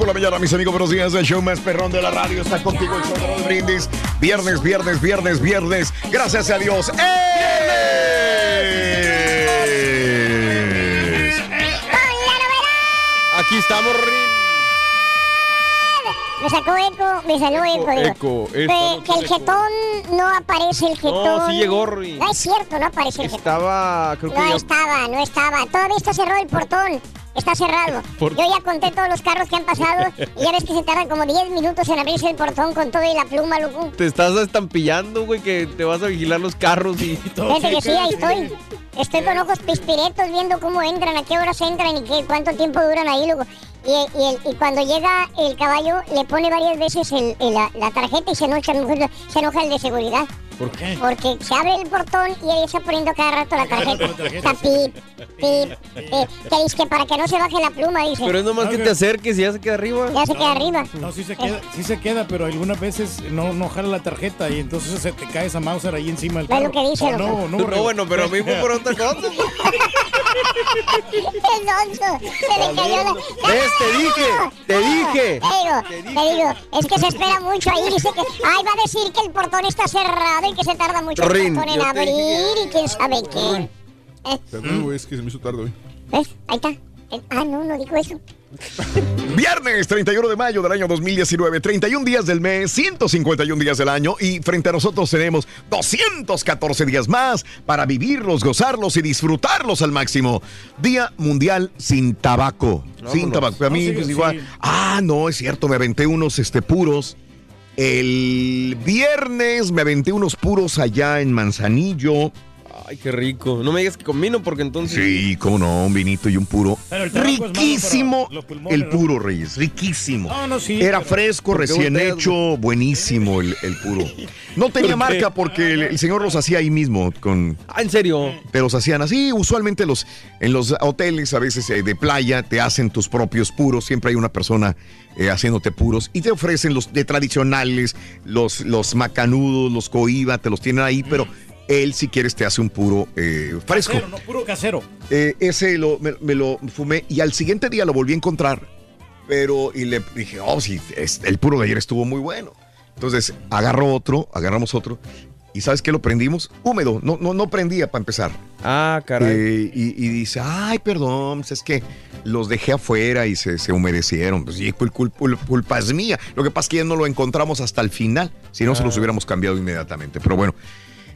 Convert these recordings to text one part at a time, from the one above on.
Por la mañana, mis amigos. Buenos días. El show más perrón de la radio está contigo. El show Brindis. Viernes, viernes, viernes, viernes. Gracias a Dios. ¡Eh! Aquí estamos. Me sacó eco, me salió eco, digo. eco, Que- el eco. jetón no aparece el jetón. No, sí llegó, Rin. No es cierto, no aparece el jetón. Estaba, creo que No ya- estaba, no estaba. Todavía está cerrado el portón. Está cerrado. ¿Por- Yo ya conté todos los carros que han pasado y ya ves que se tardan como 10 minutos en abrirse el portón con todo y la pluma, loco. te estás estampillando, güey, que te vas a vigilar los carros y todo. Fíjate que sí, ahí estoy. Estoy con ojos pispiretos viendo cómo entran, a qué horas entran y qué, cuánto tiempo duran ahí, loco. Y, y el- y cuando llega el caballo, le pone varias veces el- el- la, la tarjeta y se enoja, se enoja el de seguridad. ¿Por qué? Porque se abre el portón y ahí está poniendo cada rato la tarjeta. Está pip, pip, eh, que dice que para que no se baje la pluma, dice. Pero es nomás que te acerques y ya se queda arriba. Ya se queda arriba. No, sí se queda, sí se queda, pero algunas veces no, no jala la tarjeta y entonces se te cae esa Mauser ahí encima del Es carro. lo que dice, Oh, no, no, No, bueno, pero a mí fue por otra cosa. ¡Qué sonso! Se le cayó la... ¿Ves? Te dije, te dije. Te digo, te digo, es que se espera mucho ahí. Dice que, ay, va a decir que el portón está cerrado y que se tarda mucho el Rin, en abrir y quién sabe qué. Eh, Perdón, güey, es que se me hizo tarde hoy. ¿Ves? Ahí está. Eh, Ah, no, no dijo eso. Viernes 31 de mayo del año 2019, 31 días del mes, 151 días del año y frente a nosotros tenemos 214 días más para vivirlos, gozarlos y disfrutarlos al máximo. Día Mundial sin tabaco. Sin tabaco. A mí No, sí, sí. igual. Ah, no, es cierto, me aventé unos este, puros. El viernes me aventé unos puros allá en Manzanillo. Ay, qué rico. No me digas que con vino porque entonces. Sí, cómo no, un vinito y un puro. Pero el tabaco es malo para Riquísimo pulmones, el ¿no? puro, Reyes, riquísimo. No, no, sí, Era pero- fresco, ¿Por qué recién hecho, buenísimo el, el puro. No tenía marca porque el, el señor los hacía ahí mismo, con, Ah, en serio. te los hacían así. Usualmente los, en los hoteles, a veces eh, de playa, te hacen tus propios puros. Siempre hay una persona eh, haciéndote puros y te ofrecen los de tradicionales, los, los macanudos, los coiba, te los tienen ahí, pero él, si quieres, te hace un puro eh, fresco. Casero, no, puro casero. Eh, ese lo, me, me lo fumé y al siguiente día lo volví a encontrar. Pero, y le dije, oh, sí, es- el puro de ayer estuvo muy bueno. Entonces, agarró otro, agarramos otro. ¿Y sabes qué lo prendimos? Húmedo, no, no, no prendía para empezar. Ah, caray. Eh, y, y dice, ay, perdón, pues es que los dejé afuera y se, se humedecieron. Pues sí, cul- cul- cul- culpa es mía. Lo que pasa es que ya no lo encontramos hasta el final. Si no, se los hubiéramos cambiado inmediatamente. Pero bueno,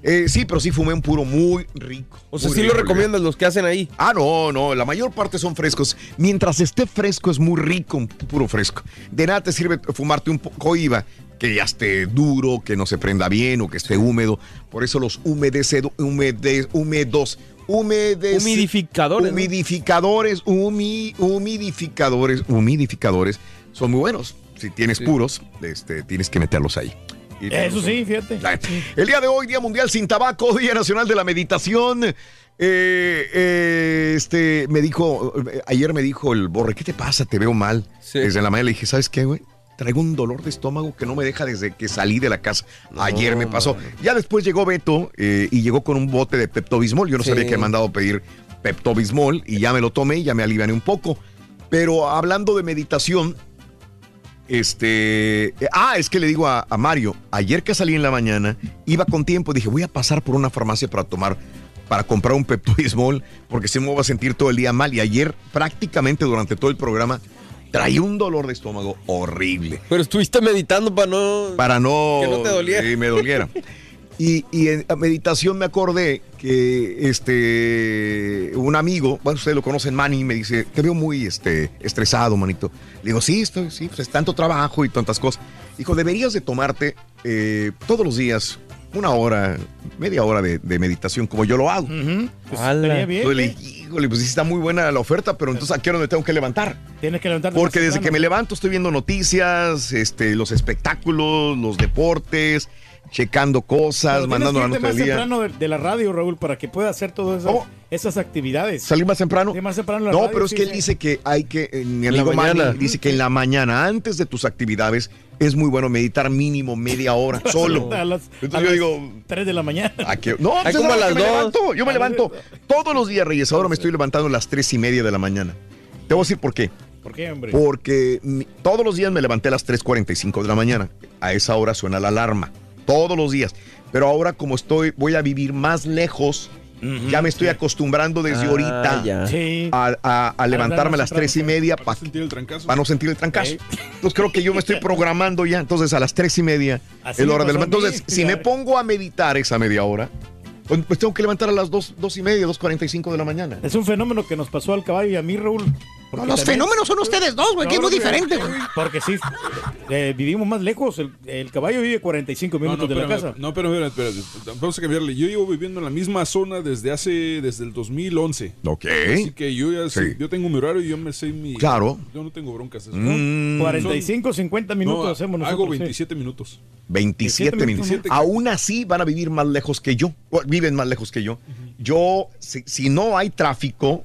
Eh, sí, pero sí fumé un puro muy rico. O sea, sí lo rico, recomiendas los que hacen ahí. Ah, no, no, la mayor parte son frescos. Mientras esté fresco es muy rico, un puro fresco. De nada te sirve fumarte un poco IVA que ya esté duro, que no se prenda bien o que esté húmedo. Por eso los humedecedo, humede, húmedos, humedec- Humidificadores, ¿no? humidificadores, humi- humidificadores, humidificadores son muy buenos. Si tienes puros, este, tienes que meterlos ahí. Y Eso sí, fíjate. el día de hoy, Día Mundial sin Tabaco, Día Nacional de la Meditación. Eh, eh, este me dijo, eh, ayer me dijo el borre, ¿qué te pasa? Te veo mal. Desde la mañana le dije, ¿sabes qué, güey? Traigo un dolor de estómago que no me deja desde que salí de la casa. Ayer me pasó. Ya después llegó Beto eh, y llegó con un bote de Pepto-Bismol. Yo no Sí. sabía que me han mandado a pedir Pepto-Bismol y ya me lo tomé y ya me aliviané un poco. Pero hablando de meditación, este. ah, es que le digo a, a Mario, ayer que salí en la mañana, iba con tiempo, dije, voy a pasar por una farmacia para tomar, para comprar un Pepto-Bismol, porque se me va a sentir todo el día mal. Y ayer, prácticamente durante todo el programa, traía un dolor de estómago horrible. Pero estuviste meditando para no. Para no. Que no te doliera. sí, me doliera. Y, y en meditación me acordé que este un amigo, bueno, ustedes lo conocen, Manny, me dice, te veo muy este, estresado, manito. Le digo, sí, estoy, sí, pues es tanto trabajo y tantas cosas. Dijo, deberías de tomarte eh, todos los días una hora, media hora de, de meditación, como yo lo hago. Pues, estaría bien. Yo le ¿eh? dije, híjole, pues sí está muy buena la oferta, pero entonces ¿a qué hora me tengo que levantar? Tienes que levantarte. Porque desde que me levanto estoy viendo noticias, este, los espectáculos, los deportes, checando cosas, Pero mandando la del más día. temprano de, de la radio, Raúl, para que pueda hacer todas esas, esas actividades. ¿Salir más temprano? Sí, más temprano la No, radio, pero es sí, que él sí. dice que hay que, eh, mi En la amigo Manny mañana. dice que en la mañana, antes de tus actividades, es muy bueno meditar mínimo media hora solo. A las, Entonces a yo las digo, 3 de la mañana. ¿A qué? No, pues como a las me dos. levanto. Yo me levanto todos los días, Reyes. Ahora me estoy levantando a las tres y media de la mañana. Te voy a decir por qué. ¿Por qué, hombre? Porque mi- todos los días me levanté a las 3.45 de la mañana. A esa hora suena la alarma. Todos los días. Pero ahora como estoy, voy a vivir más lejos. ya me estoy acostumbrando desde Ah, ahorita. Sí. a, a- a levantarme a las tres y media Para no sentir el trancazo. Entonces creo que yo me estoy programando ya. Entonces a las tres y media Así es la me hora del mí, Entonces, si me pongo a meditar esa media hora, pues, pues tengo que levantar a las dos, dos y media, dos cuarenta y cinco de la mañana. Es un fenómeno que nos pasó al caballo y a mí, Raúl. Los también- fenómenos son ustedes dos, güey, que es muy No, diferente, porque- güey. Porque sí, eh, vivimos más lejos. El, el caballo vive 45 No, minutos no, de la espérame, casa. no, pero espérame, vamos a cambiarle. Yo llevo viviendo en la misma zona desde hace, desde el 2011. Ok. Así que yo ya Sí. yo tengo mi horario y yo me sé mi... Claro. Yo no tengo broncas. eso. Mm, 45, 50 minutos No, hacemos nosotros. hago sí. 27 minutos. 27 27 minutos. minutos. Aún así van a vivir más lejos que yo. O, Viven más lejos que yo. Yo, si, si no hay tráfico,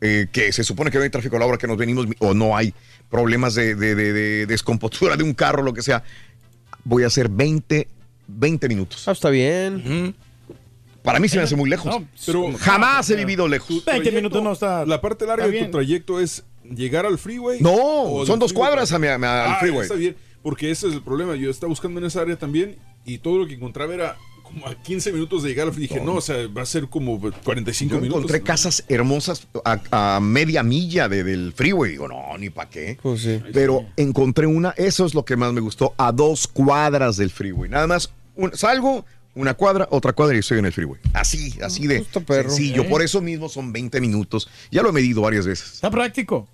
eh, que se supone que no hay tráfico a la hora que nos venimos, o no hay problemas de, de- de- de descompostura de un carro, lo que sea, voy a hacer 20, 20 minutos. Ah, está bien. Para mí se me hace muy lejos. No, Pero Jamás he vivido lejos. tu 20 trayecto- minutos no está- La parte larga está de tu trayecto es llegar al freeway. No, son dos cuadras para- a mi- a al Ah, freeway. Está bien, porque ese es el problema. Yo estaba buscando en esa área también y todo lo que encontraba era como a 15 minutos de llegar al freeway. Dije, no, o sea, va a ser como 45 Yo minutos. encontré casas hermosas a, a media milla de- del freeway. Digo, no, ni para qué. Pues sí. Pero encontré una, eso es lo que más me gustó, a dos cuadras del freeway. Nada más, un- salgo, una cuadra, otra cuadra y estoy en el freeway. Así, así de Está perro. sencillo. ¿Eh? Por eso mismo son 20 minutos. Ya lo he medido varias veces. Está práctico.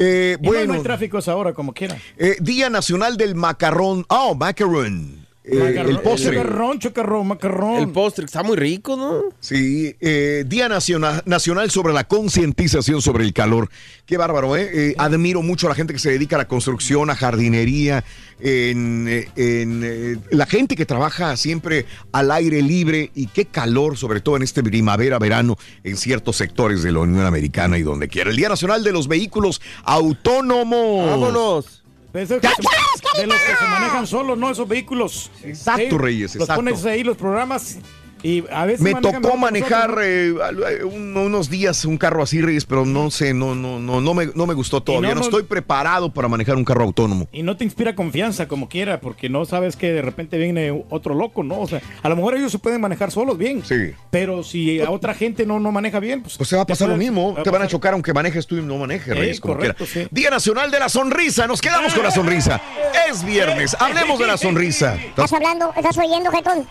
Eh, Y no- no, bueno, hay tráficos ahora, como quiera. eh, Día Nacional del Macarrón. Oh, macaron. Eh, el postre. Chocarrón, chocarrón, macarrón. El postre está muy rico, ¿no? Sí, eh, Día Nacional, Nacional sobre la concientización sobre el calor. Qué bárbaro, ¿eh? Eh, Admiro mucho a la gente que se dedica a la construcción, a jardinería, en, eh, en, eh, la gente que trabaja siempre al aire libre y qué calor, sobre todo en este primavera, verano, en ciertos sectores de la Unión Americana y donde quiera. El Día Nacional de los Vehículos Autónomos. Vámonos. Eso es que se- de los que se manejan solos, ¿no? Esos vehículos. Exacto, Reyes, Los exacto. pones ahí, los programas, y a veces Me tocó manejar eh, eh, un- unos días un carro así, Reyes, pero no sé, no, no, no, no me, no me gustó todavía. no estoy preparado para manejar un carro autónomo. ¿no? Y no te inspira confianza como quiera, porque no sabes que de repente viene otro loco, ¿no? O sea, a lo mejor ellos se pueden manejar solos bien. Sí. Pero si a otra gente no, no maneja bien, pues. Pues se va a pasar lo mismo. va Te van a chocar aunque manejes tú y no manejes, Eh, Reyes, como correcto, quiera. sí. Día Nacional de la Sonrisa. Nos quedamos con la sonrisa. Es viernes. Hablemos de la sonrisa. ¿Estás hablando? ¿Estás oyendo, Jetón?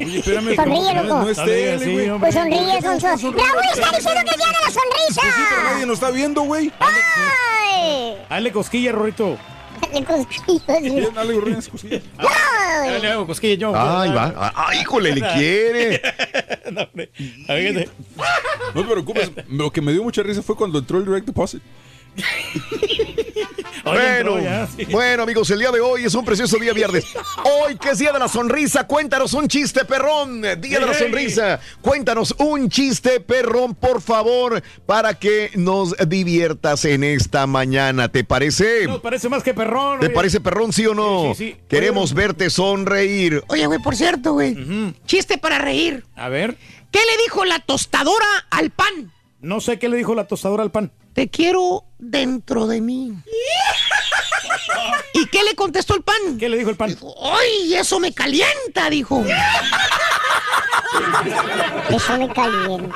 Oye, espérame. Sonríe, no, loco. no es tele, Sí, güey. Pues sonríe, Sonso. Raúl está diciendo que es día de la sonrisa. Sí, pero nadie nos está viendo, güey. ¡Ay! Hazle cosquilla, Rorito. Dale cosquillas. Dale, cosquillas. ¡Ay! Dale, hago cosquilla yo. Ay, va. Ah, híjole, le quiere. No, hombre. A ver, ¿qué te- No te preocupes. Lo que me dio mucha risa fue cuando entró el direct deposit. Bueno, bueno, amigos, el día de hoy es un precioso día viernes. Hoy que es día de la sonrisa, cuéntanos un chiste perrón. Día de la sonrisa, cuéntanos un chiste perrón, por favor, para que nos diviertas en esta mañana. ¿Te parece? No, parece más que perrón. ¿Te oye. parece perrón, sí o no? Sí, sí, sí. Queremos verte sonreír. Oye, güey, por cierto, güey. Chiste para reír. A ver, ¿Qué le dijo la tostadora al pan? no sé qué le dijo la tostadora al pan. Te quiero dentro de mí. ¿Y qué le contestó el pan? ¿Qué le dijo el pan? ¡Ay, eso me calienta! Dijo. Eso me calienta.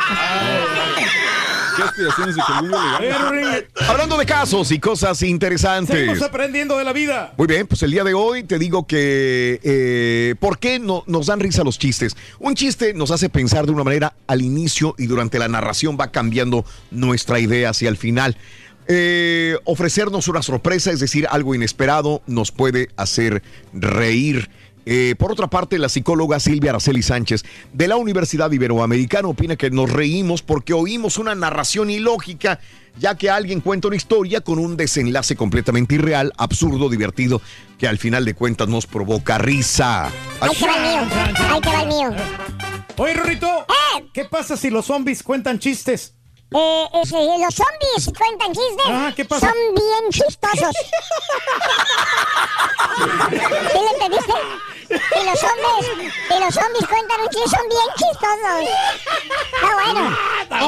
¿Qué aspiraciones de que el Google le A gane? ver, Rory, Hablando de casos y cosas interesantes. Seguimos aprendiendo de la vida. Muy bien, pues el día de hoy te digo que eh, ¿por qué no, nos dan risa los chistes? Un chiste nos hace pensar de una manera al inicio y durante la narración va cambiando nuestra idea hacia el final. Eh, ofrecernos una sorpresa, es decir, algo inesperado, nos puede hacer reír. Eh, por otra parte, la psicóloga Silvia Araceli Sánchez de la Universidad Iberoamericana opina que nos reímos porque oímos una narración ilógica, ya que alguien cuenta una historia con un desenlace completamente irreal, absurdo, divertido, que al final de cuentas nos provoca risa. Ahí te va el mío. Ahí te va el mío. Oye, Rorrito, ¡Eh! ¿qué pasa si los zombies cuentan chistes? Eh, ese, los zombies cuentan chistes. Ah, ¿qué pasa? Son bien chistosos. ¿Qué le pediste? Y los zombies, y los zombies cuentan un chiste, son bien chistosos. Está bueno.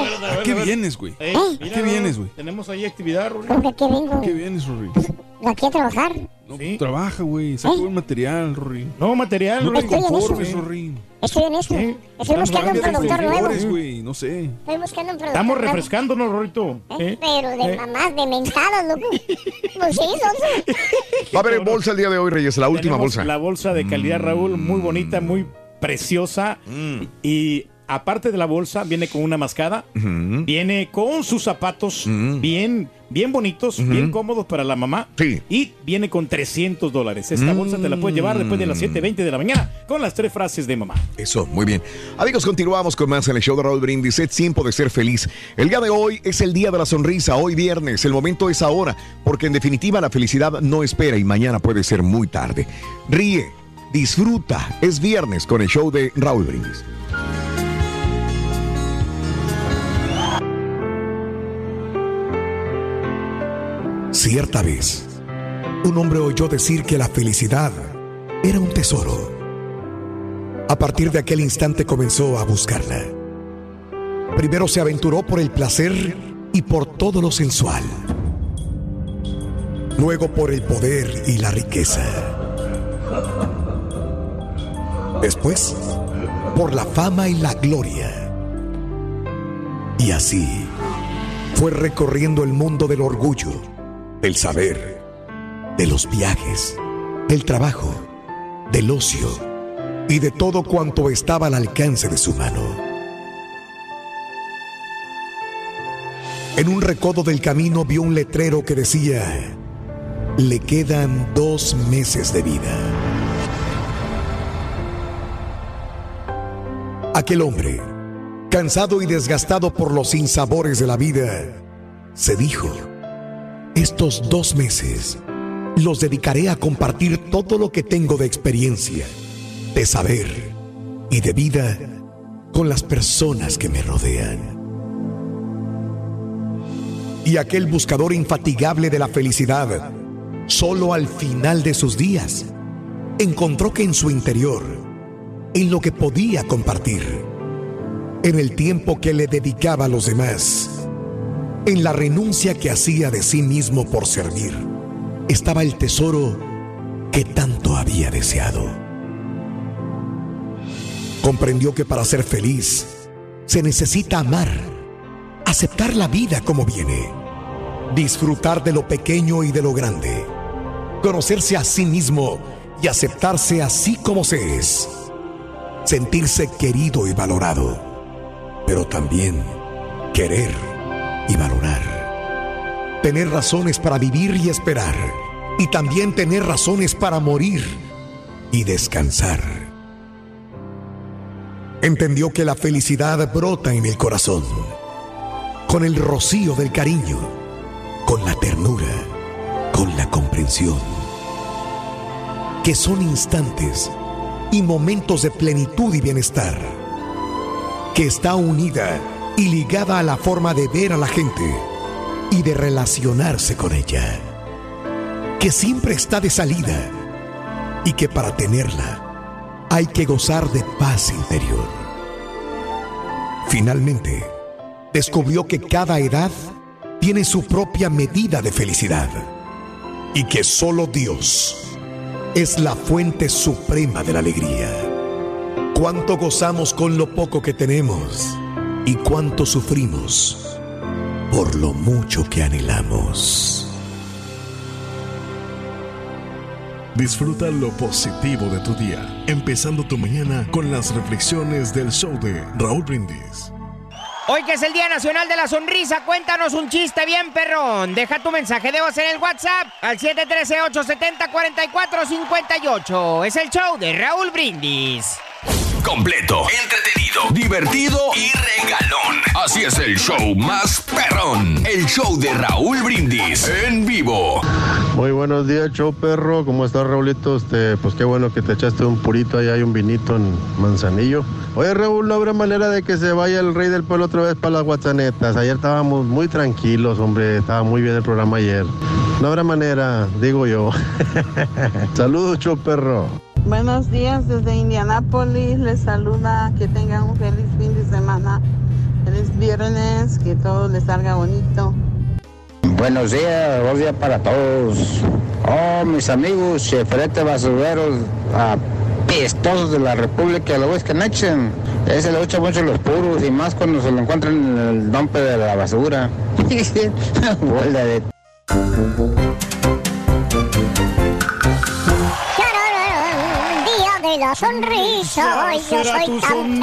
Eh, ¿A qué vienes, güey? Eh, ¿Eh? mira, ¿Qué vienes, güey? Tenemos ahí actividad, Rory. ¿Por qué vengo? ¿Qué vienes, Rory? Aquí a trabajar. No, Sí. trabaja, güey. Saca ¿Eh? buen material, Rory. No, material, No Rory. Estoy en eso. Rory. Estoy en eso. Sí. Estoy buscando un productor nuevo. güey. No sé. Estoy buscando un productor Estamos refrescándonos, Rorrito. ¿Eh? ¿Eh? Pero de ¿Eh? mamás, de mentadas, loco. Pues sí, Va a haber bolsa el día de hoy, Reyes, la última Tenemos bolsa. La bolsa de calidad, Raúl, muy bonita, muy preciosa. Y aparte de la bolsa, viene con una mascada. Viene con sus zapatos bien, bien bonitos, bien cómodos para la mamá. Sí. Y viene con 300 dólares. Esta bolsa te la puedes llevar después de las 7.20 de la mañana con las tres frases de mamá. Eso, muy bien. Amigos, continuamos con más en el show de Raúl Brindis. Es tiempo de ser feliz. El día de hoy es el día de la sonrisa, hoy viernes. El momento es ahora, porque en definitiva la felicidad no espera y mañana puede ser muy tarde. Ríe, disfruta. Es viernes con el show de Raúl Brindis. Cierta vez, un hombre oyó decir que la felicidad era un tesoro. A partir de aquel instante comenzó a buscarla. Primero se aventuró por el placer y por todo lo sensual. Luego por el poder y la riqueza. Después, por la fama y la gloria. Y así fue recorriendo el mundo del orgullo, del saber, de los viajes, del trabajo, del ocio y de todo cuanto estaba al alcance de su mano. En un recodo del camino vio un letrero que decía, le quedan dos meses de vida. Aquel hombre, cansado y desgastado por los sinsabores de la vida, se dijo, estos dos meses los dedicaré a compartir todo lo que tengo de experiencia, de saber y de vida con las personas que me rodean. Y aquel buscador infatigable de la felicidad, solo al final de sus días, encontró que en su interior, en lo que podía compartir, en el tiempo que le dedicaba a los demás, en la renuncia que hacía de sí mismo por servir, estaba el tesoro que tanto había deseado. Comprendió que para ser feliz se necesita amar, aceptar la vida como viene, disfrutar de lo pequeño y de lo grande, conocerse a sí mismo y aceptarse así como se es. sentirse querido y valorado, pero también querer y valorar. Tener razones para vivir y esperar, y también tener razones para morir y descansar. Entendió que la felicidad brota en el corazón, con el rocío del cariño, con la ternura, con la comprensión, que son instantes y momentos de plenitud y bienestar, que está unida y ligada a la forma de ver a la gente y de relacionarse con ella, que siempre está de salida y que para tenerla hay que gozar de paz interior. Finalmente, descubrió que cada edad tiene su propia medida de felicidad y que solo Dios es la fuente suprema de la alegría. Cuánto gozamos con lo poco que tenemos y cuánto sufrimos por lo mucho que anhelamos. Disfruta lo positivo de tu día, empezando tu mañana con las reflexiones del show de Raúl Brindis. Hoy que es el Día Nacional de la Sonrisa, cuéntanos un chiste bien perrón. Deja tu mensaje de voz en el WhatsApp al 713-870-4458. Es el show de Raúl Brindis. Completo, entretenido, divertido y regalón. Así es el show más perrón. El show de Raúl Brindis en vivo. Muy buenos días, show perro. ¿Cómo estás, Raulito? Este, pues qué bueno que te echaste un purito. Ahí hay un vinito en Manzanillo. Oye, Raúl, no habrá manera de que se vaya el rey del pueblo otra vez para las guatzanetas. Ayer estábamos muy tranquilos, hombre. Estaba muy bien el programa ayer. No habrá manera, digo yo. Saludos, show perro. Buenos días desde Indianápolis. Les saluda. Que tengan un feliz fin de semana. Feliz viernes. Que todo les salga bonito. Buenos días, buen día para todos. Oh, mis amigos, chefrete basureros, apestosos de la República de la Wisconsin. Ese le echa mucho los puros y más cuando se lo encuentran en el dompe de la basura. Bola de... de la sonrisa, ay, yo Será soy tu tan feliz.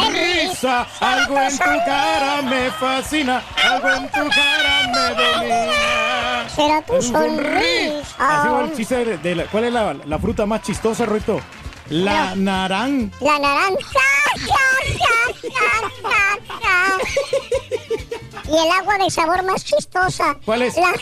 sonrisa, algo en tu cara me fascina, algo en tu cara me domina. Será tu sonrisa. Así va el chiste de, de la- ¿Cuál es la, la fruta más chistosa, Ruito? La naranja. La naranja. Y el agua de sabor más chistosa. ¿Cuál es? La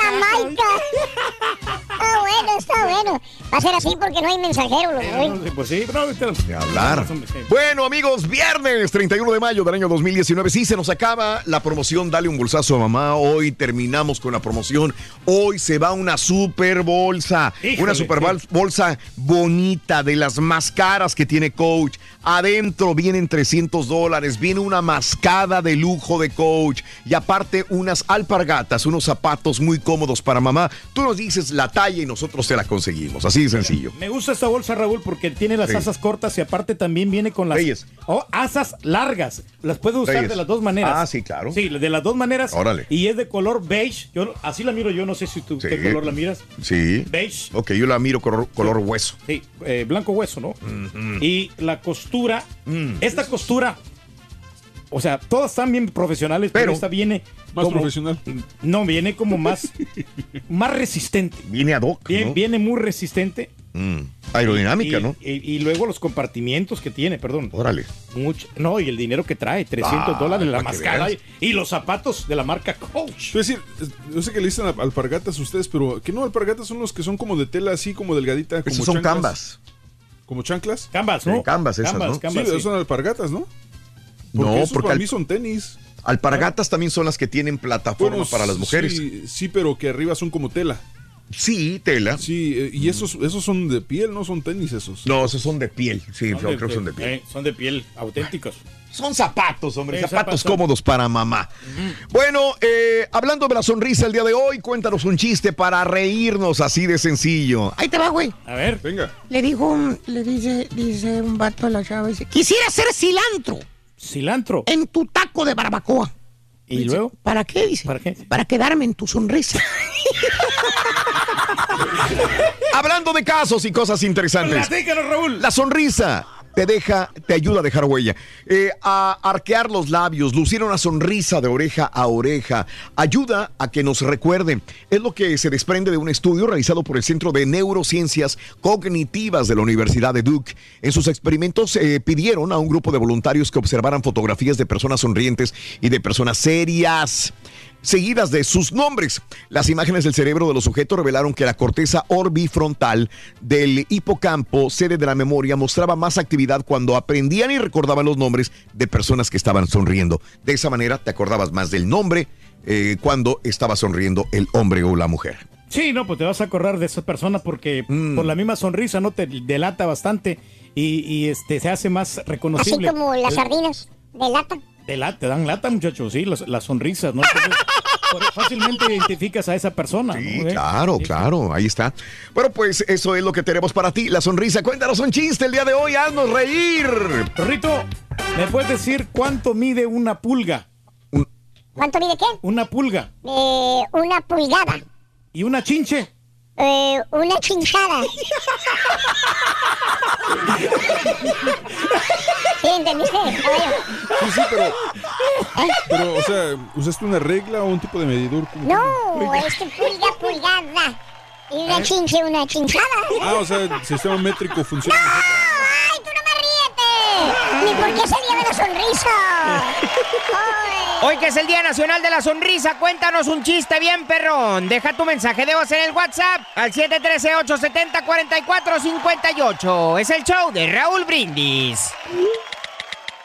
Jamaica. Está bueno, está bueno. Va a ser así porque no hay mensajero. ¿eh? Pues sí, pero De hablar. Bueno, amigos, viernes 31 de mayo del año 2019. Sí, se nos acaba la promoción Dale un bolsazo a mamá. Hoy terminamos con la promoción. Hoy se va una super bolsa. Híjole, una super bol- bolsa bonita, de las más caras que tiene Coach. Adentro vienen 300 dólares. Viene una mascada de lujo de Coach. Y aparte, unas alpargatas, unos zapatos muy cómodos para mamá. Tú nos dices la talla y nosotros te la conseguimos. Así de sencillo. Me gusta esta bolsa, Raúl, porque tiene las Sí. asas cortas y aparte también viene con las Oh, asas largas. Las puedes usar Reyes. de las dos maneras. Ah, sí, claro. Sí, de las dos maneras. Órale. Y es de color beige. Yo así la miro yo, no sé si tú qué Sí. color la miras. Sí. Beige. Ok, yo la miro color, color hueso. Sí, eh, blanco hueso, ¿no? Y la costura, Mm. esta costura, o sea, todas están bien profesionales, pero, Pero- esta viene Más como- profesional. No, viene como más, más resistente. Viene ad hoc, Viene, ¿no? viene muy resistente. Mm, Aerodinámica, Y- ¿no? Y, y luego los compartimientos que tiene, perdón. Órale. Mucho, no, y el dinero que trae, 300 Ah, dólares la mascada y, los zapatos de la marca Coach. Es decir, yo sé que le dicen al- alpargatas ustedes, pero que no, alpargatas son los que son como de tela así, como delgadita. Como Esos son canvas. ¿Como chanclas? Canvas, ¿no? Sí, canvas esas, Canvas, ¿no? Canvas, sí, Sí. son alpargatas, ¿no? Porque No, esos porque para al- mí son tenis. Alpargatas también son las que tienen plataforma Bueno, para las mujeres. Sí, sí, pero que arriba son como tela. Sí, tela. Sí, eh, y esos, esos son de piel, no son tenis esos. No, esos son de piel. Sí, creo que son de piel. eh, son de piel auténticos. Son zapatos, hombre, Eh, zapatos zapatos. cómodos para mamá. Bueno, eh, hablando de la sonrisa el día de hoy, cuéntanos un chiste para reírnos así de sencillo. Ahí te va, güey. A ver. Venga. Le dijo un, le dice, dice un vato a la chava, dice, quisiera hacer cilantro Cilantro. en tu taco de barbacoa. ¿Y Dice, luego? ¿Para qué? Dice. ¿Para qué? Para quedarme en tu sonrisa. Hablando de casos y cosas interesantes. Platícanos, Raúl. La sonrisa te deja, te ayuda a dejar huella. Eh, a arquear los labios, lucir una sonrisa de oreja a oreja, ayuda a que nos recuerden. Es lo que se desprende de un estudio realizado por el Centro de Neurociencias Cognitivas de la Universidad de Duke. En sus experimentos eh, pidieron a un grupo de voluntarios que observaran fotografías de personas sonrientes y de personas serias seguidas de sus nombres. Las imágenes del cerebro de los sujetos revelaron que la corteza orbifrontal del hipocampo, sede de la memoria, mostraba más actividad cuando aprendían y recordaban los nombres de personas que estaban sonriendo. De esa manera te acordabas más del nombre eh, cuando estaba sonriendo el hombre o la mujer. Sí, no, pues te vas a acordar de esa persona porque por la misma sonrisa no te delata bastante y, y, este se hace más Así reconocible. como las El- sardinas de lata. Te, la- te dan lata, muchachos, sí, las, las sonrisas, ¿no? Entonces, por- fácilmente identificas a esa persona. Sí, ¿no? Claro, claro, ahí está. Bueno, pues eso es lo que tenemos para ti, la sonrisa. Cuéntanos un chiste el día de hoy, haznos reír. Rito, ¿me puedes decir cuánto mide una pulga? ¿Cuánto mide qué? Una pulga. Eh, una pulgada. ¿Y una chinche? Eh, una chinchada. ¿Sí entendiste? Sí, sí, pero. Pero, o sea, ¿usaste una regla o un tipo de medidor? ¿Cómo- No, es que pulga, pulgada. Y una ¿Eh? chinche, una chinchada. Ah, o sea, el sistema métrico funciona. ¡Ay, tú no me ríete! Ni porque es el día de la sonrisa. Hoy que es el Día Nacional de la Sonrisa, cuéntanos un chiste bien perrón. Deja tu mensaje de voz en el WhatsApp al 713-870-4458. Es el show de Raúl Brindis.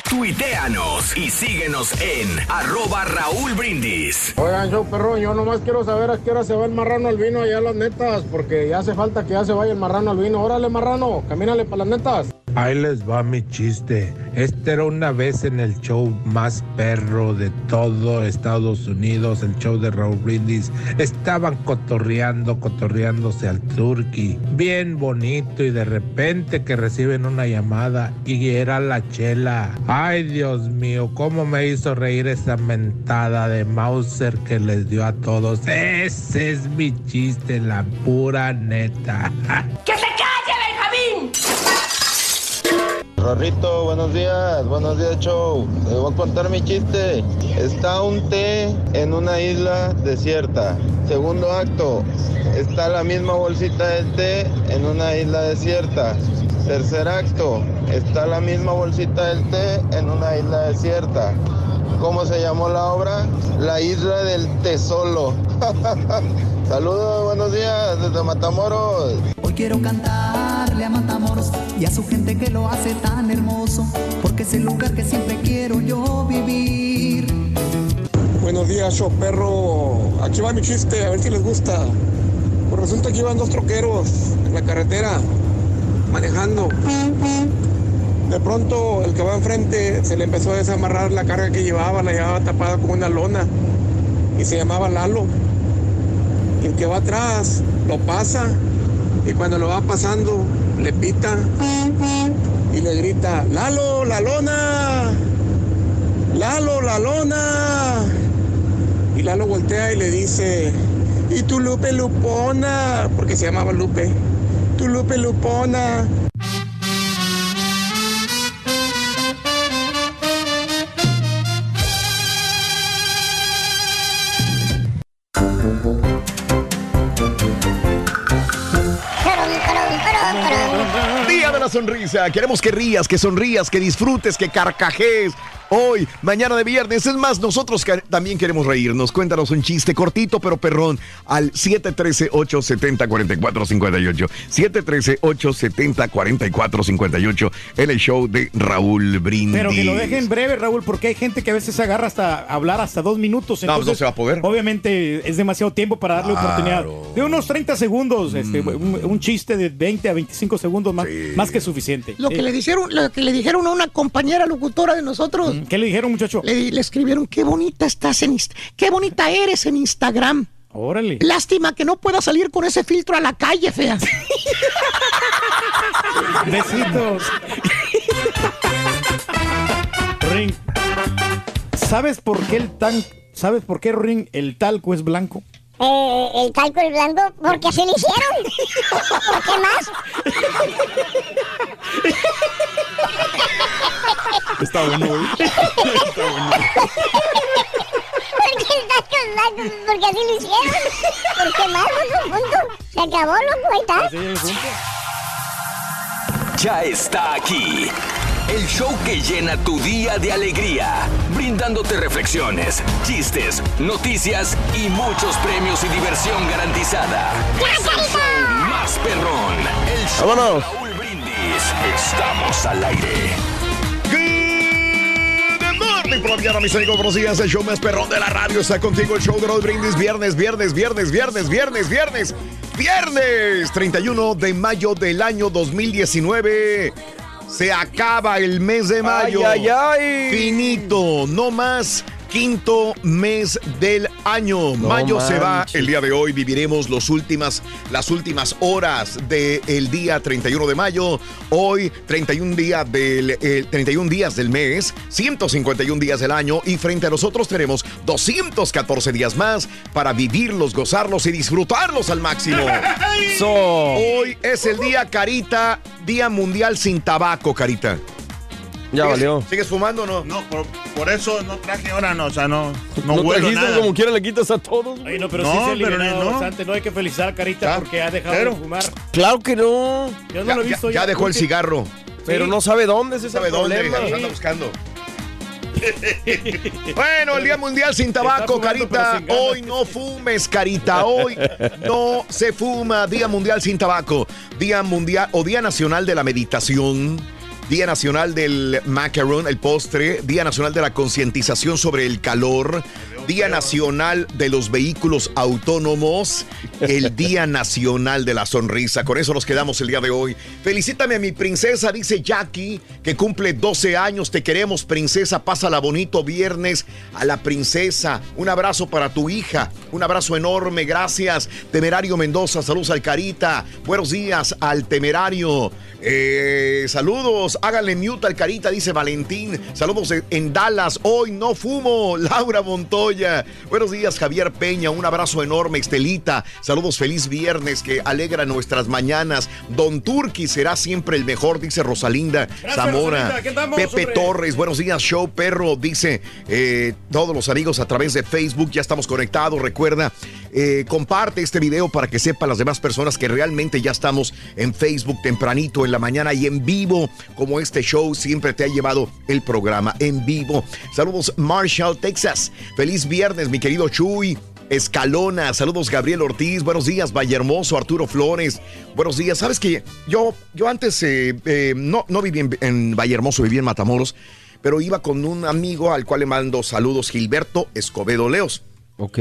Tuiteanos y síguenos en arroba Raúl Brindis. Oigan, show perro, yo nomás quiero saber a qué hora se va el marrano al vino allá a las netas, porque ya hace falta que ya se vaya el marrano al vino. Órale, marrano, camínale para las netas. Ahí les va mi chiste. Este era una vez en el show más perro de todo Estados Unidos, el show de Raúl Brindis. Estaban cotorreando, cotorreándose al turqui. Bien bonito y de repente que reciben una llamada y era la chela. Ay, Dios mío, cómo me hizo reír esa mentada de Mauser que les dio a todos. Ese es mi chiste, la pura neta. ¡Que se Rorrito, buenos días, buenos días, show. Les voy a contar mi chiste. Está un té en una isla desierta. Segundo acto, está la misma bolsita del té en una isla desierta. Tercer acto, está la misma bolsita del té en una isla desierta. ¿Cómo se llamó la obra? La isla del tesoro. Saludos, buenos días desde Matamoros. Hoy quiero cantarle a Matamoros y a su gente que lo hace tan hermoso, porque es el lugar que siempre quiero yo vivir. Buenos días, show perro. Aquí va mi chiste, a ver si les gusta. Pues resulta que iban dos troqueros en la carretera, manejando. De pronto, el que va enfrente se le empezó a desamarrar la carga que llevaba, la llevaba tapada con una lona. Y se llamaba Lalo. Y el que va atrás lo pasa. Y cuando lo va pasando, le pita. Y le grita, Lalo, la lona. Lalo, la lona. Y Lalo voltea y le dice, ¿y tu Lupe Lupona? Porque se llamaba Lupe. Tu Lupe Lupona. Sonrisa. Queremos que rías, que sonrías, que disfrutes, que carcajees. Hoy, mañana de viernes. Es más, nosotros que- también queremos reírnos. Cuéntanos un chiste cortito pero perrón al 713-870-4458. 713-870-4458 en el show de Raúl Brindis. Pero que lo dejen breve, Raúl, porque hay gente que a veces se agarra hasta hablar hasta dos minutos. No, pues no Entonces, se va a poder. Obviamente es demasiado tiempo para darle Claro. oportunidad. De unos 30 segundos, este, Mm. un, un chiste de 20 a 25 segundos más, más que suficiente. Lo que Eh, le dijeron, lo que le dijeron a una compañera locutora de nosotros. ¿Qué le dijeron, muchacho? Le, le escribieron, qué bonita estás en Inst- qué bonita eres en Instagram. Órale. Lástima que no pueda salir con ese filtro a la calle, fea. Besitos. Ring. ¿Sabes por qué el tan, sabes por qué Ring el talco es blanco? Eh, el talco es blanco porque así lo hicieron. ¿Por qué más? Está bueno, güey. Está bueno. ¿Por qué estás con Porque así lo hicieron. ¿Por qué más, punto? Se acabó, loco, ahí está. Ya está aquí. El show que llena tu día de alegría, brindándote reflexiones, chistes, noticias y muchos premios y diversión garantizada. Es el show más perrón. El show Vámonos. de Raúl Brindis. Estamos al aire. Good morning, colombiano, mis amigos, buenos días. El show más perrón de la radio está contigo. El show de Raúl Brindis. Viernes, viernes, viernes, viernes, viernes, viernes, viernes. 31 de mayo del año 2019. Se acaba el mes de mayo. Ay, ay, ay. Finito, no más. Quinto mes del año. No mayo se va el día de hoy. Viviremos los últimas, las últimas horas del día 31 de mayo. Hoy, 31, día del, eh, 31 días del mes, 151 días del año. Y frente a nosotros tenemos 214 días más para vivirlos, gozarlos y disfrutarlos al máximo. Hoy es el día, Carita, Día Mundial sin Tabaco, Carita. Ya ¿Sigues- valió. ¿Sigues fumando o no? No, por, por eso no traje ahora, no, o sea, no, no, No huelo trajiste nada. como quiera le quitas a todos. Ay, no, pero No, sí se pero no. bastante. No hay que felicitar a Carita Ah, porque ha dejado pero- de fumar. Claro que no. Yo no Ya, lo he ya- visto ya dejó el cigarro. Pero Sí. no sabe dónde, ese es ¿Sabe dónde? Los anda buscando. Bueno, el Día Mundial sin tabaco, fumando, Carita. sin. Hoy no fumes, Carita. Hoy no se fuma. Día Mundial sin tabaco. Día Mundial o Día Nacional de la Meditación. Día Nacional del Macaron, el postre. Día Nacional de la Concientización sobre el Calor. Día Nacional de los Vehículos Autónomos. El Día Nacional de la Sonrisa. Con eso nos quedamos el día de hoy. Felicítame a mi princesa, dice Jackie, que cumple 12 años. Te queremos, princesa. Pásala bonito viernes a la princesa. Un abrazo para tu hija. Un abrazo enorme. Gracias. Temerario Mendoza. Saludos al Carita. Buenos días al Temerario. Eh, saludos. Háganle mute al Carita, dice Valentín. Saludos en- Dallas. Hoy no fumo. Laura Montoya. Buenos días, Javier Peña. Un abrazo enorme. Estelita. Saludos. Feliz viernes que alegra nuestras mañanas. Don Turki será siempre el mejor, dice Rosalinda Zamora. Rosalinda. Pepe. Torres. Buenos días, Show Perro. Dice eh, todos los amigos a través de Facebook. Ya estamos conectados. Recuerda, eh, comparte este video para que sepan las demás personas que realmente ya estamos en Facebook tempranito en la mañana y en vivo, como este show siempre te ha llevado el programa en vivo. Saludos, Marshall, Texas. Feliz viernes, mi querido Chuy. Escalona, saludos Gabriel Ortiz, buenos días Valle Hermoso, Arturo Flores, buenos días. Sabes que yo, yo antes eh, eh, no, no viví en, en Valle Hermoso, viví en Matamoros, pero iba con un amigo al cual le mando saludos, Gilberto Escobedo Leos. Ok.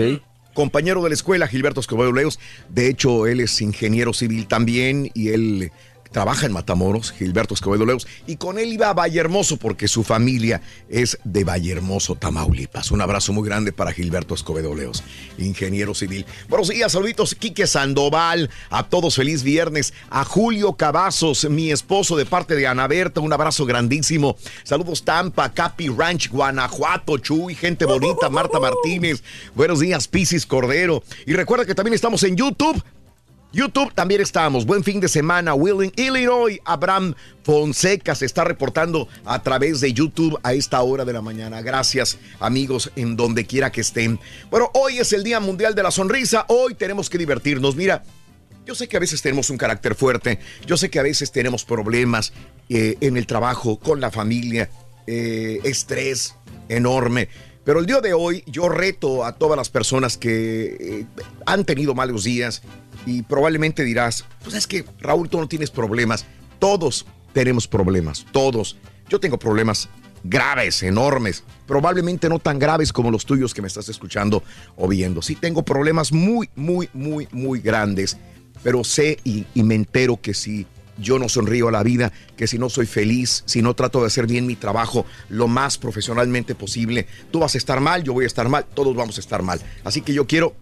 Compañero de la escuela, Gilberto Escobedo Leos. De hecho, él es ingeniero civil también y él trabaja en Matamoros, Gilberto Escobedo Leos. Y con él iba a Vallehermoso porque su familia es de Vallehermoso, Tamaulipas. Un abrazo muy grande para Gilberto Escobedo Leos, ingeniero civil. Buenos días, saluditos, Quique Sandoval. A todos feliz viernes. A Julio Cavazos, mi esposo de parte de Ana Berta. Un abrazo grandísimo. Saludos Tampa, Capi Ranch, Guanajuato, Chuy, gente bonita, Marta Martínez. Buenos días, Pisis Cordero. Y recuerda que también estamos en YouTube. YouTube también estamos. Buen fin de semana. Willing, Illinois. Abraham Fonseca se está reportando a través de YouTube a esta hora de la mañana. Gracias, amigos, en donde quiera que estén. Bueno, hoy es el Día Mundial de la Sonrisa. Hoy tenemos que divertirnos. Mira, yo sé que a veces tenemos un carácter fuerte. Yo sé que a veces tenemos problemas eh, en el trabajo, con la familia, eh, estrés enorme. Pero el día de hoy yo reto a todas las personas que eh, han tenido malos días y probablemente dirás, pues es que Raúl, tú no tienes problemas. Todos tenemos problemas, todos. Yo tengo problemas graves, enormes, probablemente no tan graves como los tuyos que me estás escuchando o viendo. Sí tengo problemas muy, muy, muy, muy grandes, pero sé y, me entero que si yo no sonrío a la vida, que si no soy feliz, si no trato de hacer bien mi trabajo lo más profesionalmente posible, tú vas a estar mal, yo voy a estar mal, todos vamos a estar mal. Así que yo quiero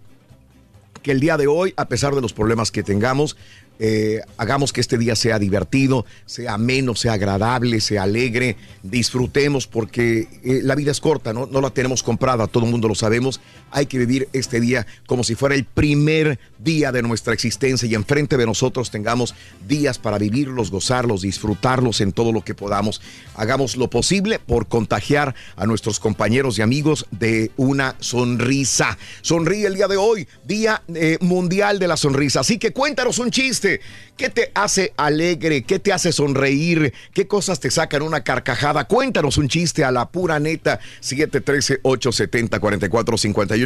que el día de hoy, a pesar de los problemas que tengamos, eh, hagamos que este día sea divertido, sea ameno, sea agradable, sea alegre, disfrutemos porque eh, la vida es corta, ¿no? no la tenemos comprada, todo el mundo lo sabemos. Hay que vivir este día como si fuera el primer día de nuestra existencia y enfrente de nosotros tengamos días para vivirlos, gozarlos, disfrutarlos en todo lo que podamos. Hagamos lo posible por contagiar a nuestros compañeros y amigos de una sonrisa. Sonríe el día de hoy, Día eh, Mundial de la Sonrisa. Así que cuéntanos un chiste. ¿Qué te hace alegre? ¿Qué te hace sonreír? ¿Qué cosas te sacan una carcajada? Cuéntanos un chiste a la pura neta.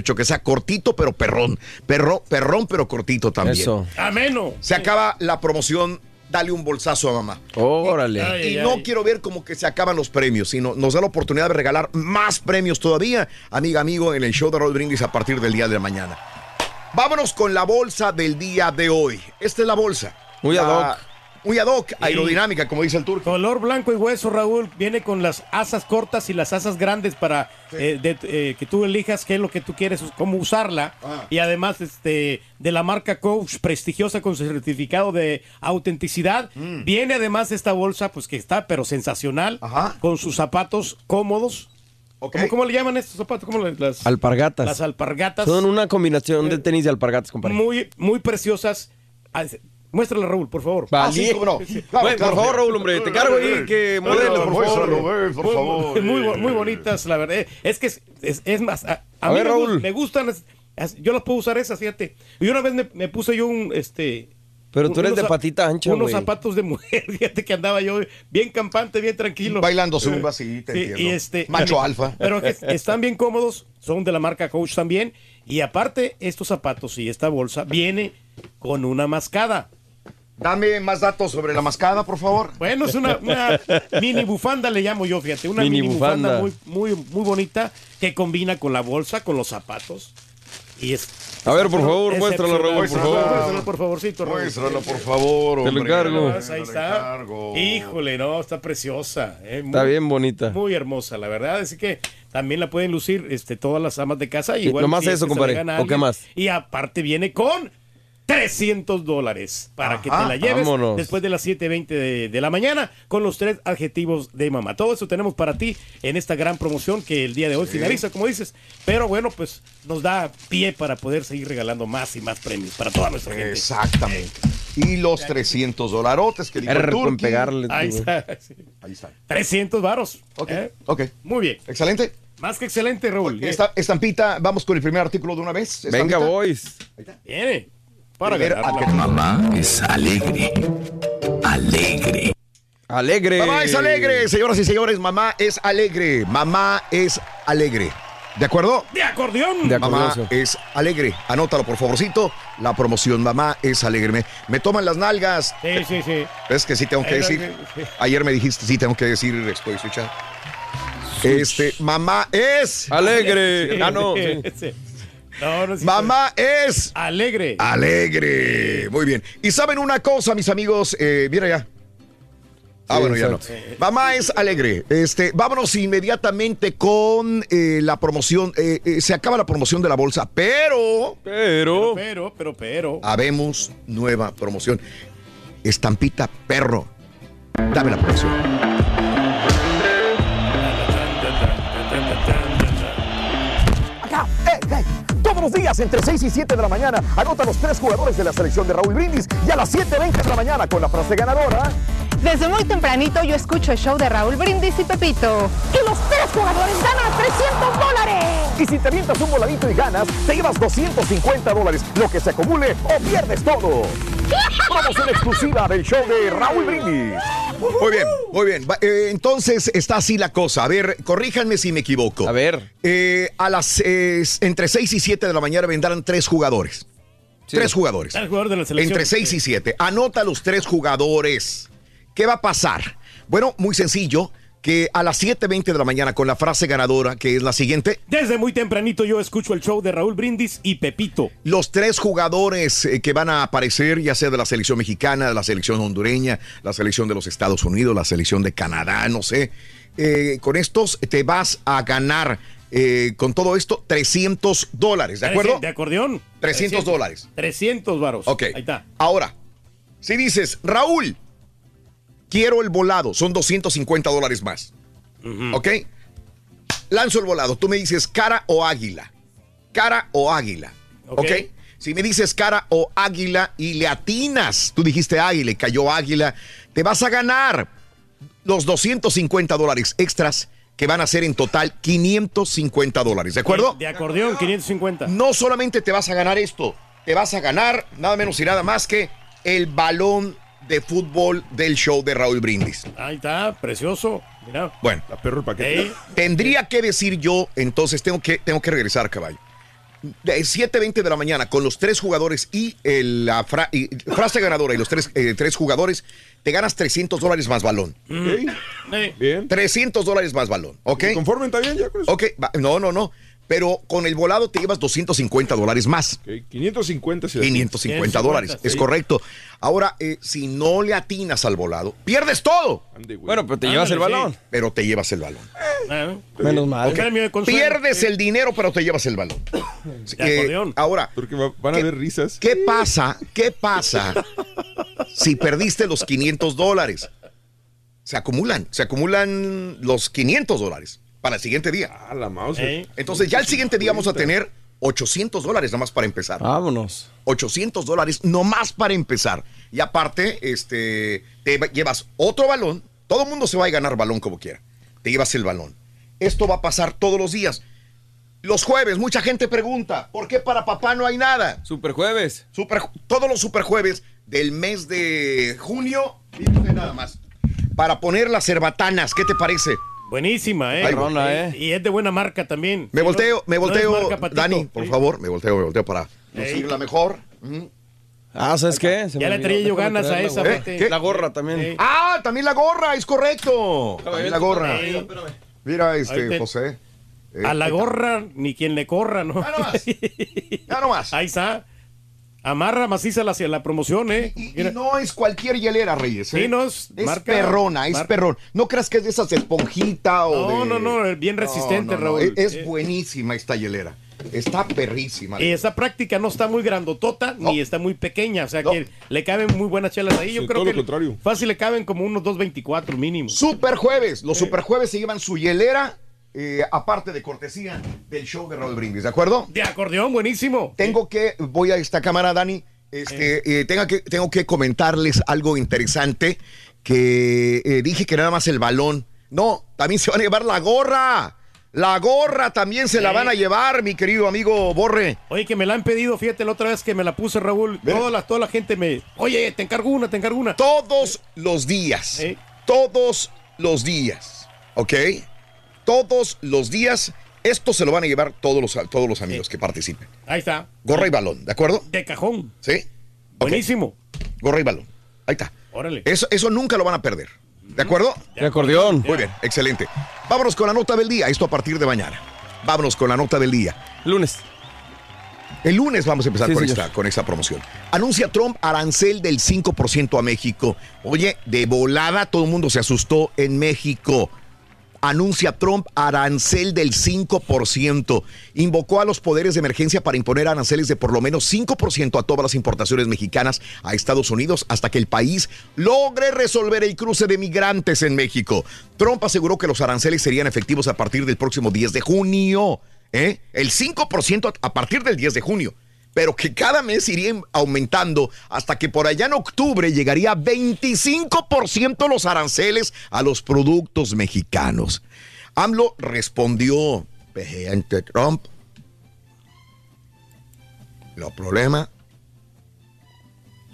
713-870-4458. Que sea cortito pero perrón. Perro, perrón pero cortito también. Eso. Ameno. Se acaba la promoción. Dale un bolsazo a mamá. Órale. Y, Ay, y ay, no ay. quiero ver como que se acaban los premios, sino nos da la oportunidad de regalar más premios todavía, amiga, amigo, en el show de Roll Brindis a partir del día de mañana. Vámonos con la bolsa del día de hoy. Esta es la bolsa. Muy ad La- hoc. Muy ad hoc, aerodinámica, como dice el turco. Color blanco y hueso, Raúl. Viene con las asas cortas y las asas grandes para eh, de- eh, que tú elijas qué es lo que tú quieres, cómo usarla. Ah. Y además este de la marca Coach, prestigiosa con su certificado de autenticidad. Mm. Viene además esta bolsa, pues que está, pero sensacional, con sus zapatos cómodos. ¿Cómo, cómo le llaman estos zapatos? ¿Cómo le- las, Alpargatas. Las alpargatas. Son una combinación de tenis y alpargatas, compadre. muy, muy preciosas. Muéstrala, Raúl, por favor. Vale. Ah, sí, cómo no. Bueno, por favor, Raúl, hombre, te cargo ahí, que modelo, por favor. Por favor. Muy, muy, muy bonitas, la verdad. Es que es, es- es más, a, a A mí ver, me, Raúl. me gustan, es- es- yo las puedo usar esas, fíjate. Y una vez me, me puse yo un, este... Pero tú eres unos de patita ancha, Unos zapatos de mujer, fíjate que andaba yo bien campante, bien tranquilo. Bailando zumba, sí, te entiendo. y este, Macho alfa. Pero que están bien cómodos, son de la marca Coach también. Y aparte, estos zapatos y esta bolsa viene con una mascada. Dame más datos sobre la mascada, por favor. Bueno, es una, una mini bufanda, le llamo yo, fíjate. Una Mini mini, bufanda, bufanda. muy, muy, muy bonita que combina con la bolsa, con los zapatos. Y es. A ver, por favor, es muéstrala, Raúl, por favor. Muéstrala, por favorcito, Raúl. Muéstrala, por favor, Te lo encargo. Ahí está. Híjole, no, está preciosa. eh, muy- Está bien bonita. Muy hermosa, la verdad. Así que también la pueden lucir este, todas las amas de casa. Y Igual nomás si es eso, compadre, ¿o qué más? Y aparte viene con 300 dólares para que te la lleves Vámonos. después de las 7.20 de, de la mañana con los tres adjetivos de mamá. Todo eso tenemos para ti en esta gran promoción que el día de hoy finaliza, como dices. Pero bueno, pues nos da pie para poder seguir regalando más y más premios para toda nuestra gente. Exactamente. Y los 300 dolarotes que dijo con pegarle, Ahí está. sí. Ahí está. 300 varos. Ok, ¿eh? ok. Muy bien. Excelente. Más que excelente, Raúl. Esta estampita, vamos con el primer artículo de una vez. Venga, Estampita. boys. Viene. Para ganar la-. Mamá es alegre. Alegre. Alegre. Mamá es alegre, señoras y señores. Mamá es alegre. Mamá es alegre. ¿De acuerdo? De acordeón. De Mamá es alegre. Anótalo, por favorcito. La promoción Mamá es alegre. Me, me toman las nalgas. Sí, sí, sí. Es que sí tengo que decir. sí. Ayer me dijiste, sí tengo que decir, estoy escuchando. Este, mamá es. Alegre. Ah, no. sí. Sí. No, no, sí, Mamá es. Alegre. Alegre. Muy bien. Y saben una cosa, mis amigos. Eh, mira ya. Ah, Sí, bueno, ya no. Mamá es alegre. Este, vámonos inmediatamente con eh, la promoción. Eh, eh, se acaba la promoción de la bolsa, pero Pero. Pero, pero, pero. habemos nueva promoción. Estampita perro. Dame la promoción. Días entre 6 y 7 de la mañana anota los tres jugadores de la selección de Raúl Brindis y a las 7.20 de la mañana con la frase ganadora. Desde muy tempranito yo escucho el show de Raúl Brindis y Pepito. Y los tres jugadores ganan 300 dólares. Y si te avientas un voladito y ganas, te llevas 250 dólares, lo que se acumule o pierdes todo. Promoción exclusiva del show de Raúl Brindis. Muy bien, muy bien. Eh, entonces está así la cosa. A ver, corríjanme si me equivoco. A ver. Eh, a las eh, entre 6 y 7 de la mañana vendrán tres jugadores. Tres jugadores. El jugador de la selección. Entre 6 y 7. Anota los tres jugadores. ¿Qué va a pasar? Bueno, muy sencillo. Que a las 7.20 de la mañana con la frase ganadora, que es la siguiente, Desde muy tempranito yo escucho el show de Raúl Brindis y Pepito. los tres jugadores eh, que van a aparecer, ya sea de la selección mexicana, de la selección hondureña, la selección de los Estados Unidos, la selección de Canadá, no sé, eh, con estos te vas a ganar eh, con todo esto 300 dólares, ¿de acuerdo? De acordeón. 300 dólares. 300 varos. Ok. Ahí está. Ahora, Si dices, Raúl, quiero el volado, son 250 dólares más. ¿Ok? Lanzo el volado. Tú me dices cara o águila. Cara o águila. ¿Ok? Ok. Si me dices cara o águila y le atinas, tú dijiste águila y cayó águila, te vas a ganar los 250 dólares extras que van a ser en total 550 dólares. ¿De acuerdo? De acordeón, 550. No solamente te vas a ganar esto, te vas a ganar nada menos y nada más que el balón de fútbol del show de Raúl Brindis. Ahí está, precioso. Mira. Bueno, La perro el paquete. Ey, tendría que decir yo, entonces tengo que, tengo que regresar, caballo. De 7.20 de la mañana con los tres jugadores y el- la fra- y- frase ganadora y los tres, eh, tres jugadores, te ganas 300 dólares más balón. ey. Bien. 300 dólares más balón, ¿ok? ¿Conforme está bien ya con eso? Ok, no, no, no. Pero con el volado te llevas 250 dólares más. Ok, 550 si 550 dólares, es correcto. Ahora, eh, si no le atinas al volado, pierdes todo. Bueno, pero te llevas el balón. Pero te llevas el balón. Ah, Menos mal. Pierdes el dinero, pero te llevas el balón. Acordeón. ahora, Porque va- van a ¿Qué- haber risas. ¿qué pasa? ¿Qué pasa si perdiste los 500 dólares? Se acumulan, se acumulan los 500 dólares para el siguiente día. Ah, la mouse. Entonces ya el siguiente día vamos a tener 800 dólares nada más para empezar. Vámonos. 800 dólares nomás para empezar. Y aparte, este, te va- llevas otro balón. Todo el mundo se va a ganar balón como quiera. Te llevas el balón. Esto va a pasar todos los días. Los jueves, mucha gente pregunta, ¿por qué para papá no hay nada? Super jueves. Super, todos los superjueves del mes de junio, fíjate nada más, para poner las cerbatanas, ¿qué te parece? Buenísima, ¿eh? Ay, Rona, Y- ¿eh? Y es de buena marca también. Me volteo, no- me no volteo. Dani, por favor, me volteo, me volteo para Ey. conseguir la mejor. Ujú. Ah, ¿sabes qué? Se Ya le traía yo ganas a esa. ¿Qué? La gorra también. Ah, también la gorra, es correcto. También la gorra. Mira, este, te- José. Eh, A la está. gorra, ni quien le corra, ¿no? Ya nomás. Ya nomás. Ahí está. Amarra maciza la, la promoción, ¿eh? Y, no es cualquier hielera, Reyes. ¿eh? Sí, no, es marca- perrona, es marca. perrón. No creas que es de esas esponjita o No, de... no, no, es bien resistente, No, no, no, Raúl. Es, es Eh. buenísima esta hielera. Está perrísima. Y esa práctica no está muy grandotota No. ni está muy pequeña, o sea No. que le caben muy buenas chelas ahí. Yo Sí, creo todo que lo contrario. fácil le caben como unos 2.24 mínimo. Super jueves. Los super jueves se llevan su hielera, eh, aparte de cortesía del show de Raúl Brindis, ¿de acuerdo? De acordeón, buenísimo. Tengo que, voy a esta cámara, Dani. Este, eh, tenga que, tengo que comentarles algo interesante que eh, dije que nada más el balón. No, también se van a llevar la gorra. La gorra también se la van a llevar, mi querido amigo Borre. Oye, que me la han pedido, fíjate la otra vez que me la puse, Raúl. Toda la, toda la gente me. Oye, te encargo una, te encargo una. Todos los días. Todos los días. ¿Ok? Todos los días. Esto se lo van a llevar todos los, todos los amigos que participen. Ahí está. Gorra y balón, ¿de acuerdo? De cajón. ¿Sí? Buenísimo. Gorra y balón. Ahí está. Órale. Eso, eso nunca lo van a perder. ¿De acuerdo? De acordeón. Muy bien, excelente. Vámonos con la nota del día. Esto a partir de mañana. Vámonos con la nota del día. Lunes. El lunes vamos a empezar Sí, con, esta, con esta promoción. Anuncia Trump arancel del 5% a México. Oye, de volada todo el mundo se asustó en México. Anuncia Trump arancel del 5%. Invocó a los poderes de emergencia para imponer aranceles de por lo menos 5% a todas las importaciones mexicanas a Estados Unidos hasta que el país logre resolver el cruce de migrantes en México. Trump aseguró que los aranceles serían efectivos a partir del próximo 10 de junio. ¿eh? El 5% a partir del 10 de junio. Pero que cada mes iría aumentando hasta que por allá en octubre llegaría a 25% los aranceles a los productos mexicanos. AMLO respondió, presidente Trump, los problemas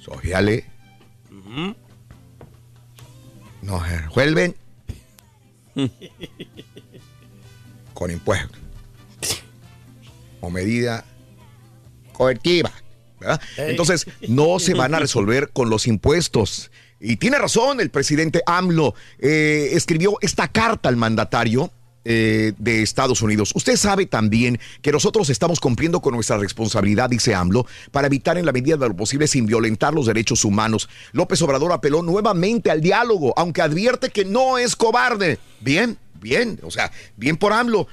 sociales no se resuelven. Con impuestos. O medida Ey. Entonces, no se van a resolver con los impuestos. Y tiene razón el presidente AMLO. eh, escribió esta carta al mandatario eh, de Estados Unidos. Usted sabe también que nosotros estamos cumpliendo con nuestra responsabilidad, dice AMLO, para evitar en la medida de lo posible sin violentar los derechos humanos. López Obrador apeló nuevamente al diálogo, aunque advierte que no es cobarde. Bien, bien, o sea, bien por AMLO.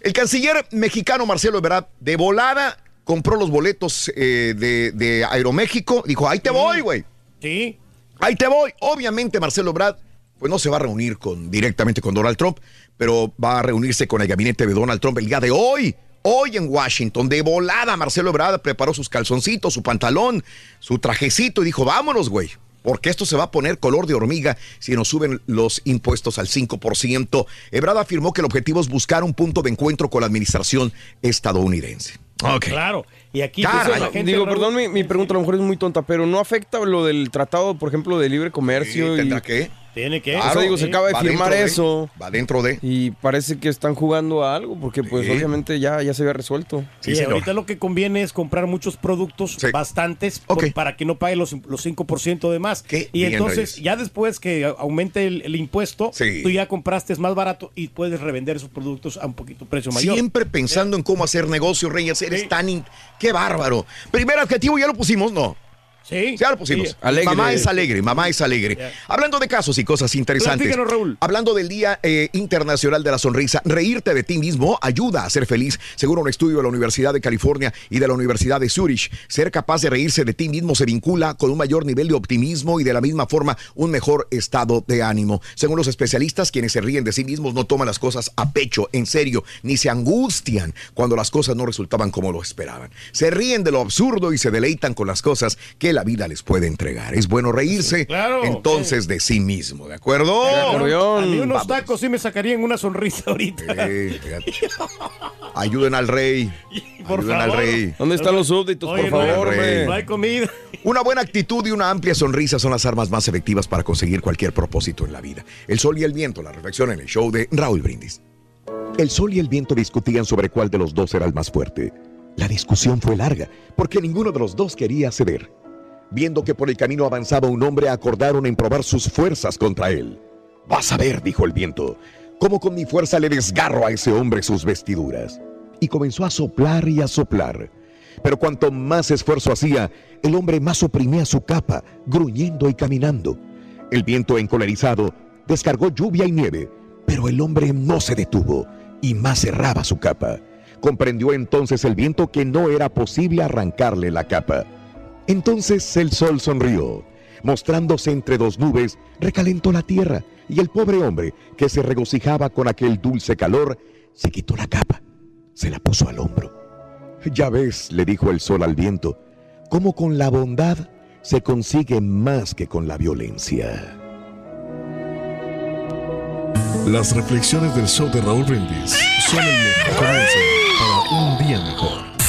El canciller mexicano Marcelo Ebrard, de volada, compró los boletos eh, de, de Aeroméxico. Dijo, ahí te voy, güey. Sí. Ahí te voy. Obviamente Marcelo Brad pues no se va a reunir con, directamente con Donald Trump, pero va a reunirse con el gabinete de Donald Trump el día de hoy. Hoy en Washington, de volada, Marcelo Ebrard preparó sus calzoncitos, su pantalón, su trajecito y dijo, vámonos, güey, porque esto se va a poner color de hormiga si nos suben los impuestos al 5%. Ebrard afirmó que el objetivo es buscar un punto de encuentro con la administración estadounidense. Ok. Claro. Y aquí pues, la gente, Digo, perdón, mi, mi pregunta a lo mejor es muy tonta, pero ¿no afecta lo del tratado, por ejemplo, de libre comercio? Sí, ¿tendrá y... que? Tiene que. o sea, digo, se acaba de va firmar de- eso. Va dentro de. Y parece que están jugando a algo, porque pues Sí. obviamente ya, ya se había resuelto. Sí, ahorita lo que conviene es comprar muchos productos, bastantes, por- para que no pague los, los 5% de más. Y bien, entonces, Reyes. ya después que aumente el, el impuesto, Sí. tú ya compraste más barato y puedes revender esos productos a un poquito precio mayor. Siempre pensando en cómo hacer negocio, Reyes. Eres tan. in- ¡Qué bárbaro! Primer adjetivo, ya lo pusimos, ¿no. Sí. Ya lo pusimos. Sí. Alegre. Mamá es alegre, mamá es alegre. Hablando de casos y cosas interesantes. Raúl. Hablando del Día eh, Internacional de la Sonrisa, reírte de ti mismo ayuda a ser feliz, según un estudio de la Universidad de California y de la Universidad de Zurich. Ser capaz de reírse de ti mismo se vincula con un mayor nivel de optimismo y de la misma forma un mejor estado de ánimo. Según los especialistas, quienes se ríen de sí mismos no toman las cosas a pecho, en serio, ni se angustian cuando las cosas no resultaban como lo esperaban. Se ríen de lo absurdo y se deleitan con las cosas que la vida les puede entregar. Es bueno reírse claro. entonces de sí mismo, ¿de acuerdo? A mí unos Vamos. tacos sí me sacarían una sonrisa ahorita. Eh. Ayuden al rey. Por Ayuden al rey. ¿Dónde están los súbditos, Oye, por no hay- favor? No hay comida. Una buena actitud y una amplia sonrisa son las armas más efectivas para conseguir cualquier propósito en la vida. El sol y el viento, la reflexión en el show de Raúl Brindis. El sol y el viento discutían sobre cuál de los dos era el más fuerte. La discusión fue larga, porque ninguno de los dos quería ceder. Viendo que por el camino avanzaba un hombre, acordaron en probar sus fuerzas contra él. Vas a ver, dijo el viento, cómo con mi fuerza le desgarro a ese hombre sus vestiduras. Y comenzó a soplar y a soplar. Pero cuanto más esfuerzo hacía, el hombre más oprimía su capa, gruñendo y caminando. El viento encolerizado descargó lluvia y nieve, pero el hombre no se detuvo y más cerraba su capa. Comprendió entonces el viento que no era posible arrancarle la capa. Entonces el sol sonrió. Mostrándose entre dos nubes, recalentó la tierra y el pobre hombre, que se regocijaba con aquel dulce calor, se quitó la capa, se la puso al hombro. Ya ves, le dijo el sol al viento, cómo con la bondad se consigue más que con la violencia. Las reflexiones del show de Raúl Brindis son el mejor comienzo para un día mejor.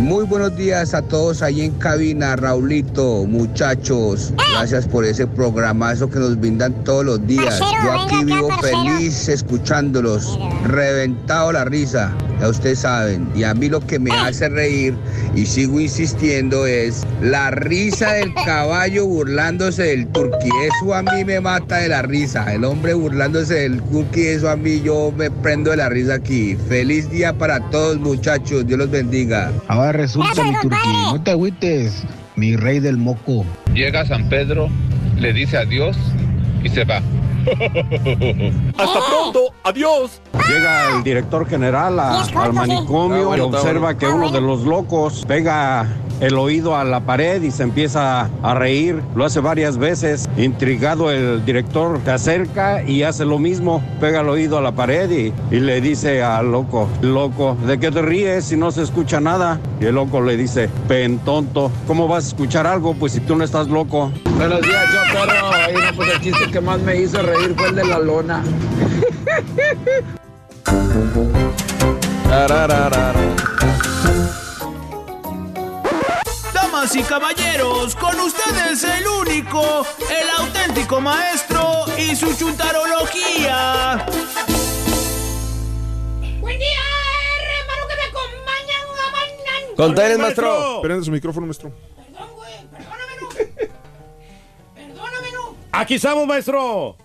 Muy buenos días a todos ahí en cabina, Raulito, muchachos. Gracias por ese programazo que nos brindan todos los días. Yo aquí vivo feliz escuchándolos, reventado la risa, ya ustedes saben. Y a mí lo que me hace reír, y sigo insistiendo, es la risa del caballo burlándose del turqui. Eso a mí me mata de la risa. El hombre burlándose del turqui, eso a mí yo me prendo de la risa aquí. Feliz día para todos, muchachos. Dios los bendiga. Ahora resulta, mi turquí, no te agüites, mi rey del moco. Llega San Pedro, le dice adiós y se va. Hasta pronto, adiós. Llega el director general a- al manicomio Ah, bueno, y observa bueno. que uno de los locos pega el oído a la pared y se empieza a reír. Lo hace varias veces. Intrigado el director se acerca y hace lo mismo. Pega el oído a la pared y, y le dice al loco, loco, ¿de qué te ríes si no se escucha nada? Y el loco le dice, pen tonto, ¿cómo vas a escuchar algo pues si tú no estás loco? Buenos días, yo perro. Ay, no, pues el chiste que más me hizo reír fue el de la lona. Damas y caballeros, con ustedes el único, el auténtico maestro y su chuntarología. Buen día, hermano, que me acompañan a mañana. Containes, maestro. Prende su micrófono, maestro. Aquí estamos, maestro.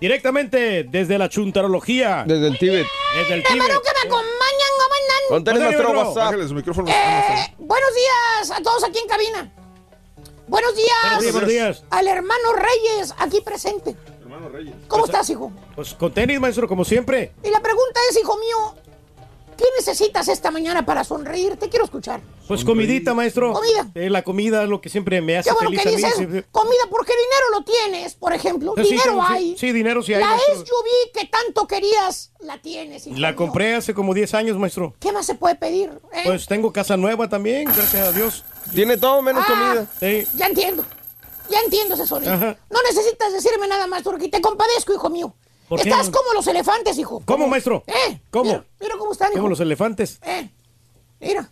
Directamente desde la chuntarología. Desde el Tíbet. Desde el Hermano, Tíbet. que me acompañan a mañana. Con tenis, maestro, WhatsApp. Bájale su micrófono. Eh, buenos días a todos aquí en cabina. Buenos días. Buenos días, buenos días. Al hermano Reyes aquí presente. Hermano Reyes. ¿Cómo estás, hijo? Pues con tenis, maestro, como siempre. Y la pregunta es, hijo mío, ¿qué necesitas esta mañana para sonreír? Te quiero escuchar. Pues comidita, maestro. Comida. Eh, la comida es lo que siempre me hace Qué bueno feliz que a mí. dices comida porque dinero lo tienes, por ejemplo. Sí, dinero sí, sí. hay. Sí, dinero sí hay, La maestro. SUV que tanto querías, la tienes, La compré hace como 10 años, maestro. ¿Qué más se puede pedir? eh? Pues tengo casa nueva también, gracias a Dios. Tiene todo menos Ah, comida. Sí. Ya entiendo. Ya entiendo ese sonido. Ajá. No necesitas decirme nada más porque te compadezco, hijo mío. ¿Por qué? Estás como los elefantes, hijo. ¿Cómo, maestro? ¿Eh? ¿Cómo? Mira, mira cómo están, hijo. Como los elefantes. Eh, mira.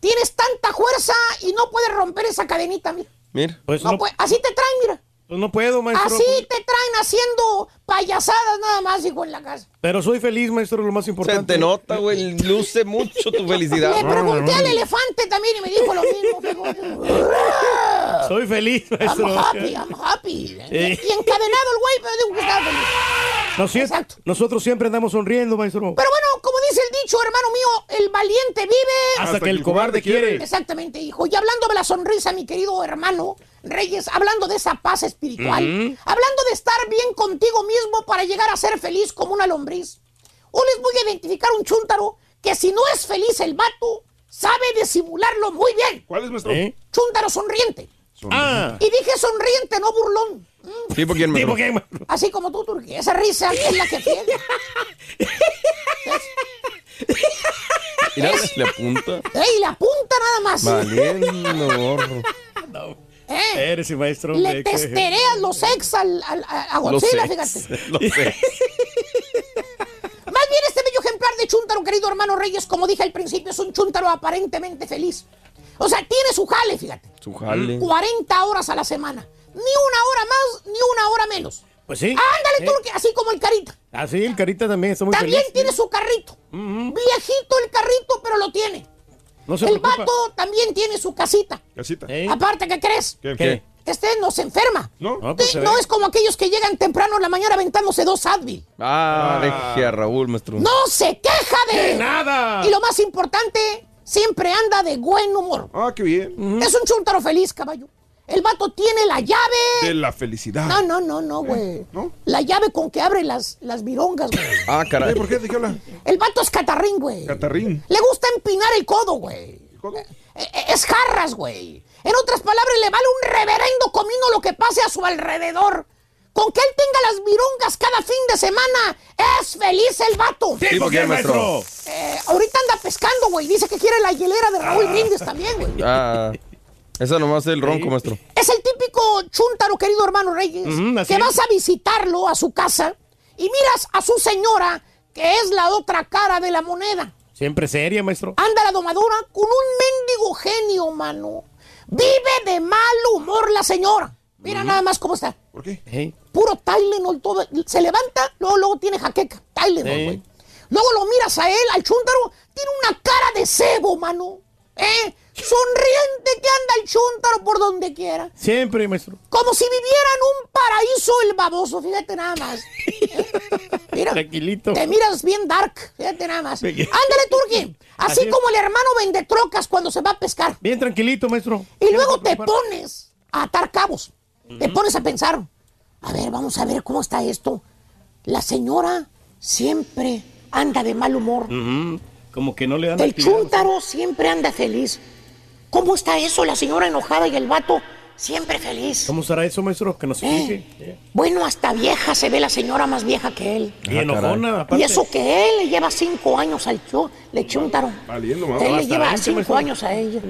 Tienes tanta fuerza y no puedes romper esa cadenita, mira. Mira. Pues No no, puede- así te traen, mira. Pues no puedo, maestro. Así te traen haciendo payasadas nada más, hijo, en la casa. Pero soy feliz, maestro, lo más Se importante. te nota, güey. Luce mucho tu felicidad. Le pregunté al elefante también y me dijo lo mismo. Soy feliz, I'm maestro. happy, I'm happy. Sí. Y encadenado el güey, pero digo que estaba feliz. Nos sie- Exacto. Nosotros siempre andamos sonriendo, maestro. Pero bueno, como dice el dicho, hermano mío, el valiente vive. Hasta que el cobarde quiere. Exactamente, hijo. Y hablando de la sonrisa, mi querido hermano Reyes, hablando de esa paz espiritual, Ujú. hablando de estar bien contigo mismo para llegar a ser feliz como una lombriz. Hoy les voy a identificar un chúntaro que si no es feliz el vato, sabe disimularlo muy bien. ¿Cuál es, maestro? ¿Eh? Chúntaro sonriente. Ah. Y dije sonriente, no burlón. ¿Tipo quién? ¿Tipo maestro? Así como tú, Turquía. Esa risa es la que pierde. Mira, le apunta. ¡Ey, la punta nada más! Valiendo, gorro. ¿Eh? Eres el maestro. Le testereas los ex al, al- a, Los Godzilla, ex, fíjate. Lo sé. Más bien este bello ejemplar de chúntaro, querido hermano Reyes, como dije al principio, es un chúntaro aparentemente feliz. O sea, tiene su jale, fíjate. Su jale. 40 horas a la semana. Ni una hora más, ni una hora menos. Pues sí. Ándale, Sí. Turquía, así como el carita. Ah, sí, el carita también está muy También feliz. tiene su carrito. Viejito el carrito, pero lo tiene. No se el preocupa. vato también tiene su casita. Casita. ¿Eh? Aparte, ¿qué crees? ¿Qué? ¿Qué? Este no se enferma. ¿No? No, pues Sí, no es como aquellos que llegan temprano en la mañana aventándose dos Advil. Ah, deje a Raúl, maestro. No se queja de... ¡Nada! Y lo más importante, siempre anda de buen humor. Ah, qué bien. Es un chuntaro feliz, caballo. El vato tiene la llave... De la felicidad. No, no, no, no, güey. ¿No? La llave con que abre las, las virongas, güey. Ah, Eh, caray. ¿Por qué? ¿De qué habla? El vato es catarrín, güey. Catarrín. Le gusta empinar el codo, güey. ¿Codo? Eh, eh, Es jarras, güey. En otras palabras, le vale un reverendo comino lo que pase a su alrededor. Con que él tenga las virongas cada fin de semana, es feliz el vato. ¿Tipo quién, maestro? Eh, ahorita anda pescando, güey. Dice que quiere la hielera de Raúl Brindis también, güey. Ah, esa nomás es el ronco, maestro. Es el típico chúntaro, querido hermano Reyes, que es. vas a visitarlo a su casa y miras a su señora, que es la otra cara de la moneda. Siempre seria, maestro. Anda la domadora con un mendigo genio, mano. Vive de mal humor la señora. Mira nada más cómo está. ¿Por qué? ¿Eh? Puro Tylenol todo. Se levanta, luego, luego tiene jaqueca. Tylenol, güey. Luego lo miras a él, al chúntaro, tiene una cara de cebo, mano. ¿Eh? Sonriente que anda el chúntaro por donde quiera. Siempre, maestro. Como si viviera en un paraíso el baboso, fíjate nada más. ¿Eh? Mira, Tranquilito. te miras bien dark, fíjate nada más. Ándale, Turki. Así como el hermano vende trocas cuando se va a pescar. Bien tranquilito, maestro. Y luego te pones a atar cabos. Te pones a pensar. A ver, vamos a ver cómo está esto. La señora siempre anda de mal humor. Como que no le dan El chúntaro siempre anda feliz. ¿Cómo está eso? La señora enojada y el vato siempre feliz. ¿Cómo será eso, maestro? Que nos Eh, explique. Bueno, hasta vieja se ve la señora más vieja que él. Y enojona, aparte. Y eso que él le lleva cinco años al chu, le chúntaro. Valiendo, mamá. Él le lleva 20, cinco maestro. años a ella.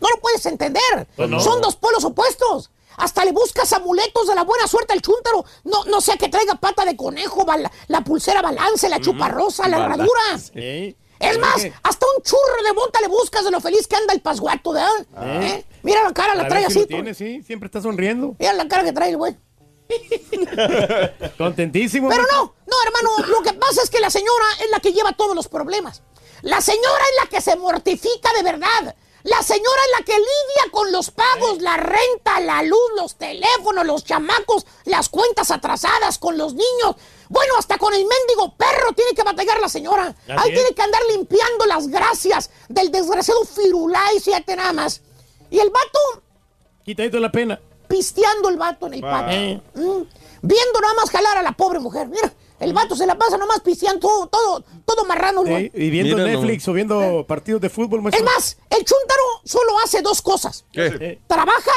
No lo puedes entender. Pues no. Son dos polos opuestos. Hasta le buscas amuletos de la buena suerte al chúntaro. No, no sea que traiga pata de conejo, bala- la pulsera balance, la chuparrosa, la Balance. herradura. Sí. Es más, hasta un churro de monta le buscas de lo feliz que anda el pasguato, ¿verdad? ¿Eh? Mira la cara, la trae así. tiene, sí. Siempre está sonriendo. Mira la cara que trae el güey. Contentísimo. Pero no, no, hermano, lo que pasa es que la señora es la que lleva todos los problemas. La señora es la que se mortifica de verdad. La señora es la que lidia con los pagos, la renta, la luz, los teléfonos, los chamacos, las cuentas atrasadas con los niños. Bueno, hasta con el mendigo perro tiene que batallar la señora. Así Ahí es. tiene que andar limpiando las gracias del desgraciado Firulais, fíjate nada más. Y el vato Quitadito la pena. pisteando el vato en el Ah. patio. Mm. Viendo nada más jalar a la pobre mujer. Mira, el vato se la pasa nomás pisteando todo, todo, todo marrano. Sí, güey. y viendo Mira Netflix o viendo partidos de fútbol. Es maestro. más, el chúntaro solo hace dos cosas. ¿Qué? Trabaja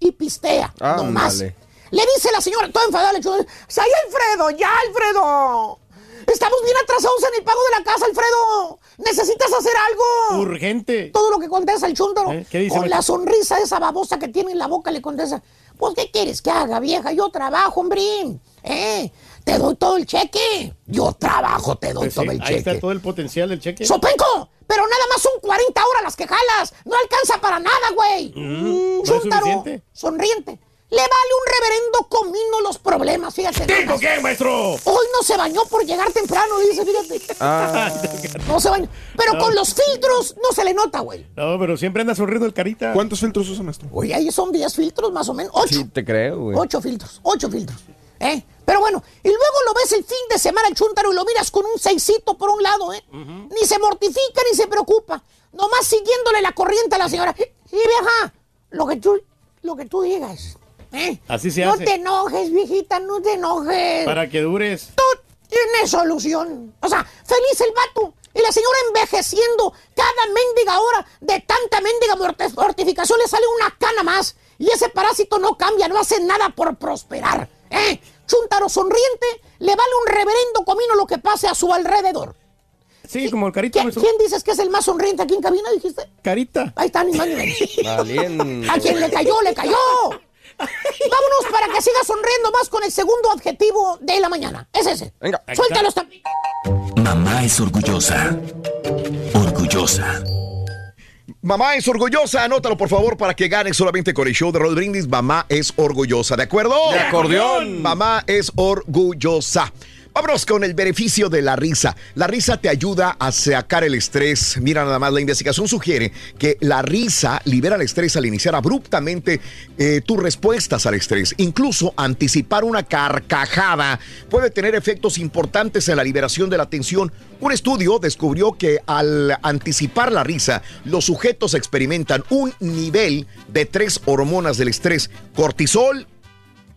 y pistea. no más. Ándale. Le dice la señora, toda enfadada, le ¡Ay, Alfredo! ¡Ya, Alfredo! Estamos bien atrasados en el pago de la casa, Alfredo. ¿Necesitas hacer algo? Urgente. Todo lo que contesta el chúntaro. ¿Eh? ¿Qué dice, Con la sonrisa esa babosa que tiene en la boca le contesta. Pues, ¿qué quieres que haga, vieja? Yo trabajo, hombre. ¿Eh? Te doy todo el cheque. Yo trabajo, te doy Pues sí, todo el ahí está cheque. todo el potencial del cheque. ¡Sopenco! Pero nada más son 40 horas las que jalas. No alcanza para nada, güey. Mm, ¿no es chúntaro, suficiente? sonriente. Le vale un reverendo comino los problemas, fíjate. nada ¿Digo más. qué, maestro? Hoy no se bañó por llegar temprano, dice, fíjate. Ah, No se bañó. Pero No. con los filtros no se le nota, güey. No, pero siempre anda sonriendo el carita. ¿Cuántos filtros usa, maestro? Oye, ahí son 10 filtros más o menos. 8. sí, te creo, güey. Ocho filtros, ocho filtros. ¿eh? Pero bueno, y luego lo ves el fin de semana el chúntaro y lo miras con un seisito por un lado, ¿eh? Ni se mortifica ni se preocupa. Nomás siguiéndole la corriente a la señora. Sí, vieja, lo que tú, lo que tú digas. ¿Eh? Así se no hace. te enojes, viejita, no te enojes. Para que dures. Todo tiene solución. O sea, feliz el vato. Y la señora envejeciendo cada mendiga hora de tanta mendiga mortificación le sale una cana más. Y ese parásito no cambia, no hace nada por prosperar. ¿Eh? Chuntaro sonriente, le vale un reverendo comino lo que pase a su alrededor. Sí, como el carita, ¿Quién, quién dices que es el más sonriente aquí en cabina, dijiste? Carita. Ahí está, ni más ni menos. A quien le cayó, le cayó. Vámonos para que siga sonriendo más con el segundo adjetivo de la mañana. Es ese. Venga. Suéltalo, está. Mamá es orgullosa. Orgullosa. Mamá es orgullosa, anótalo por favor para que gane solamente con el show de Rod Brindis. Mamá es orgullosa, ¿de acuerdo? De acordeón. Mamá es orgullosa. Vámonos con el beneficio de la risa. La risa te ayuda a sacar el estrés. Mira nada más, la investigación sugiere que la risa libera el estrés al iniciar abruptamente eh, tus respuestas al estrés. Incluso anticipar una carcajada puede tener efectos importantes en la liberación de la tensión. Un estudio descubrió que al anticipar la risa, los sujetos experimentan un nivel de tres hormonas del estrés, cortisol,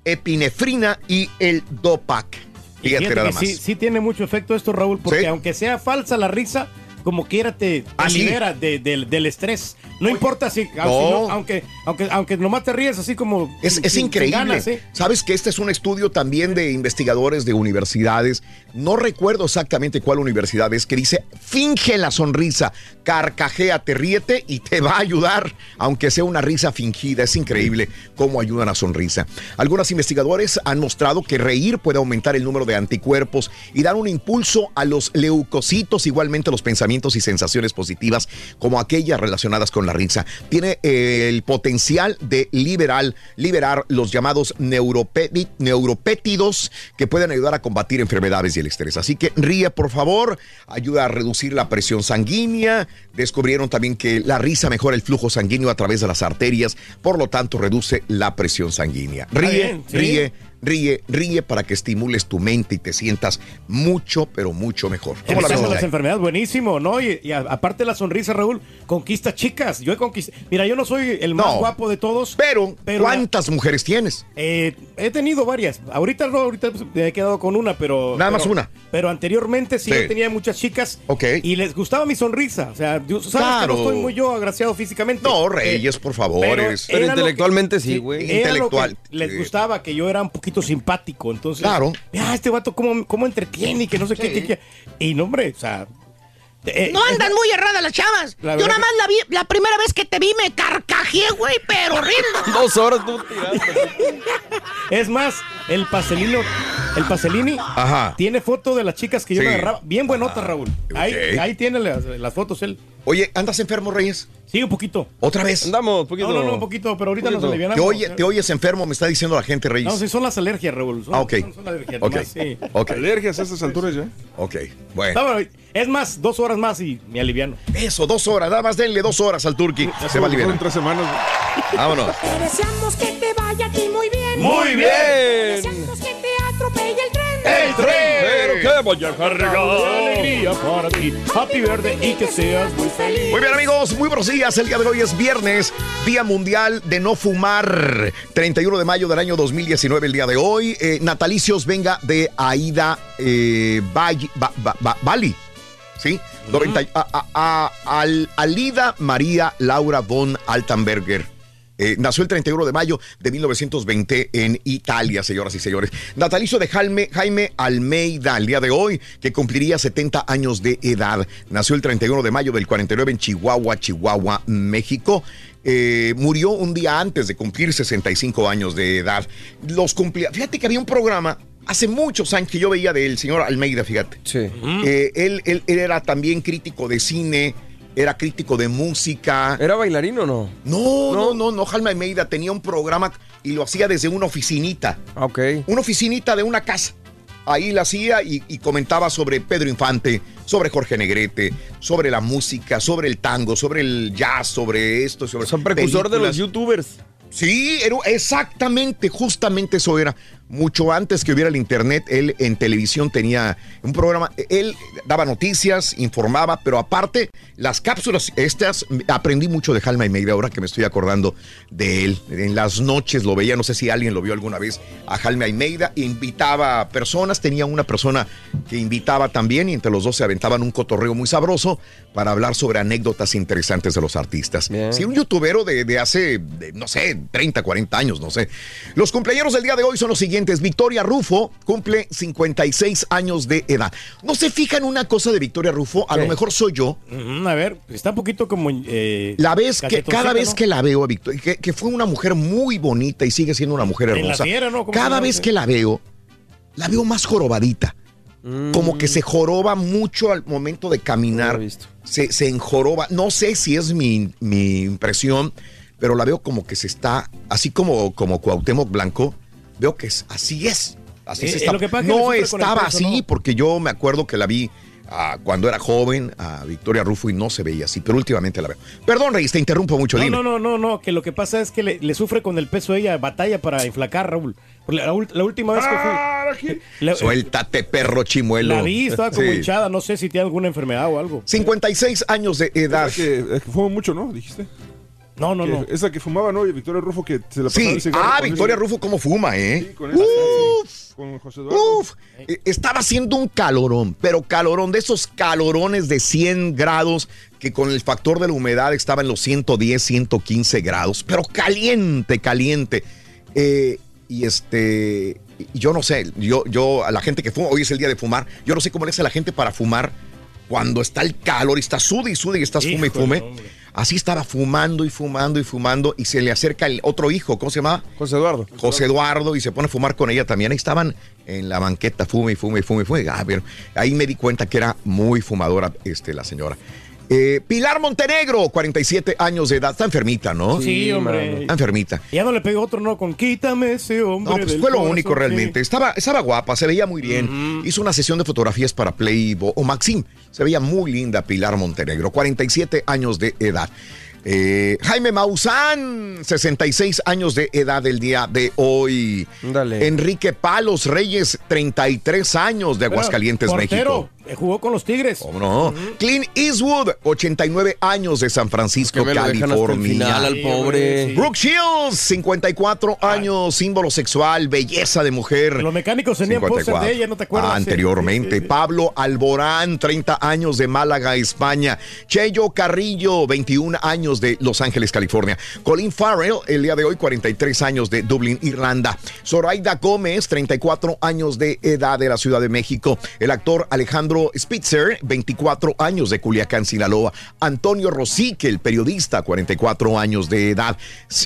epinefrina y el dopac. Fíjate nada más. sí, sí tiene mucho efecto esto, Raúl, porque Sí. aunque sea falsa la risa, como quiera te, te Ah, sí. libera de- del- del estrés. No importa si, No. si no- aunque, aunque, aunque nomás te ríes así como... Es, sin- increíble. ganas, ¿eh? Sabes que este es un estudio también de investigadores de universidades. No recuerdo exactamente cuál universidad es que dice, finge la sonrisa, carcajéate, ríete y te va a ayudar, aunque sea una risa fingida. Es increíble cómo ayuda la sonrisa. Algunos investigadores han mostrado que reír puede aumentar el número de anticuerpos y dar un impulso a los leucocitos, igualmente a los pensamientos y sensaciones positivas, como aquellas relacionadas con la risa. Tiene eh, el potencial de liberar, liberar los llamados neuropétidos que pueden ayudar a combatir enfermedades y el estrés. Así que ríe, por favor, ayuda a reducir la presión sanguínea. Descubrieron también que la risa mejora el flujo sanguíneo a través de las arterias, por lo tanto reduce la presión sanguínea. Ríe, bien, sí. ríe, ríe, ríe para que estimules tu mente y te sientas mucho, pero mucho mejor. ¿Cómo la ves, las enfermedades, buenísimo, ¿no? Y, y a- aparte la sonrisa, Raúl, conquista chicas. Yo he conquistado. Mira, yo no soy el más No. guapo de todos. Pero, Pero- ¿cuántas mujeres tienes? Eh, he tenido varias. Ahorita no, ahorita pues, me he quedado con una, pero. Nada pero- más una. Pero anteriormente sí, Sí. yo tenía muchas chicas. Ok. Y les gustaba mi sonrisa. O sea, yo, sabes Claro. que no estoy muy yo agraciado físicamente. No, Eh, Reyes, por favor. pero que- intelectualmente sí, güey. Era lo Intelectual. que les gustaba que yo era un poquito simpático. Entonces, Claro. Ah, este vato cómo, cómo entretiene y que no sé qué, qué, qué. Y no, hombre, o sea. eh, No andan muy erradas las chavas. La Yo nada más la vi, la primera vez que te vi me carcajeé, güey, pero riendo. Dos horas tú tirando. Es más, el Paselino, el Paselini Ajá. tiene foto de las chicas que yo Sí. me agarraba. Bien buenota, Raúl. Ahí, tiene las, las fotos él. Oye, ¿andas enfermo, Reyes? Sí, un poquito. ¿Otra vez? Andamos, poquito. No, no, no, un poquito, pero ahorita nos Poquito. alivianamos. Te, oye, te oyes enfermo, me está diciendo la gente, Reyes. No, sí, son las alergias, Raúl. Son, Ah, ok. son, son alergias, Ok. nomás, sí. Ok. Alergias a estas alturas ya. Ok. Bueno. Está bueno, Es más, dos horas más y me aliviano. Eso, dos horas. Nada más denle dos horas al Turqui. Se va a aliviar. tres semanas. Vámonos. Te deseamos que te vaya a ti muy bien. Muy bien. Deseamos que te atropelle el tren. El tren. Pero que vaya cargado. alegría para ti. Happy verde y que seas muy feliz. Muy bien amigos, muy buenos días. El día de hoy es viernes, Día Mundial de No Fumar. 31 de mayo del año 2019, el día de hoy. Eh, natalicios venga de Aida eh, Valle- Ba- Ba- Ba- Bali. ¿Sí? 90 a- a- a- Al- Alida María Laura von Altenberger. Eh, nació el 31 de mayo de 1920 en Italia, señoras y señores. Natalicio de Jaime, Jaime Almeida, el día de hoy, que cumpliría 70 años de edad. Nació el 31 de mayo del 49 en Chihuahua, Chihuahua, México. Eh, murió un día antes de cumplir 65 años de edad. Los cumplía. Fíjate que había un programa hace muchos años que yo veía del señor Almeida, fíjate. Sí. Eh, él, él- él era también crítico de cine, era crítico de música. ¿Era bailarín o no? No, no, no, no, Jaime Almeida tenía un programa y lo hacía desde una oficinita. Ok. Una oficinita de una casa. Ahí la hacía y, y comentaba sobre Pedro Infante, sobre Jorge Negrete, sobre la música, sobre el tango, sobre el jazz, sobre esto, sobre. Son precursor de los youtubers. Sí, era exactamente, justamente eso era. Mucho antes que hubiera el internet, él en televisión tenía un programa, él daba noticias, informaba, pero aparte, las cápsulas estas, aprendí mucho de Jaime Almeida, ahora que me estoy acordando de él. En las noches lo veía, no sé si alguien lo vio alguna vez, a Jaime Almeida, invitaba personas, tenía una persona que invitaba también y entre los dos se aventaban un cotorreo muy sabroso para hablar sobre anécdotas interesantes de los artistas. Sí, un youtubero de, de hace, de, no sé, 30, 40 años, no sé. Los cumpleaños del día de hoy son los siguientes. Victoria Rufo cumple 56 años de edad. ¿No se fijan una cosa de Victoria Rufo? A lo mejor soy yo. A ver, está un poquito como. eh, La vez que cada vez que la veo a Victoria, que, que fue una mujer muy bonita y sigue siendo una mujer hermosa. fiera, ¿no? ¿Cómo se Cada vez que la veo, la veo más jorobadita. Como que se joroba mucho al momento de caminar. Se, se enjoroba. No sé si es mi, mi impresión, pero la veo como que se está, así como, como Cuauhtémoc Blanco, veo que es, así es. Así Eh, se eh, está. lo que pasa es que no estaba peso, así, ¿no? porque yo me acuerdo que la vi ah, cuando era joven, a Victoria Rufo, y no se veía así, pero últimamente la veo. Perdón, Reyes, te interrumpo mucho, No, dime. no, no, no, no, que lo que pasa es que le, le sufre con el peso ella, batalla para inflacar, Raúl. La, última vez que fui. la- Suéltate, perro chimuelo. La vi, estaba como Sí. hinchada, no sé si tiene alguna enfermedad o algo. 56 años de edad. Esa que, que fuma mucho, ¿no? Dijiste. No, no, Que- no. Esa que fumaba, ¿no? Y Victoria Rufo que se la pasaba Sí, el cigarro ah, Victoria ese- Rufo, ¿cómo fuma, eh? con esa- Uf, Con José Eduardo. uf. Eh, Estaba haciendo un calorón, pero calorón de esos calorones de 100 grados que con el factor de la humedad estaba en los 110, 115 grados, pero caliente, caliente. Eh, y este, yo no sé, yo, yo, a la gente que fuma, hoy es el día de fumar, yo no sé cómo le hace a la gente para fumar cuando está el calor y está sude y sude y estás fume y fume. hombre. Así estaba fumando y fumando y fumando y se le acerca el otro hijo, ¿cómo se llama? José Eduardo. José Eduardo y se pone a fumar con ella también. Ahí estaban en la banqueta, fume y fume y fume y fume. Ah, pero ahí me di cuenta que era muy fumadora este, la señora. Eh, Pilar Montenegro, 47 años de edad. Está enfermita, ¿no? Sí, hombre. Está enfermita. Ya no le pegó otro, no, con quítame ese hombre. No, pues del fue lo corazón", único sí. realmente. Estaba, estaba guapa, se veía muy bien. Hizo una sesión de fotografías para Playboy o Maxim. Se veía muy linda Pilar Montenegro, 47 años de edad. Eh, Jaime Maussan, 66 años de edad el día de hoy. Enrique Palos Reyes, 33 años de Aguascalientes, México. Eh, Jugó con los Tigres. ¿Cómo no? Clint Eastwood, 89 años de San Francisco, me lo dejan hasta el California. final al pobre. Sí. Brooke Shields, 54 años, símbolo sexual, belleza de mujer. Los mecánicos tenían póster de ella, ¿no te acuerdas? Ah, anteriormente. Pablo Alborán, 30 años de Málaga, España. Cheyo Carrillo, 21 años de Los Ángeles, California. Colin Farrell, el día de hoy, 43 años de Dublín, Irlanda. Zoraida Gómez, 34 años de edad de la Ciudad de México. El actor Alejandro Spitzer, 24 años de Culiacán, Sinaloa. Antonio Rosique, el periodista, 44 años de edad.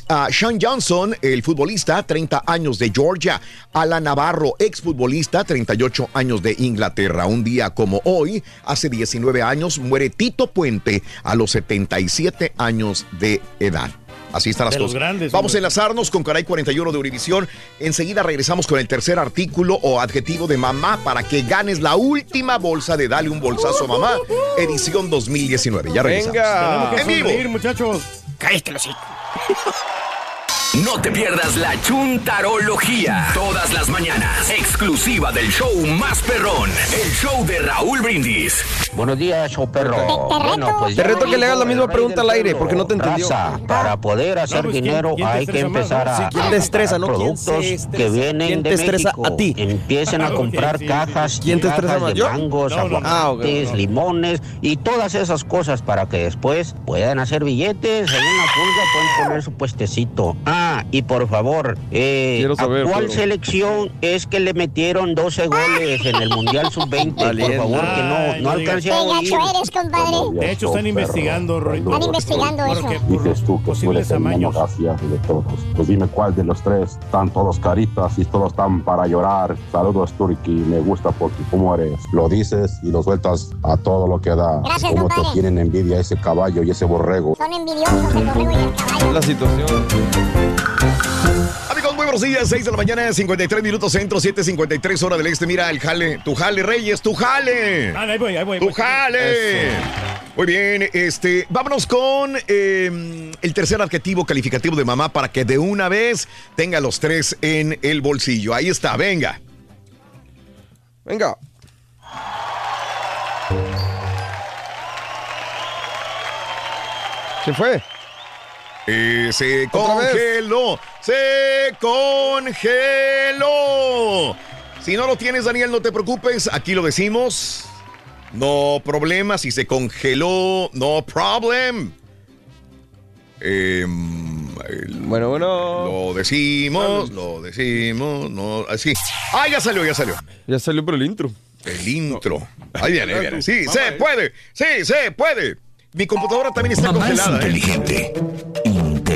Ah, Sean Johnson, el futbolista, 30 años de Georgia. Alan Navarro, exfutbolista, 38 años de Inglaterra. Un día como hoy, hace 19 años, muere Tito Puente a los 77 años de edad. Así están las De los cosas. grandes, Vamos hombre. a enlazarnos con Caray 41 de Univisión. Enseguida regresamos con el tercer artículo o adjetivo de mamá para que ganes la última bolsa de Dale un bolsazo a mamá, edición 2019. Ya regresamos. Que En vivo. sonreír, muchachos. Cállate los hijos. No te pierdas la chuntarología. Todas las mañanas. Exclusiva del show más perrón. El show de Raúl Brindis. Buenos días, show perro. Bueno, pues Te reto que le hagas la misma pregunta al aire, porque no te entendió. Raza, para poder hacer pues, ¿quién- dinero quién te hay que empezar a Sí, ¿quién te estresa, no? ¿Quién productos se estresa? que vienen ¿Quién de te estresa México. a ti? Empiecen a comprar sí. cajas ¿Quién y te estresa cajas más, de yo? mangos, No, no, no. aguacates, Ah, limones y todas esas cosas para que después puedan hacer billetes. En la pulga pueden poner su puestecito. Ah, y por favor, eh, saber, ¿a cuál pero- selección es que le metieron 12 goles en el Mundial Sub-20? Por favor, que no, no Qué a oír. gacho eres, compadre. De hecho, están investigando, Rorrito. Están investigando eso. Dices tú que tú eres el menos gracioso de todos. Pues dime cuál de los tres. Están todos caritas y todos están para llorar. Saludos, Turki. Me gusta porque cómo eres. Lo dices y lo sueltas a todo lo que da. Gracias, Cómo te tienen envidia ese caballo y ese borrego. Son envidiosos el borrego y el caballo. La situación. Amigos, muy buenos días. 6 de la mañana, 53 minutos centro, 7.53 hora del este. Mira el jale. Tu jale, Reyes, tu jale. Ah, ahí voy, ahí voy. Tu voy. jale. Muy bien, este, vámonos con eh, el tercer adjetivo calificativo de mamá para que de una vez tenga los tres en el bolsillo. Ahí está, venga. Venga. Se fue. Eh, se congeló, se congeló. Si no lo tienes, Daniel, no te preocupes, aquí lo decimos. No problema, si se congeló, no problem. Em, el- Bueno, bueno. Lo decimos, lo decimos, no, así. Ah, ya salió, ya salió. Ya salió por el intro. El intro. Ahí viene, ahí viene. Sí, Mamá, se eh. puede, sí, se puede. Mi computadora también está Mamá es congelada. ¿eh?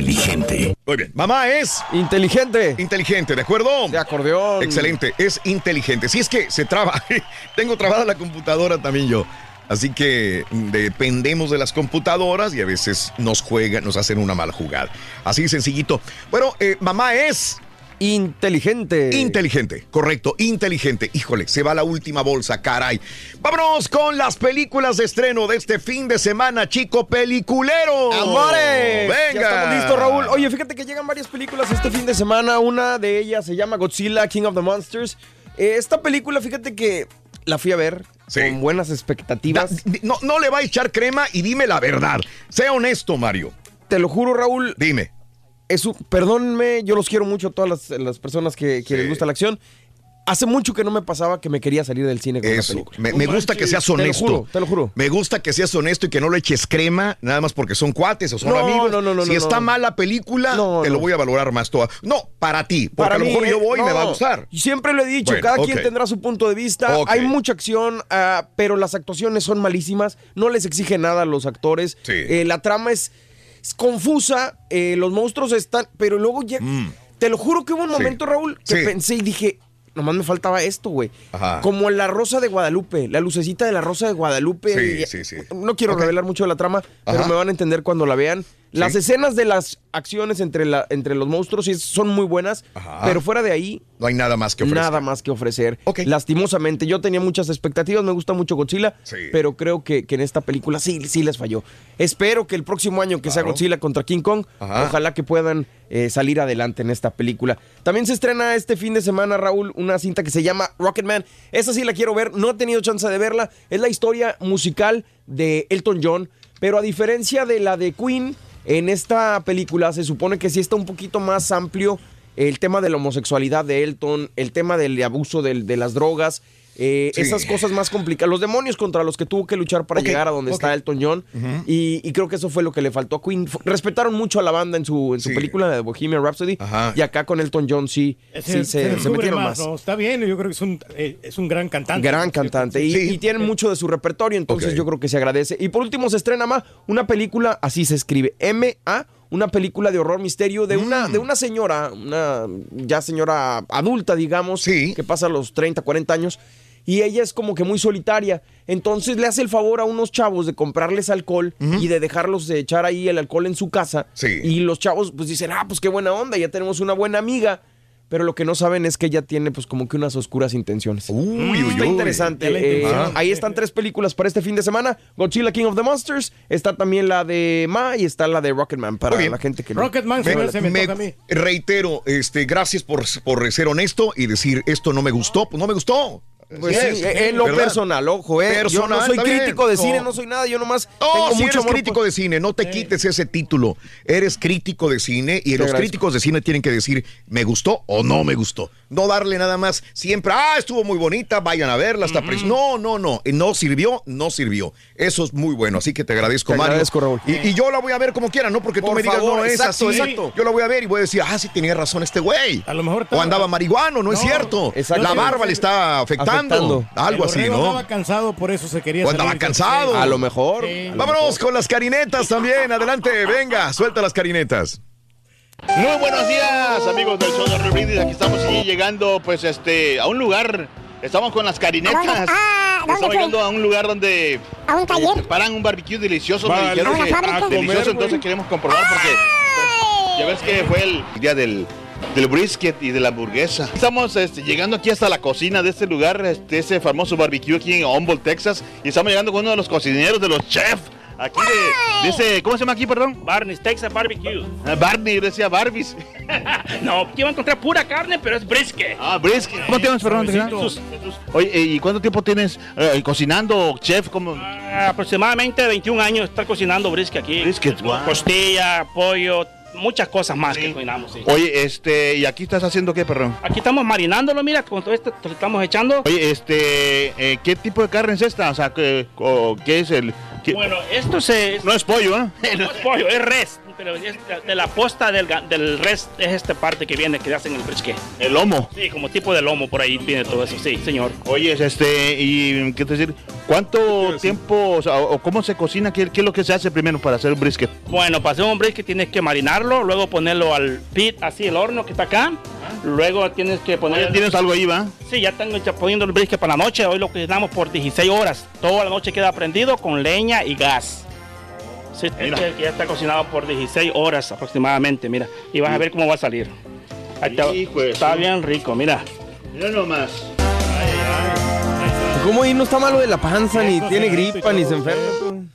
Inteligente. Muy bien. Mamá es Inteligente. inteligente, ¿de acuerdo? De acordeón. Excelente, es inteligente. Si es que se traba, tengo trabada la computadora también yo. Así que dependemos de las computadoras y a veces nos juegan, nos hacen una mala jugada. Así sencillito. Bueno, eh, mamá es Inteligente. inteligente, correcto, inteligente. Híjole, se va la última bolsa, caray. Vámonos con las películas de estreno de este fin de semana, chico peliculero. ¡Amores! Venga. Ya estamos listos, Raúl. Oye, fíjate que llegan varias películas este fin de semana. Una de ellas se llama Godzilla, King of the Monsters. Eh, esta película, fíjate que la fui a ver Sí. con buenas expectativas. Da- no, no le va a echar crema y dime la verdad. Sea honesto, Mario. Te lo juro, Raúl. Dime. Es un- perdónenme, yo los quiero mucho a todas las, las personas que, que Sí. les gusta la acción. Hace mucho que no me pasaba que me quería salir del cine con Eso. una película. Me, me gusta que seas Te lo honesto. juro, te lo juro. Me gusta que seas honesto y que no le eches crema, nada más porque son cuates o son No, amigos. no, no, no, si no, está no. mal la película, No, te lo voy a valorar más toda. No, para ti, porque Para a lo mí, mejor yo eh, voy y me va a gustar. Siempre lo he dicho, Bueno, cada quien tendrá su punto de vista. Hay mucha acción, ah, pero las actuaciones son malísimas. No les exige nada a los actores. Sí. Eh, la trama es confusa. eh, los monstruos están. Pero luego ya. Mm. Te lo juro que hubo un Sí. momento, Raúl, que Sí. pensé y dije. Nomás me faltaba esto, güey. Como la Rosa de Guadalupe, la lucecita de la Rosa de Guadalupe. Sí, Y- sí, sí. No quiero revelar mucho de la trama, pero me van a entender cuando la vean. Las Sí. escenas de las acciones entre, la, entre los monstruos son muy buenas, Ajá. pero fuera de ahí, No hay nada más que ofrecer. Nada más que ofrecer. Lastimosamente, yo tenía muchas expectativas, me gusta mucho Godzilla, Sí. pero creo que, que en esta película sí, sí les falló. Espero que el próximo año que sea. Godzilla contra King Kong, Ajá. ojalá que puedan eh, salir adelante en esta película. También se estrena este fin de semana, Raúl, una cinta que se llama Rocketman. Esa sí la quiero ver, no he tenido chance de verla. Es la historia musical de Elton John, pero a diferencia de la de Queen, en esta película se supone que sí está un poquito más amplio el tema de la homosexualidad de Elton, el tema del abuso del- de, las drogas, eh, Sí. esas cosas más complicadas, los demonios contra los que tuvo que luchar para llegar a donde está Elton John. y, y creo que eso fue lo que le faltó a Queen. Respetaron mucho a la banda en su, en su Sí. película de Bohemian Rhapsody. Ajá. Y acá con Elton John sí, sí se, se metieron más. ¿no? Está bien, yo creo que es un, eh, es un gran cantante. Gran cantante. Y, Sí. y tienen mucho de su repertorio, entonces yo creo que se agradece. Y por último se estrena más una película, así se escribe, M-A, una película de horror misterio de una, Mm. de una señora, una ya señora adulta, digamos, Sí. que pasa los 30, 40 años. Y ella es como que muy solitaria. Entonces le hace el favor a unos chavos de comprarles alcohol y de dejarlos de echar ahí el alcohol en su casa. Sí. Y los chavos pues dicen, ah, pues qué buena onda, ya tenemos una buena amiga. pero lo que no saben es que ella tiene pues como que unas oscuras intenciones. Uy, Está uy. interesante. Ya la Eh, ahí están tres películas para este fin de semana. Godzilla King of the Monsters, está también la de Ma y está la de Rocketman para la gente que no. Rocketman se Me- me, se me me- toca a mí. reitero, este, gracias por, por ser honesto y decir esto no me gustó, pues no me gustó. Pues sí, es, en lo ¿verdad? personal, ojo, eh. yo Personal, no soy bien. crítico de cine, no soy nada, yo nomás No, tengo si mucho eres amor por- crítico de cine, no te quites ese título. Eres crítico de cine y los agradezco. críticos de cine tienen que decir me gustó o no me gustó. No darle nada más siempre, ah, estuvo muy bonita, vayan a verla, está pres-". No, no, no, eh, no sirvió, no sirvió. Eso es muy bueno, así que te agradezco, Te Mario. agradezco, Raúl. Y, y yo la voy a ver como quiera, no porque tú me digas, favor, no es exacto, así. exacto. Yo la voy a ver y voy a decir, ah, sí tenía razón este güey. A lo mejor O andaba marihuano, no, es No, cierto. La barba le está afectando. Afectando. Algo El así, ¿no? Estaba cansado, por eso se quería O salir. andaba cansado. A lo mejor. Sí. a lo Vámonos con las carinetas también. Adelante, venga, suelta las carinetas. Muy buenos días, amigos del show de Raúl Brindis. Aquí estamos sí, llegando, pues, este, a un lugar. Estamos con las ¿A carinetas. Ah, ¿dónde Estamos llegando a un lugar donde ¿A un eh, taller? preparan un barbecue delicioso. Vale. me dijeron ¿A una que- delicioso, Comer, entonces queremos comprobar porque pues, ya ves que fue el día del, del brisket y de la hamburguesa. Estamos este, llegando aquí hasta la cocina de este lugar, este, ese famoso barbecue aquí en Humboldt, Texas. Y estamos llegando con uno de los cocineros, de los chefs. Aquí de, de ese, ¿cómo se llama aquí, perdón? Barney's Texas Barbecue. Ah, Barney, decía Barbies. No, aquí va a encontrar pura carne, pero es brisket. Ah, brisket. ¿Cómo te llamas, perdón? Jesús. Oye, eh, ¿y cuánto tiempo tienes eh, cocinando, chef? ¿Cómo? Ah, aproximadamente 21 años estar cocinando brisket aquí. Brisket, wow. Costilla, pollo, muchas cosas más que cocinamos. sí. Oye, este, ¿y aquí estás haciendo qué, perdón? Aquí estamos marinándolo, mira, con todo esto lo estamos echando. Oye, este, eh, ¿qué tipo de carne es esta? O sea, ¿qué, o ¿qué es el...? qué- Bueno, esto se... No es pollo, ¿eh? No es pollo, es res. Pero es de, la posta del, del res es esta parte que viene, que hacen el brisket. El lomo. Sí, como tipo de lomo, por ahí viene todo eso, sí, señor. Oye, este, y qué te decir, ¿cuánto tiempo, o, sea, o- o cómo se cocina? ¿Qué, qué es lo que se hace primero para hacer un brisket? Bueno, para hacer un brisket tienes que marinarlo, luego ponerlo al pit, así el horno que está acá. Luego tienes que poner... Oye, ¿Tienes algo ahí, va? Sí, ya tengo ya poniendo el brisket para la noche. Hoy lo cocinamos por 16 horas. Toda la noche queda prendido con leña y gas. Sí, Mira. este que ya está cocinado por 16 horas aproximadamente, mira. Y vas a ver cómo va a salir. Ahí está, Hijo de está bien rico, mira. Mira nomás. ¿Cómo y no está malo de la panza, ni tiene gripa, ni se enferma?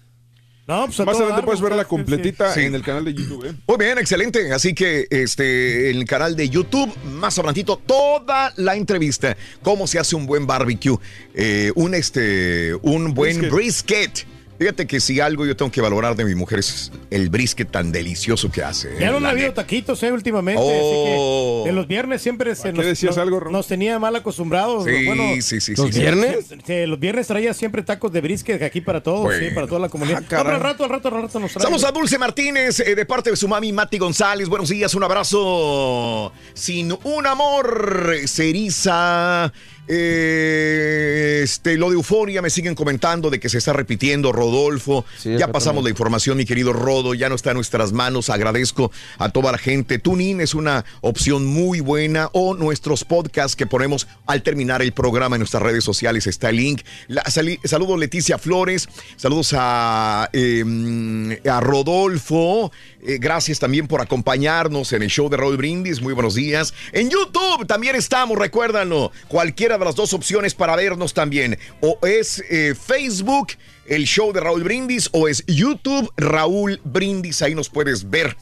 No, pues a Más adelante puedes verla pues, completita Sí. en el canal de YouTube. ¿eh? Muy bien, excelente. Así que este, en el canal de YouTube, más adelantito, toda la entrevista. Cómo se hace un buen barbecue. eh, un, este, un buen Brisket. brisket. Fíjate que si algo yo tengo que valorar de mi mujer es el brisket tan delicioso que hace. Ya no han habido taquitos, eh, últimamente. Oh. Así que de los viernes siempre se qué nos, decías nos- algo, Ron? nos tenía mal acostumbrados. Sí, bueno, sí, sí, ¿Los sí. viernes? sí, los viernes traía siempre tacos de brisket aquí para todos, Bueno. sí, para toda la comunidad. Ah, No, al rato, al rato, al rato nos trae. Estamos a Dulce Martínez eh, de parte de su mami Mati González. Buenos días, un abrazo. Sin un amor se eriza. Eh, este, lo de euforia me siguen comentando de que se está repitiendo, Rodolfo. Sí, ya pasamos la información, mi querido Rodo, ya no está en nuestras manos. Agradezco a toda la gente. Tunin es una opción muy buena o nuestros podcasts que ponemos al terminar el programa en nuestras redes sociales está el link. La- sali- saludos Leticia Flores, saludos a, eh, a Rodolfo. Eh, gracias también por acompañarnos en el show de Raúl Brindis. Muy buenos días. En YouTube también estamos, recuérdanlo. Cualquiera de las dos opciones para vernos también. O es eh, Facebook, el show de Raúl Brindis, o es YouTube Raúl Brindis. Ahí nos puedes ver.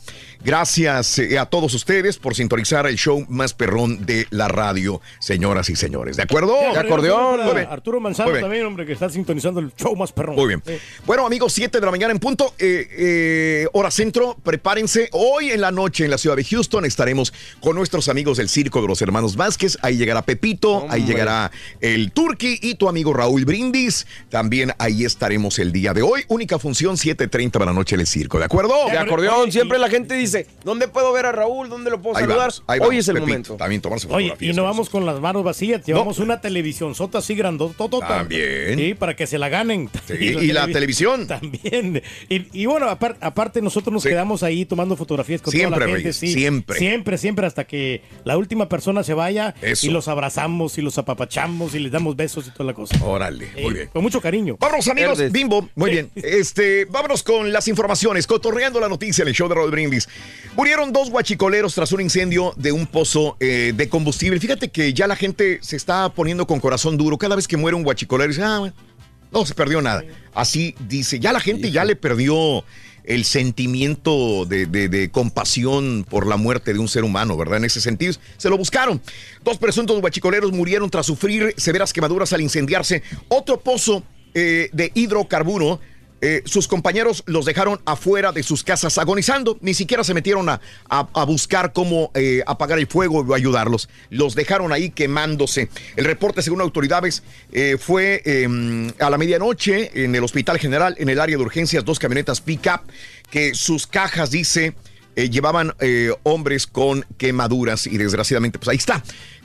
Gracias eh, a todos ustedes por sintonizar el show más perrón de la radio, señoras y señores. ¿De acuerdo? Sí, acordeón. Arturo Manzano también, hombre, que está sintonizando el show más perrón. Muy bien. Bueno, amigos, 7 de la mañana en punto, eh, eh, hora centro, prepárense. Hoy en la noche en la ciudad de Houston estaremos con nuestros amigos del Circo de los Hermanos Vázquez. Ahí llegará Pepito, ahí llegará el Turqui y tu amigo Raúl Brindis. También ahí estaremos el día de hoy. Única función, 7.30 de la noche en el Circo, ¿de acuerdo? De acordeón, siempre la gente dice, ¿dónde puedo ver a Raúl? ¿Dónde lo puedo Ahí saludar? vamos, ahí Hoy vamos, es el Pepito. momento. También tomarse Oye, y no vamos con las manos vacías, llevamos una televisión sota así grandotota. También. Sí, para que se la ganen. Sí, y la televi- televisión. También. Y, y bueno, apar- aparte nosotros nos Sí. quedamos ahí tomando fotografías con Siempre, toda la gente. Reyes, sí. siempre. Siempre, siempre, hasta que la última persona se vaya Eso. y los abrazamos y los apapachamos y les damos besos y toda la cosa. Órale, muy bien. Con mucho cariño. Vámonos amigos, Bimbo. Muy bien. Este, vámonos con las informaciones. Cotorreando la noticia en el show de Raúl Brindis. Murieron dos guachicoleros tras un incendio de un pozo eh, de combustible. Fíjate que ya la gente se está poniendo con corazón duro. Cada vez que muere un guachicolero, dice, ah, no se perdió nada. Así dice. Ya la gente ya le perdió el sentimiento de, de- de compasión por la muerte de un ser humano, ¿verdad? En ese sentido, se lo buscaron. Dos presuntos guachicoleros murieron tras sufrir severas quemaduras al incendiarse otro pozo eh, de hidrocarburo. Eh, sus compañeros los dejaron afuera de sus casas agonizando. Ni siquiera se metieron a, a- buscar cómo eh, apagar el fuego o ayudarlos. Los dejaron ahí quemándose. El reporte, según autoridades, fue eh, a la medianoche en el Hospital General, en el área de urgencias, dos camionetas pick-up que sus cajas, dice, llevaban hombres con quemaduras y desgraciadamente, pues ahí está.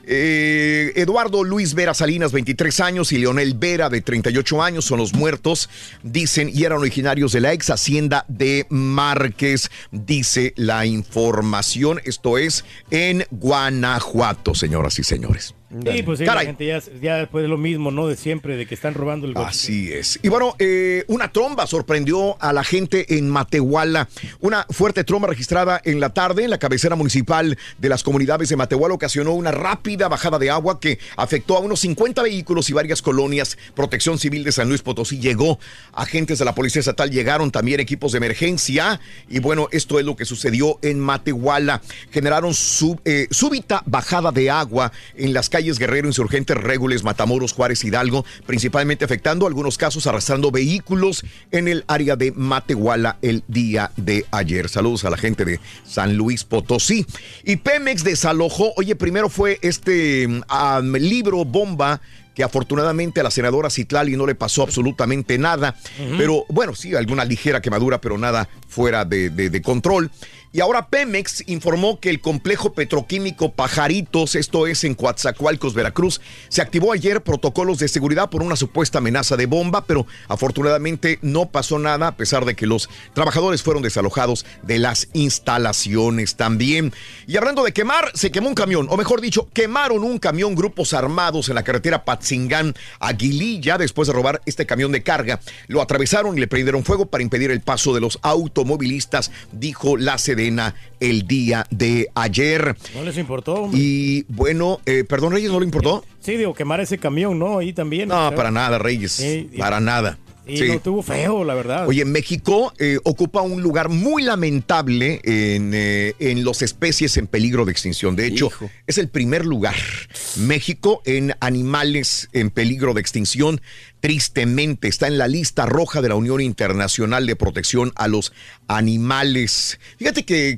Eh, Eduardo Luis Vera Salinas, 23 años, y Leonel Vera, de 38 años, son los muertos, dicen, y eran originarios de la ex hacienda de Márquez, dice la información. Esto es en Guanajuato, señoras y señores. Sí, pues sí, la gente ya, ya después de lo mismo, ¿no? De siempre, de que están robando el coche. Así es. Y bueno, eh, una tromba sorprendió a la gente en Matehuala. Una fuerte tromba registrada en la tarde en la cabecera municipal de las comunidades de Matehuala ocasionó una rápida bajada de agua que afectó a unos 50 vehículos y varias colonias. Protección Civil de San Luis Potosí llegó. Agentes de la Policía Estatal llegaron también equipos de emergencia. Y bueno, esto es lo que sucedió en Matehuala. Generaron sub- eh, súbita bajada de agua en las calles Guerrero, Insurgentes, Régules, Matamoros, Juárez, Hidalgo, principalmente afectando algunos casos arrastrando vehículos en el área de Matehuala el día de ayer. Saludos a la gente de San Luis Potosí. Y Pemex desalojó, oye, primero fue este mm, libro bomba que afortunadamente a la senadora Citlali no le pasó absolutamente nada, pero bueno, sí, alguna ligera quemadura, pero nada fuera de, de- de control. Y ahora Pemex informó que el complejo petroquímico Pajaritos, esto es en Coatzacoalcos, Veracruz, se activó ayer protocolos de seguridad por una supuesta amenaza de bomba, pero afortunadamente no pasó nada a pesar de que los trabajadores fueron desalojados de las instalaciones también. Y hablando de quemar, se quemó un camión, o mejor dicho, quemaron un camión grupos armados en la carretera Patzingán Aguililla después de robar este camión de carga. Lo atravesaron y le prendieron fuego para impedir el paso de los automovilistas, dijo la El día de ayer. No les importó, hombre. Y bueno, eh, perdón, Reyes, ¿no le importó? Sí, digo, quemar ese camión, ¿no? Ahí también. No, para nada, Reyes. Sí, y- para nada. Y Sí. lo tuvo feo, la verdad. Oye, México eh, ocupa un lugar muy lamentable en, eh, en las especies en peligro de extinción. De hecho, es el primer lugar. México en animales en peligro de extinción. Tristemente está en la lista roja de la Unión Internacional de Protección a los Animales. Fíjate que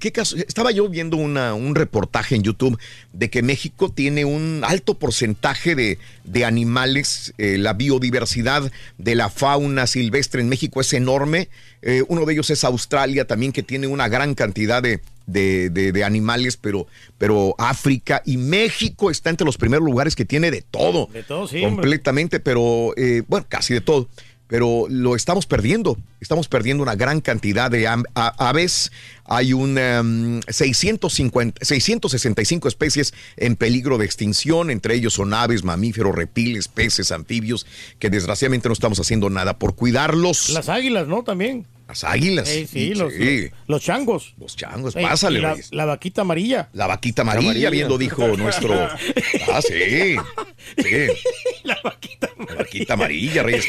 estaba yo viendo una- un reportaje en YouTube de que México tiene un alto porcentaje de, de animales. eh, la biodiversidad de la fauna silvestre en México es enorme. Eh, uno de ellos es Australia también, que tiene una gran cantidad de, de- de- de animales, pero, pero África y México está entre los primeros lugares que tiene de todo. De todo, sí, hombre. Completamente, pero eh, bueno, casi de todo. Pero lo estamos perdiendo. Estamos perdiendo una gran cantidad de aves. Hay un em, 650, 665 especies en peligro de extinción. Entre ellos son aves, mamíferos, reptiles, peces, anfibios, que desgraciadamente no estamos haciendo nada por cuidarlos. Las águilas, ¿no? También. Las águilas. Sí, sí, Sí. Los, los changos. Los changos, Ey, pásale, la, la vaquita amarilla. La vaquita amarilla, amarilla. bien lo dijo nuestro. Ah, sí. Sí. La vaquita amarilla, Reyes.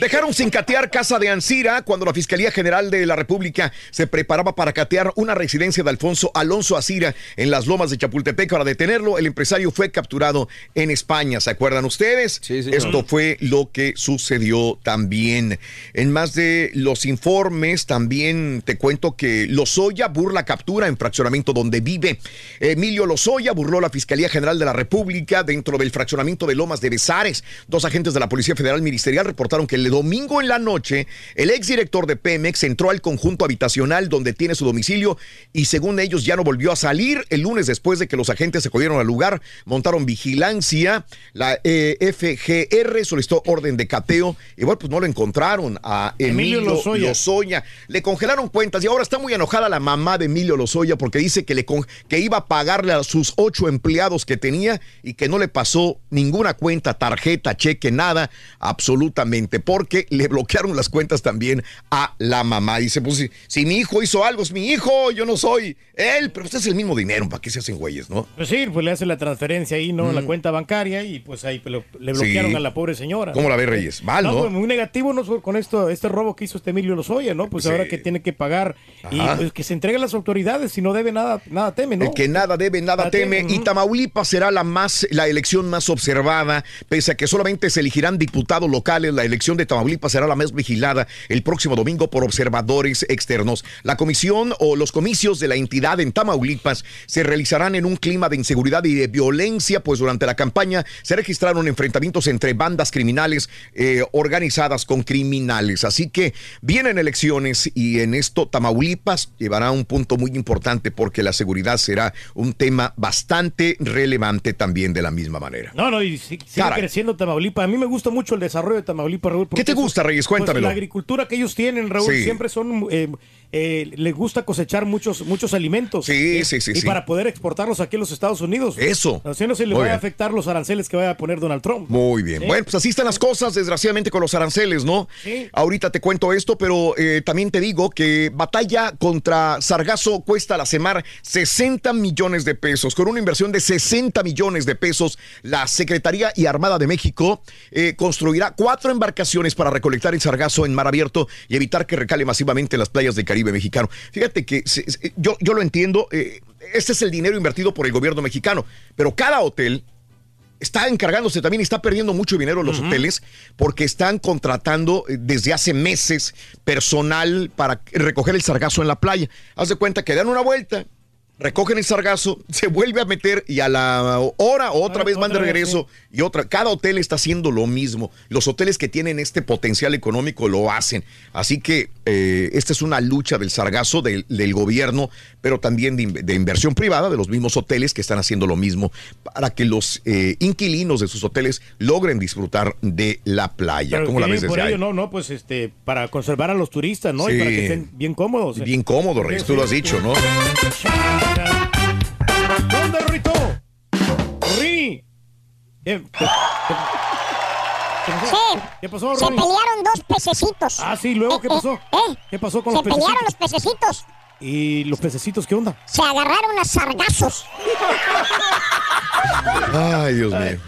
Dejaron sin catear casa de Ancira cuando la Fiscalía General de la República se preparaba para catear una residencia de Alfonso Alonso Acira en las lomas de Chapultepec. Para detenerlo, el empresario fue capturado en España. ¿Se acuerdan ustedes? Esto fue lo que sucedió también. En más de los informes, también te cuento que Lozoya burla captura en fraccionamiento donde vive. Emilio Lozoya burló la Fiscalía General de la República dentro del fraccionamiento de Lomas de Besares. Dos agentes de la Policía Federal Ministerial reportaron que el domingo en la noche, el exdirector de Pemex entró al conjunto habitacional donde tiene su domicilio y según ellos ya no volvió a salir. El lunes después de que los agentes se acudieron al lugar, montaron vigilancia. La eh, FGR solicitó orden de cateo y bueno, pues no lo encontraron a Emilio, Emilio Lozoya. Lozoya. Le congelaron cuentas y ahora está muy enojada la mamá de Emilio Lozoya porque dice que, le con- que iba a pagarle a sus ocho empleados que tenía y que no le pasó ninguna cuenta, tarjeta, cheque, nada, absolutamente, porque le bloquearon las cuentas también a la mamá. Dice, pues si, si mi hijo hizo algo, es mi hijo, yo no soy él, pero usted es el mismo dinero, ¿para qué se hacen güeyes, no? Pues sí, pues le hace la transferencia ahí, ¿no? La Mm. cuenta bancaria y pues ahí le, le bloquearon Sí. a la pobre señora. ¿Cómo la ve, Reyes? Mal, ¿no? pues, muy negativo ¿no? con esto, este robo que hizo este Emilio Lozoya, ¿no? Pues Sí. ahora que tiene que pagar y pues, que se entreguen las autoridades, si no debe nada, nada teme, ¿no? El que nada debe, nada Nada teme. teme, Y. Tamaulipas será la más, la elección más observada, pese a que solamente se elegirán diputados locales. La elección de Tamaulipas será la más vigilada el próximo domingo por observadores externos. La comisión o los comicios de la entidad en Tamaulipas se realizarán en un clima de inseguridad y de violencia, pues durante la campaña se registraron enfrentamientos entre bandas criminales eh, organizadas con criminales. Así que vienen elecciones y en esto Tamaulipas llevará un punto muy importante porque la seguridad será un tema bastante relevante también de la misma manera. No, no, y si- sigue Caray. creciendo Tamaulipas. A mí me gusta mucho el desarrollo de Tamaulipas, Raúl. ¿Qué te gusta, Reyes? pues, Cuéntamelo. la agricultura que ellos tienen, Raúl, Sí. siempre son, eh, eh, les gusta cosechar muchos, muchos alimentos. Sí, Eh, sí, sí, Y sí. para poder exportarlos aquí a los Estados Unidos. Eso. Así no se le vaya a afectar los aranceles que vaya a poner Donald Trump. Muy bien. Sí. Bueno, pues así están las cosas, desgraciadamente, con los aranceles, ¿no? Sí. Ahorita te cuento esto, pero eh, también te digo que batalla contra Sargazo cuesta a la semana 60 millones de pesos. Con una inversión de 60 millones de pesos, la Secretaría y Armada de México eh, construirá cuatro embarcaciones para recolectar el sargazo en mar abierto y evitar que recale masivamente en las playas del Caribe mexicano. Fíjate que se- se- yo, yo lo entiendo, eh, este es el dinero invertido por el gobierno mexicano, pero cada hotel está encargándose también y está perdiendo mucho dinero los hoteles porque están contratando eh, desde hace meses personal para recoger el sargazo en la playa. Haz de cuenta que dan una vuelta, recogen el sargazo, se vuelve a meter y a la hora otra Ah, vez van de regreso y otra. Cada hotel está haciendo lo mismo. Los hoteles que tienen este potencial económico lo hacen. Así que eh, esta es una lucha del sargazo del, del gobierno, pero también de, in- de inversión privada de los mismos hoteles que están haciendo lo mismo para que los eh, inquilinos de sus hoteles logren disfrutar de la playa. Pero ¿Cómo la ves por ello, no, no, pues este, para conservar a los turistas, ¿no? Sí. Y para que estén bien cómodos. Bien cómodo, Reyes, tú lo has dicho, ¿no? ¿Dónde, Rito? ¡Ri! ¿Qué, qué- qué- qué pasó? Sí. ¿Qué pasó, Se pelearon dos pececitos. Ah, sí, ¿luego qué Eh, pasó? eh, ¿Qué pasó con Se los pececitos? pelearon los pececitos. ¿Y los pececitos qué onda? Se agarraron a sargazos. Ay, Dios mío.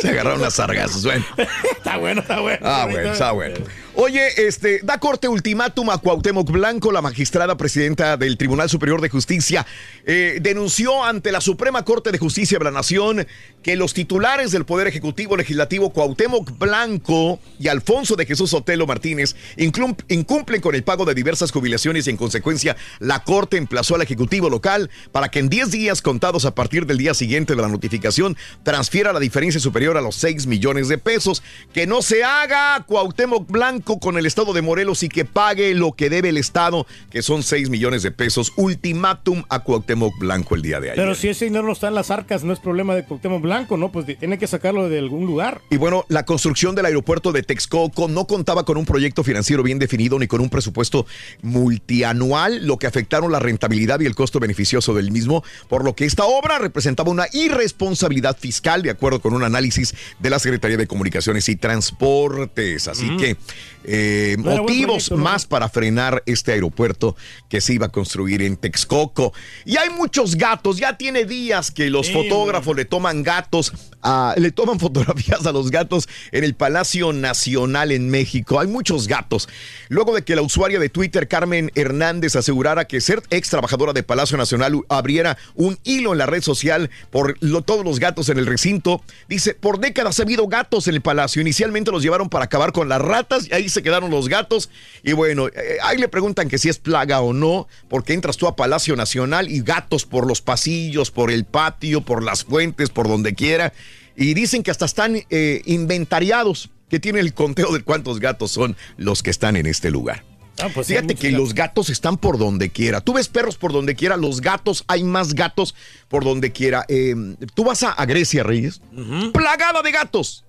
Se agarraron a sargazos. Bueno. está bueno, está bueno. Ah, bueno, está bueno. Oye, este, da corte ultimátum a Cuauhtémoc Blanco, la magistrada presidenta del Tribunal Superior de Justicia, eh, denunció ante la Suprema Corte de Justicia de la Nación que los titulares del Poder Ejecutivo Legislativo Cuauhtémoc Blanco y Alfonso de Jesús Otelo Martínez incumplen con el pago de diversas jubilaciones y en consecuencia la Corte emplazó al Ejecutivo local para que en 10 días contados a partir del día siguiente de la notificación transfiera la diferencia superior a los 6 millones de pesos. Que no se haga Cuauhtémoc Blanco con el Estado de Morelos y que pague lo que debe el Estado, que son 6 millones de pesos. Ultimátum a Cuauhtémoc Blanco el día de ayer. Pero si ese dinero no está en las arcas, no es problema de Cuauhtémoc Blanco, ¿no? Pues tiene que sacarlo de algún lugar. Y bueno, la construcción del aeropuerto de Texcoco no contaba con un proyecto financiero bien definido ni con un presupuesto multianual, lo que afectaron la rentabilidad y el costo beneficioso del mismo, por lo que esta obra representaba una irresponsabilidad fiscal, de acuerdo con un análisis de la Secretaría de Comunicaciones y Transportes. Así que eh, No motivos proyecto, ¿no? más para frenar este aeropuerto que se iba a construir en Texcoco. Y hay muchos gatos, ya tiene días que los Sí, fotógrafos le toman gatos, a- le toman fotografías a los gatos en el Palacio Nacional en México. Hay muchos gatos. Luego de que la usuaria de Twitter, Carmen Hernández, asegurara que ser ex trabajadora de Palacio Nacional abriera un hilo en la red social por lo- todos los gatos en el recinto, dice, por décadas ha habido gatos en el palacio. Inicialmente los llevaron para acabar con las ratas y ahí se quedaron los gatos. Y bueno, eh, ahí le preguntan que si es plaga o no, porque entras tú a Palacio Nacional y gatos por los pasillos, por el patio, por las fuentes, por donde quiera. Y dicen que hasta están eh, inventariados, que tienen el conteo de cuántos gatos son los que están en este lugar. Ah, pues Fíjate que los gatos están por donde quiera. Tú ves perros por donde quiera, los gatos, hay más gatos por donde quiera. Eh, tú vas a, a Grecia, Reyes, plagada de gatos.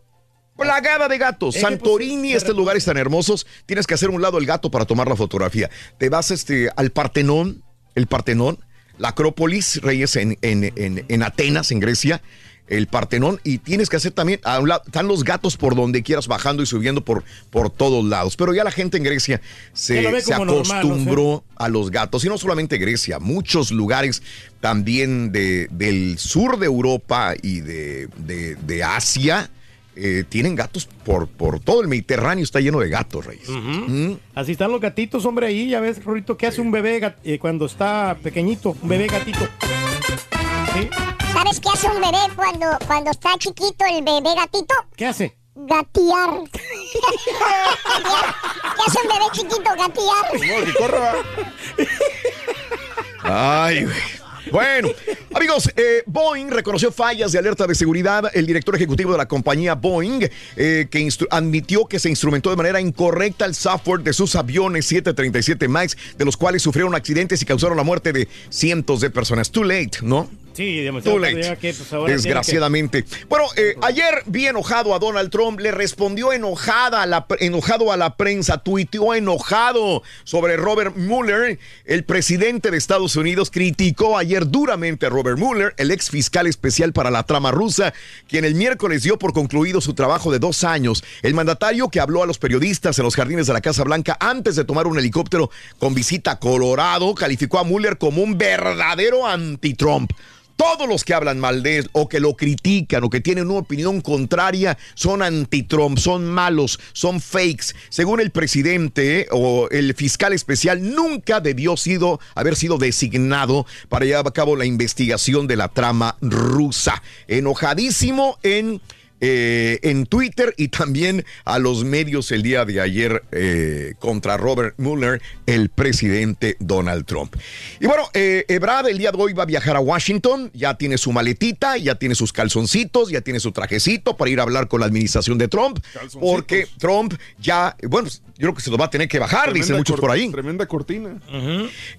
Plagada de gatos. Pues, Santorini, estos lugares tan hermosos, tienes que hacer un lado el gato para tomar la fotografía. Te vas este, al Partenón, el Partenón. la Acrópolis, Reyes, en, en- en- en Atenas, en Grecia, el Partenón, y tienes que hacer también, a un lado, están los gatos por donde quieras, bajando y subiendo por, por todos lados. Pero ya la gente en Grecia lo se, ve se como normal, ¿no? acostumbró a los gatos, y no solamente Grecia, muchos lugares también de, del sur de Europa y de, de- de Asia. Eh, tienen gatos por, por todo el Mediterráneo, está lleno de gatos, Reyes. Mm. Así están los gatitos, hombre, ahí, ya ves, Rorito, ¿qué hace un bebé eh, cuando está pequeñito? Un bebé gatito. Sí. ¿Sabes qué hace un bebé cuando, cuando está chiquito el bebé gatito? ¿Qué hace? Gatear. ¿Qué hace un bebé chiquito? Gatear. Ay, güey. Bueno, amigos, eh, Boeing reconoció fallas de alerta de seguridad. El director ejecutivo de la compañía Boeing eh, que admitió que se instrumentó de manera incorrecta el software de sus aviones 737 MAX, de los cuales sufrieron accidentes y causaron la muerte de cientos de personas. Too late, ¿no? Sí, demasiado tarde, que, pues, ahora tiene que- Desgraciadamente. Bueno, eh, ayer vi enojado a Donald Trump, le respondió enojada a la, enojado a la prensa, tuiteó enojado sobre Robert Mueller. El presidente de Estados Unidos criticó ayer duramente a Robert Mueller, el ex fiscal especial para la trama rusa, quien el miércoles dio por concluido su trabajo de dos años. El mandatario que habló a los periodistas en los jardines de la Casa Blanca antes de tomar un helicóptero con visita a Colorado, calificó a Mueller como un verdadero anti-Trump. Todos los que hablan mal de él o que lo critican o que tienen una opinión contraria son anti-Trump, son malos, son fakes. Según el presidente o el fiscal especial, nunca debió sido, haber sido designado para llevar a cabo la investigación de la trama rusa. Enojadísimo en eh, en Twitter y también a los medios el día de ayer eh, contra Robert Mueller, el presidente Donald Trump. Y bueno, eh, Ebrard el día de hoy va a viajar a Washington, ya tiene su maletita, ya tiene sus calzoncitos, ya tiene su trajecito para ir a hablar con la administración de Trump, porque Trump ya, bueno, yo creo que se lo va a tener que bajar, dicen muchos por ahí. Tremenda cortina.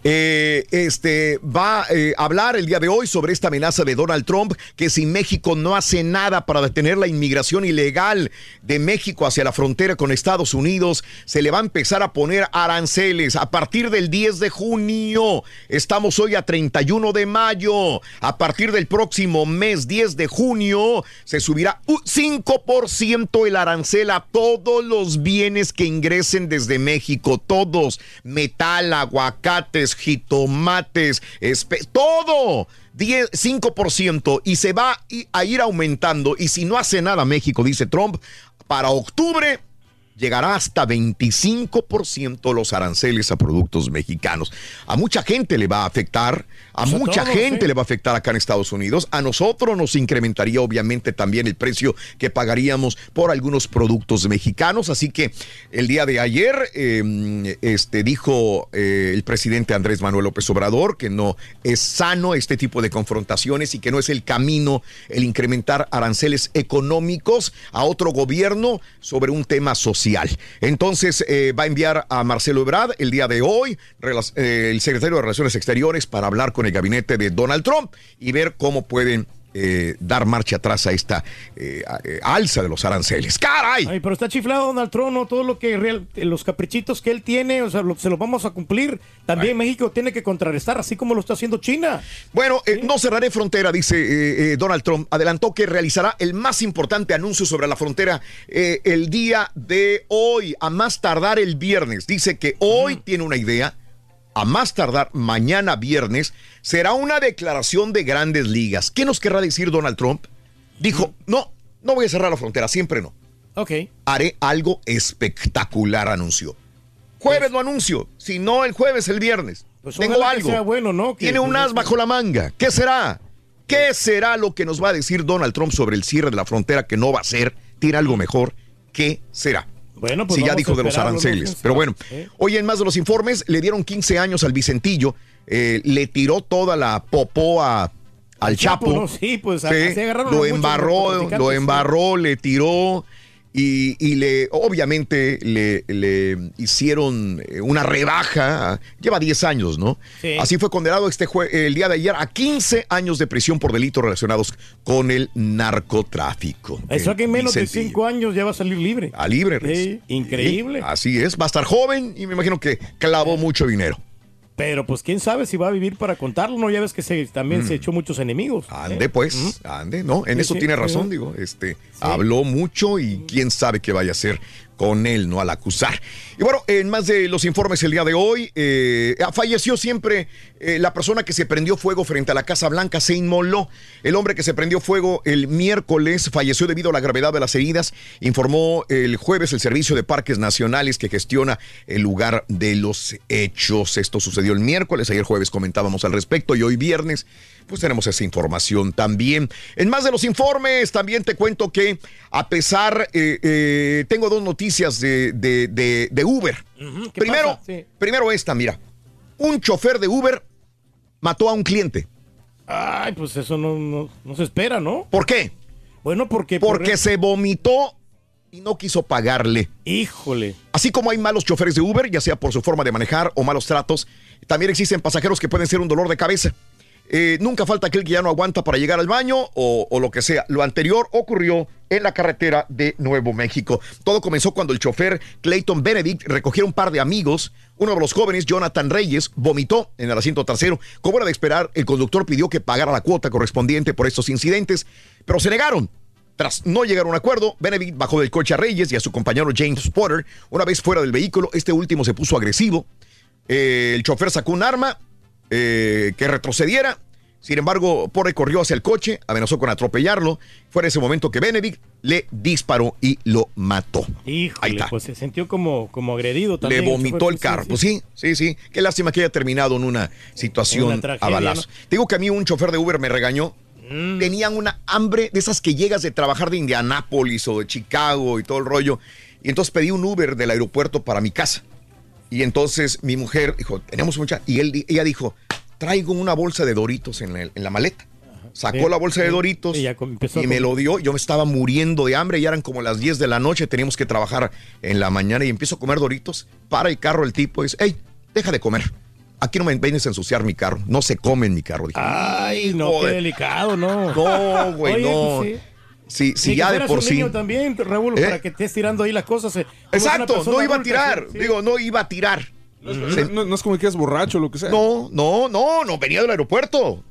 Eh, este va a hablar el día de hoy sobre esta amenaza de Donald Trump que si México no hace nada para detener la inmigración ilegal de México hacia la frontera con Estados Unidos, se le va a empezar a poner aranceles a partir del 10 de junio. Estamos hoy a 31 de mayo. A partir del próximo mes 10 de junio se subirá un 5% el arancel a todos los bienes que ingresen desde México, todos, metal, aguacates, jitomates, todo. 10, 5% y se va a ir aumentando y si no hace nada México, dice Trump, para octubre llegará hasta 25% los aranceles a productos mexicanos. A mucha gente le va a afectar, a Pues a mucha todos, gente sí. le va a afectar acá en Estados Unidos. A nosotros nos incrementaría obviamente también el precio que pagaríamos por algunos productos mexicanos. Así que el día de ayer eh, este, dijo eh, el presidente Andrés Manuel López Obrador que no es sano este tipo de confrontaciones y que no es el camino el incrementar aranceles económicos a otro gobierno sobre un tema social. Entonces eh, va a enviar a Marcelo Ebrard el día de hoy, eh, el secretario de Relaciones Exteriores, para hablar con el gabinete de Donald Trump y ver cómo pueden eh, dar marcha atrás a esta eh, eh, alza de los aranceles. ¡Caray! Ay, pero está chiflado Donald Trump, ¿no? Todo lo que real- los caprichitos que él tiene, o sea, lo- se los vamos a cumplir. También México tiene que contrarrestar, así como lo está haciendo China. Bueno, eh, no cerraré frontera, dice Donald Trump. Adelantó que realizará el más importante anuncio sobre la frontera el día de hoy, a más tardar el viernes. Dice que hoy tiene una idea, a más tardar mañana viernes, será una declaración de grandes ligas. ¿Qué nos querrá decir Donald Trump? Dijo, no, no voy a cerrar la frontera, siempre no. Ok. Haré algo espectacular, anunció. Jueves lo anuncio, si no el jueves, el viernes. Pues Tengo que algo. sea bueno, ¿no? Tiene un pues, as bajo la manga. ¿Qué será? ¿Qué será lo que nos va a decir Donald Trump sobre el cierre de la frontera que no va a ser? ¿Tiene algo mejor? ¿Qué será? Bueno, pues si ya dijo de los aranceles. ¿Quién Pero bueno, ¿Eh? hoy en más de los informes le dieron 15 años al Vicentillo, eh, le tiró toda la popó a- al Chapo, Chapo. ¿no? Sí, pues, Sí, lo embarró, lo sí. embarró, le tiró y, y le, obviamente, le, le hicieron eh, una rebaja. Lleva 10 años, ¿no? Sí. Así fue condenado este jue- el día de ayer a 15 años de prisión por delitos relacionados con el narcotráfico. Eso que en menos de Vicentillo. cinco años ya va a salir libre. A libre, Reyes. Sí, increíble. Sí, así es, va a estar joven y me imagino que clavó mucho dinero. Pero pues quién sabe si va a vivir para contarlo, ¿no? Ya ves que se, también se echó muchos enemigos. Ande, pues, ande, ¿no? En Sí, eso sí, tiene sí. razón, digo. Este, habló mucho y quién sabe qué vaya a hacer con él, ¿no? Al acusar. Y bueno, en más de los informes el día de hoy, eh, falleció siempre eh, la persona que se prendió fuego frente a la Casa Blanca, se inmoló. El hombre que se prendió fuego el miércoles falleció debido a la gravedad de las heridas, informó el jueves el Servicio de Parques Nacionales que gestiona el lugar de los hechos. Esto sucedió el miércoles, ayer jueves comentábamos al respecto y hoy viernes pues tenemos esa información también. En más de los informes, también te cuento que a pesar, eh, eh, tengo dos noticias de, de- de- de Uber. ¿qué Primero? Sí. primero esta, mira. Un chofer de Uber mató a un cliente. Ay, pues eso no, no, no se espera, ¿no? ¿Por qué? Bueno, porque... por- Porque se vomitó y no quiso pagarle. Híjole. Así como hay malos choferes de Uber, ya sea por su forma de manejar o malos tratos, también existen pasajeros que pueden ser un dolor de cabeza. Eh, nunca falta aquel que ya no aguanta para llegar al baño o, o lo que sea. Lo anterior ocurrió en la carretera de Nuevo México. Todo comenzó cuando el chofer Clayton Benedict recogió un par de amigos. Uno de los jóvenes, Jonathan Reyes, vomitó en el asiento trasero. Como era de esperar, el conductor pidió que pagara la cuota correspondiente por estos incidentes, pero se negaron. Tras no llegar a un acuerdo, Benedict bajó del coche a Reyes y a su compañero James Potter. Una vez fuera del vehículo, este último se puso agresivo. Eh, el chofer sacó un arma eh, que retrocediera. Sin embargo, Potter corrió hacia el coche, amenazó con atropellarlo. Fue en ese momento que Benedict le disparó y lo mató. Ahí Híjole, está. pues se sintió como, como agredido Le también. vomitó el carro. sí. Pues sí, sí, sí. Qué lástima que haya terminado en una situación Una a balazo. ¿no? Digo que a mí un chofer de Uber me regañó. Mm. Tenían una hambre de esas que llegas de trabajar de Indianápolis o de Chicago y todo el rollo. Y entonces pedí un Uber del aeropuerto para mi casa. Y entonces mi mujer dijo, tenemos mucha. Y él, ella dijo, traigo una bolsa de Doritos en, el- en la maleta. Sacó Sí, la bolsa de. Doritos Y me lo dio. Yo me estaba muriendo de hambre. Ya eran como las 10 de la noche. Teníamos que trabajar en la mañana y empiezo a comer Doritos. Para el carro el tipo y dice, hey, deja de comer. Aquí no me vienes a ensuciar mi carro. No se come en mi carro. Dije, Ay, no, qué de- delicado, ¿no. No, güey, no. sí. Si, ya de por sí. también, Raúl, ¿Eh? para que estés tirando ahí las cosas. eh. Exacto, no iba a tirar. Digo, no iba a tirar. No, es- no- no es como que es borracho o lo que sea. No, no, no, no, venía del aeropuerto.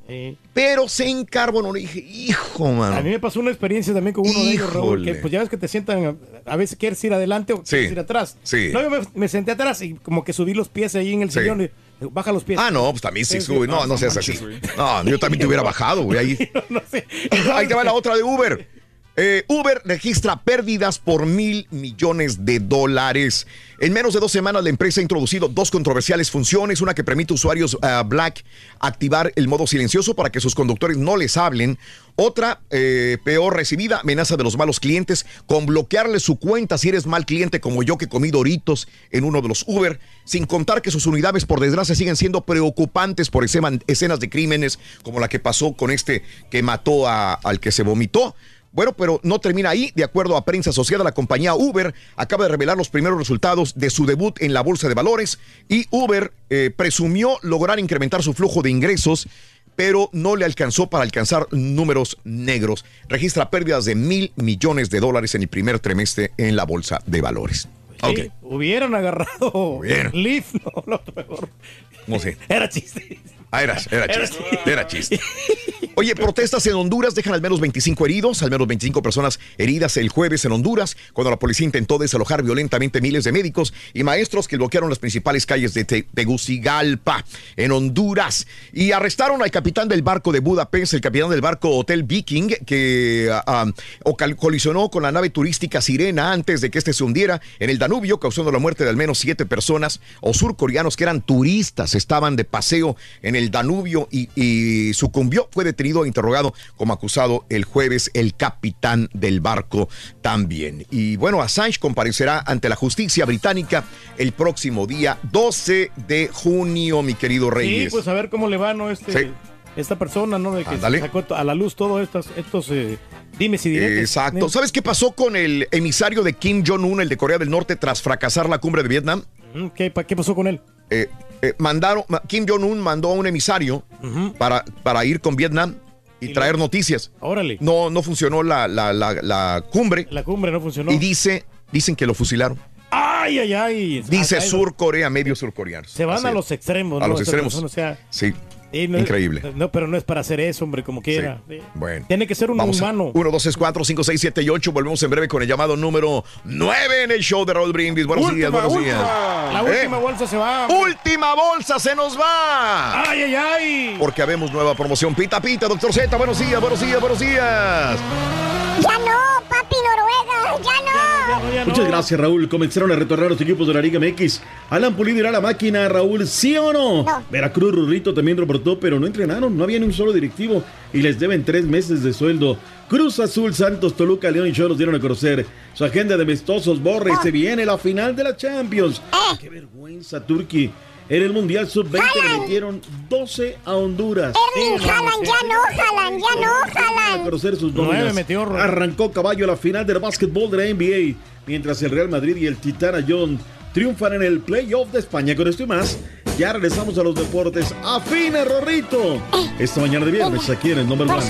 Pero se encarbonó. Le dije, hijo, mano. A mí me pasó una experiencia también con uno de ellos, Raúl, que pues ya ves que te sientan, a, a veces quieres ir adelante o Sí. quieres ir atrás. Sí. No, yo me, me senté atrás y como que subí los pies ahí en el Sí. sillón y baja los pies. Ah, no, pues también sí sube. No, No, seas así. No, yo también te hubiera bajado, güey. Ahí. Ahí te va la otra de Uber. Eh, Uber registra pérdidas por mil millones de dólares. En menos de dos semanas, la empresa ha introducido dos controversiales funciones. Una que permite a usuarios ah, Black activar el modo silencioso para que sus conductores no les hablen. Otra, eh, peor recibida, amenaza de los malos clientes con bloquearle su cuenta si eres mal cliente como yo que comí Doritos en uno de los Uber. Sin contar que sus unidades, por desgracia, siguen siendo preocupantes por escena- escenas de crímenes como la que pasó con este que mató a- al que se vomitó. Bueno, pero no termina ahí. De acuerdo a prensa asociada, la compañía Uber acaba de revelar los primeros resultados de su debut en la bolsa de valores y Uber eh, presumió lograr incrementar su flujo de ingresos, pero no le alcanzó para alcanzar números negros. Registra pérdidas de mil millones de dólares en el primer trimestre en la bolsa de valores. Sí, Hubieran agarrado Hubieran. Leaf, no, lo mejor. no sé. Era chiste. Ah, era, era chiste. Era chiste. Oye, protestas en Honduras dejan al menos 25 heridos, al menos 25 personas heridas el jueves en Honduras, cuando la policía intentó desalojar violentamente miles de médicos y maestros que bloquearon las principales calles de Te- Tegucigalpa, en Honduras. Y arrestaron al capitán del barco de Budapest, el capitán del barco Hotel Viking, que ah, ah, colisionó con la nave turística Sirena antes de que este se hundiera en el Danubio, causando la muerte de al menos siete personas o surcoreanos que eran turistas, estaban de paseo en el Danubio y, y sucumbió. Fue detenido e interrogado como acusado el jueves el capitán del barco también. Y bueno, Assange comparecerá ante la justicia británica el próximo día 12 de junio, mi querido Sí, Reyes. pues a ver cómo le va, ¿no? Este, Sí. Esta persona, ¿no? De que sacó a la luz todos estos, estos eh, dimes y diretes. Exacto. ¿Sabes qué pasó con el emisario de Kim Jong-un, el de Corea del Norte, tras fracasar la cumbre de Vietnam? Mm, ¿Qué, qué pasó con él? Eh, eh, mandaron, ma- Kim Jong-un mandó a un emisario para, para ir con Vietnam y, traer noticias. Órale. No, no funcionó la, la, la, la cumbre La cumbre no funcionó. y dice, dicen que lo fusilaron. ¡Ay! Ay, ay. Dice Sur Corea, medio surcoreanos. Se van Así a los extremos, A ¿no? los Esa extremos. persona, o sea, Sí. No- Increíble. No, pero no es para hacer eso, hombre, como quiera. Sí. Bueno. Tiene que ser un Vamos a- humano. 1, 2, 3, 4, 5, 6, 7 y 8. Volvemos en breve con el llamado número 9 en el show de Raúl Brindis. Buenos días, Última, buenos última. días. La Eh, última bolsa se va. Última bolsa se nos va. Ay, ay, ay. Porque habemos nueva promoción. Pita, pita, doctor Z. Buenos días, buenos días, buenos días. Ya no, papi Noruega, ya no. Muchas gracias, Raúl. Comenzaron a retornar los equipos de la Liga MX. Alan Pulido irá a la máquina, Raúl, ¿sí o no? Veracruz Rurrito también reportó, pero no entrenaron, no había ni un solo directivo y les deben tres meses de sueldo. Cruz Azul, Santos, Toluca, León y Cholos dieron a conocer su agenda de amistosos. Borre, y se viene la final de la Champions. ¡Qué vergüenza, Turquía! En el Mundial Sub-20 le metieron 12 a Honduras. Erling Haaland, ya no, Haaland, ya no, a Haaland. conocer sus nóminas. metió, Ro- Arrancó caballo a la final del básquetbol de la NBA, mientras el Real Madrid y el Titana John triunfan en el playoff de España. Con esto y más, ya regresamos a los deportes. ¡Afina, Rorrito! Esta mañana de viernes aquí en el Number One.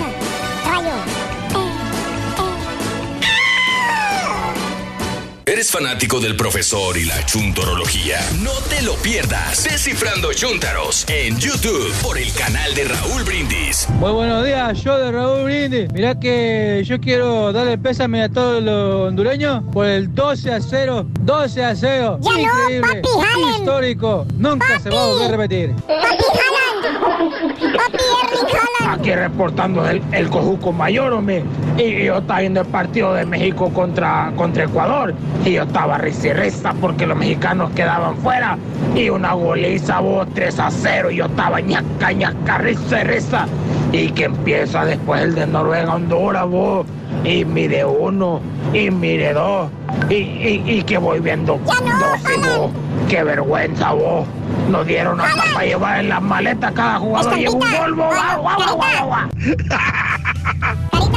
¿Eres fanático del profesor y la chuntorología? No te lo pierdas. Descifrando Chuntaros en YouTube por el canal de Raúl Brindis. Muy buenos días, yo de Raúl Brindis. Mirá que yo quiero darle pésame a todos los hondureños por el 12 a 0, 12 a 0. Ya no, Increíble, papi, histórico. Nunca se va a volver a repetir. Papi Haaland. Papi Erling. Aquí reportando el, el Cojuco Mayor, hombre. Y, yo estaba viendo el partido de México contra, contra Ecuador. Y yo estaba risa porque los mexicanos quedaban fuera. Y una goliza, vos, 3 a 0. Y yo estaba ñaca, ñaca, risa risa. Y que empieza después el de Noruega, Honduras, vos. Y mire uno, y mire dos. Y, y, y que voy viendo dos y vos. Qué vergüenza, vos. Nos dieron hasta para llevar en las maletas cada jugador lleva un gol, vos. Guau, guau, guau, guau, guau.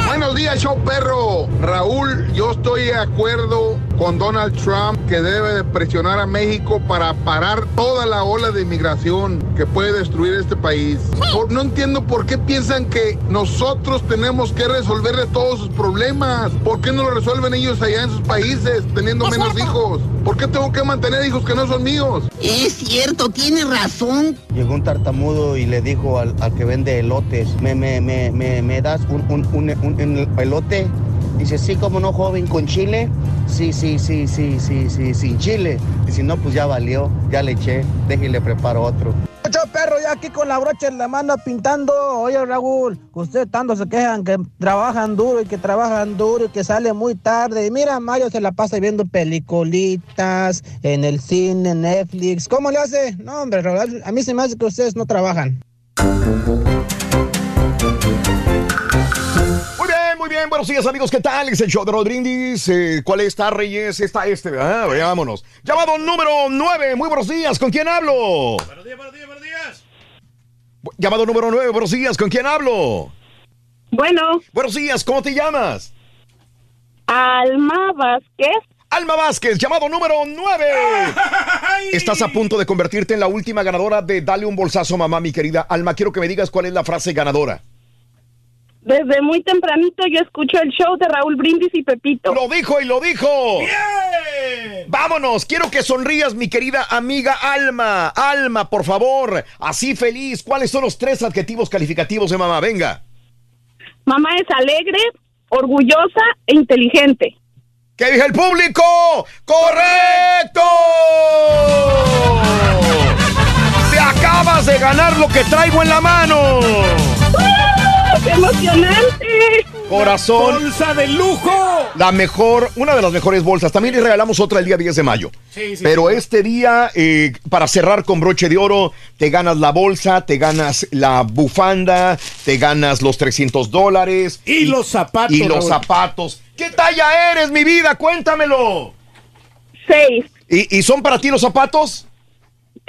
Buenos días, show perro. Raúl, yo estoy de acuerdo con Donald Trump que debe de presionar a México para parar toda la ola de inmigración que puede destruir este país. Por- no entiendo por qué piensan que nosotros tenemos que resolverle todos sus problemas. ¿Por qué no lo resuelven ellos allá en sus países teniendo menos hijos? ¿Por qué tengo que mantener hijos que no son míos? Es cierto, tiene razón. Llegó un tartamudo y le dijo al, al que vende elotes, ¿me, me, me, me, me das un, un, un, un- un elote? Dice, sí, como no, joven, con chile. Sí, sí, sí, sí, sí, sí, sin chile. Dice, no, pues ya valió, ya le eché, déjale preparo otro. Ocho perro ya aquí con la brocha en la mano pintando. Oye Raúl, ustedes tanto se quejan que trabajan duro y que trabajan duro y que sale muy tarde. Y mira, Mario se la pasa viendo peliculitas en el cine, Netflix. ¿Cómo le hace? No, hombre, a mí se me hace que ustedes no trabajan. Muy bien. Buenos días, amigos. ¿Qué tal? Es el show de Rodríguez. Eh, ¿Cuál está, Reyes? Está este, ¿verdad? Veámonos. Llamado número 9. Muy buenos días. ¿Con quién hablo? Buenos días, buenos días, buenos días. Llamado número 9. Buenos días. ¿Con quién hablo? Bueno. Buenos días. ¿Cómo te llamas? Alma Vázquez. Alma Vázquez, llamado número 9. Estás a punto de convertirte en la última ganadora de Dale un bolsazo, mamá, mi querida Alma. Quiero que me digas cuál es la frase ganadora. Desde muy tempranito yo escucho el show de Raúl Brindis y Pepito. Lo dijo y lo dijo. Vámonos, quiero que sonrías, mi querida amiga Alma. Alma, por favor, así feliz. ¿Cuáles son los tres adjetivos calificativos de mamá? Venga. Mamá es alegre, orgullosa e inteligente. ¿Qué dice el público? ¡Correcto! Te acabas de ganar lo que traigo en la mano. ¡Qué emocionante! Corazón. ¡Bolsa de lujo! La mejor, una de las mejores bolsas. También le regalamos otra el día 10 de mayo. Sí, sí, Pero sí. este día, eh, para cerrar con broche de oro, te ganas la bolsa, te ganas la bufanda, te ganas los 300 dólares. Y los zapatos, Y los Raúl. zapatos. ¿Qué talla eres, mi vida? Cuéntamelo. Seis. ¿Y, y son para ti los zapatos?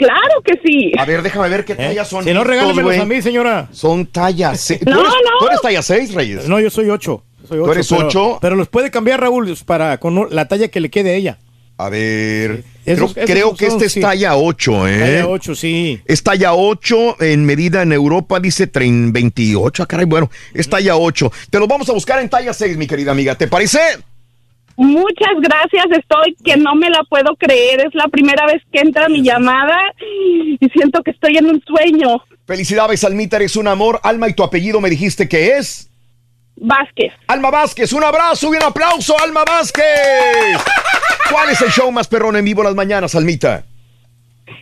Claro que sí. A ver, déjame ver qué talla son. Si no, regálemelos a mí, señora. Son talla 6. No, ¿Tú, eres, no. tú eres talla 6, Reyes? No, yo soy 8. Soy ¿Tú ocho, eres pero- ocho? Pero los puede cambiar, Raúl, para con la talla que le quede a ella. A ver. Esos- creo esos creo son- que este es sí. talla 8, ¿eh? Talla 8, sí. Es talla 8 en medida en Europa, dice trein- 28. Ah, caray, bueno, es talla 8. Te los vamos a buscar en talla 6, mi querida amiga. ¿Te parece? Muchas gracias, estoy que no me la puedo creer, es la primera vez que entra mi llamada y siento que estoy en un sueño. Felicidades, Almita, eres un amor. Alma, y tu apellido me dijiste que es. Vázquez. Alma Vázquez, un abrazo y un aplauso, Alma Vázquez. ¿Cuál es el show más perrón en vivo las mañanas, Almita?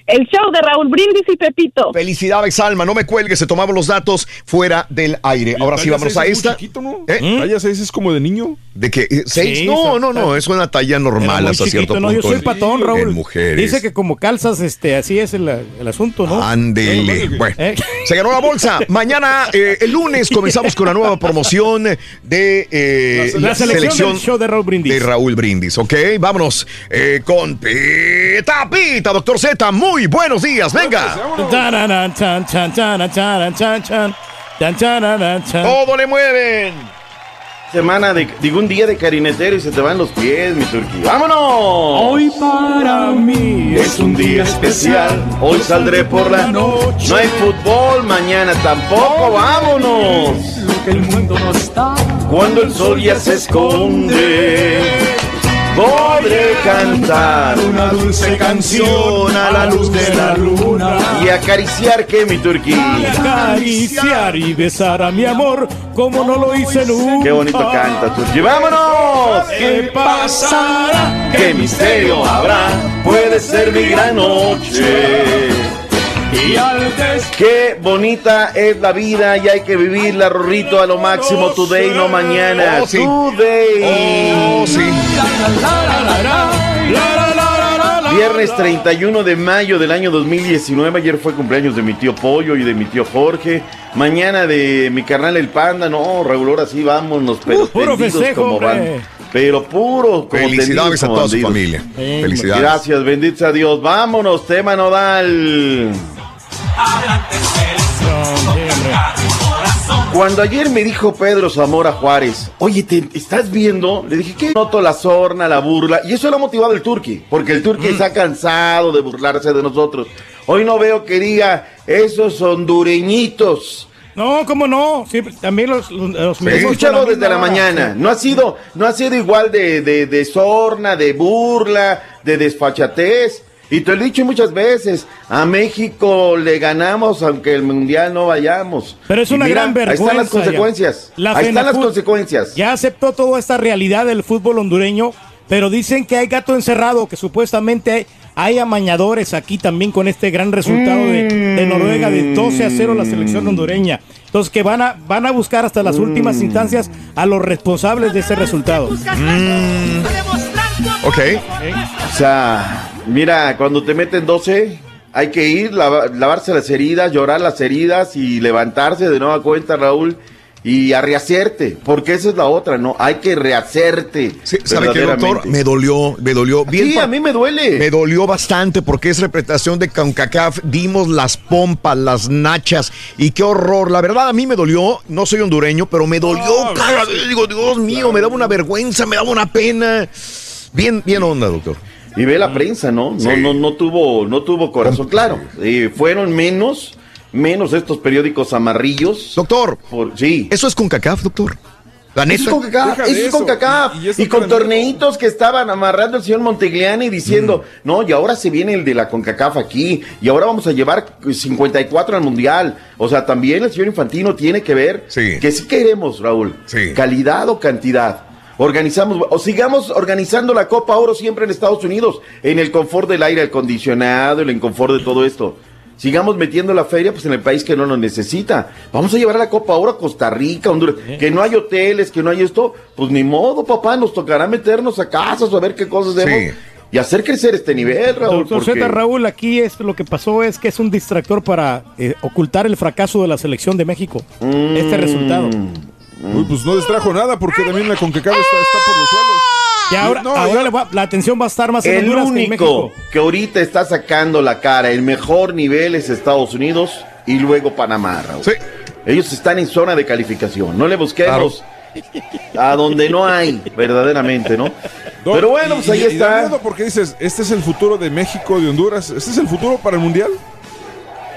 El show de Raúl Brindis y Pepito. Felicidades, Alma. No me cuelgues, se tomamos los datos fuera del aire. Ahora sí, vámonos a es esta. chiquito, ¿no? ¿Eh? Talla 6 es como de niño. ¿De qué? ¿Eh, ¿Seis? Sí, no, no, no, es una talla normal hasta chiquito, cierto no, punto. yo soy en- patón, Raúl. En mujeres. Dice que como calzas, este, así es el, el asunto, ¿no? Ándele. Bueno, ¿Eh? se ganó la bolsa. Mañana, eh, el lunes, comenzamos con la nueva promoción de eh, La selección del show de Raúl Brindis. De Raúl Brindis, ¿ok? Vámonos eh, con Pita Pita, doctor Z muy buenos días. Venga. Todo le mueven. Semana de, digo, un día de carinetero y se te van los pies, mi turquía. ¡Vámonos! Hoy para mí es un día especial. Hoy saldré por la noche. No hay fútbol mañana tampoco. ¡Vámonos! Cuando el sol ya se esconde podré cantar una dulce canción a la luz de la luna y acariciar que mi turquí. Acariciar y besar a mi amor como no lo hice nunca. Qué bonito canta, turquí. ¡Vámonos! ¿Qué pasará? ¿Qué misterio habrá? Puede ser mi gran noche. Y. Qué bonita es la vida y hay que vivirla, Rorrito, a lo máximo today, no mañana. Oh, sí. Today. Oh, sí. Viernes 31 de mayo del año 2019. Ayer fue cumpleaños de mi tío Pollo y de mi tío Jorge. Mañana de mi carnal El Panda. No, Raúl, ahora sí vámonos, pero Uh, puro tendidos festejo, como van. Pero puro. como Felicidades tendidos a toda su familia. Felicidades. Gracias, bendito sea Dios. Vámonos, tema nodal. Cuando ayer me dijo Pedro Zamora Juárez, oye, ¿te estás viendo? Le dije, ¿qué? Noto la sorna, la burla. Y eso lo ha motivado el Turqui, porque el Turqui está cansado de burlarse de nosotros. Hoy no veo que diga, esos hondureñitos. No, ¿cómo no? Sí, también los, los, mismos escuchado la desde la mañana. No ha sido, no ha sido igual de, de, de sorna, de burla, de desfachatez. Y te lo he dicho muchas veces, a México le ganamos aunque el mundial no vayamos. Pero es una mira, gran vergüenza. Ahí están las consecuencias. La ahí están las consecuencias. Ya aceptó toda esta realidad del fútbol hondureño, pero dicen que hay gato encerrado, que supuestamente hay, hay amañadores aquí también con este gran resultado de, de Noruega de 12 a 0 la selección hondureña. Entonces que van a, van a buscar hasta las últimas instancias a los responsables de ese resultado. Ok. O sea, mira, cuando te meten 12, hay que ir, lava- lavarse las heridas, llorar las heridas y levantarse de nueva cuenta, Raúl, y a rehacerte, porque esa es la otra, ¿no? Hay que rehacerte. Sí, ¿Sabe qué, doctor? Me dolió, me dolió. Bien Sí, a mí me duele. Me dolió bastante porque es representación de CONCACAF. Dimos las pompas, las nachas y qué horror. La verdad, a mí me dolió. No soy hondureño, pero me dolió. cada vez. Digo, Dios mío, me daba una vergüenza, me daba una pena. Bien, bien onda, doctor. Y ve la prensa, ¿no? No, Sí. no, no tuvo, no tuvo corazón. Claro, eh, fueron menos, menos estos periódicos amarillos. Doctor, Por, sí. ¿eso es CONCACAF, doctor? La Eso es neta. con CACAF, Deja de eso es con eso. CACAF. Y- y Y, eso con torneitos que estaban amarrando el señor Montegliani diciendo, Mm. no, y ahora se viene el de la CONCACAF aquí, y ahora vamos a llevar 54 al Mundial. O sea, también el señor Infantino tiene que ver Sí. que sí queremos, Raúl, Sí. calidad o cantidad. Organizamos, o sigamos organizando la Copa Oro siempre en Estados Unidos, en el confort del aire acondicionado, en el confort de todo esto. Sigamos metiendo la feria pues en el país que no lo necesita. Vamos a llevar a la Copa Oro a Costa Rica, Honduras. Que no hay hoteles, que no hay esto. Pues ni modo, papá, nos tocará meternos a casas o a ver qué cosas hacemos. Y hacer crecer este nivel, Raúl. Doctor porque- Z Raúl, aquí es lo que pasó es que es un distractor para eh, ocultar el fracaso de la selección de México. Este resultado. Uy, pues no distrajo nada porque también la CONCACAF está, está por los suelos. Y ahora, No, ahora ya- va- la atención va a estar más en El Honduras que en único México. que ahorita está sacando la cara, el mejor nivel es Estados Unidos y luego Panamá, Raúl. Sí. Ellos están en zona de calificación. No le busquemos a donde no hay, verdaderamente, ¿no? No, Pero bueno, y- pues ahí y- está. porque dices, este es el futuro de México, de Honduras, este es el futuro para el Mundial.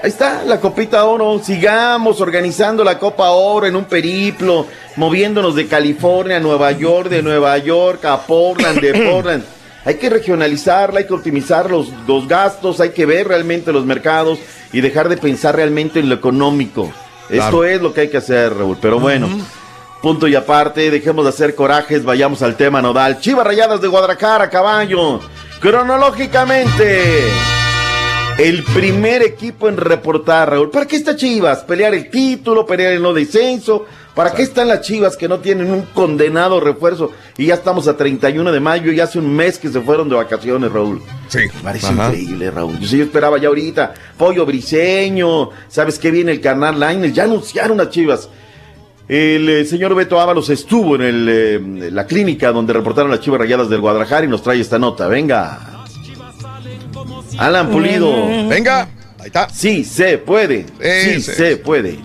Ahí está, la Copita Oro. Sigamos organizando la Copa Oro en un periplo, moviéndonos de California a Nueva York, de Nueva York a Portland, de Portland. Hay que regionalizarla, hay que optimizar los, los gastos, hay que ver realmente los mercados y dejar de pensar realmente en lo económico. Claro. Esto es lo que hay que hacer, Raúl. Pero bueno, punto y aparte, dejemos de hacer corajes, vayamos al tema nodal. Chivas Rayadas de Guadalajara, caballo. Cronológicamente, el primer equipo en reportar, Raúl. ¿Para qué está Chivas? ¿Pelear el título? ¿Pelear el no descenso? ¿Para qué están las Chivas que no tienen un condenado refuerzo? Y ya estamos a 31 de mayo y hace un mes que se fueron de vacaciones, Raúl. Sí. Parece Ajá. increíble, Raúl. Yo, sí, yo esperaba ya ahorita. Pollo Briseño. ¿Sabes qué viene el carnal Line? Ya anunciaron a Chivas. El eh, señor Beto Ábalos estuvo en el, eh, la clínica donde reportaron las Chivas Rayadas del Guadalajara y nos trae esta nota. Venga. Alan Pulido. Venga. Ahí está. Sí, se puede. Sí, sí. se puede.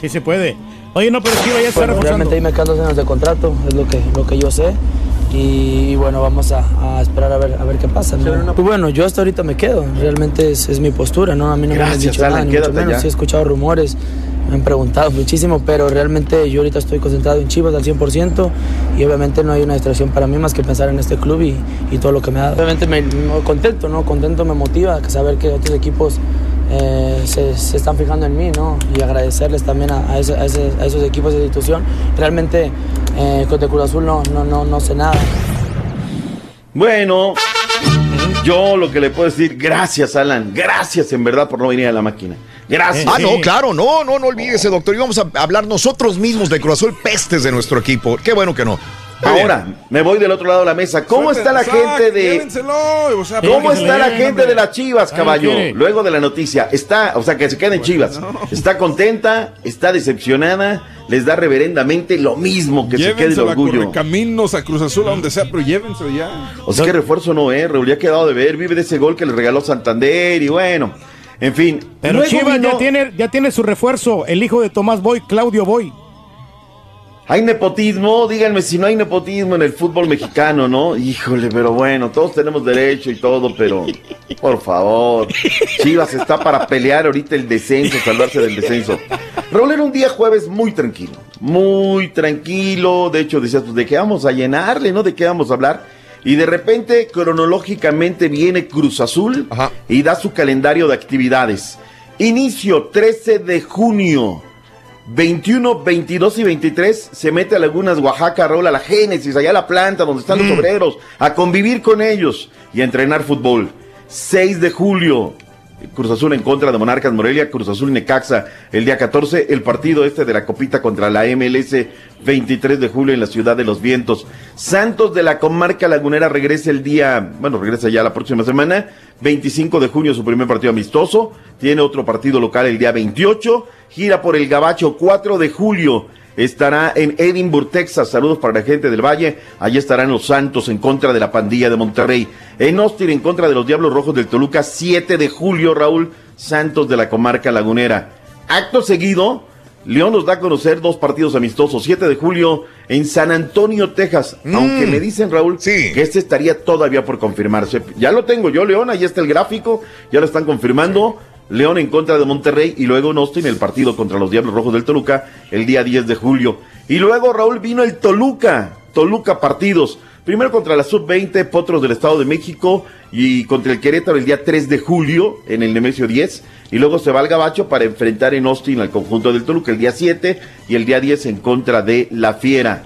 Sí se puede. Oye, no, pero Chivas ya está Bueno, realmente ahí me quedan dos años de contrato, es lo que, lo que yo sé. Y, bueno, vamos a, a esperar a ver, a ver qué pasa. ¿no? Pues bueno, yo hasta ahorita me quedo, realmente es, es mi postura, ¿no? A mí no me han Gracias, dicho nada, Alan, ni mucho menos. Sí he escuchado rumores, me han preguntado muchísimo, pero realmente yo ahorita estoy concentrado en Chivas al 100% y obviamente no hay una distracción para mí más que pensar en este club y, y todo lo que me ha dado. Obviamente me, contento, ¿no? Contento me motiva saber que otros equipos eh, se, se están fijando en mí, ¿no? Y agradecerles también a, a a esos equipos de institución. Realmente eh, con Cruz Azul no, no, no, no sé nada. Bueno, yo lo que le puedo decir, gracias, Alan. Gracias en verdad por no venir a la máquina. Gracias. Ah, no, claro, no, no, no olvídese, doctor. Y vamos a hablar nosotros mismos de Cruz Azul, pestes de nuestro equipo. Qué bueno que no. Ahora, me voy del otro lado de la mesa. ¿Cómo está la gente de... Llévenselo, o sea, ¿Cómo está la gente de las Chivas, caballo? Luego de la noticia, está, o sea, que se queden Chivas. Está contenta, está decepcionada, les da reverendamente lo mismo que se quede el orgullo. Caminos a Cruz Azul, a donde sea, pero llévenselo ya. O sea, que refuerzo no es, Raúl, ya ha quedado de ver, vive de ese gol que le regaló Santander y bueno, en fin. Pero Chivas vino- ya, tiene, ya tiene su refuerzo, el hijo de Tomás Boy, Claudio Boy. Hay nepotismo, díganme si no hay nepotismo en el fútbol mexicano, ¿no? Híjole, pero bueno, todos tenemos derecho y todo, pero por favor, Chivas está para pelear ahorita el descenso, salvarse del descenso. Raúl era un día jueves muy tranquilo, muy tranquilo, de hecho decías, pues de qué vamos a llenarle, ¿no? De qué vamos a hablar. Y de repente, cronológicamente, viene Cruz Azul y da su calendario de actividades. Inicio 13 de junio. 21, 22 y 23 se mete a Lagunas, Oaxaca, Raúl, a la Génesis, allá a la planta donde están los obreros, a convivir con ellos y a entrenar fútbol. 6 de julio, Cruz Azul en contra de Monarcas Morelia, Cruz Azul Necaxa el día 14, el partido este de la copita contra la MLS 23 de julio en la ciudad de los vientos. Santos de la comarca lagunera regresa el día, bueno, regresa ya la próxima semana, 25 de junio su primer partido amistoso, tiene otro partido local el día 28, gira por el Gabacho 4 de julio. Estará en Edinburgh, Texas. Saludos para la gente del Valle. Allí estarán los Santos en contra de la pandilla de Monterrey. En Austin en contra de los Diablos Rojos del Toluca, 7 de julio, Raúl. Santos de la comarca lagunera. Acto seguido, León nos da a conocer dos partidos amistosos. 7 de julio en San Antonio, Texas. Aunque me dicen, Raúl, que este estaría todavía por confirmarse. Ya lo tengo yo, León. Ahí está el gráfico. Ya lo están confirmando. León en contra de Monterrey y luego en Austin el partido contra los Diablos Rojos del Toluca el día 10 de julio. Y luego Raúl vino el Toluca, Toluca partidos. Primero contra la Sub-20 Potros del Estado de México y contra el Querétaro el día 3 de julio en el Nemesio 10. Y luego se va al Gabacho para enfrentar en Austin al conjunto del Toluca el día 7 y el día 10 en contra de La Fiera.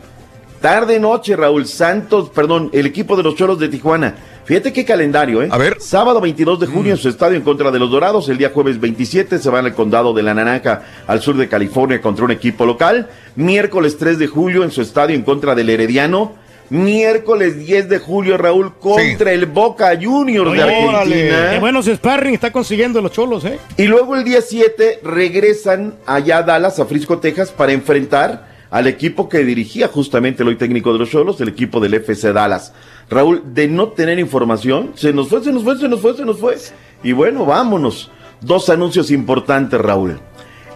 Tarde noche, Raúl Santos, perdón, el equipo de los Choros de Tijuana. Fíjate qué calendario, ¿eh? A ver. Sábado 22 de junio en su estadio en contra de los Dorados. El día jueves 27 se van al condado de la Naranja al sur de California contra un equipo local. Miércoles 3 de julio en su estadio en contra del Herediano. Miércoles 10 de julio, Raúl, contra el Boca Juniors de Argentina. Qué buenos sparring está consiguiendo los cholos, ¿eh? Y luego el día 7 regresan allá a Dallas, a Frisco, Texas, para enfrentar al equipo que dirigía justamente el hoy técnico de los Cholos, el equipo del FC Dallas. Raúl, de no tener información, se nos fue, se nos fue, se nos fue, se nos fue. Y bueno, vámonos. Dos anuncios importantes, Raúl.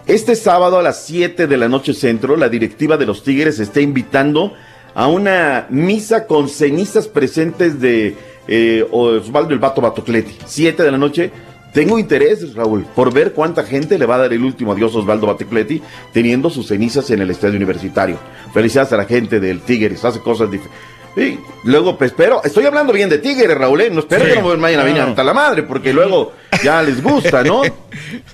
Este sábado a las 7 de la noche centro, la directiva de los Tigres está invitando a una misa con cenizas presentes de eh, Osvaldo el Bato Batocleti. 7 de la noche, Tengo interés, Raúl, por ver cuánta gente le va a dar el último adiós a Osvaldo Batecleti teniendo sus cenizas en el estadio universitario. Felicidades a la gente del Tigres, hace cosas diferentes. Y luego, pues, espero, estoy hablando bien de Tigres, Raúl, ¿eh? no espero Sí. que no vayan a venir hasta la madre, porque luego ya les gusta, ¿no?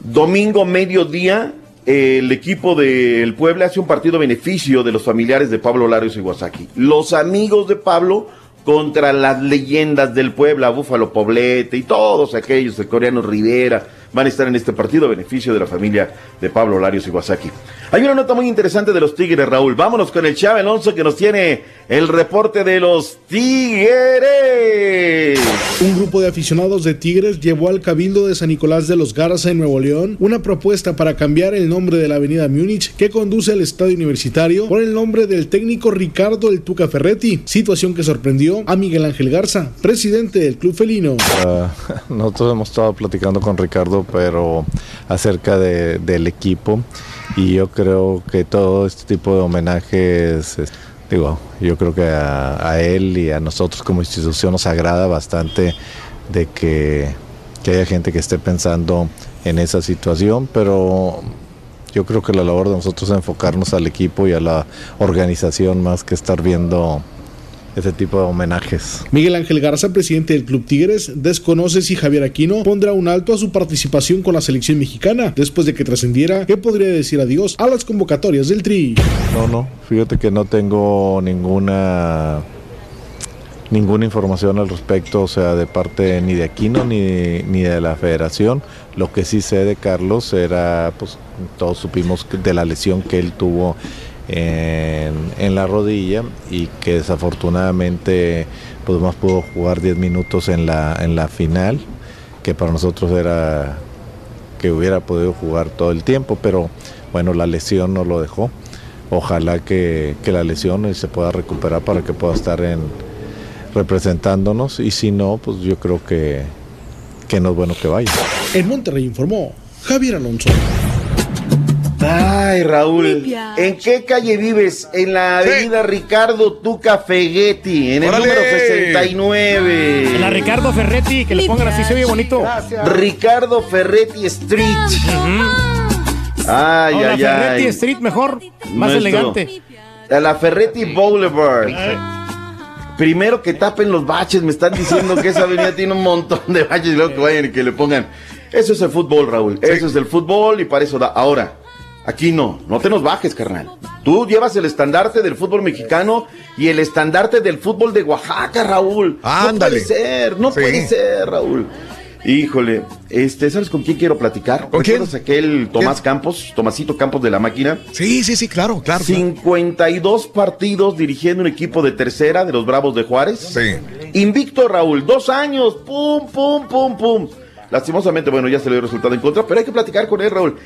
Domingo, mediodía, el equipo del Puebla hace un partido beneficio de los familiares de Pablo Larios Iwasaki. Los amigos de Pablo contra las leyendas del Puebla, Búfalo Poblete y todos aquellos, el coreano Rivera, van a estar en este partido a beneficio de la familia de Pablo Larios Iwasaki. Hay una nota muy interesante de los Tigres, Raúl. Vámonos con el Chave Alonso que nos tiene el reporte de los Tigres. Un grupo de aficionados de Tigres llevó al Cabildo de San Nicolás de los Garza en Nuevo León una propuesta para cambiar el nombre de la avenida Múnich que conduce al estadio universitario por el nombre del técnico Ricardo El Tuca Ferretti, situación que sorprendió a Miguel Ángel Garza, presidente del club felino. Ah, nosotros hemos estado platicando con Ricardo, pero acerca de- del equipo. Y yo creo que todo este tipo de homenajes, es- digo, yo creo que a, él y a nosotros como institución nos agrada bastante de que haya gente que esté pensando en esa situación, pero yo creo que la labor de nosotros es enfocarnos al equipo y a la organización más que estar viendo ese tipo de homenajes. Miguel Ángel Garza, presidente del Club Tigres, desconoce si Javier Aquino pondrá un alto a su participación con la selección mexicana después de que trascendiera que podría decir adiós a las convocatorias del Tri. No, no, fíjate que no tengo ninguna ninguna información al respecto, o sea, de parte ni de Aquino ni, ni de la federación. Lo que sí sé de Carlos era, pues todos supimos de la lesión que él tuvo en, la rodilla y que desafortunadamente pues más pudo jugar 10 minutos en la, en la final, que para nosotros era que hubiera podido jugar todo el tiempo, pero bueno, la lesión no lo dejó. Ojalá que, que la lesión se pueda recuperar para que pueda estar en representándonos y si no, pues yo creo que, que no es bueno que vaya. En Monterrey informó Javier Alonso. Ay, Raúl, ¿en qué calle vives? En la avenida Ricardo Tuca Feguetti, en el ¡Órale! número 69. En la Ricardo Ferretti, que le pongan así, se oye bonito. Ricardo Ferretti Street. Ay, No, la ay, Ferretti. Street mejor, más Nuestro- elegante. A la Ferretti Boulevard. Primero que tapen los baches, me están diciendo que esa avenida tiene un montón de baches y luego que vayan y que le pongan. Eso es el fútbol, Raúl. Eso es el fútbol y para eso da. Ahora, aquí no, no te nos bajes, carnal. Tú llevas el estandarte del fútbol mexicano y el estandarte del fútbol de Oaxaca, Raúl. Ándale. No puede ser, no Sí. puede ser, Raúl. Híjole, este, ¿sabes con quién quiero platicar? ¿Con quién? aquel Tomás Campos, Tomasito Campos de la máquina? Sí, sí, sí, claro, claro. 52 partidos dirigiendo un equipo de tercera de los Bravos de Juárez. Sí. Invicto Raúl, dos años, pum, pum, pum, pum. Lastimosamente, bueno, ya se le dio resultado en contra, pero hay que platicar con él, Raúl.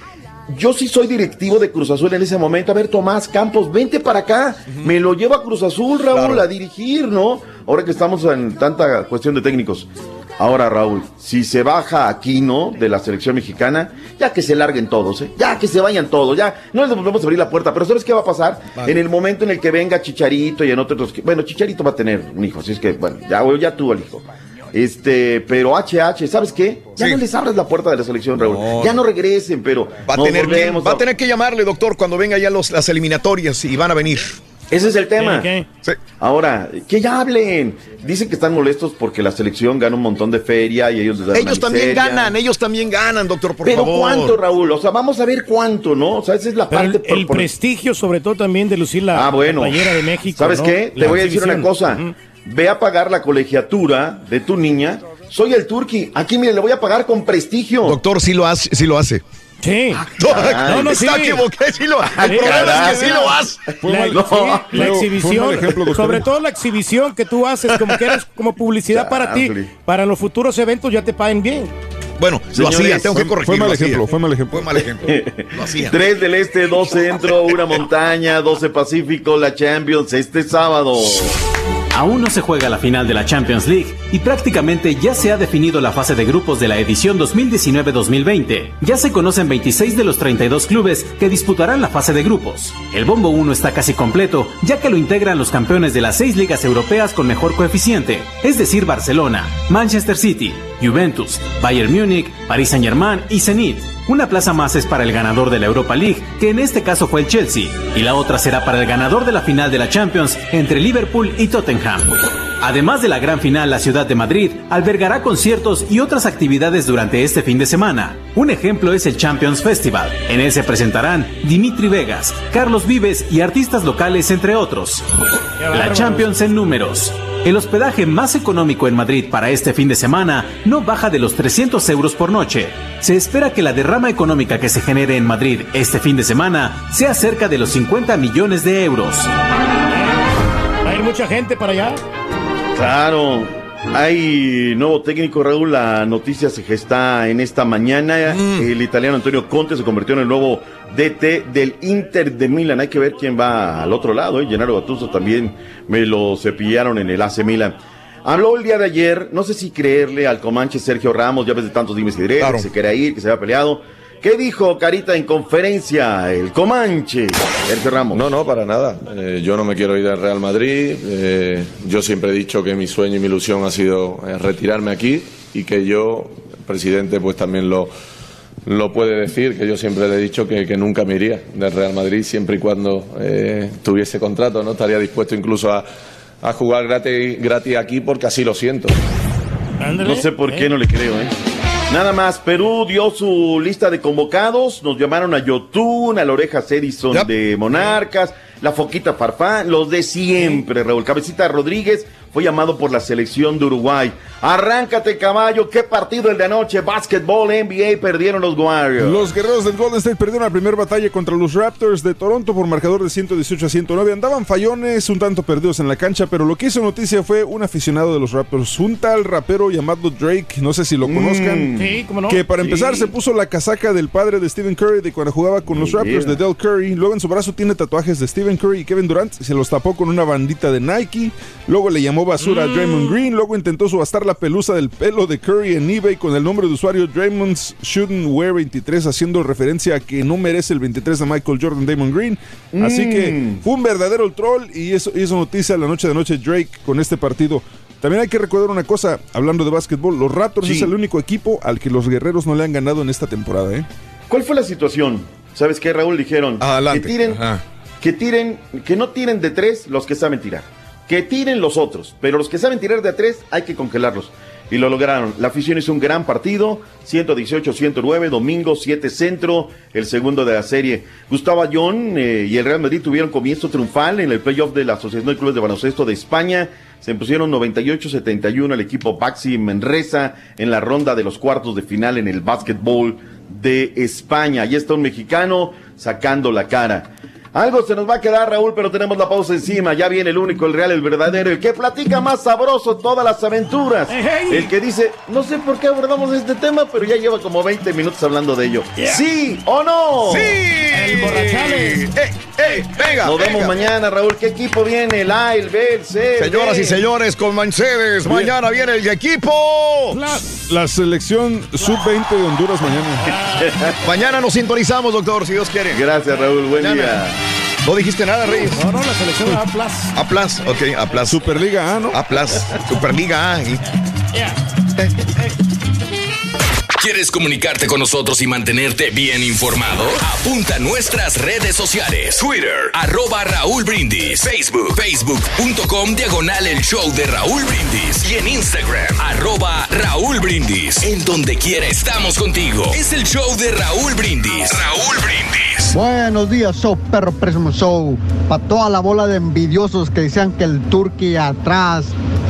Yo sí soy directivo de Cruz Azul en ese momento. A ver, Tomás Campos, vente para acá. Me lo lleva a Cruz Azul, Raúl, Claro. a dirigir, ¿no? Ahora que estamos en tanta cuestión de técnicos. Ahora, Raúl, si se baja Aquino de la selección mexicana, ya que se larguen todos, ¿eh? Ya que se vayan todos, ya. No les volvemos a abrir la puerta, pero ¿sabes qué va a pasar? Vale. En el momento en el que venga Chicharito y en otros... Bueno, Chicharito va a tener un hijo, así es que, bueno, ya, ya tuvo el hijo. Este, pero HH, ¿sabes qué? Ya Sí. no les abras la puerta de la selección, Raúl. No. Ya no regresen, pero Va a, nos tener que, volvemos va a tener que llamarle, doctor, cuando venga ya los, las eliminatorias y van a venir. Ese es el tema. ¿Qué, Ahora, que ya hablen. Dicen que están molestos porque la selección gana un montón de feria y ellos les dan Ellos una también miseria. ganan, ellos también ganan, doctor, por Pero favor. ¿cuánto, Raúl? O sea, vamos a ver cuánto, ¿no? O sea, esa es la Pero parte... el, por- el por- prestigio, sobre todo también de lucir la, Ah, bueno. la playera de México. ¿Sabes ¿no? qué? Te La voy a decir una cosa. Ve a pagar la colegiatura de tu niña. Soy el Turqui. Aquí, mire, le voy a pagar con prestigio. Doctor, sí lo hace, sí lo hace. Sí. Caray. No, no, sí. Está equivoqué, sí lo hace. El Sí, problema caray. es que sí lo hace. La, No. sí, la exhibición, ejemplo, sobre todo la exhibición que tú haces, como que eres como publicidad para ti, para los futuros eventos ya te paguen bien. Bueno, lo hacía, tengo que Fue, corregir. fue mal ejemplo, fue mal ejemplo. Fue mal ejemplo. Lo hacía. Tres del Este, dos Centro, una montaña, 12 Pacífico, la Champions este sábado. Aún no se juega la final de la Champions League y prácticamente ya se ha definido la fase de grupos de la edición 2019-2020. Ya se conocen 26 de los 32 clubes que disputarán la fase de grupos. El bombo 1 está casi completo, ya que lo integran los campeones de las seis ligas europeas con mejor coeficiente, es decir, Barcelona, Manchester City, Juventus, Bayern Múnich, Paris Saint-Germain y Zenit. Una plaza más es para el ganador de la Europa League, que en este caso fue el Chelsea, y la otra será para el ganador de la final de la Champions entre Liverpool y Tottenham. Además de la gran final, la ciudad de Madrid albergará conciertos y otras actividades durante este fin de semana. Un ejemplo es el Champions Festival. En él se presentarán Dimitri Vegas, Carlos Vives y artistas locales, entre otros. La Champions en números. El hospedaje más económico en Madrid para este fin de semana no baja de los 300 euros por noche. Se espera que la derrama económica que se genere en Madrid este fin de semana sea cerca de los 50 millones de euros. ¿Va a ir mucha gente para allá? Claro. Hay nuevo técnico, Raúl. La noticia se gesta en esta mañana. El italiano Antonio Conte se convirtió en el nuevo DT del Inter de Milán. Hay que ver quién va al otro lado. ¿eh? Gennaro Gattuso también me lo cepillaron en el AC Milan. Habló el día de ayer, no sé si creerle al Comanche Sergio Ramos, ya ves de tantos dimes y diretes, que se quería ir, que se había peleado. ¿Qué dijo Carita en conferencia el Comanche? Sergio Ramos. No, no, para nada. Eh, yo no me quiero ir al Real Madrid. Eh, yo siempre he dicho que mi sueño y mi ilusión ha sido eh, retirarme aquí y que yo, presidente, pues también lo, lo puede decir, que yo siempre le he dicho que, que nunca me iría del Real Madrid siempre y cuando eh, tuviese contrato, ¿no? Estaría dispuesto incluso a, a jugar gratis, gratis aquí porque así lo siento. No sé por qué no le creo, ¿eh? Nada más, Perú dio su lista de convocados, nos llamaron a Yotun, a la oreja Edison de Monarcas, la Foquita Farfán, los de siempre, Raúl Cabecita Rodríguez fue llamado por la selección de Uruguay. Arráncate caballo, qué partido el de anoche, básquetbol, NBA, perdieron los Warriors. Los guerreros del Golden State perdieron la primera batalla contra los Raptors de Toronto por marcador de 118 a 109. Andaban fallones, un tanto perdidos en la cancha, pero lo que hizo noticia fue un aficionado de los Raptors, un tal rapero llamado Drake, no sé si lo conozcan. Sí, cómo no. Que para Sí. empezar se puso la casaca del padre de Stephen Curry de cuando jugaba con los. Raptors de Del Curry. Luego en su brazo tiene tatuajes de Stephen Curry y Kevin Durant. Se los tapó con una bandita de Nike. Luego le llamó basura a Draymond Green. Luego intentó subastar la pelusa del pelo de Curry en eBay con el nombre de usuario Draymond's Shouldn't Wear 23, haciendo referencia a que no merece el 23 de Michael Jordan Damon Green. Así Mm. que fue un verdadero troll y eso hizo noticia la noche de noche Drake con este partido. También hay que recordar una cosa, hablando de básquetbol, los Raptors Sí. es el único equipo al que los guerreros no le han ganado en esta temporada, ¿eh? ¿Cuál fue la situación? ¿Sabes qué, Raúl? Dijeron Adelante. que tiren, Ajá. que tiren, que no tiren de tres los que saben tirar. Que tiren los otros, pero los que saben tirar de a tres hay que congelarlos. Y lo lograron. La afición hizo un gran partido, 118-109, domingo 7 centro, el segundo de la serie. Gustavo Ayón eh, y el Real Madrid tuvieron comienzo triunfal en el playoff de la Asociación de Clubes de Baloncesto de España. Se impusieron 98-71 al equipo Baxi Menresa en la ronda de los cuartos de final en el básquetbol de España. Ahí está un mexicano sacando la cara. Algo se nos va a quedar, Raúl, pero tenemos la pausa encima. Ya viene el único, el real, el verdadero, el que platica más sabroso todas las aventuras. El que dice, no sé por qué abordamos este tema, pero ya lleva como 20 minutos hablando de ello. ¿Sí o no? ¡Sí! El borrachales. ¡Eh, venga! Nos vemos venga. mañana, Raúl. ¿Qué equipo viene? El A, el B, el C. Señoras y señores, con Mancedes, mañana viene el equipo. La selección sub-20 de Honduras mañana. Mañana nos sintonizamos, doctor, si Dios quiere. Gracias, Raúl. Buen Mañana. día. No dijiste nada, Reyes. No, no, la selección A plus. A plus, ok, A plus. Superliga A, ¿no? A plus, Superliga A. y- ¿Quieres comunicarte con nosotros y mantenerte bien informado? Apunta a nuestras redes sociales. Twitter, arroba Raúl Brindis. Facebook, facebook.com, diagonal el show de Raúl Brindis. Y en Instagram, arroba Raúl Brindis. En donde quiera estamos contigo. Es el show de Raúl Brindis. Raúl Brindis. Buenos días, show perro Show. Para toda la bola de envidiosos que decían que el turqui atrás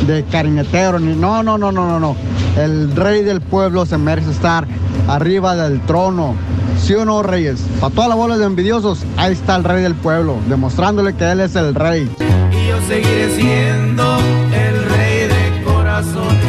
de cariñetero. ni- No, no, no, no, no, no. El rey del pueblo se merece estar arriba del trono. ¿Sí o no, Reyes? Para toda la bola de envidiosos, ahí está el rey del pueblo, demostrándole que él es el rey. Y yo seguiré siendo el rey de corazones.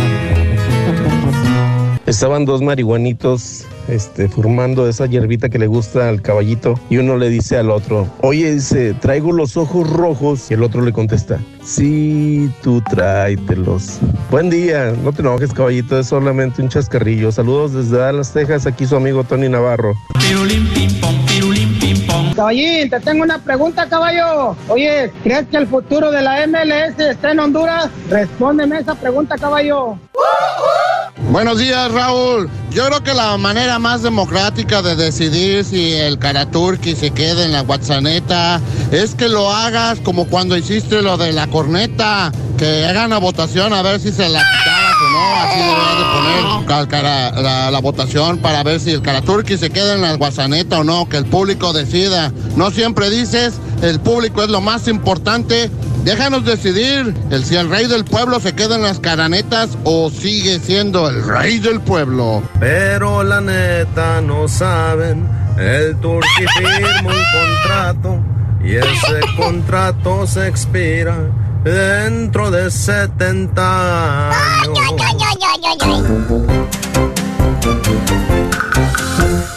Estaban dos marihuanitos este, formando esa hierbita que le gusta al caballito y uno le dice al otro, oye, dice, traigo los ojos rojos y el otro le contesta, sí, tú tráetelos. Buen día, no te enojes caballito, es solamente un chascarrillo. Saludos desde Dallas, Texas, aquí su amigo Tony Navarro. Caballín, te tengo una pregunta, caballo. Oye, ¿crees que el futuro de la MLS está en Honduras? Respóndeme esa pregunta, caballo. Buenos días, Raúl. Yo creo que la manera más democrática de decidir si el Karaturki se queda en la Guatzaneta es que lo hagas como cuando hiciste lo de la corneta, que hagan la votación a ver si se la quitabas o no. Así deberías de poner la votación para ver si el Karaturki se queda en la Guatzaneta o no, que el público decida. No siempre dices, el público es lo más importante. Déjanos decidir el si el rey del pueblo se queda en las caranetas o sigue siendo el rey del pueblo. Pero la neta no saben, el Turqui firma un contrato y ese contrato se expira dentro de 70 años.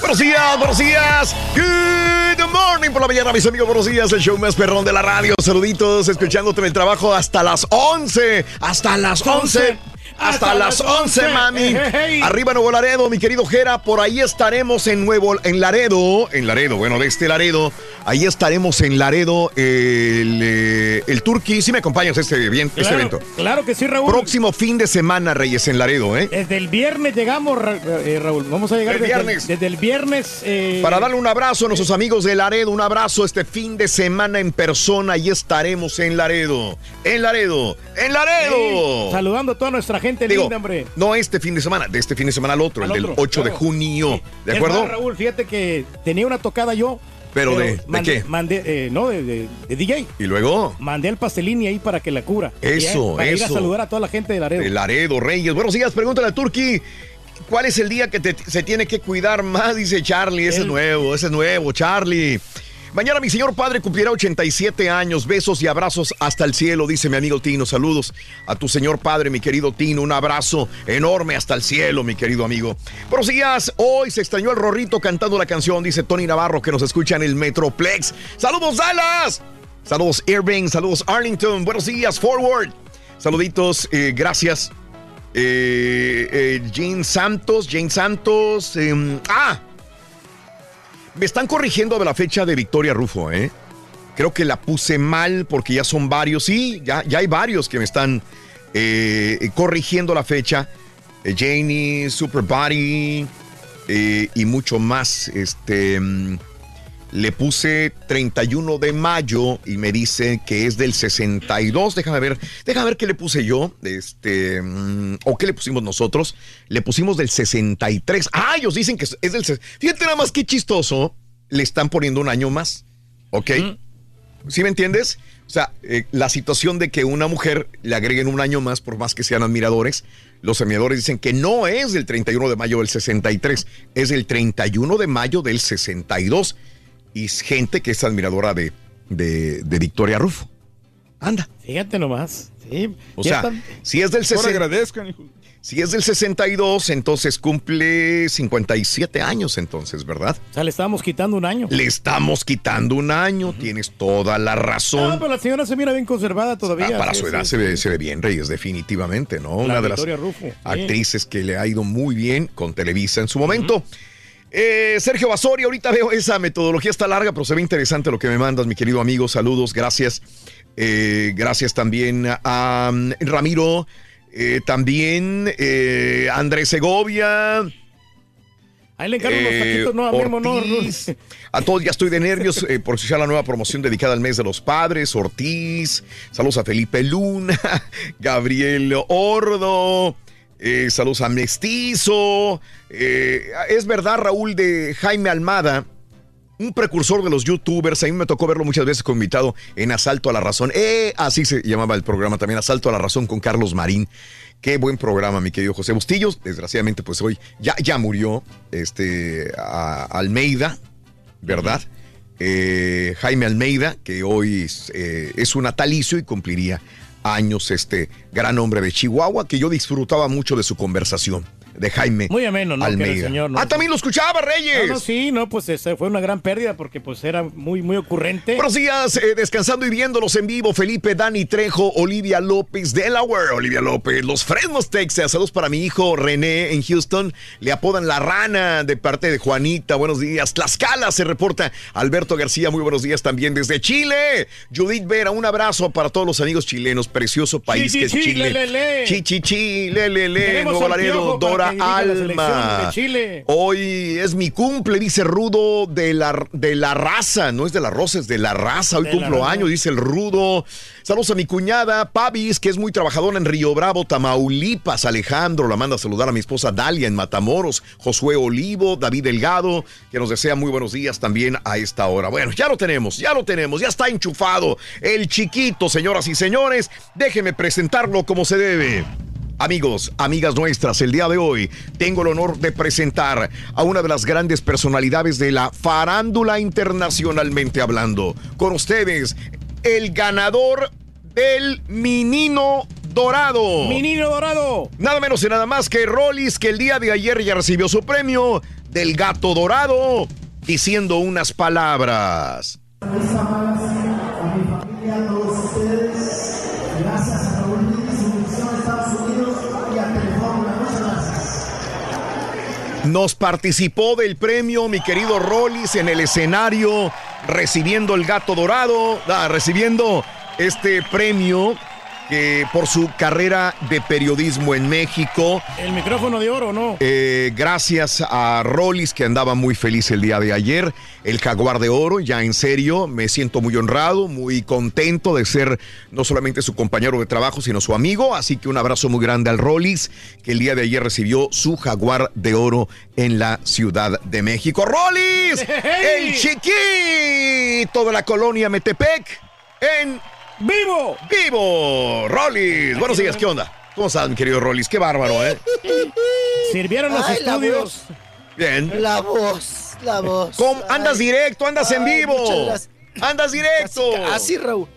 Buenos días, buenos días. Good morning por la mañana, mis amigos. Buenos días, el show más perrón de la radio. Saluditos, escuchándote en el trabajo hasta las 11. Hasta las 11. Hasta las 11, mami. Arriba Nuevo Laredo, mi querido Jera. Por ahí estaremos en Nuevo, en Laredo. En Laredo, bueno, de este Laredo. Ahí estaremos en Laredo. El, eh, el Turqui. Si me acompañas este, bien, este evento. Claro que sí, Raúl. Próximo fin de semana, Reyes, en Laredo, ¿eh? Desde el viernes llegamos, Ra- eh, Raúl. Vamos a llegar El desde, viernes. desde el viernes. eh, Para darle un abrazo a nuestros amigos de Laredo, un abrazo este fin de semana en persona y estaremos en Laredo, en Laredo, en Laredo. sí, saludando a toda nuestra gente Digo, linda, hombre. no este fin de semana, de este fin de semana al otro, Al el otro, del 8 de junio, ¿de acuerdo? más, Raúl, fíjate que tenía una tocada yo. Pero de- ¿de mandé, qué? Mandé, eh, no, de, de- de DJ. Y luego, Mandé al pastelini ahí para que la cura. Eso, para ir a eso. saludar a toda la gente de Laredo. de Laredo, Reyes. Buenos días, pregúntale a Turki. ¿Cuál es el día que te- se tiene que cuidar más? Dice Charlie. Ese es nuevo, ese es nuevo, Charlie. Mañana mi señor padre cumplirá 87 años. Besos y abrazos hasta el cielo, dice mi amigo Tino. Saludos a tu señor padre, mi querido Tino. Un abrazo enorme hasta el cielo, mi querido amigo. Días. Hoy se extrañó el Rorrito cantando la canción, dice Tony Navarro, que nos escucha en el Metroplex. Saludos, Dallas. Saludos, Irving. Saludos, Arlington. Buenos días, Forward. Saluditos, eh, gracias. Eh, eh, Jane Santos, Jane Santos. em, ah, me están corrigiendo la fecha de Victoria Rufo, ¿eh? Creo que la puse mal porque ya son varios. Sí, ya, ya hay varios que me están eh, corrigiendo la fecha. Eh, Janie, Super Body eh, y mucho más. Este. mm, le puse 31 de mayo y me dice que es del 62. Déjame ver, déjame ver qué le puse yo, este, mm, o qué le pusimos nosotros. Le pusimos del 63. Ah, ellos dicen que es del. Fíjate nada más qué chistoso. Le están poniendo un año más. ¿Ok? ¿Sí me entiendes? O sea, eh, la situación de que una mujer le agreguen un año más, por más que sean admiradores, los admiradores dicen que no es del 31 de mayo del 63, es del 31 de mayo del 62. Y gente que es admiradora de, de, de Victoria Rufo. Anda. Fíjate nomás. Sí. O sea, están- si es del Mejor 60 agradezcan, hijo. si es del 62, entonces cumple 57 años, entonces, ¿verdad? O sea, le estábamos quitando un año. Le estamos quitando un año, tienes toda la razón. Ah, pero la señora se mira bien conservada todavía. Ah, para sí, su edad sí. se, ve, se ve bien, Reyes, definitivamente, ¿no? La Una de las Rufo, actrices que le ha ido muy bien con Televisa en su momento. Eh, Sergio Basori, ahorita veo esa metodología está larga, pero se ve interesante lo que me mandas, mi querido amigo. Saludos, gracias. Eh, gracias también a um, Ramiro, eh, también eh, Andrés Segovia. Ahí le encargo unos Eh, taquitos, no, a no, todos ya estoy de nervios por escuchar la nueva promoción dedicada al mes de los padres. Ortiz, saludos a Felipe Luna, Gabriel Ordo, eh, saludos a Mestizo. Eh, es verdad, Raúl, de Jaime Almada, un precursor de los youtubers. A mí me tocó verlo muchas veces como invitado en Asalto a la Razón. Eh, así se llamaba el programa también, Asalto a la Razón con Carlos Marín. Qué buen programa, mi querido José Bustillos. Desgraciadamente, pues hoy ya, ya murió este, a- Almeida, ¿verdad? Jaime Almeida, que hoy es, es un natalicio y cumpliría años este gran hombre de Chihuahua, que yo disfrutaba mucho de su conversación. De Jaime Muy ameno, ¿no? Que el Almeida. señor, ¿no? Ah, también lo escuchaba, Reyes. No, no, sí, no, pues ese fue una gran pérdida porque pues era muy, muy ocurrente. Buenos días, eh, descansando y viéndolos en vivo. Felipe, Dani Trejo, Olivia López, Delaware, Olivia López, Los Fresnos, Texas. Saludos para mi hijo René en Houston. Le apodan la rana de parte de Juanita. Buenos días. Tlaxcala se reporta. Alberto García, muy buenos días también desde Chile. Judith Vera, un abrazo para todos los amigos chilenos. Precioso país Chi, que es chi, chi, Chile. le, le, le. Chi, chi, chi, le, le, le. Nuevo Laredo, Dora Alma. de Chile. Hoy es mi cumple, dice Rudo de la, de la raza. No es de la rosa, es de la raza. Hoy De cumplo años, dice el Rudo. Saludos a mi cuñada Pavis, que es muy trabajadora en Río Bravo, Tamaulipas. Alejandro la manda a saludar a mi esposa Dalia en Matamoros. Josué Olivo, David Delgado, que nos desea muy buenos días también a esta hora. Bueno, ya lo tenemos, ya lo tenemos, ya está enchufado. El chiquito, señoras y señores. Déjenme presentarlo como se debe. Amigos, amigas nuestras, el día de hoy tengo el honor de presentar a una de las grandes personalidades de la farándula internacionalmente hablando. Con ustedes, el ganador del Minino Dorado. Minino Dorado. Nada menos y nada más que Rollis, que el día de ayer ya recibió su premio del Gato Dorado, diciendo unas palabras. Gracias Nos participó del premio mi querido Rollis en el escenario, recibiendo el gato dorado, ah, recibiendo este premio por su carrera de periodismo en México. El micrófono de oro, ¿no? Eh, gracias a Rollis, que andaba muy feliz el día de ayer. El Jaguar de Oro, ya en serio, me siento muy honrado, muy contento de ser no solamente su compañero de trabajo, sino su amigo. Así que un abrazo muy grande al Rollis, que el día de ayer recibió su Jaguar de Oro en la Ciudad de México. ¡Rollis! El chiquito de la colonia Metepec en ¡Vivo! ¡Vivo! ¡Rollis! Buenos días, ¿qué onda? ¿Cómo estás, mi querido Rollis? Qué bárbaro, ¿eh? Sirvieron los Ay, la estudios. Bien. La voz, la voz. ¿Cómo? Andas directo, andas en vivo. Andas directo. Casi, casi, Raúl.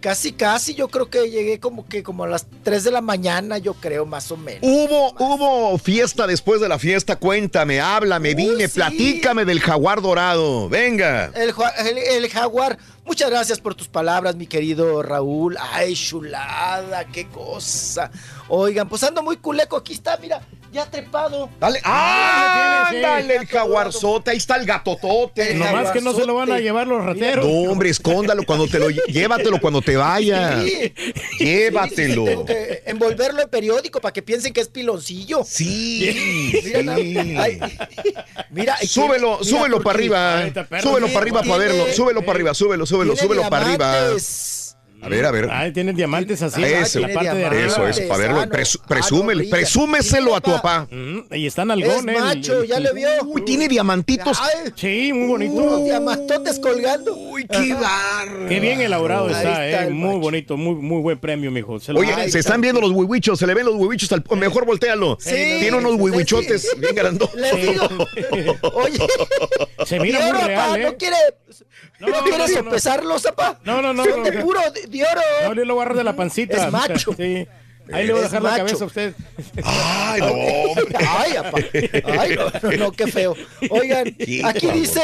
Casi, casi. Yo creo que llegué como que como a las 3 de la mañana, yo creo, más o menos. Hubo, hubo fiesta después de la fiesta. Cuéntame, háblame, dime, sí. platícame del jaguar dorado. Venga. El, el- el jaguar. Muchas gracias por tus palabras, mi querido Raúl. Ay, chulada, qué cosa. Oigan, pues ando muy culeco. Aquí está, mira, ya trepado. Dale. ¡Ah! Ándale, el jaguarzote. Ahí está el gatotote. Nomás que no se lo van a llevar los rateros. No, hombre, escóndalo cuando te lo llévatelo cuando te vaya. Sí. Llévatelo. Tengo que envolverlo en periódico para que piensen que es piloncillo. Sí. Mira, ay, mira, Súbelo, mira, súbelo para arriba. Súbelo para arriba para verlo. Súbelo para arriba, súbelo, súbelo, tiene súbelo para arriba. A ver, a ver. Ay, tienen diamantes así. Eso, en la parte de arriba. eso, eso, para verlo. Ah. Presu- Ah, presúmeselo a tu papá. Mm, y están Es algones. macho, ya le vio. Uy, tiene diamantitos. Ay, Sí, muy bonito. unos diamantotes colgando. Uy, qué barro. Qué bien elaborado Ahí está, está eh. Muy macho. bonito, muy, muy buen premio, mijo. Se lo Oye, se están viendo los huihuichos, se le ven los huihuichos al mejor voltealo. Sí. Tiene unos huihuichotes Sí. bien grandotes. Le digo. Oye, Se mira muy real, ¿eh? ¿no quiere, No, no, no, quiere no, no. No, no, no, Son no, de no. puro de, oro. No, yo lo voy a agarrar de la pancita. Es macho. Sí. Ahí le voy a dejar la cabeza a usted. Ay, no, hombre. Ay, apá. Ay, no, no, no, qué feo. Oigan, aquí dice.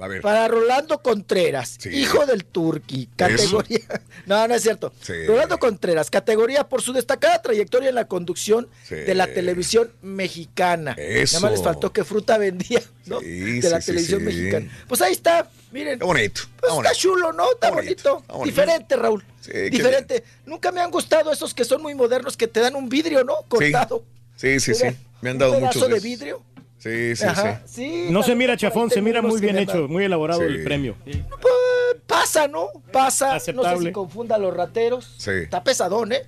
A ver. para Rolando Contreras, Sí. hijo del Turqui, categoría. No, no es cierto. Sí. Rolando Contreras, categoría por su destacada trayectoria en la conducción Sí. de la televisión mexicana. Eso. Nada más les faltó que fruta vendía, ¿no? Sí, de la televisión mexicana. Pues ahí está, miren. Qué bonito. Pues está chulo, ¿no? Está bonito, bonito. bonito. Diferente, Raúl. Diferente. Nunca me han gustado esos que son muy modernos que te dan un vidrio, ¿no? Cortado. Sí, sí, sí. Me han un dado pedazo muchos de vidrio. Sí, sí, Ajá, sí. No se mira chafón, se mira muy bien hecho, muy elaborado Sí. el premio. Sí. Pues, pasa, ¿no? Pasa. No sé si confunda a los rateros. Sí. Está pesadón, ¿eh?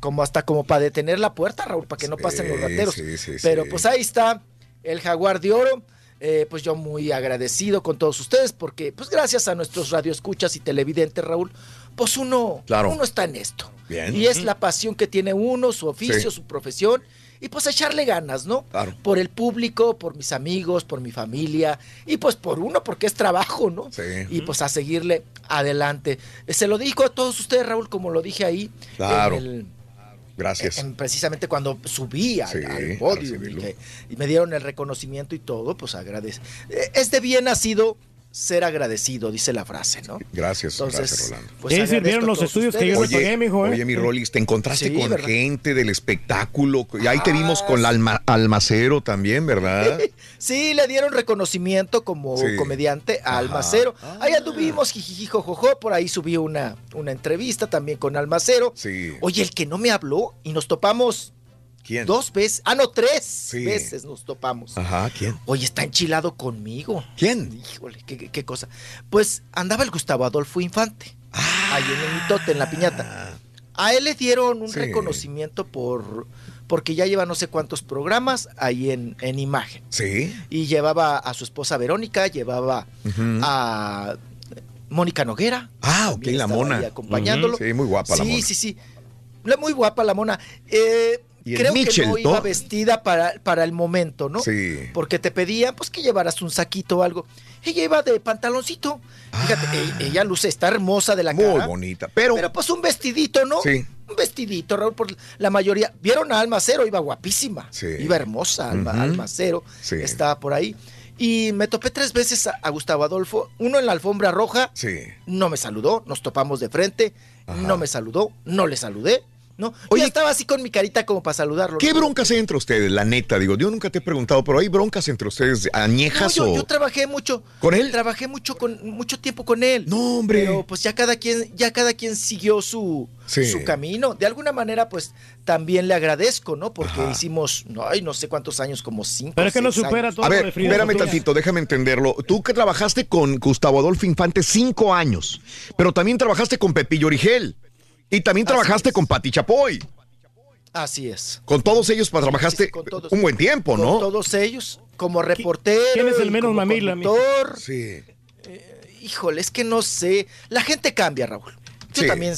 Como hasta como para detener la puerta, Raúl, para que no Sí, pasen los rateros. sí, sí, Pero sí. pues ahí está el jaguar de oro. Eh, pues yo muy agradecido con todos ustedes porque pues gracias a nuestros radioescuchas y televidentes, Raúl, pues uno, Claro. uno está en esto. Bien. Y es la pasión que tiene uno, su oficio, Sí. su profesión. Y pues echarle ganas, ¿no? Claro. Por el público, por mis amigos, por mi familia. Y pues por uno, porque es trabajo, ¿no? Sí. Y pues a seguirle adelante. Eh, Se lo digo a todos ustedes, Raúl, como lo dije ahí. Claro. En el, Gracias. en- precisamente cuando subí al, Sí, al podio y, recibirlo. que- y me dieron el reconocimiento y todo, pues agradece. Eh, Es de bien nacido ser agradecido, dice la frase, ¿no? Gracias, Entonces, gracias, Rolando. pues Sí, agradezco sirvieron los estudios que yo ustedes. le pagué, mijo, ¿eh? Oye, mi Rolis, te encontraste Sí, con ¿verdad? gente del espectáculo. Y ahí te vimos con el alma- almacero también, ¿verdad? Sí, le dieron reconocimiento como Sí. comediante a Ajá. Almacero. Ahí anduvimos, jijiji, jojojo, por ahí subí una, una entrevista también con Almacero. Sí. Oye, el que no me habló y nos topamos ¿Quién? dos veces, ah, no, tres veces nos topamos. Ajá, ¿quién? Oye, está enchilado conmigo. ¿Quién? Híjole, qué, qué- cosa. Pues andaba el Gustavo Adolfo Infante, ahí en el mitote, en la piñata. A él le dieron un Sí. reconocimiento por porque ya lleva no sé cuántos programas ahí en, en imagen. Sí. Y llevaba a su esposa Verónica, llevaba a Mónica Noguera. Ah, ok, la mona. acompañándolo. Ujú. Sí, muy guapa la Sí, mona. sí, sí. La- Muy guapa la mona. Eh, Y creo que no ¿no? iba vestida para, para el momento, ¿no? Sí. Porque te pedían pues que llevaras un saquito o algo. Ella iba de pantaloncito. Fíjate, e- ella luce, está hermosa de la Ah. Muy cara. bonita. Pero, Pero pues un vestidito, ¿no? Sí. Un vestidito, Raúl, por la mayoría. ¿Vieron a Alma Cero? Iba guapísima. Sí. Iba hermosa, Alma, Ujú. Alma Cero. Sí. Estaba por ahí. Y me topé tres veces a, a Gustavo Adolfo. Uno en la alfombra roja. sí. No me saludó. Nos topamos de frente. Ajá. No me saludó. No le saludé. ¿No? Oye, estaba así con mi carita como para saludarlo. ¿qué ¿no? broncas hay entre ustedes? La neta, digo, yo nunca te he preguntado, pero ¿hay broncas entre ustedes No, añejas yo, o...? yo trabajé mucho. ¿Con él? Trabajé mucho con mucho tiempo con él. No, hombre. Pero pues ya cada quien, ya cada quien siguió su, Sí. su camino. De alguna manera, pues también le agradezco, ¿no? Porque Ajá. hicimos, no, ay, no sé cuántos años, como cinco. Pero es que no supera años. todo A lo ver, espérame tantito, déjame entenderlo. Tú que trabajaste con Gustavo Adolfo Infante cinco años, pero también trabajaste con Pepillo Origel y también trabajaste con Pati Chapoy. Así es. Con todos ellos pues, trabajaste con todos. un buen tiempo, Con ¿no? todos ellos, como reportero. quién es el menos como mamila, conductor. Sí. Híjole, es que no sé. La gente cambia, Raúl. Yo Sí. también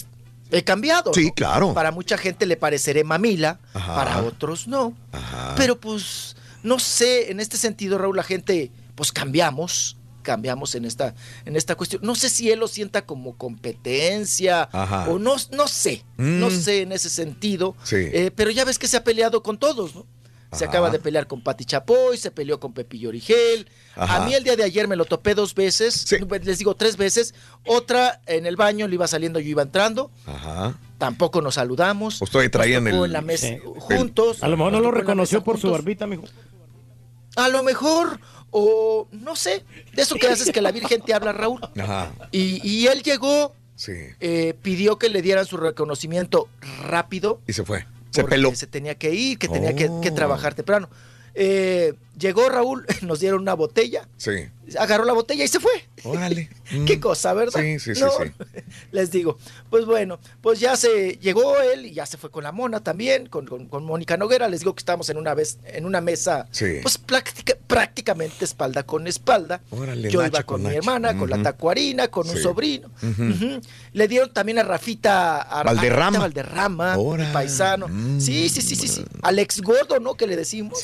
he cambiado. Sí, ¿no? claro. Para mucha gente le pareceré mamila, Ajá. para otros no. Ajá. Pero pues, no sé, en este sentido, Raúl, la gente, pues cambiamos, cambiamos en esta, en esta cuestión. No sé si él lo sienta como competencia Ajá. o no, no sé, no Mm. sé en ese sentido. Sí. Eh, pero ya ves que se ha peleado con todos, ¿no? Se Ajá. acaba de pelear con Pati Chapoy, se peleó con Pepillo Origel. Ajá. A mí el día de ayer me lo topé dos veces, les digo tres veces. Otra en el baño, le iba saliendo, yo iba entrando. Ajá. Tampoco nos saludamos. Todavía traían el- en la mesa Sí. juntos. A lo mejor no lo reconoció por su barbita, mijo. A lo mejor, o no sé, de eso que haces que la Virgen te habla, Raúl. Ajá. Y, y él llegó, Sí. eh, pidió que le dieran su reconocimiento rápido. Y se fue. Se peló. Se tenía que ir, que tenía que, que Oh. trabajar temprano. Eh, llegó Raúl, nos dieron una botella, Sí. Agarró la botella y se fue. Órale. Qué cosa, ¿verdad? Sí, sí, sí, No, sí. Les digo, pues bueno, pues ya se llegó él y ya se fue con la mona también, con, con- con Mónica Noguera. Les digo que estábamos en una vez, en una mesa, Sí. pues práctica- prácticamente espalda con espalda. Órale, Yo Nacho iba con, con mi Nacho. hermana, con la tacuarina, con un sobrino. Le dieron también a Rafita, a, Valderrama. Rafita Valderrama, mi paisano. Sí, sí, sí, sí, sí. Alex Gordo, ¿no? Que le decimos.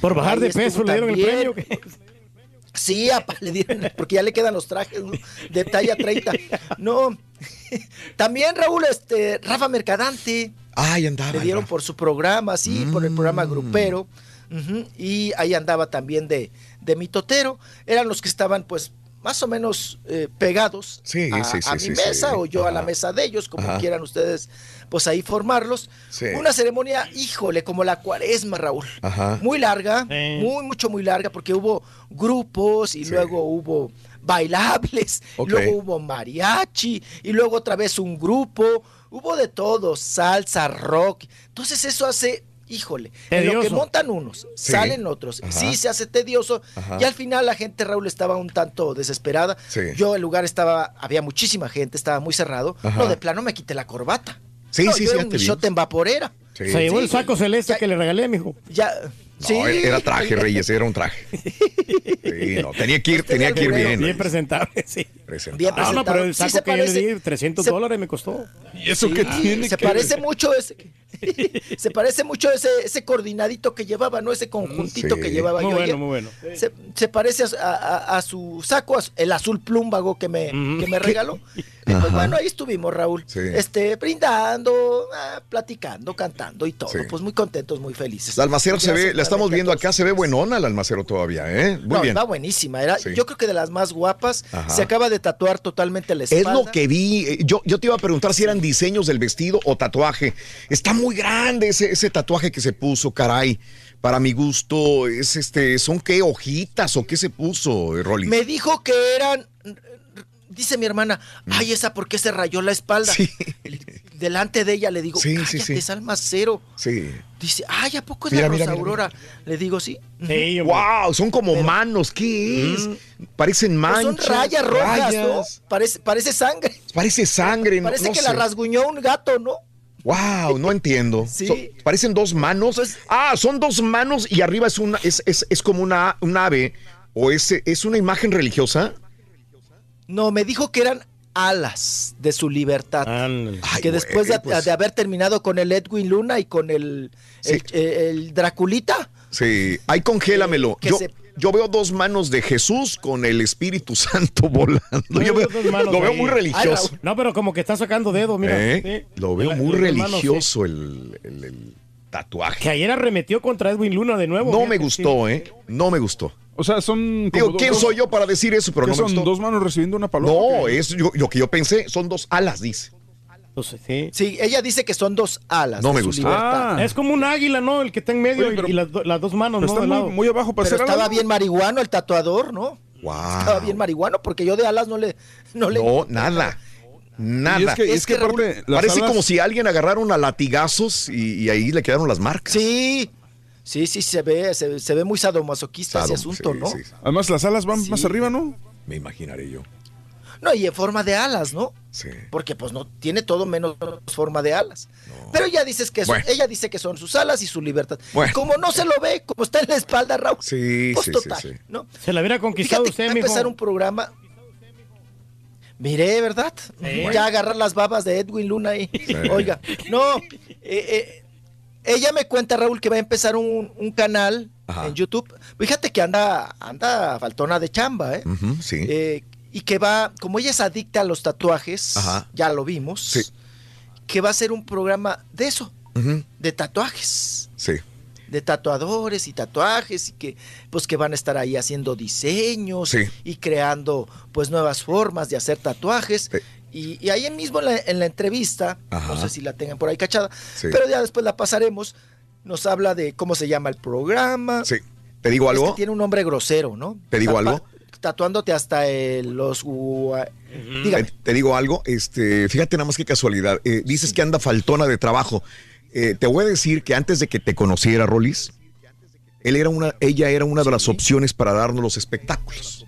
Por bajar Ahí de peso le dieron el premio. Sí, apa, le dieron, porque ya le quedan los trajes ¿no? de talla 30. No, también Raúl, este, Rafa Mercadante, Ay, andaba. le dieron por su programa, sí, por el Mm. programa grupero. ujú, y ahí andaba también de, de mitotero. Eran los que estaban, pues, más o menos eh, pegados Sí, a, sí, sí, a mi mesa o yo a la mesa de ellos, como Ajá. quieran ustedes, pues ahí formarlos. Sí. Una ceremonia, híjole, como la cuaresma, Raúl Ajá. muy larga, muy, mucho, muy larga, porque hubo grupos y Sí. luego hubo bailables, y Ok. luego hubo mariachi, y luego otra vez un grupo, hubo de todo, salsa, rock. Entonces eso hace, híjole, en lo que montan unos, Sí. salen otros. Ajá. Sí, se hace tedioso. Ajá. Y al final la gente, Raúl, estaba un tanto desesperada. Sí. Yo, el lugar estaba, había muchísima gente, estaba muy cerrado. Ajá. No, de plano me quité la corbata. Sí, No, sí, yo sí, era ya un en vaporera. Sí. Se llevó Sí, el saco celeste que le regalé, mijo. Ya. No, sí. era traje, Reyes, era un traje. Sí, no, tenía que ir, tenía que ir bien. Bien presentable, sí. Presentable. Bien Ah, no, pero el. Sí saco que yo le di, 300 se- dólares me costó. ¿Y eso Sí, qué tiene Se que parece ver? mucho ese. Se parece mucho a ese, ese coordinadito que llevaba, ¿no? Ese conjuntito Sí. que llevaba Muy yo bueno, muy bueno. Se, se parece a, a- a su saco, a su- el azul plúmbago que me, que me regaló. Pues bueno, ahí estuvimos, Raúl. Sí. Este, brindando, ah, platicando, cantando y todo. Sí. Pues muy contentos, muy felices. La almacero se ve, la estamos viendo acá, se ve buenona la almacero todavía, ¿eh? Muy no, bien. está buenísima. Era, Sí. Yo creo que de las más guapas. Ajá. Se acaba de tatuar totalmente la Es espalda. lo que vi. eh, Yo, yo te iba a preguntar si eran diseños del vestido o tatuaje. Está muy grande ese, ese tatuaje que se puso, caray. Para mi gusto, es este, ¿son qué hojitas o qué se puso, eh, Rolly? Me dijo que eran. Dice mi hermana, Mm. ay, esa, ¿por qué se rayó la espalda? Delante de ella le digo, Sí, sí, cállate, sí. es almacero. Sí. Dice, ay, ¿a poco es Mira, la mira, Rosa mira, Aurora? Le digo, sí. wow, son como manos, ¿qué es? Parecen Pues manchas. son rayas rojas, rayas. ¿no? Parece, parece sangre. Parece sangre, no, Parece no que sé. la rasguñó un gato, ¿no? Wow, no entiendo. Sí. So- parecen dos manos. Pues ah, son dos manos y arriba es una, es, es, es como una, un ave. O es, es una imagen religiosa. No, me dijo que eran alas de su libertad. que después de, pues. de haber terminado con el Edwin Luna y con el, el, el Draculita, Sí, ahí congélamelo. Que Yo, se- yo veo dos manos de Jesús con el Espíritu Santo volando. Yo veo- Dos manos lo veo ahí. muy religioso. No, pero como que está sacando dedos, mira. ¿Eh? Sí. Lo veo La- muy manos, religioso el, el- el tatuaje. Que ayer arremetió contra Edwin Luna de nuevo. No me sí. gustó, ¿eh? No me gustó. O sea, son. Digo, ¿quién soy yo para decir eso? Pero ¿Qué no me son dos manos recibiendo una paloma? No, es yo- lo que yo pensé, son dos alas, dice. sí. sí, ella dice que son dos alas. No me libertad. Ah, es como un águila, ¿no? El que está en medio Oye, pero- y las, do- las dos manos, pero ¿no? está muy- lado. muy abajo Pero estaba bien marihuano el tatuador, ¿no? Wow. Estaba bien marihuano porque yo de alas no le... No, le, No, nada. Nada. Y es que- es que aparte, las parece alas- como si alguien agarraron a latigazos y, y ahí le quedaron las marcas. Sí, sí, sí, se ve, se, se ve muy sadomasoquista ese Sadom, asunto, sí, ¿no? sí. Además, las alas van más arriba, ¿no? Me imaginaré yo. No, y en forma de alas, ¿no? Sí. Porque pues no tiene todo menos forma de alas. Pero ella dice que son, Bueno. ella dice que son sus alas y su libertad. Bueno. Y como no se lo ve, como está en la espalda, Raúl. Sí, pues sí, total, sí, sí. ¿no? Se la hubiera conquistado Fíjate, usted, va a mijo. empezar un programa. Miré, ¿verdad? Ya agarrar las babas de Edwin Luna ahí. Oiga, no. eh, eh, ella me cuenta, Raúl, que va a empezar un, un canal Ajá. en YouTube. Fíjate que anda, anda faltona de chamba, ¿eh? Ujú, sí. Eh, y que va, como ella es adicta a los tatuajes, Ajá. ya lo vimos, que va a ser un programa de eso, de tatuajes Sí. de tatuadores y tatuajes y que pues que van a estar ahí haciendo diseños Sí. y creando pues nuevas formas de hacer tatuajes y, y ahí mismo en la, en la entrevista Ajá. no sé si la tengan por ahí cachada Sí. pero ya después la pasaremos nos habla de cómo se llama el programa Sí. ¿Te digo Es algo? que tiene un nombre grosero no ¿Te digo Tapa- algo? tatuándote hasta el- los gua- dígame Te, te digo algo, este, fíjate nada más qué casualidad. Eh, dices que anda faltona de trabajo. Eh, te voy a decir que antes de que te conociera, Rolis, él era una, ella era una de las opciones para darnos los espectáculos.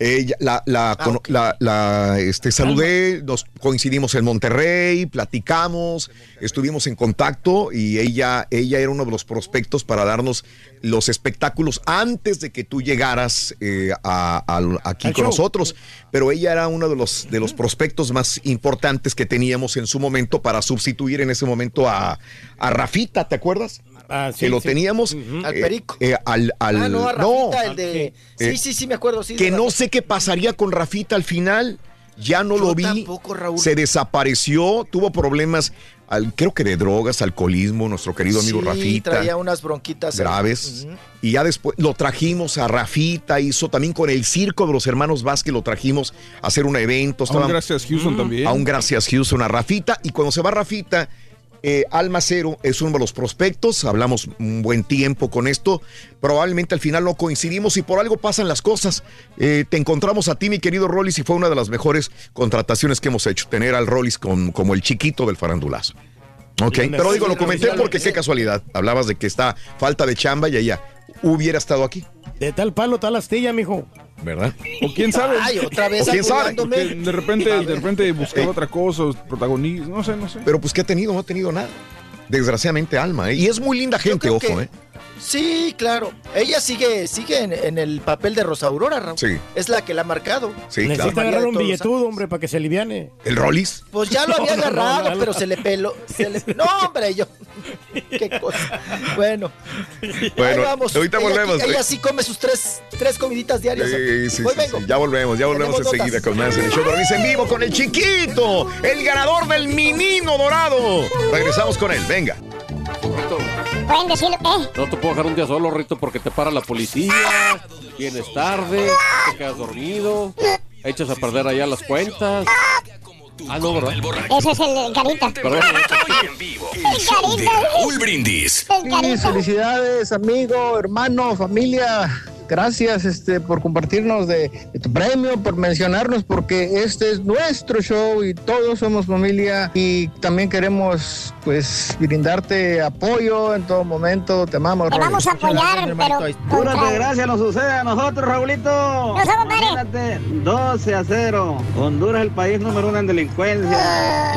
Ella, la, la, cono- la- la, este, saludé, nos coincidimos en Monterrey, platicamos, estuvimos en contacto y ella, ella era uno de los prospectos para darnos los espectáculos antes de que tú llegaras eh, a- aquí Al con show. nosotros. Pero ella era uno de los, de los prospectos más importantes que teníamos en su momento para sustituir en ese momento a, a Rafita, ¿te acuerdas? Ah, sí, que lo sí. teníamos Al eh, Perico. eh, al, al- ah no a Rafita, el de Eh, sí sí sí me acuerdo sí que no sé qué pasaría con Rafita al final. Ya no Yo lo vi. tampoco, Raúl. Se desapareció, tuvo problemas, al- creo que de drogas, alcoholismo, nuestro querido amigo Sí, Rafita. traía unas bronquitas graves. Y ya después lo trajimos a Rafita, hizo también con el circo de los hermanos Vázquez, lo trajimos a hacer un evento. Aún estaban- gracias Houston también. Aún gracias Houston a Rafita. Y cuando se va Rafita, eh, Almacero es uno de los prospectos. Hablamos un buen tiempo con esto. Probablemente al final no coincidimos y por algo pasan las cosas. Eh, te encontramos a ti, mi querido Rollis, y fue una de las mejores contrataciones que hemos hecho. Tener al Rollis con, como el chiquito del farandulazo. Ok, pero digo, lo comenté porque qué casualidad. Hablabas de que está falta de chamba y ella hubiera estado aquí, De tal palo, tal astilla, mijo. ¿Verdad? O quién sabe. Ay, otra vez ¿O quién sabe? de repente, de repente buscaba otra cosa, protagonismo, no sé, no sé. Pero pues, ¿qué ha tenido? No ha tenido nada. Desgraciadamente, Alma, ¿eh? Y es muy linda gente, ojo, que- ¿eh? Sí, claro. Ella sigue, sigue en, en el papel de Rosa Aurora, Raúl. Sí. Es la que la ha marcado. Sí, Necesita claro. agarrar un billetudo, hombre, para que se aliviane. ¿El Rollis? Pues ya lo había No, no, no, agarrado, no, no. pero se le peló. se le- No, hombre, yo. Qué cosa. Bueno. Bueno, ahí vamos. ahorita ella, volvemos. Ella sí come sus tres, tres comiditas diarias. Sí, sí, Hoy sí, vengo. sí. Ya volvemos, ya volvemos enseguida con más en el show Raúl en vivo con el chiquito, el ganador del menino dorado. Regresamos con él, venga. Pueden eh, No te puedo dejar un día solo, Rito, porque te para la policía, vienes tarde, te quedas dormido, echas a perder allá las cuentas. Ah, no, ¿verdad? ese es el carita. Perdón. El carita. Raúl Brindis. El carita. felicidades, amigo, hermano, familia. Gracias este, por compartirnos de, de tu premio, por mencionarnos, porque este es nuestro show y todos somos familia y también queremos pues brindarte apoyo en todo momento. Te amamos, Te vamos a apoyar, pero. Pura contra- desgracia nos sucede a nosotros, Raulito. No somos padre. Imagínate, 12 a 0. Honduras es el país número uno en delincuencia.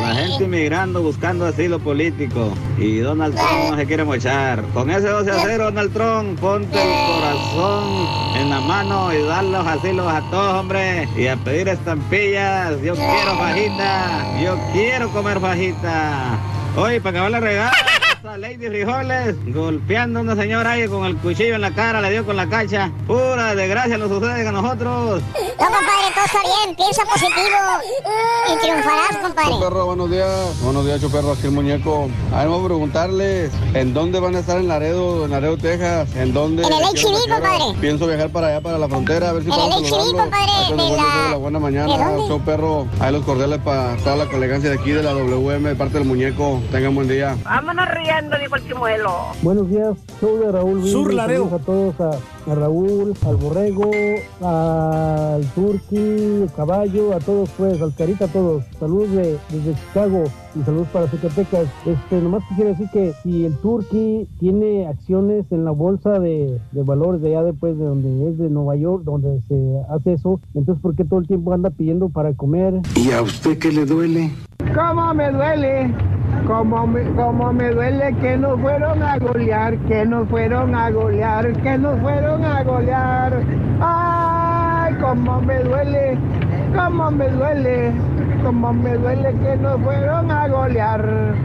La gente inmigrando buscando asilo político. Y Donald Trump no se quiere mochar. Con ese 12 a 0, Donald Trump, ponte el corazón en la mano y dar los asilos a todos, hombre. Y a pedir estampillas. Yo quiero fajita. Yo quiero comer fajita. Oye, para acabar la regala. Esa Lady Frijoles golpeando a una señora ahí con el cuchillo en la cara, le dio con la cacha. Pura desgracia nos sucede a nosotros. No, compadre, todo está bien. Piensa positivo. Y triunfarás, compadre. Choperro, buenos días. Buenos días, Choperro, aquí el muñeco. A ver, vamos a preguntarles, ¿en dónde van a estar en Laredo, en Laredo, Texas? ¿En dónde? En el ¿A a hora? compadre. Pienso viajar para allá, para la frontera, a ver si En puedo el compadre, cuando de la- de la buena ¿De mañana. dónde? Show perro. Ahí los cordiales para toda la colegancia de aquí, de la WM, de parte del muñeco. Tengan buen día. Vámonos riendo, dijo el chimuelo. Buenos días, show de Raúl. Sur a todos, a, a Raúl, al Borrego, al Turqui, al Caballo, a todos pues, al Carita, a todos. Saludos de, desde Chicago y saludos para Zacatecas. Este, nomás quisiera decir que si el Turqui tiene acciones en la bolsa de, de valores de allá después de donde es de Nueva York, donde se hace eso, entonces ¿por qué todo el tiempo anda pidiendo para comer? ¿Y a usted qué le duele? ¿Cómo me duele? ¿Cómo me, cómo me duele que nos fueron a golear? Que nos fueron a golear, que nos fueron a golear. ¡Ay, cómo me duele! ¿Cómo me duele? ¿Cómo me duele que nos fueron a golear?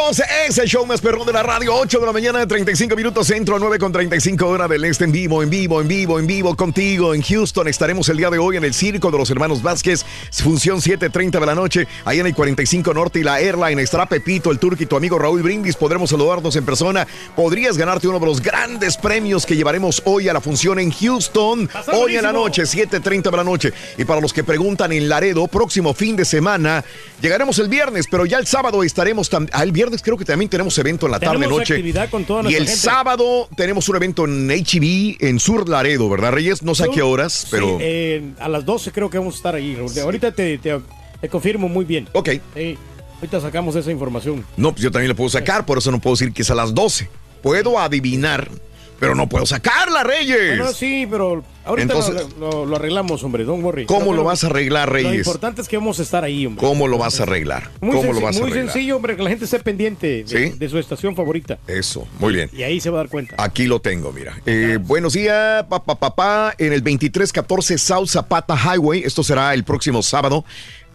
Amigos, es el show más perrón de la radio. 8 de la mañana, 35 minutos centro, 9 con 35 hora del este en vivo, en vivo, en vivo, en vivo contigo. En Houston estaremos el día de hoy en el Circo de los Hermanos Vázquez, función 7.30 de la noche. Ahí en el 45 Norte y la Airline estará Pepito, el Turco y tu amigo Raúl Brindis. Podremos saludarnos en persona. Podrías ganarte uno de los grandes premios que llevaremos hoy a la función en Houston. Hoy en la noche, 7.30 de la noche. Y para los que preguntan en Laredo, próximo fin de semana, llegaremos el viernes, pero ya el sábado estaremos también. Ah, el viernes creo que también tenemos evento en la tarde noche. actividad con toda y el gente. sábado tenemos un evento en HB en Sur Laredo, ¿verdad, Reyes? No sé a qué horas, pero. Sí, eh, a las 12 creo que vamos a estar ahí. Ahorita te, te- te confirmo muy bien. Ok. Sí, ahorita sacamos esa información. No, pues yo también le puedo sacar, por eso no puedo decir que es a las 12. Puedo adivinar, pero no puedo sacarla, Reyes. Bueno, sí, pero ahorita Entonces- lo, lo- lo arreglamos, hombre, don worry. ¿Cómo lo vas a arreglar, Lo Reyes? importante es que vamos a estar ahí, hombre. ¿Cómo lo vas a arreglar? Muy, ¿Cómo lo senci- vas a muy arreglar? sencillo, hombre, que la gente esté pendiente de, ¿Sí? de su estación favorita. Eso, muy bien. Y ahí se va a dar cuenta. Aquí lo tengo, mira. Eh, buenos días, papá, papá. En el 2314 South Zapata Highway. Esto será el próximo sábado.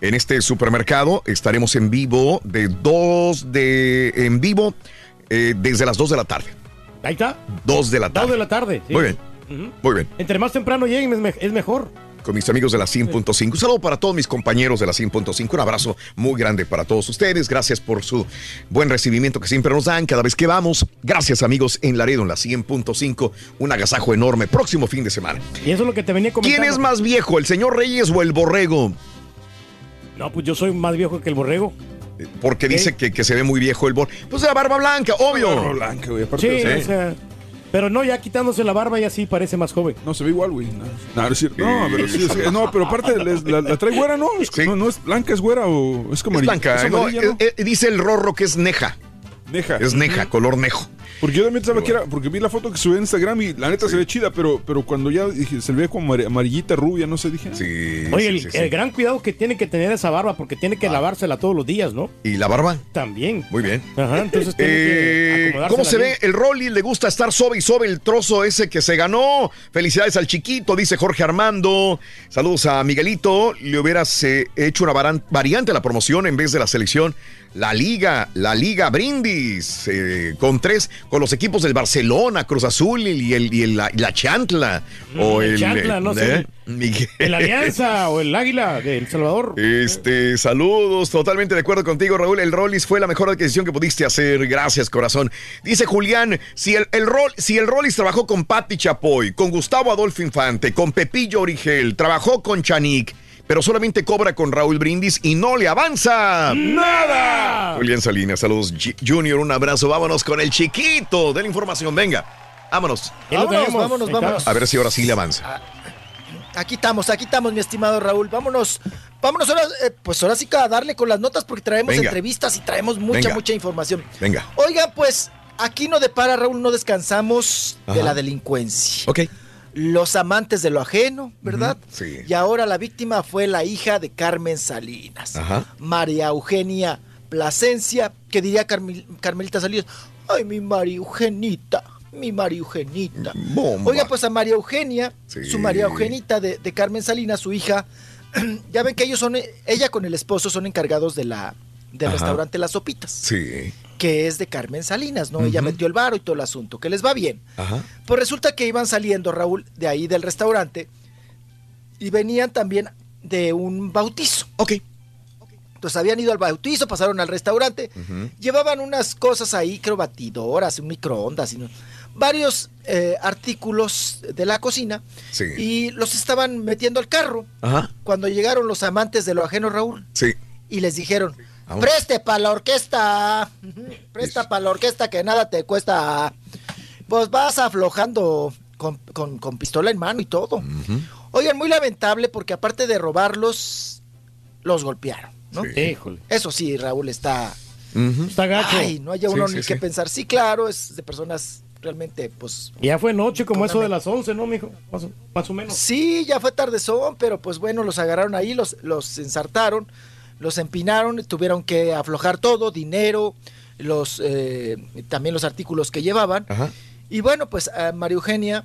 En este supermercado estaremos en vivo de 2 de. En vivo eh, desde las 2 de la tarde. Ahí está. 2 de la tarde. Dos de la tarde. sí. Muy bien, muy bien. Entre más temprano lleguen es, me- es mejor. Con mis amigos de la 100.5. Un saludo para todos mis compañeros de la 100.5. Un abrazo muy grande para todos ustedes. Gracias por su buen recibimiento que siempre nos dan cada vez que vamos. Gracias, amigos, en Laredo, en la 100.5. Un agasajo enorme. Próximo fin de semana. Y eso es lo que te venía comentando. ¿Quién es más viejo, el señor Reyes o el borrego? No, pues yo soy más viejo que el borrego. Porque dice que, que se ve muy viejo el borrego. Pues la barba blanca, obvio. Barba blanca, güey. Sí, Aparte, o sea. Pero no, ya quitándose la barba y así parece más joven. No, se ve igual, güey. No, no, no es cierto. No, pero sí, sí. No, pero aparte, les- la, la trae güera, ¿no? Es, no, no es blanca, es güera o es como Es blanca. Es amarilla, ¿no? eh, eh, dice el rorro que es neja. Neja. Es neja, color nejo. Porque yo también pensaba que era, porque vi la foto que subió en Instagram y la neta se ve chida, pero, pero cuando ya dije, se ve como amar- amarillita, rubia, no sé, dije. Sí. Oye, el, el gran cuidado que tiene que tener esa barba porque tiene Ah. que lavársela todos los días, ¿no? ¿Y la barba? También. Muy bien. Ajá, entonces tiene que Eh, acomodársela ¿Cómo se bien. ve? El Rolly le gusta estar sobe y sobe el trozo ese que se ganó. Felicidades al chiquito, dice Jorge Armando. Saludos a Miguelito. Le hubieras eh, hecho una variante a la promoción en vez de la selección. La Liga, la Liga Brindis, eh, con tres, con los equipos del Barcelona, Cruz Azul y, el, y el- la, la Chantla. o Mm, el el, Chantla, no sé. ¿eh? Miguel. El Alianza o el Águila de El Salvador. Este, saludos, totalmente de acuerdo contigo, Raúl. El Rollis fue la mejor adquisición que pudiste hacer. Gracias, corazón. Dice Julián, si el, el, Rol- si el Rollis trabajó con Patti Chapoy, con Gustavo Adolfo Infante, con Pepillo Origel, trabajó con Chanik, pero solamente cobra con Raúl Brindis y no le avanza. ¡Nada! Julián Salinas, saludos, Junior, un abrazo. Vámonos con el chiquito de la información. Venga, vámonos. Vámonos, vámonos, vámonos. A ver si ahora sí le avanza. Aquí estamos, aquí estamos, mi estimado Raúl. Vámonos, vámonos ahora, eh, pues ahora sí a darle con las notas porque traemos Venga. entrevistas y traemos mucha, Venga. mucha información. Venga. Oigan, pues aquí no depara, Raúl, no descansamos de la delincuencia. Ok. Los amantes de lo ajeno, ¿verdad? Sí. Y ahora la víctima fue la hija de Carmen Salinas, Ajá. María Eugenia Plasencia, que diría Carmel- Carmelita Salinas, ay, mi María Eugenita, mi María Eugenita. Bomba. Oiga, pues a María Eugenia, Sí. su María Eugenita de, de Carmen Salinas, su hija, ya ven que ellos son, ella con el esposo son encargados de la, del Ajá. restaurante Las Sopitas, Sí. Que es de Carmen Salinas, ¿no? Ella Ujú. metió el varo y todo el asunto, que les va bien. Ajá. Pues resulta que iban saliendo, Raúl, de ahí del restaurante y venían también de un bautizo. Ok. Entonces habían ido al bautizo, pasaron al restaurante, llevaban unas cosas ahí, creo batidoras, un microondas, y no- varios eh, artículos de la cocina Sí. y los estaban metiendo al carro. Ajá. Cuando llegaron los amantes de lo ajeno, Raúl, Sí. y les dijeron, Vamos. preste para la orquesta, presta para la orquesta que nada te cuesta. Pues vas aflojando con, con- con pistola en mano y todo. Oigan, muy lamentable porque aparte de robarlos, los golpearon, ¿no? Híjole. Eso sí, Raúl está... Está gacho. Ay, no haya uno sí, ni sí. que pensar. Sí, claro, es de personas realmente, pues... Ya fue noche, como eso de las 11, ¿no, mijo? Más o, más o menos. Sí, ya fue tardezón, pero pues bueno, los agarraron ahí, los, los ensartaron, los empinaron, tuvieron que aflojar todo, dinero, los eh, también los artículos que llevaban. Ajá. Y bueno, pues a María Eugenia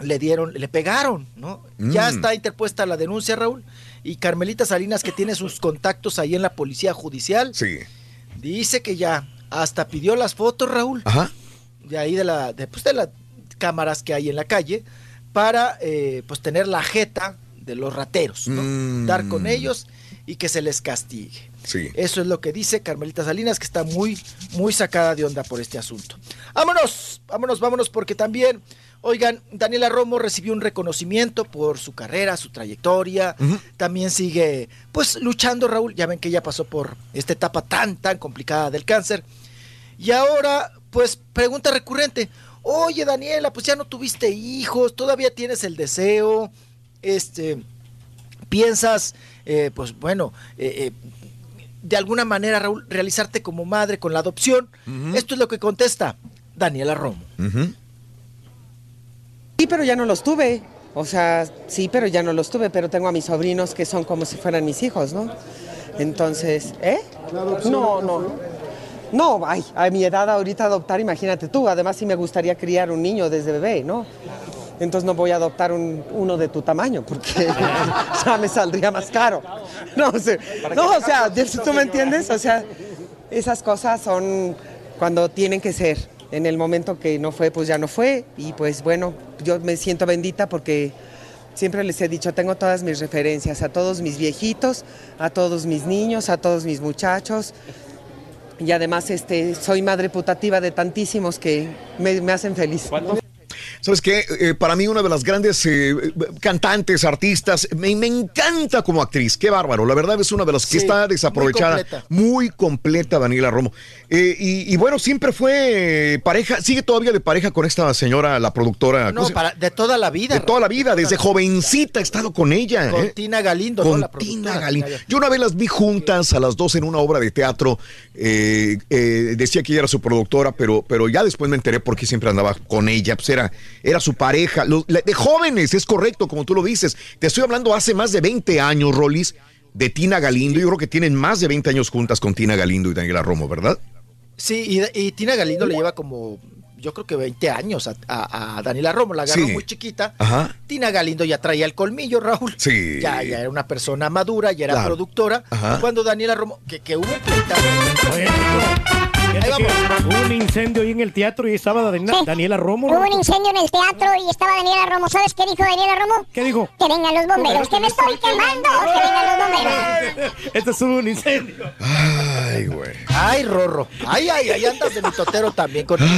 le dieron, le pegaron, ¿no? Ya Mm. está interpuesta la denuncia, Raúl. Y Carmelita Salinas, que tiene sus contactos ahí en la policía judicial, Sí. dice que ya hasta pidió las fotos, Raúl Ajá. de ahí de la de, pues, de las cámaras que hay en la calle para eh, pues tener la jeta de los rateros, ¿no? Mm. dar con ellos y que se les castigue. Sí. Eso es lo que dice Carmelita Salinas, que está muy, muy sacada de onda por este asunto. Vámonos, vámonos, vámonos, porque también, oigan, Daniela Romo recibió un reconocimiento por su carrera, su trayectoria. También sigue, pues, luchando, Raúl. Ya ven que ella pasó por esta etapa tan, tan complicada del cáncer. Y ahora, pues, pregunta recurrente. Oye, Daniela, pues ya no tuviste hijos, todavía tienes el deseo, este, piensas, eh, pues bueno, eh, eh, de alguna manera, Raúl, realizarte como madre con la adopción. Esto es lo que contesta Daniela Romo. Sí, pero ya no los tuve. O sea, sí, pero ya no los tuve, pero tengo a mis sobrinos que son como si fueran mis hijos, ¿no? Entonces, ¿eh? No, no. No, ay, a mi edad ahorita adoptar, imagínate tú. Además, sí me gustaría criar un niño desde bebé, ¿no? Entonces no voy a adoptar un- uno de tu tamaño porque ya me saldría más caro. No, o sea, no, o sea, ¿tú me entiendes? O sea, esas cosas son cuando tienen que ser. En el momento que no fue, pues ya no fue. Y pues bueno, yo me siento bendita porque siempre les he dicho, tengo todas mis referencias, a todos mis viejitos, a todos mis niños, a todos mis muchachos. Y además este, soy madre putativa de tantísimos que me, me hacen feliz. ¿Sabes qué? Eh, para mí una de las grandes eh, cantantes, artistas, me, me encanta como actriz, qué bárbaro, la verdad es una de las que Sí, está desaprovechada, muy completa. muy completa, Daniela Romo. Eh, y, y bueno, siempre fue pareja, sigue todavía de pareja con esta señora, la productora. No, ¿cómo se- para, de toda la vida. de toda la vida, desde jovencita he estado con ella. Con. Tina Galindo, Con ¿no? La Tina productora, Galindo. Tina Galindo. Yo una vez las vi juntas a las dos en una obra de teatro. decía que ella era su productora, pero, pero ya después me enteré por qué siempre andaba con ella. Pues era, era su pareja. Los- de jóvenes, es correcto, como tú lo dices. Te estoy hablando hace más de 20 años, Rolis, de Tina Galindo. Yo creo que tienen más de 20 años juntas con Tina Galindo y Daniela Romo, ¿verdad? Sí, y, y Tina Galindo le lleva como, yo creo que 20 años a, a- a Daniela Romo. La agarró Sí. muy chiquita. Ajá. Tina Galindo ya traía el colmillo, Raúl. Sí. Ya, ya era una persona madura, ya era Claro. productora. Ajá. Cuando Daniela Romo, que, que hubo un. Fíjate Ahí que vamos. Hubo un incendio ahí en el teatro y estaba Daniela, Sí. Daniela Romo. Hubo un incendio en el teatro y estaba Daniela Romo. ¿Sabes qué dijo Daniela Romo? ¿Qué dijo? Que vengan los bomberos, que me estoy quemando, que vengan los bomberos. Este es un incendio. Ay, güey. Ay, Rorro. Ay, ay, ay, andas de mitotero también con. Ay,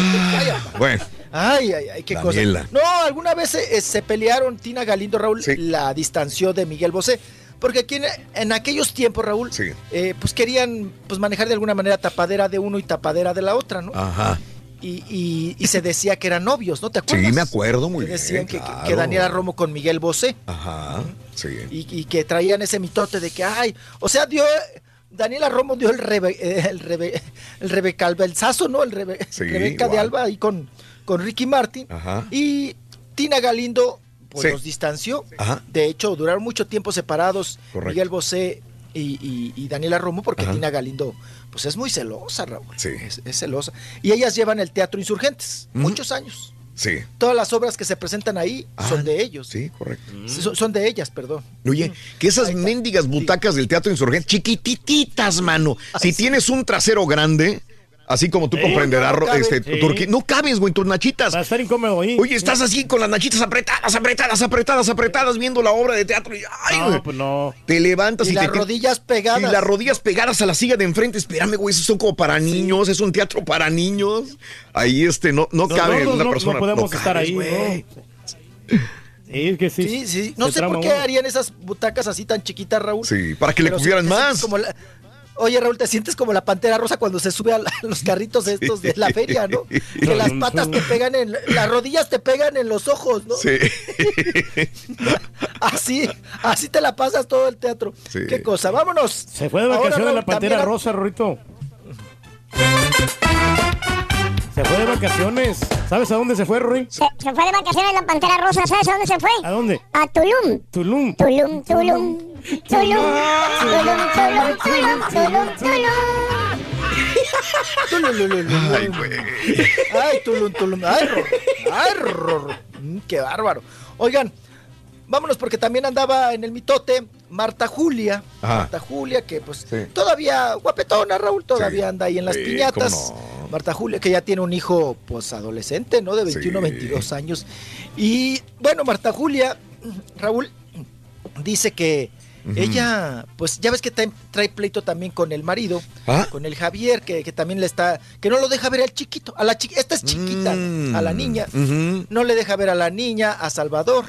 ay, Bueno. Ay, ay, ay, qué Daniela. cosa. No, alguna vez se, eh, se pelearon Tina Galindo, Raúl, la distanció de Miguel Bosé. Porque aquí en, en aquellos tiempos, Raúl, eh, pues querían pues manejar de alguna manera tapadera de uno y tapadera de la otra, ¿no? Ajá. Y, y- y se decía que eran novios, ¿no te acuerdas? Sí, me acuerdo muy Que bien. decían que, claro. que Daniela Romo con Miguel Bosé. Ajá. Sí. Y, y que traían ese mitote de que, ay, o sea, dio, Daniela Romo dio el rebe, eh, el rebe, el rebecalbenzazo, ¿no? El rebe, Sí, Rebeca de. Alba ahí con, con Ricky Martin. Ajá. Y Tina Galindo, pues Sí. los distanció. Ajá. De hecho, duraron mucho tiempo separados Correcto. Miguel Bosé y, y- y Daniela Romo, porque Ajá. Tina Galindo, pues es muy celosa, Raúl. Sí. Es, es celosa. Y ellas llevan el Teatro Insurgentes, muchos años. Sí. Todas las obras que se presentan ahí son de ellos. Ah, Sí, correcto. Son, son de ellas, perdón. Oye, que esas mendigas butacas del Teatro Insurgente, chiquitititas, mano. Si tienes un trasero grande, así como tú Sí, comprenderás, no este, Sí. Turquí, no cabes, güey, en tus nachitas. Va a estar incómodo ahí. Oye, estás así con las nachitas apretadas, apretadas, apretadas, apretadas, viendo la obra de teatro. y, ay, No, güey, pues no. Te levantas Y y, las te rodillas pegadas. Y las rodillas pegadas a la silla de enfrente. Espérame, güey, eso son como para niños, es un teatro para niños. Ahí este no, no Los cabe una no- persona. No podemos no estar ahí, güey. ¿no? Sí, es que sí. Sí, sí. No sé por qué uno. harían esas butacas así tan chiquitas, Raúl. Sí, para que le sí sientes más. como la- Oye, Raúl, te sientes como la pantera rosa cuando se sube a, la- los carritos estos de la feria, ¿no? Que las patas te pegan en. Las rodillas te pegan en los ojos, ¿no? Sí. Así, así te la pasas todo el teatro. Sí. Qué cosa, vámonos. Se fue de Ahora, vacaciones la Pantera también- Rosa, Rorito. Se fue de vacaciones. ¿Sabes a dónde se fue, Rory? Se, se fue de vacaciones la Pantera Rosa, ¿sabes a dónde se fue? ¿A dónde? A Tulum. Tulum. Tulum, Tulum. Tulum, Tulum, Tulum, Tulum, Tulum, Tulum. Ay, güey. Ay, tulum, tulum. Ay, Rorro. Ay, Rorro. Mm, Qué bárbaro. Oigan, vámonos porque también andaba en el mitote Marta Julia. Ajá. Marta Julia, que pues Sí. todavía guapetona, Raúl, todavía Sí. anda ahí en las Sí, piñatas. Marta Julia, que ya tiene un hijo, pues adolescente, ¿no? De 21, Sí. 22 años. Y bueno, Marta Julia, Raúl, dice que ella, pues ya ves que trae, trae pleito también con el marido, ¿Ah? con el Javier, que, que también le está, que no lo deja ver al chiquito, a la chiquita, esta es chiquita, Mm. a la niña, Ujú. no le deja ver a la niña, a Salvador,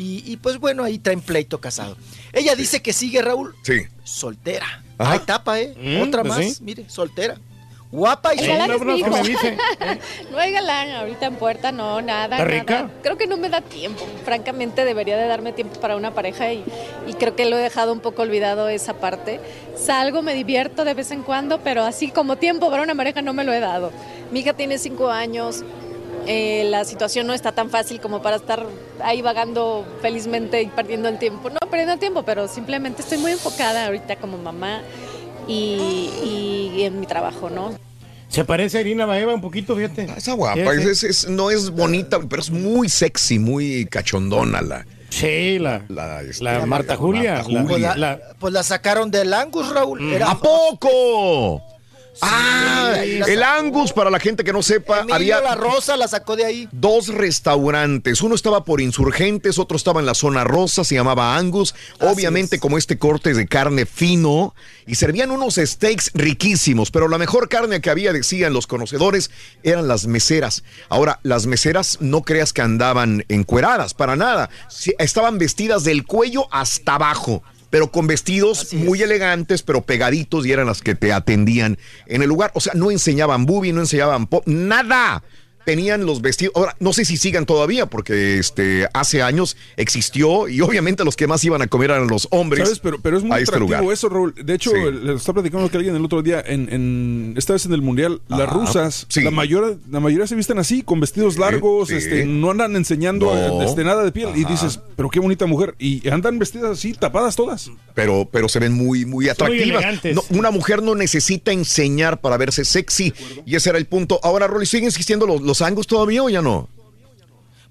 y, y, pues bueno, ahí traen pleito casado. Ella dice que sigue, Raúl, Sí. soltera. Ajá. Hay tapa, ¿eh? Mm, Otra pues más, sí. mire, soltera. Guapa y soltera. No hay galán ahorita en puerta, no, nada. ¿Está nada. rica? Creo que no me da tiempo. Francamente, debería de darme tiempo para una pareja y, y creo que lo he dejado un poco olvidado esa parte. Salgo, me divierto de vez en cuando, pero así como tiempo para una pareja no me lo he dado. Mi hija tiene cinco años. Eh, la situación no está tan fácil como para estar ahí vagando felizmente y perdiendo el tiempo. No perdiendo el tiempo, pero simplemente estoy muy enfocada ahorita como mamá y, y en mi trabajo, ¿no? Se parece a Irina Baeva un poquito, fíjate. Está guapa, Sí, sí. es- es- no es bonita, pero es muy sexy, muy cachondona la. Sí, la, la, este, la Marta Julia. Marta la- Pues la, la- pues la sacaron del Angus, Raúl. Era, ¿A poco? Ah, el. Angus, para la gente que no sepa, Emilio había La Rosa la sacó de ahí. dos restaurantes. Uno estaba por Insurgentes, otro estaba en la zona rosa, se llamaba Angus. Obviamente, como este corte de carne fino. Y servían unos steaks riquísimos, pero la mejor carne que había, decían los conocedores, eran las meseras. Ahora, las meseras no creas que andaban encueradas, para nada. Estaban vestidas del cuello hasta abajo. Pero con vestidos muy elegantes, pero pegaditos, y eran las que te atendían en el lugar. O sea, no enseñaban boobie, no enseñaban pop, nada tenían los vestidos. Ahora, no sé si sigan todavía, porque este hace años existió y obviamente los que más iban a comer eran los hombres. ¿Sabes? Pero, pero es muy este atractivo lugar. eso, Raúl. De hecho, Sí. le está platicando que alguien el otro día, en, en- esta vez en el Mundial, las Ajá, rusas, sí. la, mayor, la mayoría se visten así, con vestidos largos, sí. este, no andan enseñando No. eh, este, nada de piel. Y dices, pero qué bonita mujer. Y andan vestidas así, tapadas todas. Pero, pero se ven muy, muy atractivas. No, una mujer no necesita enseñar para verse sexy. Y ese era el punto. Ahora, Rolly, ¿siguen existiendo los, los angus todavía o ya no?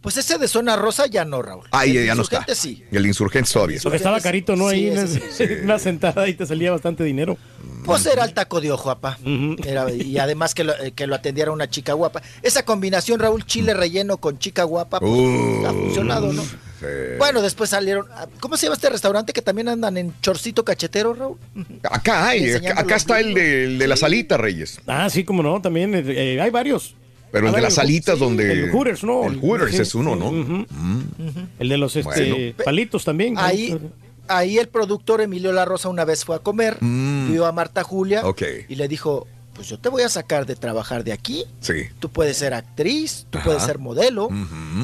Pues ese de zona rosa ya no, Raúl. Ah, El ya, no está. insurgente sí. El insurgente todavía. Porque estaba carito, ¿no? Ahí Sí, una, sentada y te salía bastante dinero. Pues era el taco de ojo, apá. Era- y además que lo, eh, que lo atendiera una chica guapa. Esa combinación, Raúl, chile relleno con chica guapa, pues, Uh, ha funcionado, ¿no? sí. Bueno, después salieron. ah, ¿Cómo se llama este restaurante que también andan en chorcito cachetero, Raúl? Acá hay, acá, acá los está el de, el de la salita, Reyes. Ah, sí, como no, también eh, eh, hay varios. Pero el de las el- salitas sí, donde. El Hooters, ¿no? El Hooters Sí, es uno, sí, ¿no? Mm. El de los este, Bueno. palitos también. Ahí, ahí el productor Emilio La Rosa una vez fue a comer, Mm. vio a Marta Julia y le dijo, pues yo te voy a sacar de trabajar de aquí. Sí. Tú puedes ser actriz, tú Ajá. puedes ser modelo.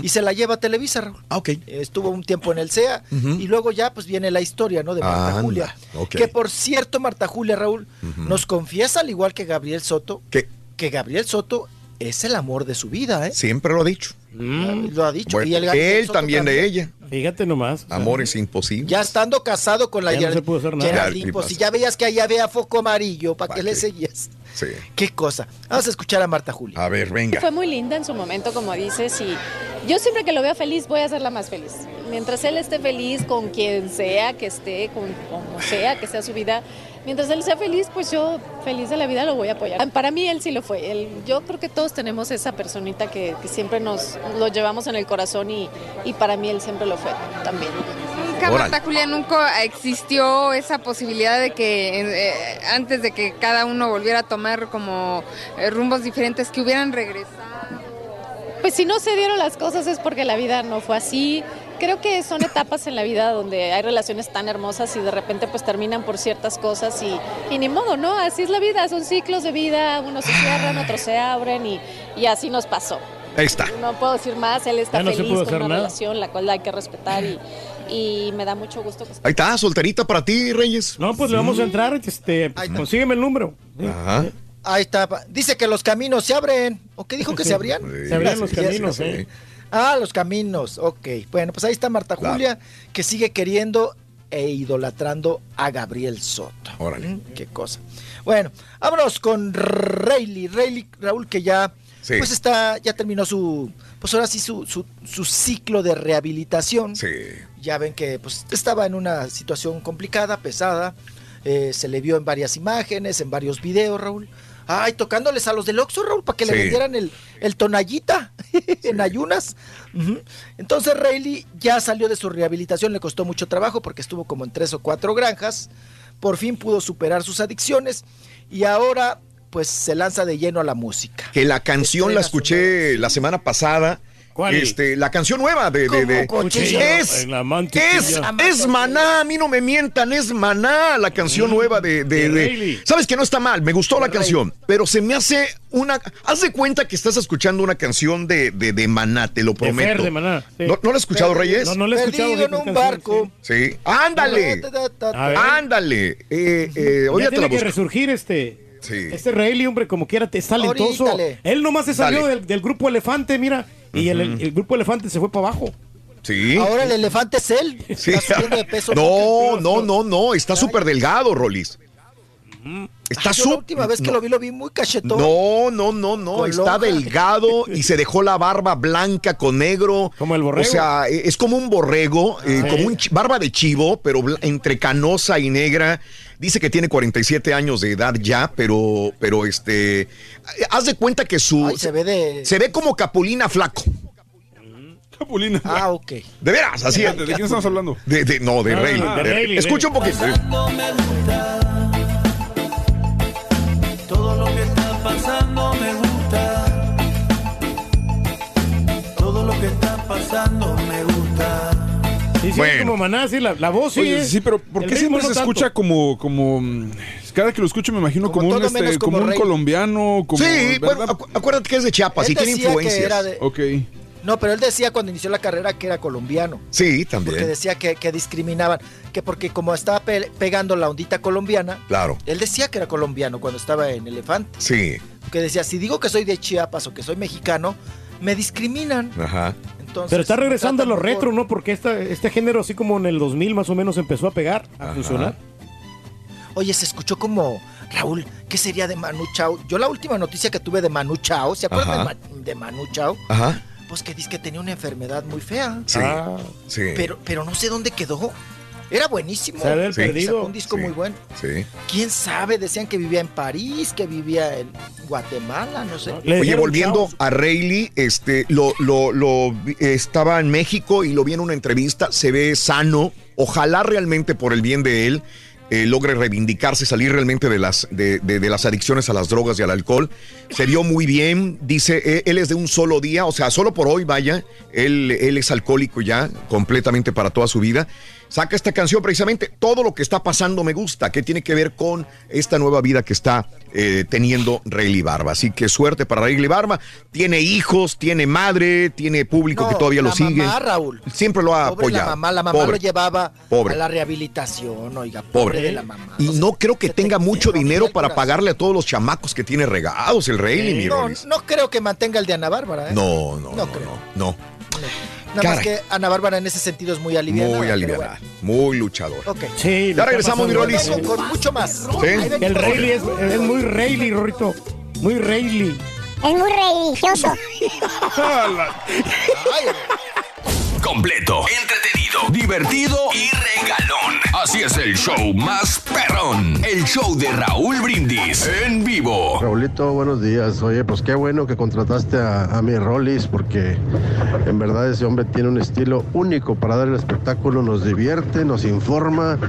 Y se la lleva a Televisa, Raúl. Ah, ok. Estuvo un tiempo en el CEA y luego ya pues viene la historia, ¿no? De Marta Anda, Julia. ok. Que por cierto, Marta Julia, Raúl, nos confiesa, al igual que Gabriel Soto, ¿Qué? que Gabriel Soto es el amor de su vida, ¿eh? Siempre lo ha dicho. Lo ha dicho. Bueno, y el él también de ella. Fíjate nomás. Amor es imposible. Ya estando casado con la Ya no se pudo hacer nada. Pues ¿qué si ya veías que allá había foco amarillo, ¿para qué le seguías? Sí. Qué cosa. Vamos a escuchar a Marta Julia. A ver, venga. Fue muy linda en su momento, como dices, y yo siempre que lo veo feliz voy a hacerla más feliz. Mientras él esté feliz con quien sea que esté, con como sea que sea su vida, mientras él sea feliz, pues yo feliz de la vida lo voy a apoyar. Para mí él sí lo fue. Él- yo creo que todos tenemos esa personita que, que siempre nos lo llevamos en el corazón y, y para mí él siempre lo fue también. Nunca, Marta Julia, nunca existió esa posibilidad de que eh, antes de que cada uno volviera a tomar como eh, rumbos diferentes, que hubieran regresado. Pues si no se dieron las cosas es porque la vida no fue así. Creo que son etapas en la vida donde hay relaciones tan hermosas y de repente pues terminan por ciertas cosas y, y ni modo, ¿no? Así es la vida, son ciclos de vida, unos se cierran, otros se abren y, y así nos pasó. Ahí está. No puedo decir más, él está no feliz con una nada. relación, la cual hay que respetar y, y me da mucho gusto que Ahí está, solterita para ti, Reyes. No, pues le vamos a entrar. Este, consígueme el número. Ajá. Ahí está. Dice que los caminos se abren. ¿O qué dijo que se abrían? Se abrían los Sí, sí, caminos, sí. ¿eh? Ah, los caminos. Ok. Bueno, pues ahí está Marta Claro. Julia, que sigue queriendo e idolatrando a Gabriel Soto. Órale. Mm, Qué cosa. Bueno, vámonos con Rayleigh. Rayleigh, Raúl, que ya Sí. pues está, ya terminó su, pues ahora sí su, su, su ciclo de rehabilitación. Sí. Ya ven que pues estaba en una situación complicada, pesada. eh, se le vio en varias imágenes, en varios videos, Raúl. Ay, tocándoles a los del Oxxo, Raúl, para que le vendieran el, el tonallita en ayunas. Entonces Rayleigh ya salió de su rehabilitación, le costó mucho trabajo porque estuvo como en tres o cuatro granjas. Por fin pudo superar sus adicciones y ahora pues se lanza de lleno a la música. Que la canción la escuché la semana pasada. ¿Cuál? Este, la canción nueva de, de, es, la es, es maná, a mí no me mientan, es maná la canción nueva de, de, de de- Rayleigh. sabes que no está mal, me gustó la canción, pero se me hace una, haz de cuenta que estás escuchando una canción de, de, de maná, te lo De Fer, prometo. de Maná. sí. ¿No, ¿no la has escuchado, Reyes? No, no lo he escuchado. Perdido en un canción, barco. sí. Ándale, ándale, eh, eh, Ya la tiene que resurgir este. Sí. Este Rayleigh, hombre, como quiera, te es talentoso. Ahorítale. Él nomás se salió del, del grupo Elefante, mira. Y el, el grupo Elefante se fue para abajo. Sí. Ahora el elefante es él. Sí. Está subiendo de peso. No, no, no, no, está súper delgado, Rolis. Está Ay, yo la última vez que lo vi, lo vi muy cachetón. No, no, no, no, Con está delgado y se dejó la barba blanca con negro. Como el borrego. O sea, eh, es como un borrego, eh, Sí. como un barba de chivo, pero entre canosa y negra. Dice que tiene 47 años de edad ya, pero, pero este, haz de cuenta que su... Ay, se ve de... Se ve como Capulina flaco. Capulina. Ah, ok. De veras, así ¿De, es. de quién estamos hablando? De, de- no, de Ah, Rayleigh. Rayleigh, Escucha un poquito. Todo lo que está pasando me gusta. Todo lo que está pasando me gusta. Sí, es como maná, sí, la, la voz sí. Oye, es- sí, pero ¿por qué siempre no se tanto. escucha como, como, cada que lo escucho me imagino como, Como un, todo este, menos como como un colombiano, como, Sí, bueno, acuérdate que es de Chiapas Él y tiene influencias. era de- Ok. No, pero él decía cuando inició la carrera que era colombiano. Sí, Porque también. decía que, que discriminaban, que porque como estaba pe- pegando la ondita colombiana, Claro. él decía que era colombiano cuando estaba en Elefante. Sí. Que decía, si digo que soy de Chiapas o que soy mexicano, me discriminan. Ajá. Entonces, Pero está regresando a lo tratan retro, ¿no? Porque esta, este género, así como en el 2000 más o menos, empezó a pegar, a funcionar. Oye, se escuchó como, Raúl, ¿qué sería de Manu Chao? Yo la última noticia que tuve de Manu Chao, ¿se acuerdan de, Ajá. Ma- de Manu Chao? Ajá. Pues que dice que tenía una enfermedad muy fea. Sí. sí. Pero, pero no sé dónde quedó. Era buenísimo. Se ha de haber Sí. perdido. Sacó un disco Sí. muy bueno. Sí. ¿Quién sabe? Decían que vivía en París, que vivía en Guatemala, no sé. Oye, volviendo a Rayleigh, este, lo, lo, lo estaba en México y lo vi en una entrevista, se ve sano, ojalá realmente por el bien de él eh, logre reivindicarse, salir realmente de las, de, de- de las adicciones a las drogas y al alcohol. Se vio muy bien, dice, eh, él es de un solo día, o sea, solo por hoy, vaya, él, él es alcohólico ya, completamente para toda su vida. Saca esta canción precisamente, todo lo que está pasando me gusta, que tiene que ver con esta nueva vida que está eh, teniendo Rayleigh Barba. Así que suerte para Rayleigh Barba. Tiene hijos, tiene madre, tiene público No, que todavía lo sigue. mamá, Raúl. Siempre lo ha Pobre apoyado. la mamá, la mamá Pobre. lo llevaba Pobre. a la rehabilitación, oiga, pobre, de la mamá. Y no creo que tenga mucho dinero para pagarle a todos los chamacos que tiene regados el Rayleigh, mi No, no creo que mantenga el de Ana Bárbara, ¿eh? No, no, No no, creo. no, no. Nada más que Ana Bárbara en ese sentido es muy aliviada. Muy aliviada, muy luchador. bueno. Ok. Sí, Ya regresamos, mi Rolis. Con, mucho más. Sí. El Rayleigh es, es muy Rayleigh, Rorrito. Muy Rayleigh. Es muy religioso. Completo, entretenido, divertido y regalón. Así es el show más perrón. El show de Raúl Brindis en vivo. Raulito, buenos días. Oye, pues qué bueno que contrataste a, a mi Rollis porque en verdad ese hombre tiene un estilo único para dar el espectáculo, nos divierte, nos informa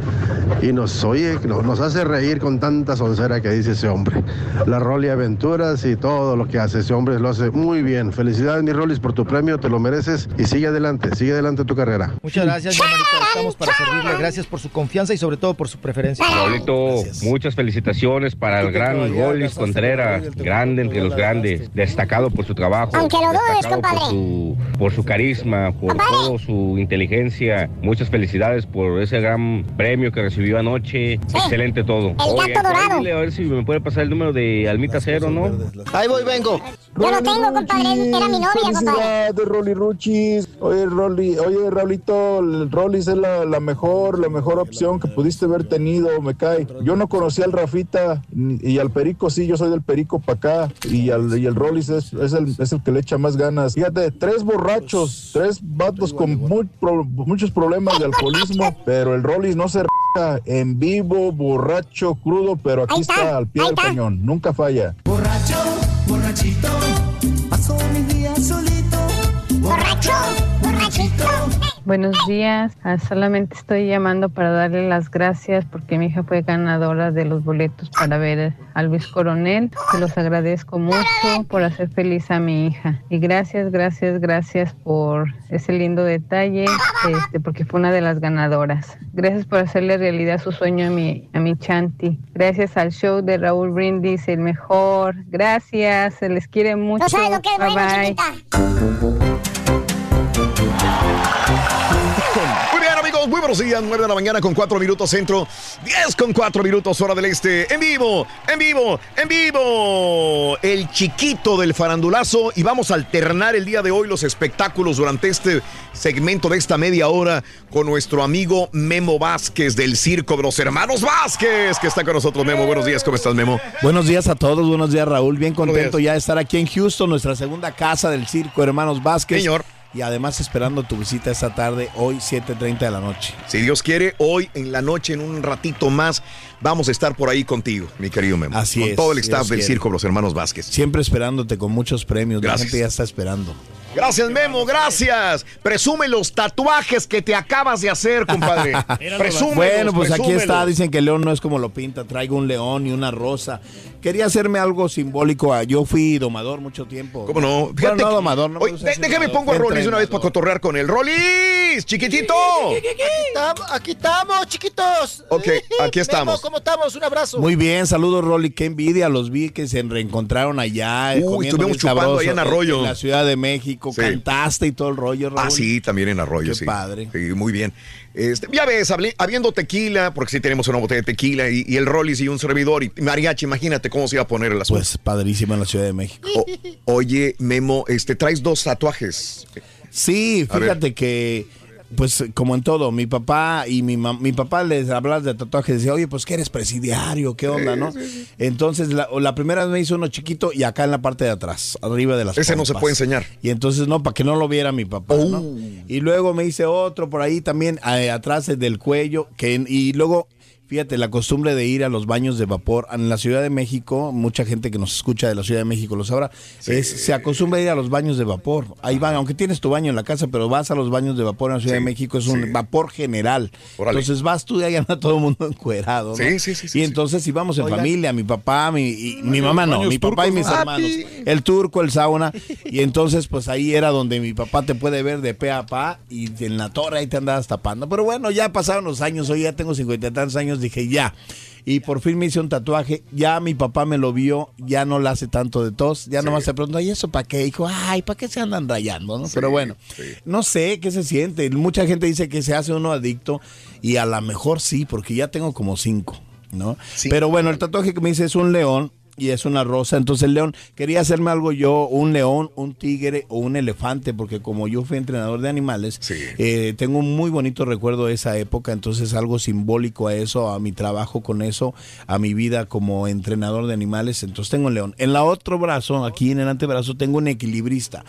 y nos oye, no- nos hace reír con tanta soncera que dice ese hombre. La Rolly Aventuras y todo lo que hace ese hombre lo hace muy bien. Felicidades mi Rollis por tu premio, te lo mereces y sigue adelante, sigue adelante tu carrera. Muchas gracias, hermanito. Estamos para servirle. Gracias por su confianza y sobre todo por su preferencia. Raulito, muchas felicitaciones para el gran Golis Contreras, grande entre los grandes, destacado por su trabajo, Aunque lo dudes, destacado por compadre. su, por su carisma, por todo su inteligencia. Muchas felicidades por ese gran premio que recibió anoche. Excelente todo. El Oye, gato dorado. a ver si me puede pasar el número de Almita Cero, ¿no? Ahí voy, vengo. Yo lo tengo, compadre. Era mi novia, compadre. Felicidades, Rolly Ruchis. Oye, Rolly, oye, Raulito, el Rollis es la, la mejor, la mejor opción que pudiste haber tenido, me cae. Yo no conocía al Rafita y al Perico, sí, yo soy del Perico para acá. Y, al, y el Rollis es, es, el, es el que le echa más ganas. Fíjate, tres borrachos, tres vatos con muy pro- muchos problemas de alcoholismo, pero el Rollis no se r en vivo, borracho, crudo, pero aquí está, al pie del cañón, nunca falla. Borracho, borrachito, Buenos días, Ah, solamente estoy llamando para darle las gracias porque mi hija fue ganadora de los boletos para ver a Luis Coronel. Se los agradezco mucho por hacer feliz a mi hija. Y gracias, gracias, gracias por ese lindo detalle, este, porque fue una de las ganadoras. Gracias por hacerle realidad su sueño a mi, a mi Chanti. Gracias al show de Raúl Brindis, el mejor. Gracias, se les quiere mucho. No sabes lo que es bye bueno, bye. Muy bien, amigos, muy buenos días. 9 de la mañana con 4 minutos centro. 10 con 4 minutos hora del este. En vivo, en vivo, en vivo. El chiquito del farandulazo. Y vamos a alternar el día de hoy los espectáculos durante este segmento de esta media hora con nuestro amigo Memo Vázquez del Circo de los Hermanos Vázquez, que está con nosotros. Memo, buenos días. ¿Cómo estás, Memo? Buenos días a todos, buenos días Raúl, bien contento ya de estar aquí en Houston, nuestra segunda casa del circo Hermanos Vázquez. Señor. Y además esperando tu visita esta tarde, hoy 7.30 de la noche. Si Dios quiere, hoy en la noche, en un ratito más, vamos a estar por ahí contigo, mi querido Memo. Así con es, todo el staff del quiere. circo, los hermanos Vázquez. Siempre esperándote con muchos premios. Gracias. La gente ya está esperando. Gracias, Memo, gracias. Presume los tatuajes que te acabas de hacer, compadre. Presúmelos, bueno, pues aquí está. Dicen que el león no es como lo pinta. Traigo un león y una rosa. Quería hacerme algo simbólico. ah, Yo fui domador mucho tiempo. ¿Cómo no? Bueno, Fíjate no que- domador. No me Oye, déjame domador, pongo a Rolis una vez para cotorrear con él. ¡Rolis! ¡Chiquitito! Aquí estamos, aquí estamos, chiquitos. Ok, aquí estamos. ¿Cómo estamos? Un abrazo. Muy bien, saludos Rolly, qué envidia, los vi que se reencontraron allá. eh, Uy, comiendo estuvimos chupando sabroso ahí en Arroyo. la Ciudad de México, Sí. cantaste y todo el rollo, Raúl. Ah, sí, también en Arroyo, Qué sí. padre. Sí, muy bien. Este, ya ves, hablé- habiendo tequila, porque sí tenemos una botella de tequila y, y el Rollis y un servidor y mariachi, imagínate cómo se iba a poner el asunto. Pues padrísima en la Ciudad de México. O- oye, Memo, este, traes dos tatuajes. Sí, fíjate que, pues como en todo, mi papá y mi mi papá les hablas de tatuajes, decía, oye, pues que eres presidiario, ¿qué onda, no? Entonces, la, la primera vez me hizo uno chiquito y acá en la parte de atrás, arriba de las Ese no se puede enseñar. Y entonces, no, para que no lo viera mi papá, ¿no? Y luego me hice otro por ahí también, eh, atrás del cuello, que, y luego... Fíjate, la costumbre de ir a los baños de vapor en la Ciudad de México, mucha gente que nos escucha de la Ciudad de México lo sabrá, es, se acostumbra a ir a los baños de vapor. Ahí van, aunque tienes tu baño en la casa, pero vas a los baños de vapor en la Ciudad de México, es un vapor general. Entonces vas tú y ahí anda todo el mundo encuerado. ¿no? Sí, sí, sí, sí, Y entonces si vamos en Oigan. familia, mi papá, mi, y- mi mamá no, mi papá y mis hermanos, el turco, el sauna, y entonces pues ahí era donde mi papá te puede ver de pe a pa y en la torre ahí te andabas tapando. Pero bueno, ya pasaron los años, hoy ya tengo cincuenta y tantos años, dije ya. Y por fin me hice un tatuaje, ya mi papá me lo vio, ya no le hace tanto de tos, ya nomás se preguntó, ¿y eso para qué? Dijo, ay, ¿para qué se andan rayando? no? Pero bueno, no sé qué se siente. Mucha gente dice que se hace uno adicto y a lo mejor sí, porque ya tengo como cinco, ¿no? Pero bueno, el tatuaje que me hice es un león y es una rosa. Entonces el león, quería hacerme algo yo, un león, un tigre o un elefante, porque como yo fui entrenador de animales, eh, tengo un muy bonito recuerdo de esa época, entonces algo simbólico a eso, a mi trabajo con eso, a mi vida como entrenador de animales. Entonces tengo un león. En la otro brazo, aquí en el antebrazo, tengo un equilibrista.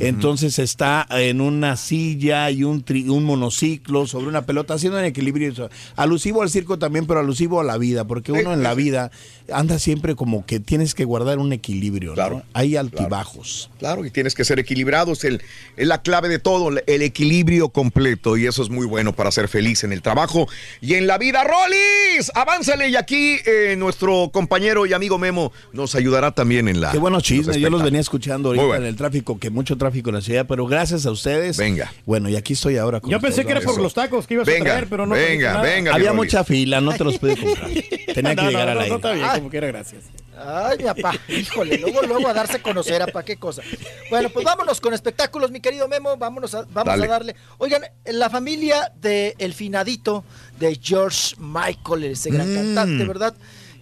Entonces está en una silla y un, tri- un monociclo sobre una pelota, haciendo un equilibrio. Alusivo al circo también, pero alusivo a la vida, porque uno en la vida anda siempre como que tienes que guardar un equilibrio. ¿no? Hay altibajos. Claro, y tienes que ser equilibrado, es, el- es la clave de todo, el equilibrio completo, y eso es muy bueno para ser feliz en el trabajo y en la vida. ¡Rolis! ¡Avánzale! Y aquí eh, nuestro compañero y amigo Memo nos ayudará también en la... Qué buenos chismes, yo los venía escuchando ahorita bueno. en el tráfico, que mucho tráfico en la ciudad, pero gracias a ustedes. Venga. Bueno, y aquí estoy ahora con Yo pensé que era por Eso. los tacos que ibas a traer, pero no trajiste nada. Había mucha fila, no te los pude comprar. Tenía que No, no, llegar no, al no, como quiera, gracias. Ay, mi papá, híjole, luego, luego a darse a conocer, ¿para qué cosa? Bueno, pues vámonos con espectáculos, mi querido Memo, vámonos a, vamos Dale. a darle. Oigan, la familia de El Finadito, de George Michael, ese gran Mm. cantante, ¿verdad?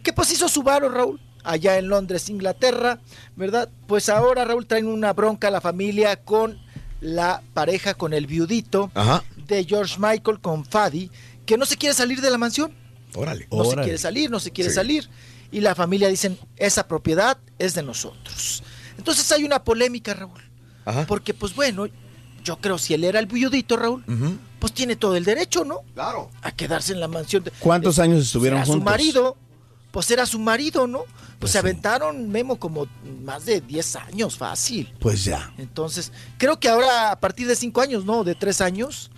Que pues hizo su varo, Raúl, allá en Londres, Inglaterra, ¿verdad? Pues ahora, Raúl, traen una bronca a la familia con la pareja, con el viudito Ajá. de George Michael, con Fadi, que no se quiere salir de la mansión Órale. no se quiere salir, no se quiere Sí. salir. Y la familia dicen, esa propiedad es de nosotros. Entonces hay una polémica, Raúl. Porque, pues bueno, yo creo si él era el viudito, Raúl, pues tiene todo el derecho, ¿no? Claro. A quedarse en la mansión. de- ¿Cuántos de- años estuvieron era juntos? su marido, pues era su marido, ¿no? Pues, se aventaron, Memo, como más de 10 años, fácil. Pues ya. Entonces, creo que ahora a partir de 5 años, ¿no? De 3 años,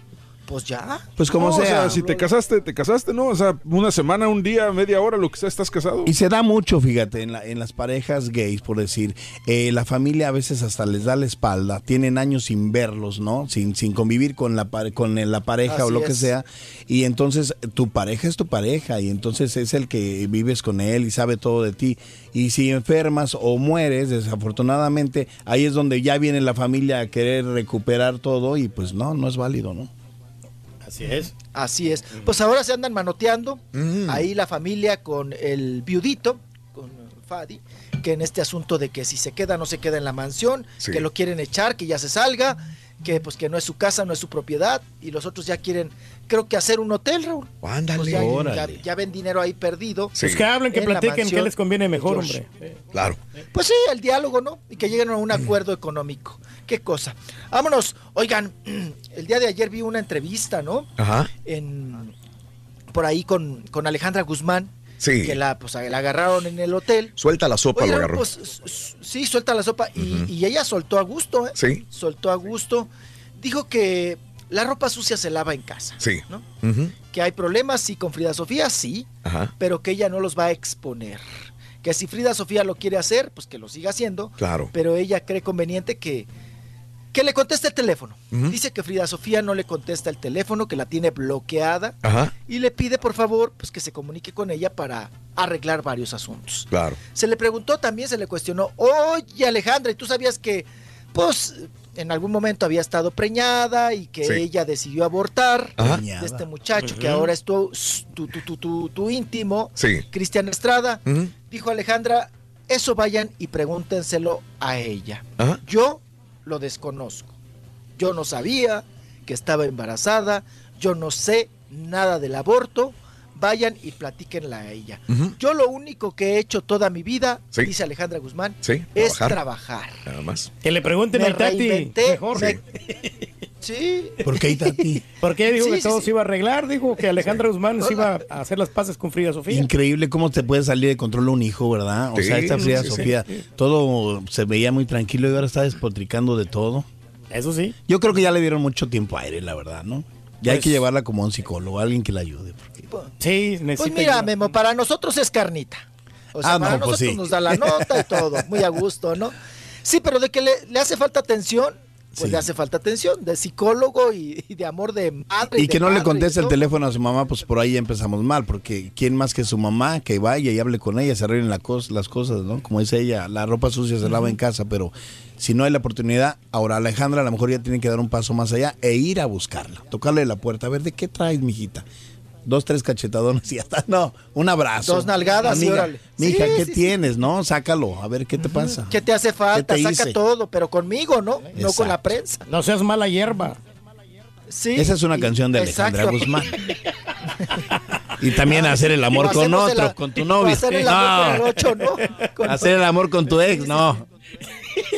pues ya. Pues como No, o sea. si te casaste, te casaste, ¿no? O sea, una semana, un día, media hora, lo que sea, estás casado. Y se da mucho, fíjate, en, la- en las parejas gays, por decir, eh, la familia a veces hasta les da la espalda, tienen años sin verlos, ¿no? Sin, sin convivir con la, con la pareja o lo que sea. Y entonces tu pareja es tu pareja y entonces es el que vives con él y sabe todo de ti. Y si enfermas o mueres, desafortunadamente, ahí es donde ya viene la familia a querer recuperar todo y pues no, no es válido, ¿no? Así es. Así es. Pues ahora se andan manoteando. Mm. Ahí la familia con el viudito, con Fadi, que en este asunto de que si se queda no se queda en la mansión, Sí. que lo quieren echar, que ya se salga, que pues que no es su casa, no es su propiedad, y los otros ya quieren, creo que hacer un hotel, Raúl. Ándale. Pues ya, Órale. ya- ya ven dinero ahí perdido. Pues que hablen, que en la platiquen, qué les conviene mejor, hombre. Claro. Pues sí, el diálogo, ¿no? Y que lleguen a un acuerdo económico. Qué cosa. Vámonos. Oigan, el día de ayer vi una entrevista, ¿no? Ajá. En, por ahí con, con Alejandra Guzmán. Sí. que la, pues, la agarraron en el hotel. Suelta la sopa, Oye, lo agarró. pues, sí, suelta la sopa. y, y ella soltó a gusto, ¿eh? Sí. Soltó a gusto. Dijo que la ropa sucia se lava en casa. Sí. ¿no? Que hay problemas, sí, con Frida Sofía, sí, Ajá. pero que ella no los va a exponer. Que si Frida Sofía lo quiere hacer, pues que lo siga haciendo. Claro. Pero ella cree conveniente que, que le conteste el teléfono. Dice que Frida Sofía no le contesta el teléfono, que la tiene bloqueada. Ajá. Y le pide, por favor, pues que se comunique con ella para arreglar varios asuntos. Claro. Se le preguntó también, se le cuestionó, oye Alejandra, ¿y tú sabías que, pues, en algún momento había estado preñada y que Sí. ella decidió abortar Ajá. de este muchacho que ahora es tu, tu, tu, tu, tu- tu íntimo, Sí. Cristian Estrada? Dijo Alejandra, eso vayan y pregúntenselo a ella. Ajá. Yo lo desconozco. Yo no sabía que estaba embarazada, yo no sé nada del aborto. Vayan y platíquenla a ella. Yo lo único que he hecho toda mi vida, Sí. dice Alejandra Guzmán, Sí. es trabajar. trabajar. Nada más. Que le pregunten Me a Itati. reinventé, Mejor. me- Sí. ¿Por qué Itati? ¿Por qué dijo Sí, que sí, todo sí. se iba a arreglar? Dijo que Alejandra Guzmán se iba a hacer las paces con Frida Sofía. Increíble cómo te puede salir de control un hijo, ¿verdad? O Sí, sea, esta Frida sí, sí. Sofía, todo se veía muy tranquilo y ahora está despotricando de todo. Eso sí. Yo creo que ya le dieron mucho tiempo aire, la verdad, ¿no? Ya hay Pues- que llevarla como a un psicólogo, alguien que la ayude. Sí, Pues mira, Memo, para nosotros es carnita. O sea, Ah, no, para pues nosotros sí. nos da la nota y todo, muy a gusto, ¿no? Sí, pero de que le, le hace falta atención, pues le hace falta atención, de psicólogo y, y de amor de madre. Y que no le conteste el teléfono a su mamá, pues por ahí empezamos mal, porque ¿quién más que su mamá que vaya y hable con ella, se arreglen la cos- las cosas, ¿no? Como dice ella, la ropa sucia se lava en casa, pero si no hay la oportunidad, ahora Alejandra a lo mejor ya tiene que dar un paso más allá e ir a buscarla, tocarle la puerta, a ver, ¿de qué traes, mijita? Dos, tres cachetadones y ya está. No, un abrazo. Dos nalgadas y Amiga, órale. Mija, Sí, ¿qué sí, sí. tienes, no? Sácalo, a ver, ¿qué te pasa? ¿Qué te hace falta? ¿Qué te Saca hice? todo, pero conmigo, ¿no? No con la prensa. No seas mala hierba. Sí. Esa es una y- canción de Alejandra exacto. Guzmán. Y también hacer el amor con otro, con tu novio. hacer el amor con el ocho, ¿no? Con- Hacer el amor con tu ex, no.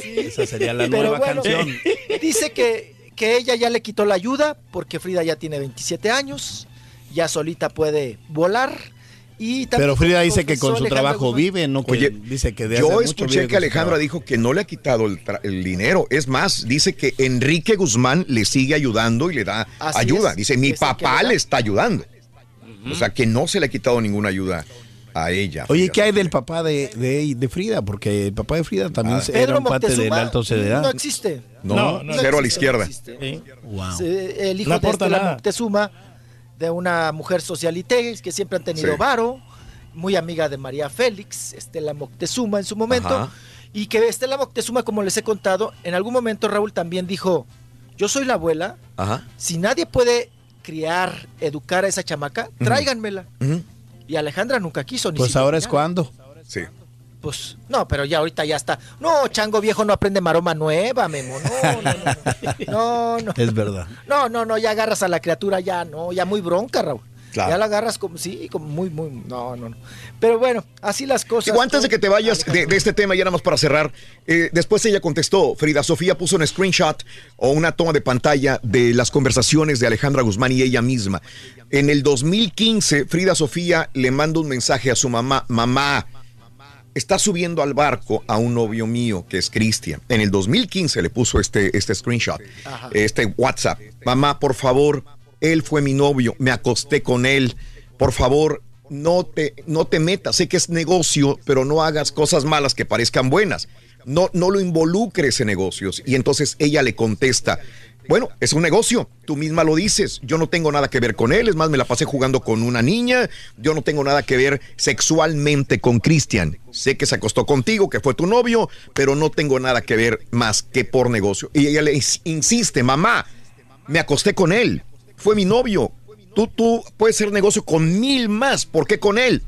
Esa sería la Pero nueva bueno, canción. dice que, que ella ya le quitó la ayuda porque Frida ya tiene 27 años, ya solita puede volar. Y también Pero Frida dice que con su trabajo Guzmán- vive, no que Oye, dice que de Yo hace mucho escuché vive que Alejandra dijo que no le ha quitado el, tra- el dinero. Es más, dice que Enrique Guzmán le sigue ayudando y le da Así ayuda. es, Dice, mi papá le está ayudando. O sea, que no se le ha quitado ninguna ayuda a ella. Oye, ¿qué hay del papá de, de, de Frida? Porque el papá de Frida también Ah. era Pedro un pate de Moctezuma la alta sociedad. No existe. No, cero a la izquierda. Wow. El hijo No de Estela nada. Moctezuma, de una mujer socialité, que siempre han tenido Sí. varo, muy amiga de María Félix, Estela Moctezuma en su momento, Ajá. y que Estela Moctezuma, como les he contado, en algún momento Raúl también dijo, yo soy la abuela, Ajá. si nadie puede criar, educar a esa chamaca, tráiganmela. Y Alejandra nunca quiso ni Pues ahora es cuando. Sí. Pues, no, pero ya ahorita ya está. No, chango viejo no aprende maroma nueva, Memo. No, no, no. No, no. Es verdad. No, no, no, ya agarras a la criatura ya, no, ya muy bronca, Raúl. Claro. Ya la agarras como, sí, como muy, muy, no, no, no. Pero bueno, así las cosas. Digo, antes de que te vayas de, de este tema, ya nada más para cerrar, eh, después ella contestó, Frida Sofía puso un screenshot o una toma de pantalla de las conversaciones de Alejandra Guzmán y ella misma. En el 2015, Frida Sofía le manda un mensaje a su mamá, mamá, está subiendo al barco a un novio mío que es Cristian. En el 2015 le puso este, este screenshot, Ajá. este WhatsApp. Mamá, por favor, él fue mi novio, me acosté con él. Por favor, no te, no te metas. Sé que es negocio, pero no hagas cosas malas que parezcan buenas. No, no lo involucres en negocios. Y entonces ella le contesta. Bueno, es un negocio, tú misma lo dices, yo no tengo nada que ver con él, es más, me la pasé jugando con una niña, yo no tengo nada que ver sexualmente con Cristian. Sé que se acostó contigo, que fue tu novio, pero no tengo nada que ver más que por negocio. Y ella le ins- insiste, mamá, me acosté con él, fue mi novio, tú, tú puedes hacer negocio con mil más, ¿por qué con él?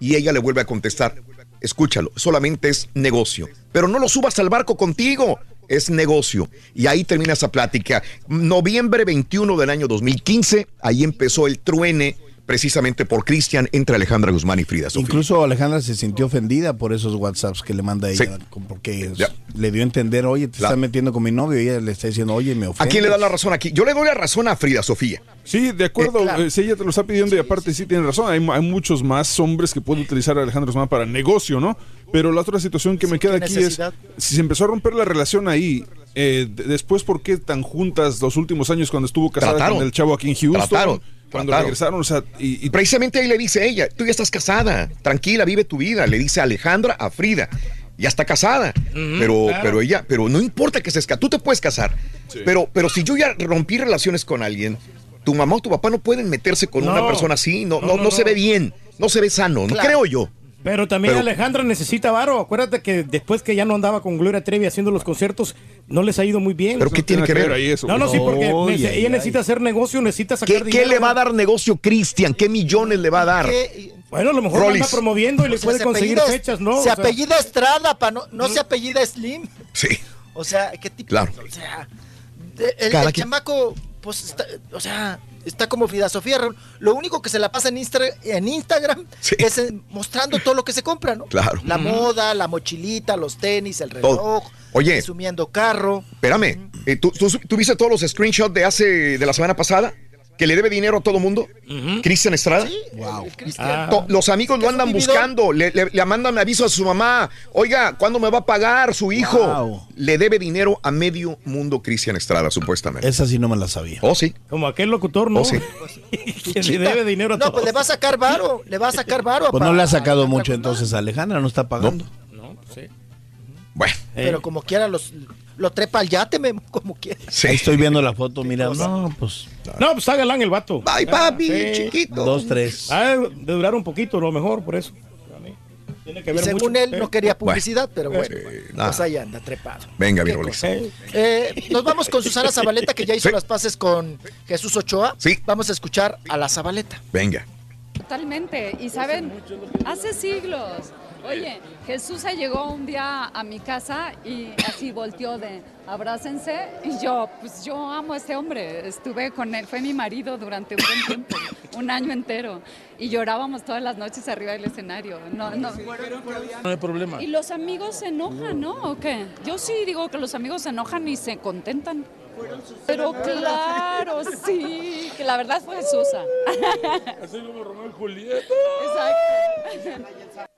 Y ella le vuelve a contestar, escúchalo, solamente es negocio, pero no lo subas al barco contigo, es negocio. Y ahí termina esa plática. Noviembre 21 del año 2015, ahí empezó el truene precisamente por Cristian entre Alejandra Guzmán y Frida Sofía. Incluso Alejandra se sintió ofendida por esos WhatsApps que le manda ella, porque le dio a entender, oye, te estás metiendo con mi novio, y ella le está diciendo, oye, me ¿A ofende. quién le da la razón aquí? Yo le doy la razón a Frida Sofía. Sí, de acuerdo. eh, si ella te lo está pidiendo y aparte sí tiene razón. Hay, hay muchos más hombres que pueden utilizar a Alejandro Guzmán para negocio, ¿no? Pero la otra situación que me queda aquí necesidad. es, si se empezó a romper la relación ahí, eh, de- después, ¿por qué tan juntas los últimos años cuando estuvo casada Trataron. con el chavo aquí en Houston? Trataron, Cuando trataron. regresaron, o sea, y, Precisamente ahí le dice ella, tú ya estás casada, tranquila, vive tu vida, le dice Alejandra a Frida, ya está casada, pero, claro. pero ella, pero no importa que se esca, tú te puedes casar, pero, pero si yo ya rompí relaciones con alguien, tu mamá o tu papá no pueden meterse con No. una persona así, no, no, No, no, no, se ve bien, no se ve sano, no creo yo. Pero también Pero- Alejandra necesita varo. Acuérdate que después que ya no andaba con Gloria Trevi haciendo los conciertos, no les ha ido muy bien. ¿Pero qué tiene que ver ahí eso? No, no, sí, porque Oy, nece- ay, ella ay. necesita hacer negocio, necesita sacar ¿Qué, dinero. qué le va a dar negocio Cristian? ¿Qué millones le va a dar? Bueno, a lo mejor lo anda promoviendo y le O sea, puede se conseguir apellida- fechas, ¿no? Se O sea, apellida Estrada, pa, no, no se apellida Slim. Sí. O sea, ¿qué tipo? Claro. O sea, de- el, el chamaco, pues, está, o sea, está como Frida Sofía. Raúl. Lo único que se la pasa en, Instra- en Instagram es mostrando todo lo que se compra, ¿no? Claro. La moda, la mochilita, los tenis, el reloj, Todo. Oye. presumiendo carro. Espérame, ¿tú, tú, tú viste todos los screenshots de hace de la semana pasada? ¿Que le debe dinero a todo mundo? ¿Cristian Estrada? Wow. To- Los amigos lo andan buscando, le, le- le mandan aviso a su mamá. Oiga, ¿cuándo me va a pagar su hijo? Wow. Le debe dinero a medio mundo Cristian Estrada, supuestamente. Esa sí no me la sabía. Oh, sí. Como aquel locutor, ¿no? Oh, sí. que le debe dinero a No, todos. pues le va a sacar varo, le va a sacar varo. Pues no le ha sacado mucho entonces a Alejandra, no está pagando. No, sí. Bueno. Pero como quiera, los, lo trepa al yate, Memo, como quiera. Ahí estoy viendo la foto, mira, no, pues No, pues está galán el vato. Ay, papi, chiquito. dos, tres. Ah, de durar un poquito, lo mejor, por eso. Tiene que Y ver según mucho. él, no quería publicidad, pero bueno, pues ahí anda, trepado. Venga, cosa. Eh, nos vamos con Susana Zabaleta, que ya hizo las paces con Jesús Ochoa. Sí. Vamos a escuchar a la Zabaleta. Venga. Totalmente. Y saben, hace siglos. Oye, Jesús se llegó un día a mi casa y así volteó de abrácense. Y yo, pues yo amo a este hombre. Estuve con él, fue mi marido durante un buen tiempo, un año entero. Y llorábamos todas las noches arriba del escenario. No, no. No hay problema. Y los amigos se enojan, ¿no? ¿O qué? Yo sí digo que los amigos se enojan y se contentan. Pero claro, sí, que la verdad fue Susa. Así como Romeo y Julieta. Exacto.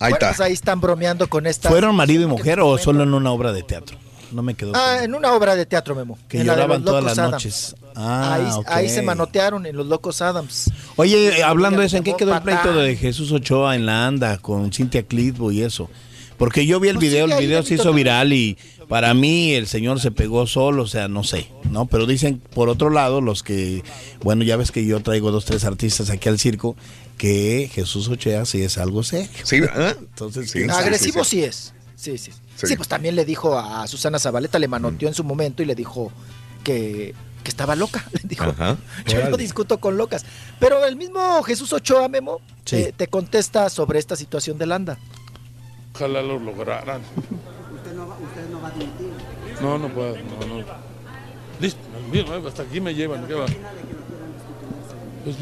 Ahí Bueno, está. pues ahí están bromeando con esta. ¿Fueron marido y mujer o solo en una obra de teatro? No me quedó. Ah, en una obra de teatro, Memo. Que en lloraban todas las Adams. noches. Ah, ahí, ahí se manotearon en los Locos Adams. Oye, hablando de eso, ¿en qué quedó el pleito de Jesús Ochoa en la anda con Cintia Clitbo y eso? Porque yo vi el Pues video, sí, el video se hizo también. viral y para mí el señor se pegó solo, o sea, no sé, ¿no? Pero dicen, por otro lado, los que, bueno, ya ves que yo traigo dos, tres artistas aquí al circo, que Jesús Ochoa sí es algo serio. Sí, ¿verdad? Entonces, Sí. Agresivo sí, es. Sí, sí. Sí. sí. pues también le dijo a Susana Zabaleta, le manoteó en su momento y le dijo que, que estaba loca. Le dijo, Ajá. yo no discuto con locas. Pero el mismo Jesús Ochoa, Memo, Sí. te, te contesta sobre esta situación de Landa. Ojalá lo lograran. No, no puedo, no, no. Listo, hasta aquí me llevan, ¿qué va? Pues,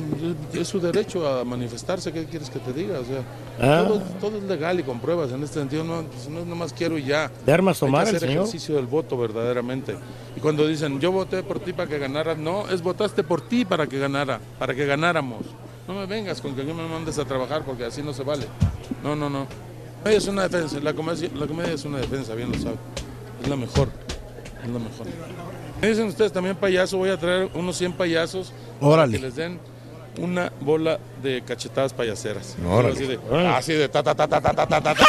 es, su derecho a manifestarse, ¿qué quieres que te diga? O sea, Ah. todo, todo es legal y con pruebas en este sentido, no, pues, no nomás quiero y ya. De armas Hay que tomar el hacer señor. ejercicio del voto verdaderamente. Y cuando dicen, yo voté por ti para que ganaras, no, es votaste por ti para que ganara, para que ganáramos. No me vengas con que yo me mandes a trabajar porque así no se vale. No, no, no. Es una defensa, la comedia, la comedia es una defensa, bien lo sabe. Es la mejor, es la mejor. Me dicen ustedes también payaso, voy a traer unos 100 payasos Órale. para que les den una bola de cachetadas payaseras. Órale. Así de, así de ta ta ta ta ta ta ta ta ta ta.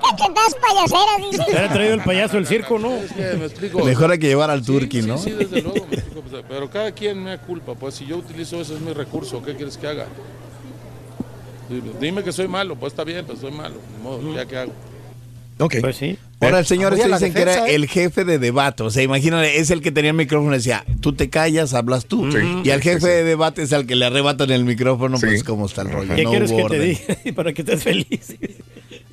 Cachetadas payaseras, dice. Ya le ha traído el payaso del circo, ¿no? Es que me explico. Mejor hay que llevar al Sí, turqui, sí, ¿no? Sí, desde luego, me explico, pues, pero cada quien me da culpa, pues si yo utilizo eso es mi recurso, ¿qué quieres que haga? Dime que soy malo, pues está bien, pues soy malo, ni modo, ya que hago. Ok. Pues sí. Ahora el señor este dicen que era ¿eh? el jefe de debate. O sea, imagínate, es el que tenía el micrófono y decía, tú te callas, hablas tú. y al jefe sí. de debate es al que le arrebatan el micrófono, Sí. pues cómo está el rollo. ¿Qué No quieres que te diga? Para que estés feliz.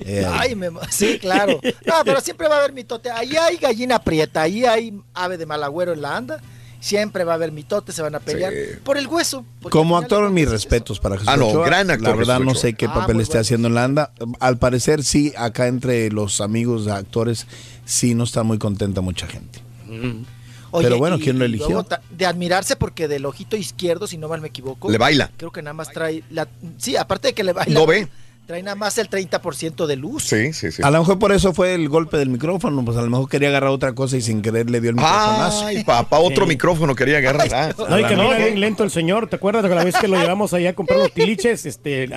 Eh, Ay, Memo. Sí, claro. No, pero siempre va a haber mitote. Ahí hay gallina prieta, ahí hay ave de malagüero en la anda Siempre va a haber mitotes, se van a pelear por el hueso. Como actor, mis respetos para Jesús Ah, no, Ochoa. gran actor La verdad, Jesús no sé qué Ah, papel muy esté bueno. haciendo en la anda. Al parecer, sí, acá entre los amigos de actores, sí no está muy contenta mucha gente. Oye, Pero bueno, y- ¿quién lo eligió? de admirarse porque del ojito izquierdo, si no mal me equivoco. Le baila. Creo que nada más trae. La, sí, aparte de que le baila. No ve. Trae nada más el 30% de luz. Sí, sí, sí. A lo mejor por eso fue el golpe del micrófono, pues a lo mejor quería agarrar otra cosa y sin querer le dio el micrófonazo. Ay, papá, otro micrófono quería agarrar. Ah, No, y la camina bien lento el señor. ¿Te acuerdas de la vez que lo llevamos allá a comprar los tiliches? Este,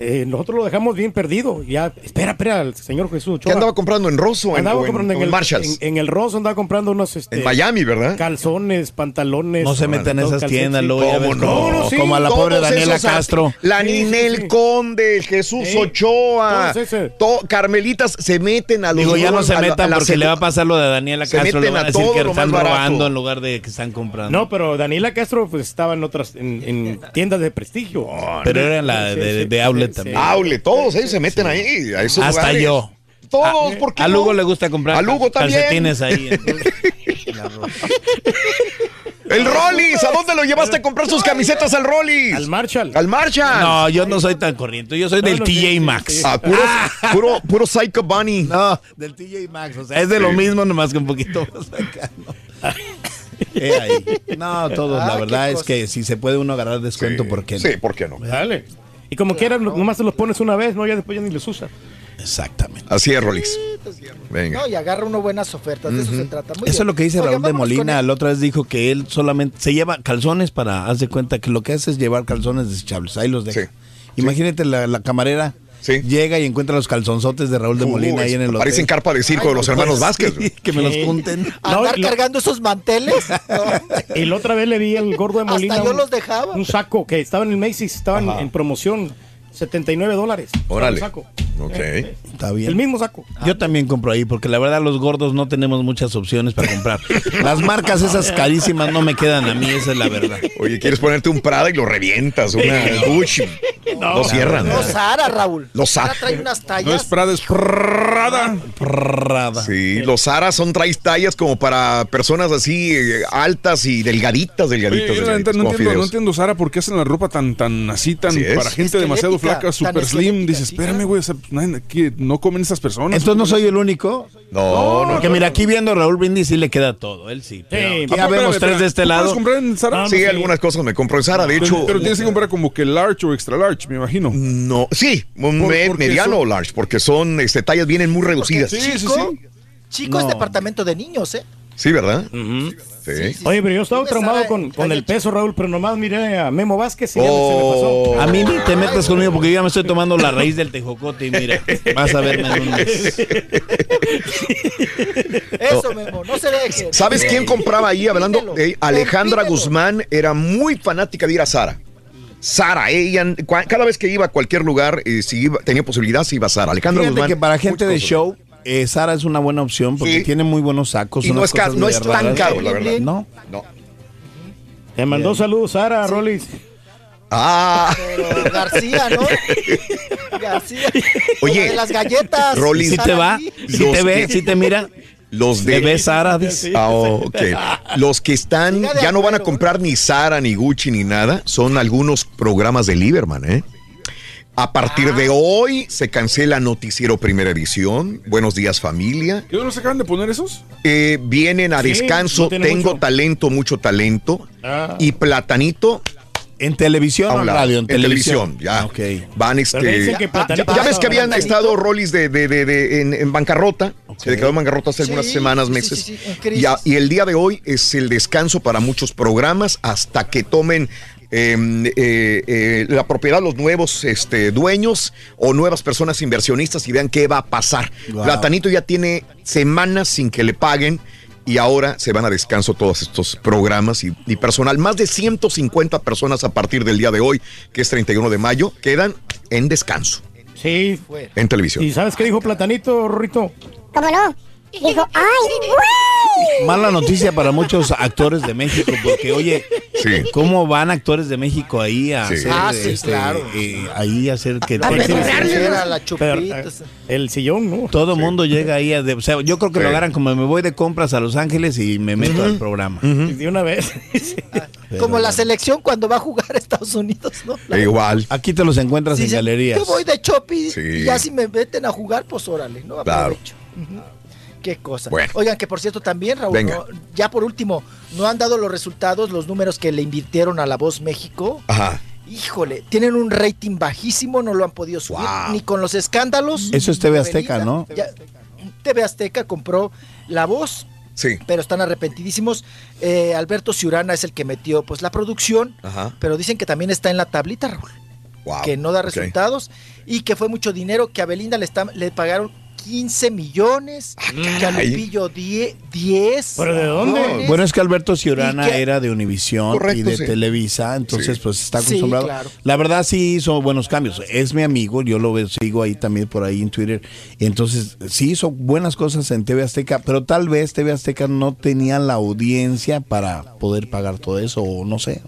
eh, nosotros lo dejamos bien perdido. Ya, espera, espera, el señor Jesús. ¿Qué andaba comprando en Rosso Andaba en- comprando en, en el, Marshalls? en, en el Rosso, andaba comprando unos. Este, En Miami, ¿verdad? Calzones, pantalones. No se metan en esas tiendas, luego ¿Cómo no? como, No, no, sí. como a la pobre Daniela esos, Castro. La Sí, Ninel sí. Conde, Jesús Sí. Ochoa, to- Carmelitas se meten a los Digo, ya no se metan la porque le va a pasar lo de Daniela Se Castro. Le meten van a a decir todo que lo están barato. robando en lugar de que están comprando. No, pero Daniela Castro pues, estaba en otras, en, en tiendas de prestigio. pero era en la de, de outlet sí, también. sí. Todos ellos se meten ahí, a esos Hasta lugares. yo. Todos, A- ¿por qué A no? Lugo le gusta comprar A Lugo también. ahí. en- en la ropa. El Rollis, ¿a dónde lo llevaste a comprar sus camisetas al Rollis? Al Marshall. Al Marshall. No, yo no soy tan corriente. Yo soy del no, TJ sí, sí, Maxx. sí. Ah, puro, puro, puro Psycho Bunny. No, del TJ Maxx. O sea, es de lo mismo, nomás que un poquito más acá. ¿no? Eh, ahí. No, todos. Ah, la qué verdad es que si se puede uno agarrar descuento, ¿por qué no? Sí, ¿por qué no? Dale. Y como quieras, nomás te los pones una vez, ¿no? Ya después ya ni los usas. Exactamente. Así es, Rollis. Venga. No, y agarra uno buenas ofertas, de eso se trata. Muy Eso es lo que dice Raúl de Molina. La otra vez dijo que él solamente se lleva calzones para, haz de cuenta que lo que hace es llevar calzones desechables. Ahí los deja. Sí. Imagínate la, la camarera Sí. llega y encuentra los calzonzotes de Raúl de Molina ahí en el hotel. Parecen carpa de circo de los hermanos Vázquez. Sí, que me los junten. Andar No, lo- cargando esos manteles. No. Y la otra vez le vi al gordo de Hasta Molina yo un, los dejaba. un saco que estaba en el Macy's, estaba en, Ajá. en promoción, 79 dólares. Órale. Un saco. Ok. Está bien. El mismo saco. Yo también compro ahí, porque la verdad los gordos no tenemos muchas opciones para comprar. Las marcas esas carísimas no me quedan a mí, esa es la verdad. Oye, quieres ponerte un Prada y lo revientas, una Gucci. No, cierran. No, Sara, Raúl. Los. Sara trae unas No tallas. es Prada, es Prada. Prada. Sí, los Zara son traes tallas como para personas así eh, altas y delgaditas, Oye, delgaditas. delgaditas, no entiendo, no entiendo, Sara, por qué hacen la ropa tan, tan así, tan Así para gente demasiado flaca, super slim. Dices, espérame, güey, o sea, no, que no comen esas personas. Entonces no soy el único. No, no. Porque mira, aquí viendo a Raúl Brindis sí le queda todo, él sí. Pero Sí, aquí Ah, ya vemos espérame, tres de este ¿tú puedes lado. comprar en Sara? Ah, Sí, sí. algunas cosas me compro en Zara. De hecho, pero, pero tienes que comprar como que large o extra large, me imagino. no. Sí, un Por- me- porque mediano son- o large, porque son este, tallas vienen muy reducidas. Sí, Sí, sí, Chico, sí. chico es No. departamento de niños, ¿eh? ¿verdad? Ujú. Sí. Oye, pero yo estaba traumado con, con el peso, Raúl, pero nomás miré a Memo Vázquez y ya se me pasó. A mí ni te metas conmigo porque yo ya me estoy tomando la raíz del tejocote y mira, vas a verme en un mes. Eso, Memo, no se deje. ¿Sabes quién compraba ahí? Hablando Pídelo, de Alejandra pídelo. Guzmán, era muy fanática de ir a Sara. Sara, ella, cada vez que iba a cualquier lugar, eh, si iba- tenía posibilidad, se iba a Sara. Alejandra Fíjate Guzmán. que para gente de show, eh, Sara es una buena opción porque Sí. tiene muy buenos sacos. Y no es, cosas no es tan raras. caro, la verdad. No. No. Te mandó saludos, Sara, Rolis. Ah, Pero García, ¿no? García. Oye, de las galletas. Rolis, ¿Sí te va? ¿Sí te ve? ¿Sí te mira? los ¿Te de. Sara? Dice. Ah, ok. Los que están, ya no van a comprar ni Sara, ni Gucci, ni nada, son algunos programas de Lieberman, ¿eh? A partir Ah. de hoy se cancela Noticiero Primera Edición. Buenos días, familia. ¿Qué no nos acaban de poner esos? Eh, vienen a Sí, descanso. no Tengo mucho. talento, mucho talento. Ah. Y Platanito ¿En televisión o en radio? En, televisión, ya. Ah, ok. Van este. Pero dicen que ah, ya, ves que habían Platanito. estado Rollis de, de- de- de- en, en bancarrota. Se le quedó en bancarrota hace Sí, algunas semanas, meses. sí, en y, a- y el día de hoy es el descanso para muchos programas hasta que tomen. Eh, eh, eh, la propiedad los nuevos este, dueños o nuevas personas inversionistas y vean qué va a pasar. Wow. Platanito ya tiene semanas sin que le paguen y ahora se van a descanso todos estos programas y, y personal. Más de 150 personas a partir del día de hoy, que es 31 de mayo, quedan en descanso Sí. en televisión. ¿Y sabes qué dijo Platanito, Rorrito? ¿Cómo no? Dijo, ¡ay, güey! Mala noticia para muchos actores de México, porque oye, ¿cómo van actores de México ahí a Sí. hacer, Ah, sí, este, claro. eh, ahí a hacer que A la chupita. Pero, eh, el sillón, ¿no? Todo el mundo llega ahí, a de- o sea, yo creo que lo agarran como me voy de compras a Los Ángeles y me meto al programa. De una vez. Como la selección cuando va a jugar a Estados Unidos, ¿no? La- Igual. Aquí te los encuentras Sí, en galerías. Yo voy de shopping Sí. y ya si me meten a jugar, pues órale, ¿no? Claro. Aprovecho. Qué cosa. Bueno. Oigan, que por cierto también, Raúl, Venga. ¿no? ya por último, no han dado los resultados, los números que le invirtieron a La Voz México. Ajá. Híjole, tienen un rating bajísimo, no lo han podido subir ni con los escándalos. Eso es TV Azteca, ¿no? Ya- TV Azteca compró La Voz, Sí. pero están arrepentidísimos. Eh, Alberto Ciurana es el que metió pues la producción, Ajá. pero dicen que también está en la tablita, Raúl Wow. que no da resultados y que fue mucho dinero, que a Belinda le, está, le pagaron 15 millones, que a. Lupillo 10. 10 ¿Pero de dónde? millones. Bueno, es que Alberto Ciurana era de Univisión y de sí. Televisa, entonces Sí. pues está Sí, acostumbrado. claro. La verdad sí hizo buenos cambios. Es mi amigo, yo lo veo- sigo ahí también por ahí en Twitter. Entonces sí hizo buenas cosas en TV Azteca, pero tal vez TV Azteca no tenía la audiencia para poder pagar todo eso, o no sé.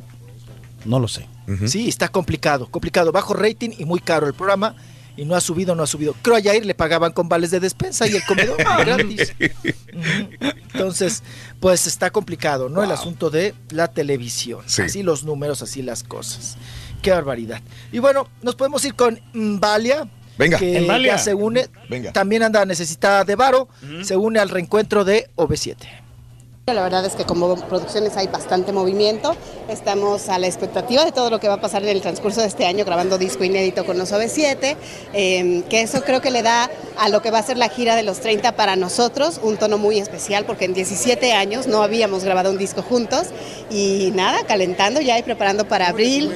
No lo sé. Sí, está complicado, complicado, bajo rating y muy caro el programa. Y no ha subido, no ha subido. Creo a Yair le pagaban con vales de despensa y el comedor gratis. Ujú. Entonces, pues está complicado, ¿no? El asunto de la televisión. Sí. Así los números, así las cosas. Qué barbaridad. Y bueno, nos podemos ir con Valia. Venga. Que Mbalia. ya se une. Venga. También anda necesitada de varo. Se une al reencuentro de OV7. La verdad es que como producciones hay bastante movimiento. Estamos a la expectativa de todo lo que va a pasar en el transcurso de este año grabando disco inédito con los OV7, eh, que eso creo que le da a lo que va a ser la gira de los 30 para nosotros un tono muy especial porque en 17 años no habíamos grabado un disco juntos y nada, calentando ya y preparando para abril.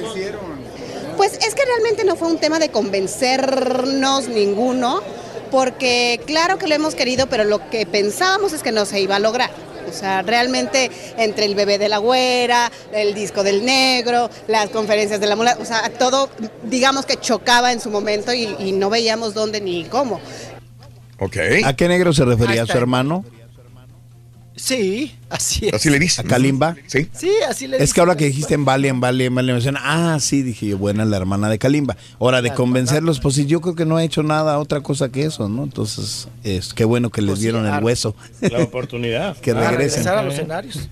Pues es que realmente no fue un tema de convencernos ninguno, porque claro que lo hemos querido, pero lo que pensábamos es que no se iba a lograr. O sea, realmente entre el bebé de la güera, el disco del negro, las conferencias de la mula, o sea, todo digamos que chocaba en su momento y, y no veíamos dónde ni cómo. Ok. ¿A qué negro se refería? ¿A Ahí su hermano? Sí, así es. Así le dice. ¿A Kalimba? Sí. Sí, así le Es que dicen. ahora que dijiste en Bali, en Bali, en Bali, me decían, ah, sí, dije yo, buena la hermana de Kalimba. Ahora, de convencerlos, pues sí, yo creo que no ha hecho nada, otra cosa que eso, ¿no? Entonces, es qué bueno que les Pues dieron el hueso. La oportunidad. que A regresen. regresar a los escenarios.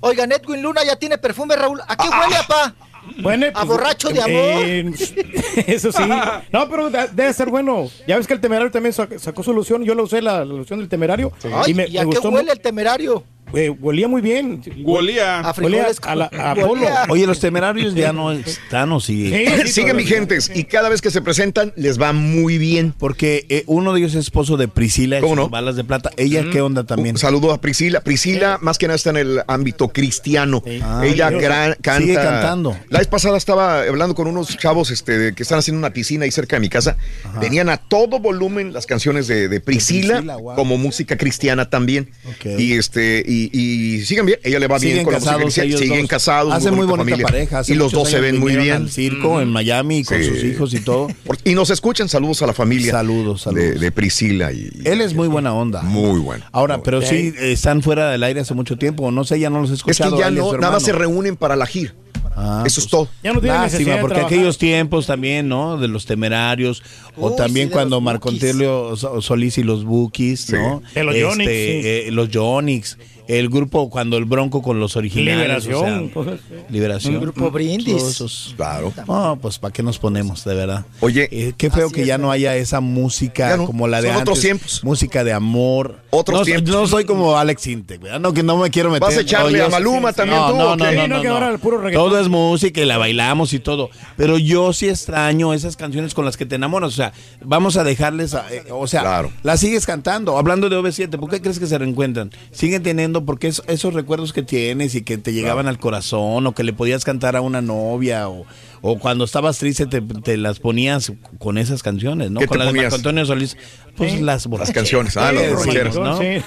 Oigan, Edwin Luna ya tiene perfume, Raúl. ¿A qué huele, apá? Bueno, A borracho de amor. eh, eso sí. No, pero de- debe ser bueno. Ya ves que el temerario también sac- sacó su loción. Yo lo usé, la, la loción del temerario. Ay, y me, ¿y me a qué gustó. huele el temerario? Eh, muy bien. Golía. A frijoles a, la, a con- polo. olía. Oye, los temerarios ya no están o sigue. Sí, sí, Siguen vigentes y cada vez que se presentan les va muy bien. Porque eh, uno de ellos es esposo de Priscila, ¿Cómo no? Balas de Plata. ¿Ella qué onda también? Un saludo a Priscila. Priscila, más que nada, está en el ámbito cristiano. Ah, Ella gran- canta. Sigue cantando. La vez pasada estaba hablando con unos chavos este, que están haciendo una piscina ahí cerca de mi casa. Tenían a todo volumen las canciones de, de Priscila, Priscila, wow. como música cristiana también. Ok. Y este y, y siguen bien. Ella le va bien Siguen con la música casados cristiana. ellos Siguen dos. casados. Hacen muy bonita familia. pareja. Y los dos se ven muy bien. al circo en Miami con Sí. sus hijos y todo. Por- Y nos escuchan. Saludos a la familia. Saludos, De, saludos. de Priscila. Y, y- Él es muy buena onda. muy bueno. Ahora, pero sí están fuera del aire hace mucho tiempo. No sé, ya no los he Es que ya no, nada más se reúnen para la gira. Ah, Eso pues, es todo. Ya no tiene Lástima, de porque trabajar. aquellos tiempos también, ¿no? De los temerarios, o Uy, también sí, cuando Marco. Antonio Solís y los Bookies, ¿no? De los Yonix, sí. eh, los Yonix, el grupo cuando el Bronco con los originales. Liberación. o sea, cosas- liberación. El grupo Brindis. Todos esos- Claro. No, pues ¿para qué nos ponemos, de verdad? Oye, Eh, qué feo que es, ya ¿no? no haya esa música no, como la de son antes. otros tiempos. Música de amor. Otros no, tiempos. No soy como Alex Intec, ¿verdad? No, que no me quiero meter. ¿Vas a echarle No, a Maluma también no, tú, No, no, no, Sí, no, no, que no. ahora el puro. Todo es música y la bailamos y todo. Pero yo sí extraño esas canciones con las que te enamoras. O sea, vamos a dejarles. a- eh, o sea, Claro. las sigues cantando. Hablando de OV7, ¿por qué crees que se reencuentran? Siguen teniendo, porque es- esos recuerdos que tienes y que te llegaban al corazón, o que le podías cantar a una novia, o, o cuando estabas triste te, te las ponías con esas canciones, ¿no? ¿Qué Con te la de? Marco Antonio Solís, pues las Las canciones, ah, los Sí. ¿no? Sí.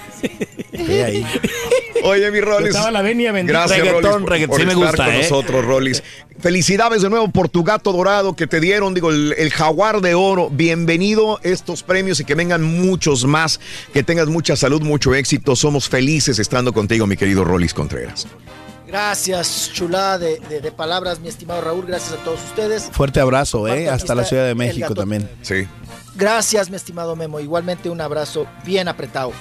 Sí, ahí. Oye, mi Rolis. Estaba la venia bendita. Gracias, Reggaetón, Rolis, por, reggaetón, por sí me estar gusta, con ¿eh? nosotros, Rolis. Felicidades de nuevo por tu gato dorado que te dieron, digo, el, el jaguar de oro. Bienvenido a estos premios y que vengan muchos más. Que tengas mucha salud, mucho éxito. Somos felices estando contigo, mi querido Rolis Contreras. Gracias, chulada de, de- de palabras, mi estimado Raúl. Gracias a todos ustedes. Fuerte abrazo, ¿eh? Hasta la Ciudad de México también. Sí. Gracias, mi estimado Memo. Igualmente un abrazo bien apretado.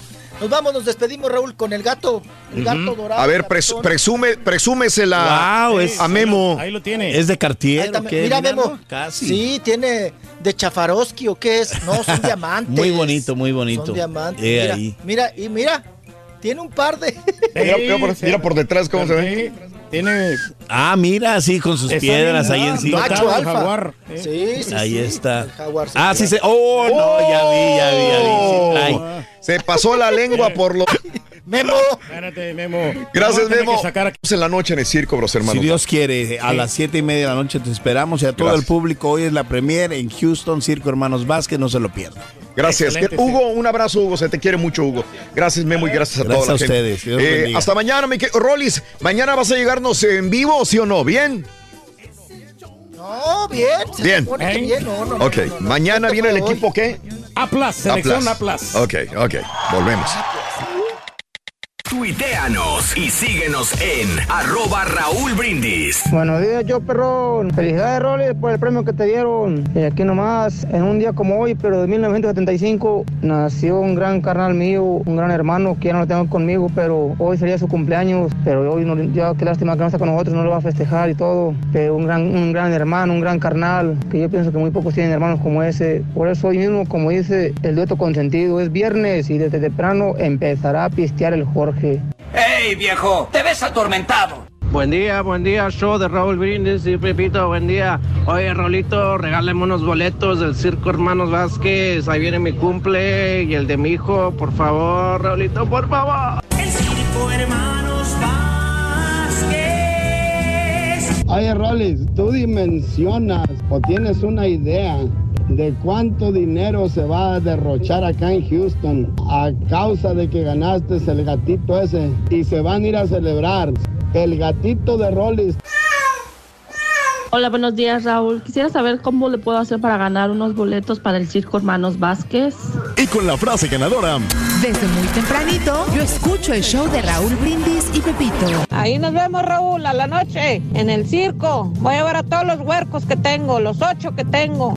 Nos vamos, nos despedimos, Raúl, con el gato. El gato dorado. A ver, pres- presume, presúmesela Wow, es- a Memo. Ahí lo tiene. ¿Es de Cartier está, o qué? Mira, Memo. ¿no? Casi. Sí, tiene de Chafaroski o qué es. No, son diamantes. Muy bonito, muy bonito. Son diamantes. Eh, mira, ahí. mira, y mira, tiene un par de. Mira, mira por, mira por detrás cómo se ve. Tiene. Ah, mira, sí, con sus piedras ahí ah, encima. Macho alfa. jaguar, ¿eh? Sí, sí, Ahí sí. está. Jaguar se Ah, sí, se. Oh, no, ya vi, ya vi, ya vi. Oh. Sí. Se pasó la lengua por lo. Memo. Espérate, Memo. Gracias, a Memo. que sacar aquí- en la noche en el circo, bros, hermano. Si Dios quiere, a las siete y media de la noche te esperamos y a todo Gracias. el público. Hoy es la premier en Houston, Circo Hermanos Vázquez, no se lo pierdan. Gracias. Excelente, Hugo, un abrazo, Hugo. Se te quiere mucho, Hugo. Gracias, Memo, y gracias a Gracias toda la a gente. ustedes. Dios Eh, hasta mañana, mi que- Rolis. Mañana vas a llegarnos en vivo, ¿sí o no? ¿Bien? No, bien. Se Bien. que ¿Eh? bien. No, no, no, Ok. no, no, no. Mañana ¿Qué viene el equipo, ¿qué? A plus, selección A Aplas. plus. Ok, ok. Volvemos. Tuiteanos y síguenos en arroba Raúl Brindis. Buenos días, yo perrón. Felicidades, Roles, por el premio que te dieron. Y aquí nomás, en un día como hoy, pero de 1975, nació un gran carnal mío, un gran hermano que ya no lo tengo conmigo, pero hoy sería su cumpleaños. Pero hoy, ya qué lástima que no está con nosotros, no lo va a festejar y todo. Pero un gran, un gran hermano, un gran carnal, que yo pienso que muy pocos tienen hermanos como ese. Por eso hoy mismo, como dice el dueto consentido, es viernes y desde temprano empezará a pistear el Jorge. ¡Ey, viejo! ¡Te ves atormentado! Buen día, buen día, show de Raúl Brindis y Pepito, buen día. Oye, Rolito, regálame unos boletos del Circo Hermanos Vázquez. Ahí viene mi cumple y el de mi hijo, por favor, Raulito, por favor. El circo hermanos Vázquez. Oye, Rolis, tú dimensionas o tienes una idea de cuánto dinero se va a derrochar acá en Houston a causa de que ganaste el gatito ese y se van a ir a celebrar el gatito de Rolis. Hola, buenos días, Raúl. Quisiera saber cómo le puedo hacer para ganar unos boletos para el Circo Hermanos Vázquez. Y con la frase ganadora. Desde muy tempranito, yo escucho el show de Raúl Brindis y Pepito. Ahí nos vemos, Raúl, a la noche, en el circo. Voy a ver a todos los huercos que tengo, los ocho que tengo.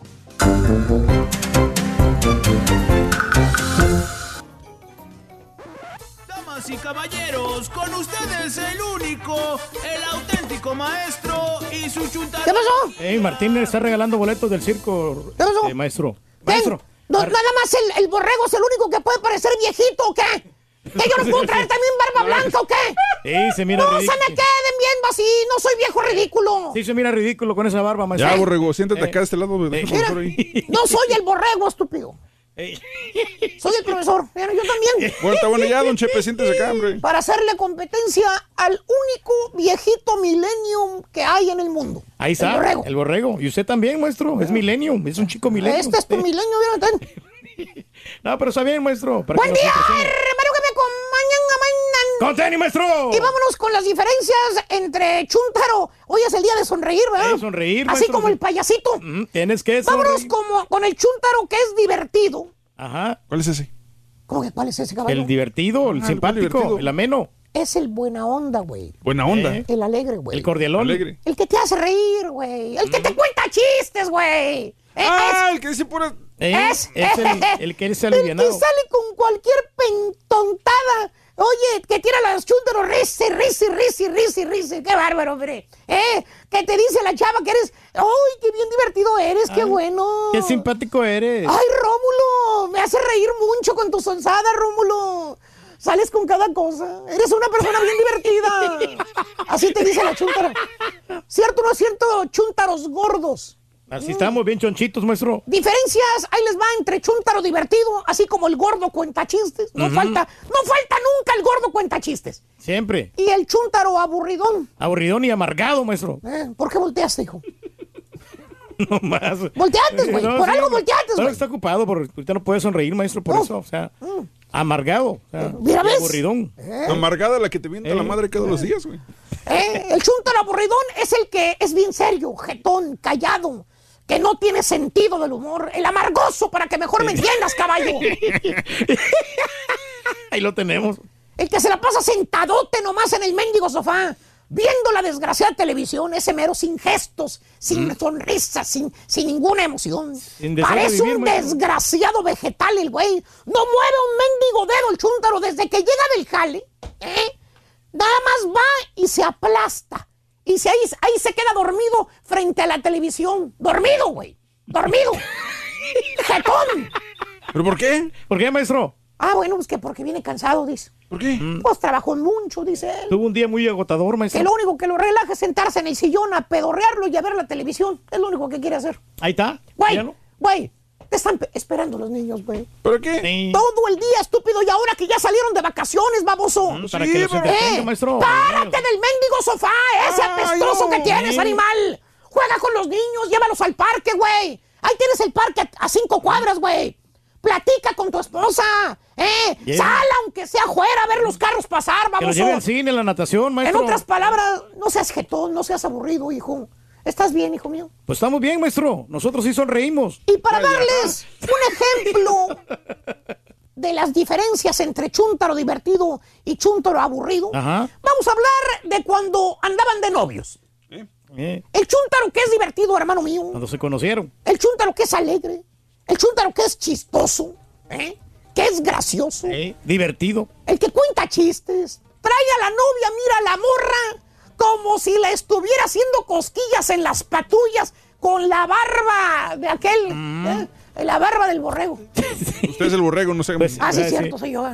Damas y caballeros, con ustedes el único, el auténtico maestro y su chunta. ¿Qué pasó? Ey, Martín le está regalando boletos del circo. ¿Qué pasó? eh, maestro. Maestro. No, nada más el, el borrego es el único que puede parecer viejito, ¿o qué? ¿Que yo no puedo traer también barba blanca o qué? Ey, se mira no se me queden viendo así, no soy viejo ridículo. Sí, se mira ridículo con esa barba, maestro. Ya, borrego, siéntate Eh, acá de este lado. deja Mira, por ahí. no soy el borrego, estúpido. Soy el profesor, Mira, yo también. Bueno, está bueno ya, don Chepe, siéntese acá, hombre. Para hacerle competencia al único viejito millennium que hay en el mundo. Ahí está, El borrego. el borrego. Y usted también, maestro. Es millennium, es un chico millennium. Este es tu milenio, ¿vieron? No, pero está bien, maestro. para Buen que día, hermano, que me acompañan. ¡Con tenis, maestro! Y vámonos con las diferencias entre Chuntaro. Hoy es el día de sonreír, ¿verdad? Eh, sonreír, Así maestro, como sí. el payasito. Mm, Tienes que Vámonos sonreír. como, con el Chuntaro que es divertido. Ajá. ¿Cuál es ese? ¿Cómo que cuál es ese caballo? El divertido, el Ah, ¿cuál simpático, divertido? el ameno. Es el buena onda, güey. Buena onda. Eh. El alegre, güey. El cordialón. Alegre. El que te hace reír, güey. El que te cuenta chistes, güey. Ah, el que dice pura... Es, es el, el que es El que sale con cualquier pentontada. Oye, que tira las chúntaros, risi, risi, risi, risi, risi. Qué bárbaro, hombre. ¿Eh? Que te dice la chava que eres. ¡Ay, qué bien divertido eres! ¡Qué bueno! Qué simpático eres. ¡Ay, Rómulo! Me hace reír mucho con tu sonzada, Rómulo. Sales con cada cosa. Eres una persona bien divertida. Así te dice la chúntara. ¿Cierto o no es cierto, chúntaros gordos? Así estamos bien chonchitos, maestro. Diferencias, ahí les va entre chúntaro divertido, así como el gordo cuenta chistes. No falta, no falta nunca el gordo cuenta chistes. Siempre. Y el chúntaro aburridón. Aburridón y amargado, maestro. Eh, ¿Por qué volteaste, hijo? No más. Volteaste, güey. Por algo volteaste, No, güey. está ocupado, por, ahorita no puede sonreír, maestro, por eso. O sea, Amargado. o sea, Mira, y ¿ves? Aburridón. Amargada la que te mienta Eh. la madre todos los días, güey. Eh, El chuntaro aburridón es el que es bien serio, jetón, callado, que no tiene sentido del humor. El amargoso, para que mejor me entiendas, caballo. Ahí lo tenemos. El que se la pasa sentadote nomás en el mendigo sofá, viendo la desgraciada televisión, ese mero sin gestos, sin sonrisas, sin, sin ninguna emoción. Sin deseo de Parece vivir, un desgraciado vegetal el güey. No mueve un mendigo dedo el chúntaro desde que llega del jale. ¿eh? Nada más va y se aplasta. Y se, ahí, ahí se queda dormido frente a la televisión. Dormido, güey. Dormido. Jetón. ¿Pero por qué? ¿Por qué, maestro? Ah, bueno, pues que porque viene cansado, dice. ¿Por qué? Pues trabajó mucho, dice él. Tuvo un día muy agotador, maestro. Que lo único que lo relaja es sentarse en el sillón a pedorrearlo y a ver la televisión. Es lo único que quiere hacer. Ahí está. Güey, ¿Ya no? güey, te están pe- esperando los niños, güey. ¿Pero qué? Sí. Todo el día, estúpido, y ahora que ya salieron de vacaciones, baboso. Mm, para que los entretenga, maestro. Párate del mendigo sofá, ese Ay, apestoso no. que tienes, Sí. animal. Juega con los niños, llévalos al parque, güey. Ahí tienes el parque a, a cinco cuadras, güey. Platica con tu esposa, ¿eh? Yeah. Sal aunque sea afuera a ver los carros pasar, Que los baboso. lleve al cine, la natación, En maestro. otras palabras, no seas jetón, no seas aburrido, hijo. ¿Estás bien, hijo mío? Pues estamos bien, maestro. Nosotros sí sonreímos. Y para darles un ejemplo de las diferencias entre chúntaro divertido y chúntaro aburrido, Ajá. vamos a hablar de cuando andaban de novios. Eh, El chúntaro que es divertido, hermano mío. cuando se conocieron. El chúntaro que es alegre. El chúntaro que es chistoso. ¿eh? Que es gracioso. Eh, divertido. El que cuenta chistes. Trae a la novia, mira a la morra, como si le estuviera haciendo cosquillas en las patrullas con la barba de aquel. ¿eh? La barba del borrego. Usted es el borrego, no sé. Pues, Ah, sí, Ah, es sí. cierto, soy yo.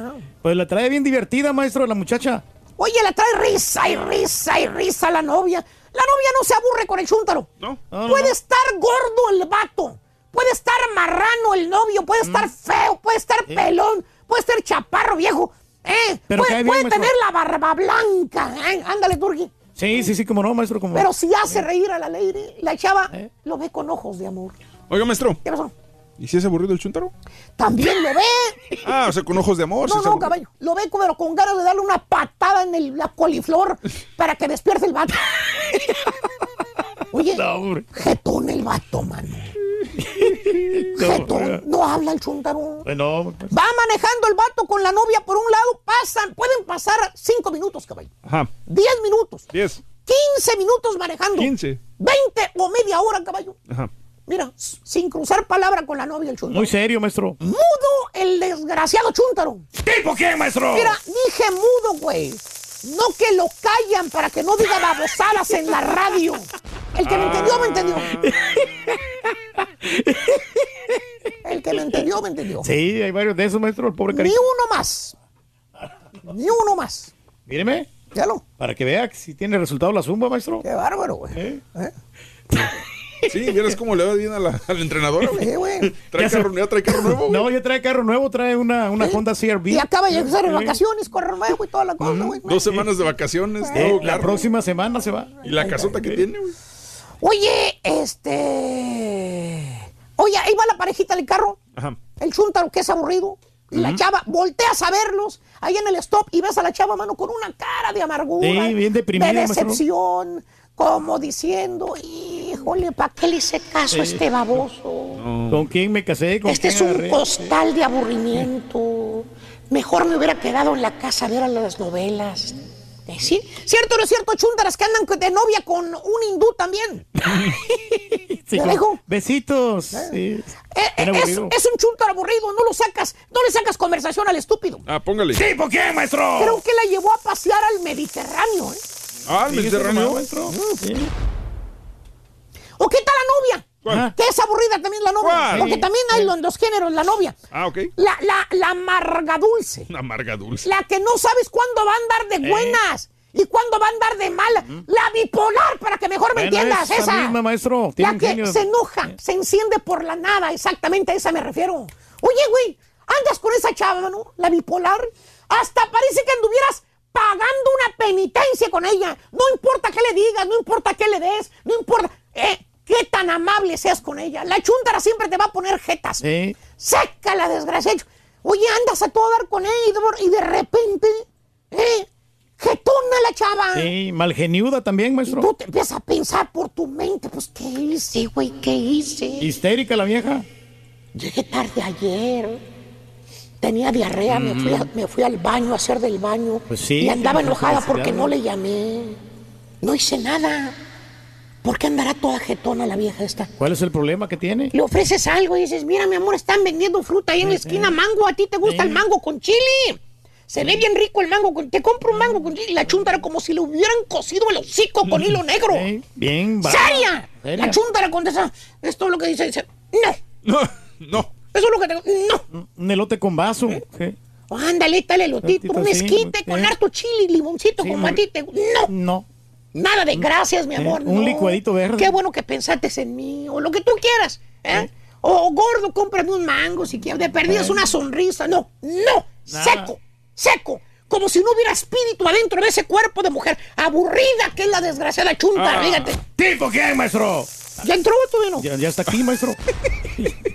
Pues la trae bien divertida, maestro, la muchacha. Oye, la trae risa y risa y risa la novia. La novia no se aburre con el chúntaro. No. Puede no. estar gordo el vato. Puede estar marrano el novio. Puede estar feo. Puede estar pelón. Puede estar chaparro viejo. ¿eh? Pero puede bien, puede maestro. tener la barba blanca. ¿eh? Ándale, Turki. Sí, sí, sí, como no, maestro, como. Pero si hace reír a la lady, la chava ¿Eh? lo ve con ojos de amor. Oiga, maestro. ¿Qué pasó? ¿Y si es aburrido el chuntaro? También lo ve. Ah, o sea, con ojos de amor. sí No, no, caballo. Lo ve como con ganas de darle una patada en el- la coliflor para que despierte el vato. Oye, No, jetón el vato, mano. No, Jetón, no habla el chuntaro. Pues no, pues, Va manejando el vato con la novia por un lado, pasan, pueden pasar cinco minutos, caballo. Ajá. Diez minutos. 10, 15 minutos manejando. 15. 20 o media hora, caballo. Ajá. Mira, sin cruzar palabra con la novia el chuntaro. muy serio, maestro. Mudo el desgraciado chúntaro. ¿Tipo qué, maestro? Mira, dije mudo, güey. No que lo callan para que no diga babosadas en la radio. El que me entendió, me entendió. El que me entendió, me entendió. Sí, hay varios de esos, maestro, el pobre Ni carito. uno más. Ni uno más. Míreme, Ya lo. para que vea que si tiene resultado la zumba, maestro. Qué bárbaro, güey. ¿Eh? Sí, vieras cómo le va bien a la, a la entrenadora. güey. Sí, güey. Trae Ya se- carro, nuevo, trae carro nuevo. güey. No, ya trae carro nuevo, trae una, una Honda CRV. Y acaba de llegar de Sí. vacaciones, corre nuevo y toda la cosa, güey. Dos semanas de vacaciones, Eh, la carro. próxima semana se va. Y la casota que tiene, güey. Oye, este. Oye, ahí va la parejita del carro. Ajá. El chúntaro que es aburrido. Y la chava, volteas a verlos ahí en el stop y ves a la chava, mano, con una cara de amargura. Sí, bien deprimida, De maestro. Como diciendo, híjole, ¿para qué le hice caso a Sí. este baboso? ¿Con quién me casé? ¿Con Este quién es un agarré? costal de aburrimiento. Mejor me hubiera quedado en la casa a ver a las novelas. Eh, ¿sí? ¿Cierto o no es cierto, chuntaras que andan de novia con un hindú también? Sí, ¿Te con- dejo? Besitos. Sí. Eh, eh, es, un chuntar aburrido, no lo sacas, no le sacas conversación al estúpido. Ah, póngale. ¿Tipo qué, maestro? Creo que la llevó a pasear al Mediterráneo, ¿eh? Ah, el Mediterráneo. maestro. Sí. ¿O qué tal la novia? ¿Cuál? Que es aburrida también la novia. ¿Cuál? Porque también hay los, los géneros, la novia. Ah, ok. La, la, la amarga dulce. Una amarga dulce. La que no sabes cuándo va a andar de Eh. buenas y cuándo va a andar de mala. La bipolar, para que mejor me Bueno, entiendas, esa esa. misma, maestro. Tiene La que se enoja, se enciende por la nada, exactamente a esa me refiero. Oye, güey, andas con esa chava, ¿no? La bipolar. Hasta parece que anduvieras pagando una penitencia con ella. No importa qué le digas, no importa qué le des, no importa eh, qué tan amable seas con ella. La chuntara siempre te va a poner jetas. Sí. Seca la desgracia. Oye, andas a todo dar con ella y de, repente, ¿eh? Jetona la chava. Sí, malgeniuda también, Tú maestro. te empiezas a pensar por tu mente, pues, ¿qué hice, güey? ¿Qué hice? Histérica la vieja. Llegué tarde ayer. Tenía diarrea, me, fui a- me fui al baño a hacer del baño. Pues sí, y andaba enojada porque ¿no? le llamé. No hice nada. ¿Por qué andará toda jetona la vieja esta? ¿Cuál es el problema que tiene? Le ofreces algo y dices, mira, mi amor, están vendiendo fruta ahí en la esquina, mango, ¿a ti te gusta el mango con chile? Se ve bien rico el mango, con... te compro un mango con chile. La chunta era como si le hubieran cosido el hocico con hilo negro. Bien, brava. ¡Seria! Seria. La chunta le contesta, esto es lo que dice, dice, no, No, no. Eso es lo que tengo, no. Un elote con vaso. Sí. Ándale, dale elotito, Elotito, un sí, esquite con harto chile y limoncito Sí, matite. No, No. nada de gracias, mi amor. un no. licuadito verde. Qué bueno que pensaste en mí, o lo que tú quieras. ¿eh? O gordo, cómprame un mango si quieres. De perdidas una sonrisa. No, no, Nada. seco, seco. Como si no hubiera espíritu adentro de ese cuerpo de mujer aburrida que es la desgraciada chunta, Ah. fíjate. ¿Tipo quién, maestro? ¿Ya entró o todavía no? Ya, ya está aquí, maestro.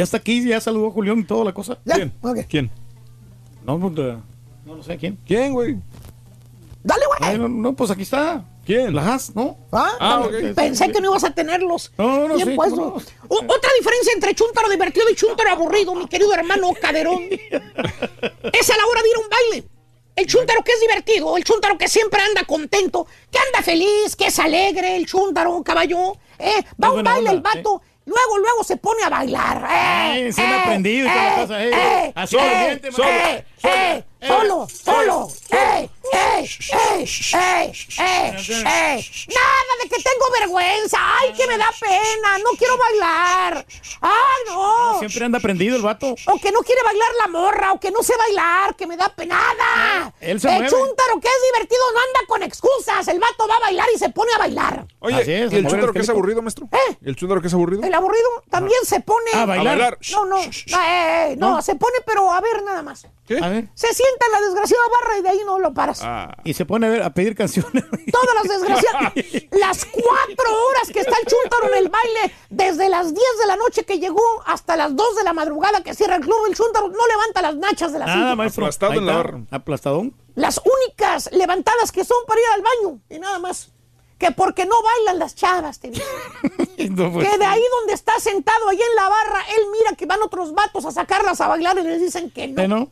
ya está aquí, ya saludó a Julián y toda la cosa. Ya, ¿Quién? ¿Quién? No, pues, eh, no lo sé quién. ¿Quién, güey? Dale, güey. Ay, no, no, pues aquí está. ¿Quién? La Haas, ¿no? Ah, Ah. Pensé que no ibas a tenerlos. No, no, Bien sí, cómo no. O- otra diferencia entre chúntaro divertido y chúntaro aburrido, mi querido hermano Caderón. es a la hora de ir a un baile. El chúntaro que es divertido, el chúntaro que siempre anda contento, que anda feliz, que es alegre, el chúntaro, caballo. ¿eh? Va a un baile onda, el vato, luego, luego se pone a bailar. ¡Eh! Eh, he aprendido y toda la cosa, eh. Así eh, obediente, eh, maestro. eh, eh, solo, solo, eh, eh, eh, eh, eh, eh. Nada de que tengo vergüenza. Ay, que me da pena. No quiero bailar. Ay, no. Siempre anda prendido el vato. O que no quiere bailar la morra, o que no sé bailar, que me da pena. Nada. Él se el mueve. chúntaro que es divertido no anda con excusas. El vato va a bailar y se pone a bailar. Oye, Así es, ¿y el el que es esqueleto. aburrido, maestro? ¿Eh? ¿El chúndaro que es aburrido? El aburrido también se pone. A bailar. A bailar. No, no, no, eh, eh, no, se pone, pero a ver nada más. ¿Qué? A ver. Se sienta en la desgraciada barra y de ahí no lo paras. Ah. Y se pone a, ver, a pedir canciones. Todas las desgraciadas. las cuatro horas que está el chúntaro en el baile, desde las 10 de la noche que llegó hasta las 2 de la madrugada que cierra el club, el chúntaro no levanta las nachas de la Nada, silla. maestro. Aplastado en la barra. Aplastadón. Las únicas levantadas que son para ir al baño y nada más. Que porque no bailan las chavas, te digo. No, pues, Que de ahí donde está sentado, ahí en la barra, él mira que van otros vatos a sacarlas a bailar y les dicen que no. ¿eh, no?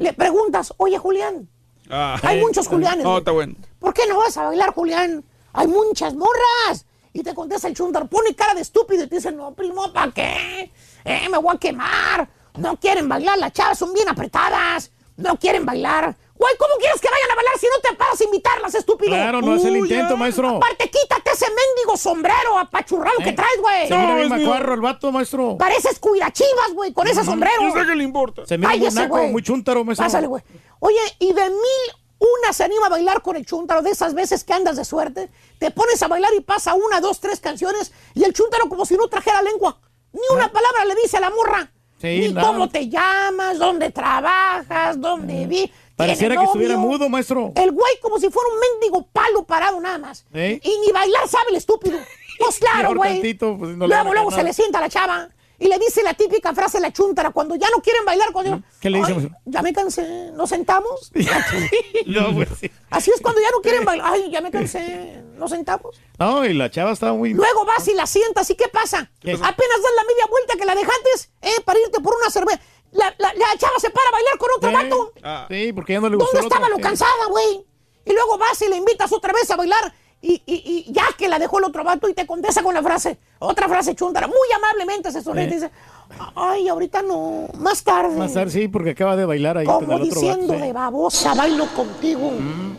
Le preguntas, oye Julián, Ah. hay muchos Julianes. No, está bueno. ¿Por qué no vas a bailar, Julián? Hay muchas morras. Y te contesta el chundar, pone cara de estúpido y te dice, no, primo, ¿para qué? Eh, me voy a quemar. No quieren bailar, las chavas son bien apretadas. No quieren bailar. Güey, ¿cómo quieres que vayan a bailar si no te paras a invitarlas, estúpido? Claro, no es el intento, ya. maestro. Aparte, quítate ese mendigo sombrero apachurrado que Eh, traes, güey. Se mira No, bien macuarro el vato, maestro. Pareces cuidachivas, güey, con ese sombrero. ¿Y usted qué le importa? Se mira muy Cállese, naco, güey. muy chúntaro, maestro. Pásale, güey. Oye, y de mil una se anima a bailar con el chúntaro, de esas veces que andas de suerte, te pones a bailar y pasa una, dos, tres canciones, y el chúntaro como si no trajera lengua. Ni una palabra le dice a la morra. Sí, Ni nada. cómo te llamas, dónde trabajas, dónde vi. Pareciera que estuviera mudo, maestro. El güey como si fuera un mendigo palo parado nada más. ¿Eh? Y ni bailar sabe el estúpido. Pues claro, güey. pues, no luego, luego se le sienta a la chava y le dice la típica frase la chuntara cuando ya no quieren bailar. Cuando ¿Qué le dice, "Ay, maestro? Ya me cansé, ¿nos sentamos? no, pues sí. Así es cuando ya no quieren bailar. Ay, ya me cansé, ¿nos sentamos? No, y la chava estaba muy. Luego vas y la sientas y ¿qué pasa? ¿Qué? Apenas das la media vuelta que la dejaste, eh, para irte por una cerveza. La, la- la chava se para a bailar con otro vato. Ah. Sí, porque ya no le gustó. ¿Dónde estaba lo cansada, güey? Y luego vas y le invitas otra vez a bailar y, y- y ya que la dejó el otro vato y te contesta con la frase, otra frase chuntara, muy amablemente se sonríe y Eh. dice, ay, ahorita no, más tarde. Más tarde, sí, porque acaba de bailar ahí con Como otro diciendo sí. de babosa, bailo contigo.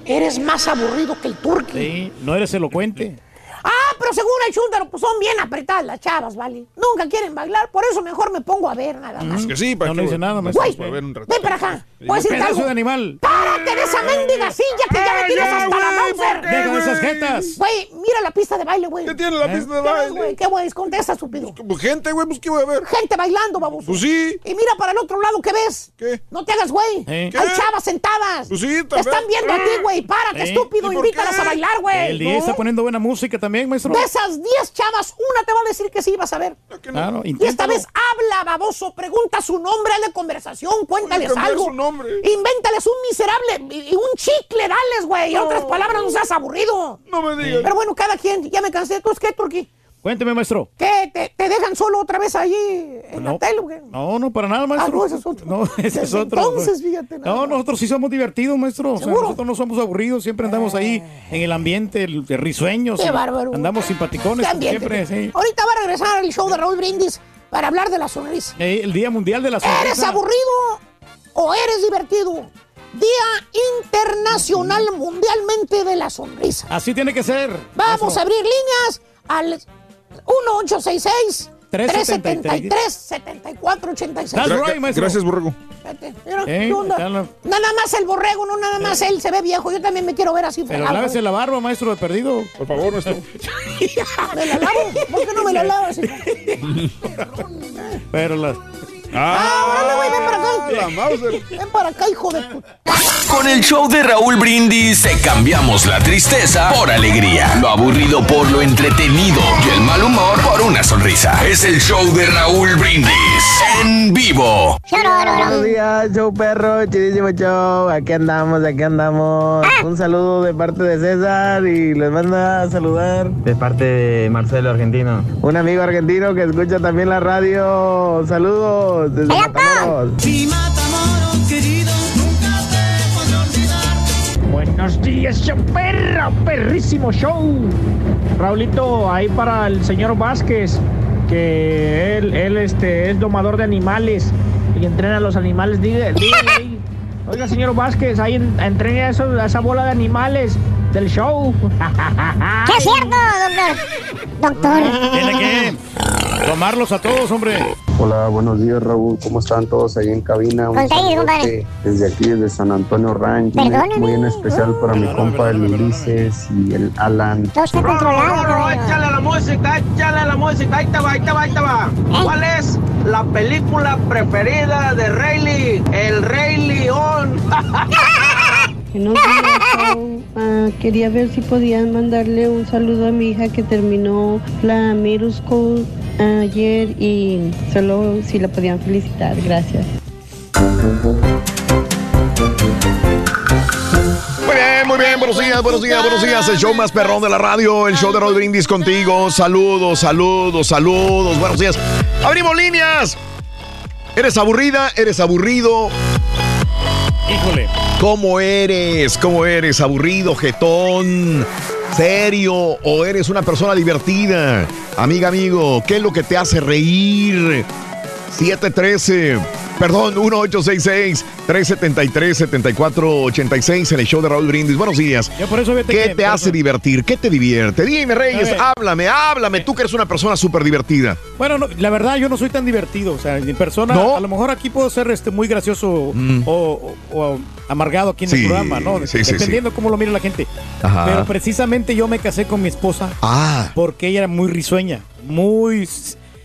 Eres más aburrido que el turqui. Sí, no eres elocuente. Ah, pero según el chúntaro, pues son bien apretadas las chavas, ¿vale? Nunca quieren bailar, por eso mejor me pongo a ver nada más. Es que sí, para No que le dice nada, maestro. Güey, para ver un ven para acá. Decirte Pedazo algo. de animal. ¡Párate! De esa mendiga silla que ya me tienes hasta la Mauser. ¿por qué, Deja esas güey? jetas. Güey, mira la pista de baile, güey. ¿Qué tiene la ¿Eh? pista de ¿Qué ves, baile? güey? ¿Qué güey? Contesta, estúpido. Pues gente, güey, pues qué voy a ver. Gente bailando, baboso. Pues sí. Y mira para el otro lado, ¿qué ves? ¿Qué? No te hagas, güey. ¿Eh? Hay chavas sentadas. Pues sí, Te también. están viendo a ti, güey. Párate, ¿Eh? estúpido. ¿Y por Invítalas a bailar, El güey. DJ está poniendo buena música también, maestro. De esas 10 chavas, una te va a decir que sí, vas a ver. Claro, Y esta vez habla, baboso. Pregunta su nombre, hazle conversación, cuéntales algo. su nombre. Invéntales un miserable y y un chicle, dales, güey. En otras palabras, no seas aburrido. No me digas. Pero bueno, cada quien, ya me cansé. ¿Tú es qué, Turquí? Cuénteme, maestro. ¿Qué? ¿Te, te dejan solo otra vez allí en No. la tele, güey? No, no, para nada, maestro. Ah, no, ese es otro. No, ese es otro. entonces, fíjate, nada No, nosotros sí somos divertidos, maestro. O nosotros no somos aburridos, siempre andamos ahí en el ambiente, el, de risueños. Qué bárbaro. Andamos simpaticones, siempre, sí. Ahorita va a regresar el show de Raúl Brindis para hablar de la sonrisa. Eh, el Día Mundial de la Sonrisa. ¿Eres aburrido o eres divertido? Día Internacional Mundialmente de la Sonrisa. Así tiene que ser. Vamos a abrir líneas al 1866 373 7486. That's Gra- right, maestro. Gracias, borrego. Mira, Eh, Nada más el borrego, no nada más él se ve viejo. Yo también me quiero ver así. Pero lávese la barba, maestro, de perdido. Por favor, maestro. ¿Me la lavo? ¿Por qué no me la lavas? Pero la... Ah, órale, güey, ven para acá. La Mauser. Ven para acá, hijo de puta. Con el show de Raúl Brindis te cambiamos la tristeza por alegría, lo aburrido por lo entretenido y el mal humor por una sonrisa. Es el show de Raúl Brindis en vivo. Buenos días, show perro, chidísimo show. Aquí andamos, aquí andamos. Un saludo de parte de César y les manda a saludar. De parte de Marcelo Argentino. Un amigo argentino que escucha también la radio. Saludos desde Matamoros. Buenos días, show perro, perrísimo show. Raulito, ahí para el señor Vázquez, que él, él este, es domador de animales y entrena a los animales. Dígale, dígale ahí. Oiga, señor Vázquez, ahí en- entrene a, esos- a esa bola de animales del show. ¿Qué es cierto, doctor? Doctor. Tiene que tomarlos a todos, hombre. Hola, buenos días Raúl, ¿cómo están todos ahí en cabina? Un compadre. desde aquí, desde San Antonio Ranch, muy, Perdóname. muy en especial para mi Perdóname, compa el perdóname, Ulises y el Alan. Todo está controlado, caballo. la música, échale la música, ahí te va, ahí te va, ahí te va. ¿Cuál es la película preferida de Rayleigh? El Rey León. Buenos días, Pau. Ah, quería ver si podían mandarle un saludo a mi hija que terminó la middle school ayer y solo si la podían felicitar. Gracias. Muy bien, muy bien, buenos días, buenos días, buenos días. El show más perrón de la radio, el show de Brindis contigo. Saludos, saludos, saludos, buenos días. Abrimos líneas. ¿Eres aburrida? ¿Eres aburrido? Híjole. ¿Cómo eres? ¿Cómo eres? ¿Aburrido, jetón? ¿Serio? ¿O eres una persona divertida? Amiga, amigo, ¿qué es lo que te hace reír? 713, perdón, 1866-373-7486 en el show de Raúl Brindis. Buenos días. Yo por eso fíjate ¿Qué que- te hace divertir? ¿Qué te divierte? Dime, Reyes, háblame, háblame. Tú que eres una persona súper divertida. Bueno, no, la verdad yo no soy tan divertido, o sea, en persona, ¿No? a lo mejor aquí puedo ser este muy gracioso Mm. o, o- o amargado aquí en Sí, el programa, ¿no? sí, sí, Dependiendo cómo lo mire la gente. Ajá. Pero precisamente yo me casé con mi esposa Ah, porque ella era muy risueña, muy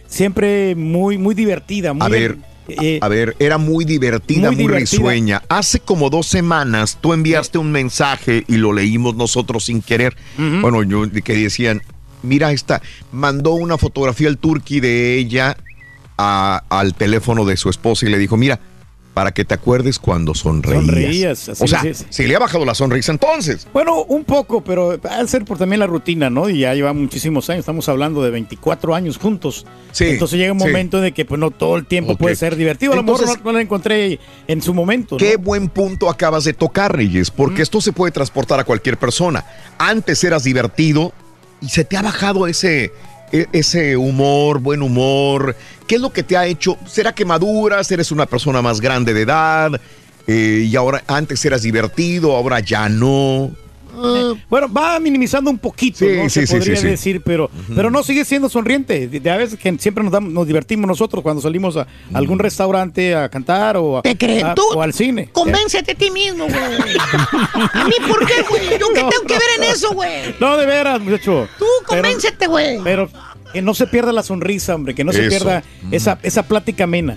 siempre muy muy divertida, muy A ver, eh, A ver, era muy divertida, Muy muy, divertida. risueña. Hace como dos semanas tú enviaste un mensaje y lo leímos nosotros sin querer. Bueno, yo que decían, mira esta, mandó una fotografía al turqui de ella a- al teléfono de su esposa y le dijo, mira, para que te acuerdes cuando sonreías. Sonreías, así o sea, sí, sí. se le ha bajado la sonrisa entonces. Bueno, un poco, pero al ser por también la rutina, ¿no? Y ya lleva muchísimos años, estamos hablando de 24 años juntos. Sí, Entonces llega un sí. momento de que pues no todo el tiempo puede ser divertido. A lo mejor no, no la encontré en su momento. ¿no? Qué buen punto acabas de tocar, Reyes, porque esto se puede transportar a cualquier persona. Antes eras divertido y se te ha bajado ese, e- ese humor, buen humor. ¿Qué es lo que te ha hecho? ¿Será que maduras? ¿Eres una persona más grande de edad? Eh, y ahora antes eras divertido, ahora ya no. Bueno, va minimizando un poquito, Sí, ¿no? sí, Se sí, podría sí, sí. decir, pero, pero no sigue siendo sonriente. De, de a veces que siempre nos, damos- nos divertimos nosotros cuando salimos a algún restaurante a cantar o, a- ¿Te crees? a- Tú o al cine. Convéncete a ti mismo, güey. ¿A mí por qué, güey? ¿Yo qué No, tengo que ver en eso, güey? No, de veras, muchacho. Tú convéncete, güey. Pero que no se pierda la sonrisa, hombre, que no se Eso. pierda esa, esa plática amena.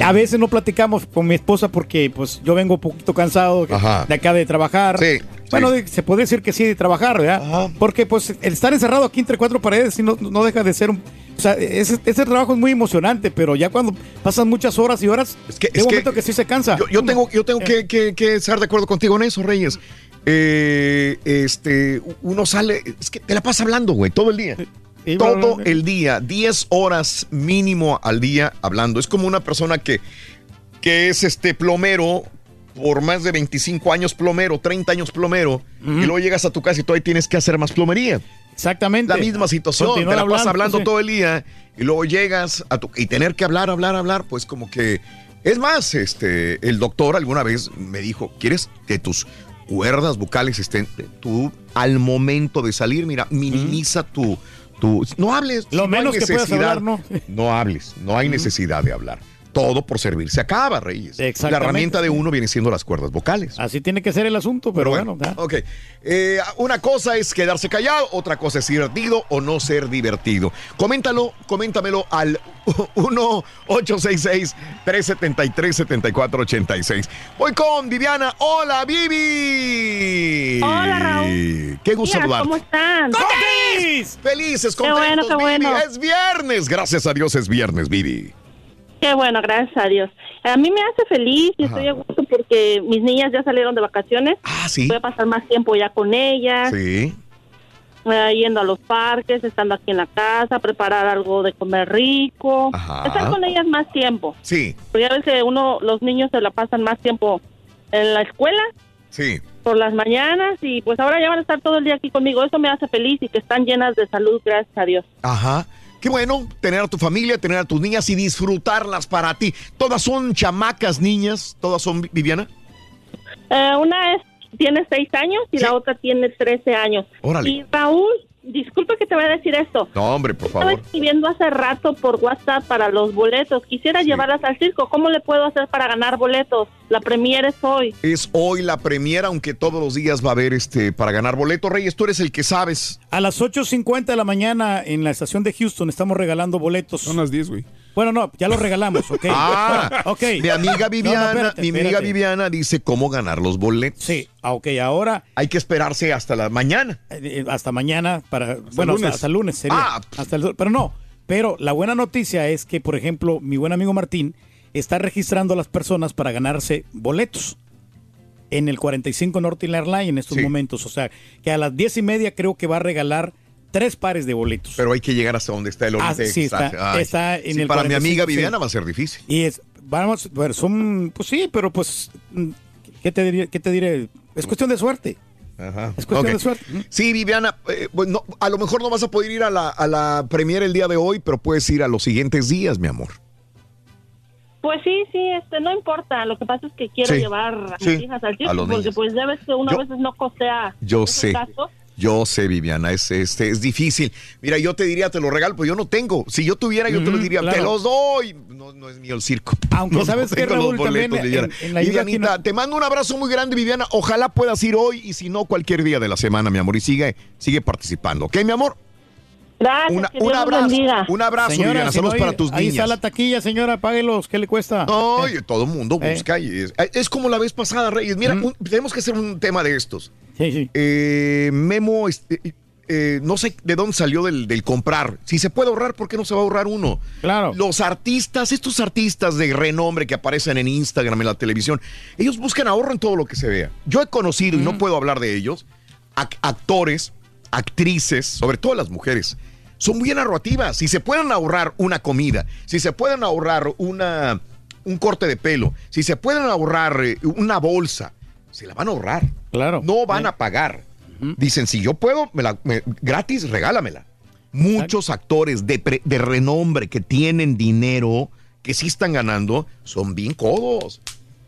A veces no platicamos con mi esposa porque pues yo vengo un poquito cansado Ajá. de acá de trabajar. Sí, Bueno, sí. se puede decir que sí de trabajar, ¿verdad? Porque pues el estar encerrado aquí entre cuatro paredes no, no deja de ser un... O sea, ese, ese trabajo es muy emocionante, pero ya cuando pasan muchas horas y horas, es que, es un momento que sí se cansa. Yo, yo tengo, yo tengo que, que- que estar de acuerdo contigo en eso, Reyes. Eh, este, uno sale, es que te la pasas hablando, güey, todo el día. Todo el día, 10 horas mínimo al día hablando. Es como una persona que, que es este plomero por más de 25 años plomero, 30 años plomero, y luego llegas a tu casa y todavía tienes que hacer más plomería. Exactamente. La misma situación, te la hablando, hablando sí. todo el día y luego llegas a tu, y tener que hablar, hablar, hablar, pues como que es más, este, el doctor alguna vez me dijo, ¿quieres que tus cuerdas vocales estén tú al momento de salir, mira, minimiza tu no hables, Lo no menos que puedas hablar, ¿no? no hables, no hay necesidad de hablar. Todo por servir se acaba, Reyes. La Exactamente. herramienta de uno viene siendo las cuerdas vocales. Así tiene que ser el asunto, pero, bueno. ya. Ok. Eh, una cosa es quedarse callado, otra cosa es ser divertido o no ser divertido. Coméntalo, coméntamelo al 1-866-373-7486. Voy con Viviana. Hola, Vivi. Hola, Raúl. Qué gusto saludarte. ¿Cómo están? Felices, Qué contentos, bueno, qué Vivi. bueno. Es viernes. Gracias a Dios es viernes, Vivi. Qué bueno, gracias a Dios. A mí me hace feliz y Ajá. estoy a gusto porque mis niñas ya salieron de vacaciones. Ah, sí. Voy a pasar más tiempo ya con ellas, Sí. eh, yendo a los parques, estando aquí en la casa, preparar algo de comer rico. Ajá. Estar con ellas más tiempo. Sí, Porque ves que uno, los niños se la pasan más tiempo en la escuela sí. por las mañanas y pues ahora ya van a estar todo el día aquí conmigo. Eso me hace feliz y que están llenas de salud, gracias a Dios. Ajá. Qué bueno tener a tu familia, tener a tus niñas y disfrutarlas para ti. Todas son chamacas, niñas, todas son Viviana. Eh, una es, tiene seis años y la otra tiene 13 años. Órale. Y Raúl, disculpa que te voy a decir esto. No, hombre, por Estaba favor. escribiendo hace rato por WhatsApp para los boletos. Quisiera llevarlas al circo. ¿Cómo le puedo hacer para ganar boletos? La premier es hoy. Es hoy la premiera, aunque todos los días va a haber este para ganar boleto. Reyes, tú eres el que sabes. A las 8.50 de la mañana en la estación de Houston estamos regalando boletos. Son las 10, güey. Bueno, no, ya los regalamos, ¿ok? Ah, ok. Mi amiga Viviana, No, no, espérate, mi amiga espérate. Viviana dice cómo ganar los boletos. Sí, ah, ok, ahora. Hay que esperarse hasta la mañana. Eh, hasta mañana para bueno, lunes. hasta, hasta el lunes sería. Ah. Hasta el- pero no, pero la buena noticia es que, por ejemplo, mi buen amigo Martín está registrando a las personas para ganarse boletos en el 45 North Inland Line en estos Sí. momentos. O sea, que a las diez y media creo que va a regalar tres pares de boletos. Pero hay que llegar hasta donde está el Ah, Oriente. sí, está- está en Sí, el Para mi 45, amiga sí. Viviana va a ser difícil. Y es, vamos, bueno, son, pues sí, pero pues, mm, ¿qué te diré? ¿Qué te diré? Es cuestión de suerte. Ajá. Es cuestión de suerte. Sí, Viviana, eh, bueno, a lo mejor no vas a poder ir a la, a la premier el día de hoy, pero puedes ir a los siguientes días, mi amor. Pues sí, sí, este, no importa. Lo que pasa es que quiero Sí, llevar a sí, mis hijas al a circo porque pues ya ves que uno Yo- a veces no costea Yo sé. Yo sé, Viviana, es, este, es difícil. Mira, yo te diría, te lo regalo, pero yo no tengo. Si yo tuviera, yo te lo Ujú, diría, te los doy. No, no es mío el circo. Aunque No, sabes no que Raúl también boletos, Viviana. en, en la Vivianita, te mando un abrazo muy grande, Viviana. Ojalá puedas ir hoy y si no, cualquier día de la semana, mi amor. Y sigue, sigue participando, ¿ok, mi amor? Gracias, Una- que un Dios abrazo, bendiga. un abrazo, Señora, Viviana. si Saludos no, para ahí- tus Ahí niñas. está la taquilla, señora, páguelos. ¿Qué le cuesta? No, todo el mundo Eh. busca. y es, es como la vez pasada, Reyes. Mira, un- tenemos que hacer un tema de estos. Sí, sí. Eh, Memo, este, eh, no sé de dónde salió del, del comprar. Si se puede ahorrar, ¿por qué no se va a ahorrar uno? Claro. Los artistas, estos artistas de renombre que aparecen en Instagram, en la televisión, ellos buscan ahorro en todo lo que se vea. Yo he conocido, y no puedo hablar de ellos, ac- actores, actrices, sobre todo las mujeres. Son muy narrativas. Si se pueden ahorrar una comida, si se pueden ahorrar una, un corte de pelo, si se pueden ahorrar eh, una bolsa, se la van a ahorrar. Claro. No van a pagar. Dicen, si yo puedo, me la- me- gratis, regálamela. Muchos actores de, pre- de renombre que tienen dinero, que sí están ganando, son bien codos.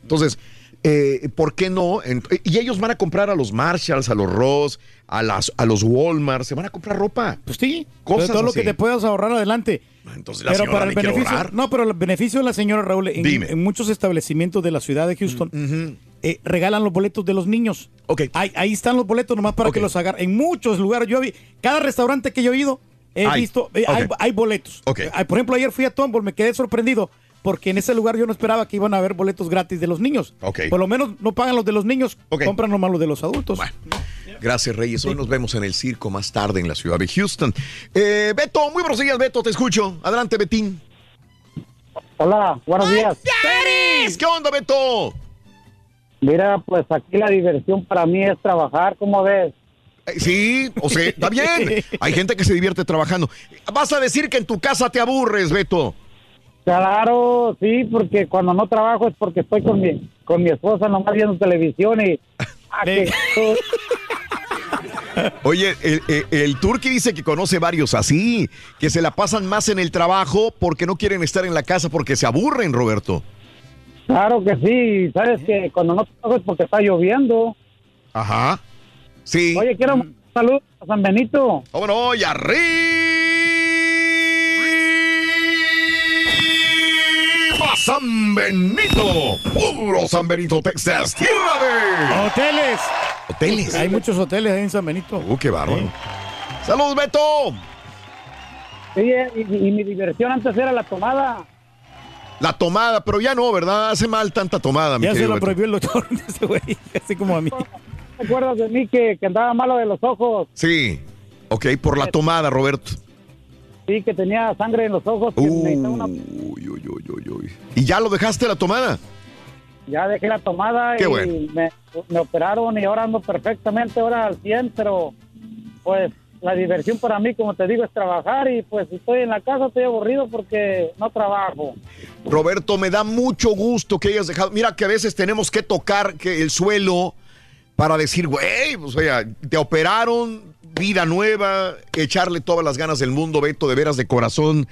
Entonces, eh, ¿por qué no? Y ellos van a comprar a los Marshalls, a los Ross, a, las, a los Walmart, se van a comprar ropa. Pues sí, Cosas todo lo que te puedas ahorrar adelante. Entonces la señora para el beneficio, no, pero el beneficio de la señora Raúl, en, Dime. en muchos establecimientos de la ciudad de Houston, eh, regalan los boletos de los niños. Ahí, ahí están los boletos nomás para que los agarren. En muchos lugares, yo vi, cada restaurante que yo he ido, he Hay. visto, eh, hay, boletos. Por ejemplo, ayer fui a Tombol, me quedé sorprendido. Porque en ese lugar yo no esperaba que iban a haber boletos gratis de los niños. Por lo menos no pagan los de los niños, compran nomás los de los adultos. Gracias, Reyes. Hoy nos vemos en el circo más tarde en la ciudad de Houston. Eh, Beto, muy buenos días, Beto, te escucho. Adelante, Betín. Hola, buenos días. ¿Qué onda, Beto? Mira, pues aquí la diversión para mí es trabajar, ¿cómo ves? Eh, Sí, o sea, está bien. Hay gente que se divierte trabajando. Vas a decir que en tu casa te aburres, Beto. Claro, sí, porque cuando no trabajo es porque estoy con mi, con mi esposa nomás viendo televisión y... ah, que- Oye, el, el, el Turqui dice que conoce varios así, que se la pasan más en el trabajo porque no quieren estar en la casa porque se aburren, Roberto. Claro que sí, sabes que cuando no trabajo es porque está lloviendo. Ajá. Sí. Oye, quiero mandar un saludo a San Benito. ¿Cómo no? Y arriba San Benito. Puro San Benito, Texas. Tierra de... Hoteles. Hoteles. Hay muchos hoteles ahí en San Benito. Uh, qué bárbaro. Saludos, Beto. Sí, eh, y, y mi diversión antes era la tomada. La tomada, pero ya no, ¿verdad? Hace mal tanta tomada, mi Ya se lo Beto. prohibió el doctor ese güey, así como a mí. ¿Te acuerdas de mí que, que andaba malo de los ojos? Sí. Ok, por la tomada, Roberto. Sí, que tenía sangre en los ojos. Que necesitaba una... ¿Y ya lo dejaste la tomada? Ya dejé la tomada Qué y bueno. me, me operaron y ahora ando perfectamente, ahora al 100, pero pues la diversión para mí, como te digo, es trabajar y pues si estoy en la casa estoy aburrido porque no trabajo. Roberto, me da mucho gusto que hayas dejado. Mira que a veces tenemos que tocar que el suelo para decir, güey, pues, o sea, te operaron, vida nueva, echarle todas las ganas del mundo, Beto, de veras de corazón.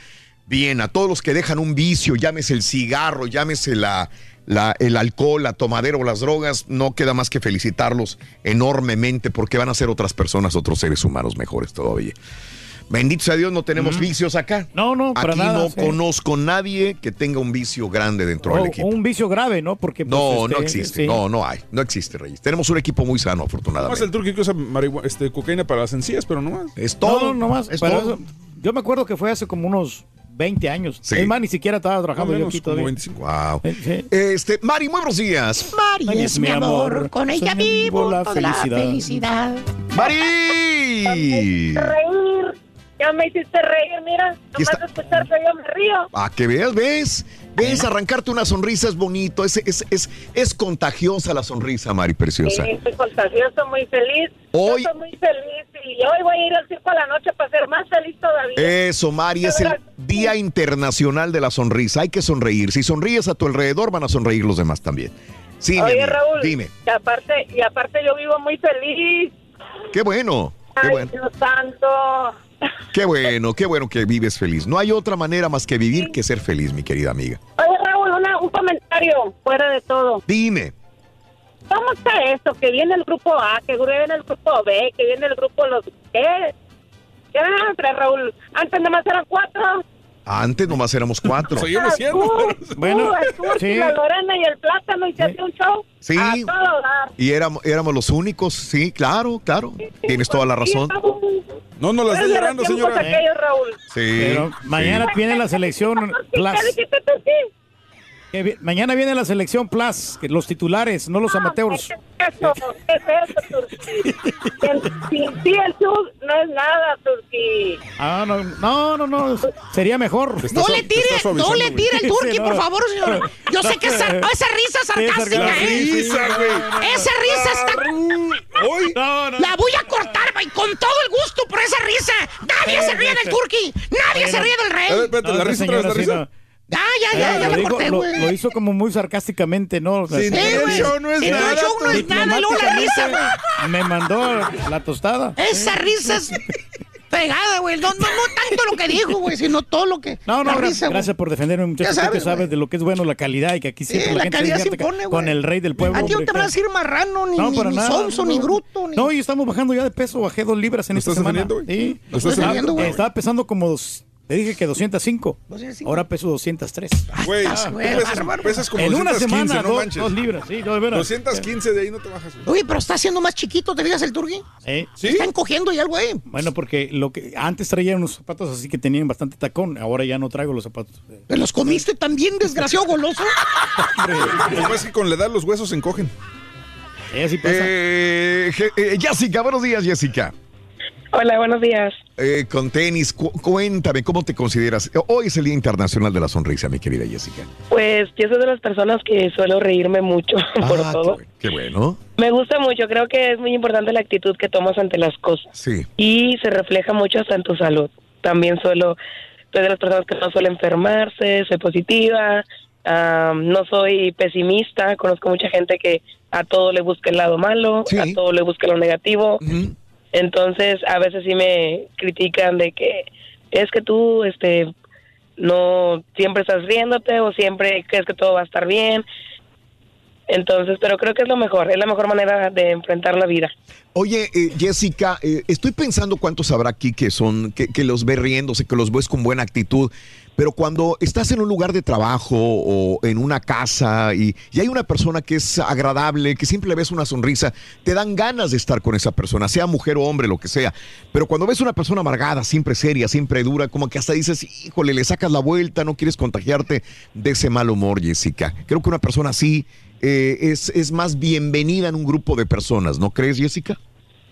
Bien, a todos los que dejan un vicio, llámese el cigarro, llámese la, la- el alcohol, la tomadera o las drogas, no queda más que felicitarlos enormemente porque van a ser otras personas, otros seres humanos mejores todavía. Bendito sea Dios, no tenemos vicios acá. No, no, para Aquí nada, no sí. conozco nadie que tenga un vicio grande dentro O, del o equipo. un vicio grave, ¿no? Porque pues, No, este, no existe. sí. No, no hay. No existe, Reyes. Tenemos un equipo muy sano, Más afortunadamente. el turco que usa este, cocaína para las encías, pero no más. Es No, no, no más. Es para todo. eso- yo me acuerdo que fue hace como unos 20 años. Sí. Es más, ni siquiera estaba trabajando No, yo menos, aquí todavía. 25. Wow. Sí. Este, Mari, muy buenos días. Mari es mi amor, con ella vivo la toda la felicidad. felicidad. Mari. Reír. Ya me hiciste reír, mira. Nomás de escucharte yo me río. A que veas, ves. Ves, arrancarte una sonrisa es bonito. Es, es, es, es contagiosa la sonrisa, Mari, preciosa. Sí, estoy contagioso, muy feliz. Hoy- Yo estoy muy feliz y hoy voy a ir al circo a la noche para ser más feliz todavía. Eso, Mari, es el Día Internacional de la Sonrisa. Hay que sonreír. Si sonríes a tu alrededor, van a sonreír los demás también. Sí, Oye, amiga, Raúl, dime. y aparte, y aparte yo vivo muy feliz. Qué bueno. Qué Ay, bueno. Dios santo. Qué bueno, qué bueno que vives feliz. No hay otra manera más que vivir que ser feliz, mi querida amiga. Oye, Raúl, una- un comentario fuera de todo. Dime. ¿Cómo está esto? Que viene el grupo A, que viene el grupo B, que viene el grupo los... ¿Qué? ¿Qué eran tres, Raúl? Antes nada más eran cuatro. Antes nomás éramos cuatro. Ah, tú, Bueno, tú, el Turqui, sí. la Lorena y el Plátano y se hacía un show. Sí. A todo dar. Y éramos, éramos los únicos, sí, claro, claro. Tienes toda la razón. No, no la está Esos llorando, señora. aquellos, Raúl. Sí. Pero mañana sí. viene la selección. ¿Qué dijiste tú, sí? Que vi- Mañana viene la selección Plus, que los titulares, no los amateurs. Eso, ¿qué es eso? El- Sin ti el sur no es nada, Turqui. Ah, no, no, no, no, sería mejor. No le tire, no le tire el turqui, por favor, señor. Yo sé que esa, esa risa sarcástica, ¿eh? risa, güey. Esa risa está... Hoy. La voy a cortar, güey, con todo el gusto por esa risa. Nadie se ríe del turqui. Nadie se ríe del rey. espérate, No, la risa la sí risa. No. Ya, ya, ya, ya lo, corté, lo- güey. lo hizo como muy sarcásticamente, ¿no? Sí, güey. show no es El nada, show no es nada, y luego la risa, güey. Me mandó la tostada. Esa risa es... Fregada, güey. No, no, no tanto lo que dijo, güey, sino todo lo que. No, no, la risa, gracias por defenderme, muchachos. Ya Tú que sabes, sabes de lo que es bueno la calidad y que aquí siempre Sí, la, la gente calidad se impone, güey. con el rey del pueblo. A ti no te van a decir marrano, ni, No, ni, para ni nada, sonso, no, ni bruto, ni. No, y estamos bajando ya de peso, bajé dos libras en ¿Lo esta estás semana. Sí. ¿Lo estás? Estaba pesando como, dos- te dije que 205. Ahora peso 203. Güey, Ah, tú pesas, pesas como en una 215, semana, no dos, manches. dos libras, sí, no, de veras. 215 de ahí no te bajas. güey. Oye, pero está haciendo más chiquito, ¿te fijas el turqui? ¿Eh? ¿Sí? Está encogiendo ya el güey. Bueno, porque lo que antes traía unos zapatos así que tenían bastante tacón, ahora ya no traigo los zapatos. ¿Te los comiste también, desgraciado goloso? Lo que pasa es que con la edad los huesos se encogen. así pasa. Eh, eh, Jessica, buenos días, Jessica. Hola, buenos días. Eh, con tenis, cu- cuéntame, ¿cómo te consideras? Hoy es el Día Internacional de la Sonrisa, mi querida Jessica. Pues yo soy de las personas que suelo reírme mucho por Ah, todo. Qué bueno. Me gusta mucho, creo que es muy importante la actitud que tomas ante las cosas Sí. y se refleja mucho hasta en tu salud. También suelo, soy de las personas que no suele enfermarse, soy positiva, ah, no soy pesimista, conozco mucha gente que a todo le busca el lado malo, a todo le busca lo negativo. Entonces, a veces sí me critican de que es que tú este no siempre estás riéndote o siempre crees que todo va a estar bien. Entonces, pero creo que es lo mejor, es la mejor manera de enfrentar la vida. Oye, eh, Jessica, eh, estoy pensando cuántos habrá aquí que son, que, que los ve riéndose, que los ves con buena actitud, pero cuando estás en un lugar de trabajo o en una casa y, y hay una persona que es agradable, que siempre le ves una sonrisa, te dan ganas de estar con esa persona, sea mujer o hombre, lo que sea. Pero cuando ves una persona amargada, siempre seria, siempre dura, como que hasta dices, híjole, le sacas la vuelta, no quieres contagiarte de ese mal humor, Jessica. Creo que una persona así eh, es, es más bienvenida en un grupo de personas, ¿no crees, Jessica?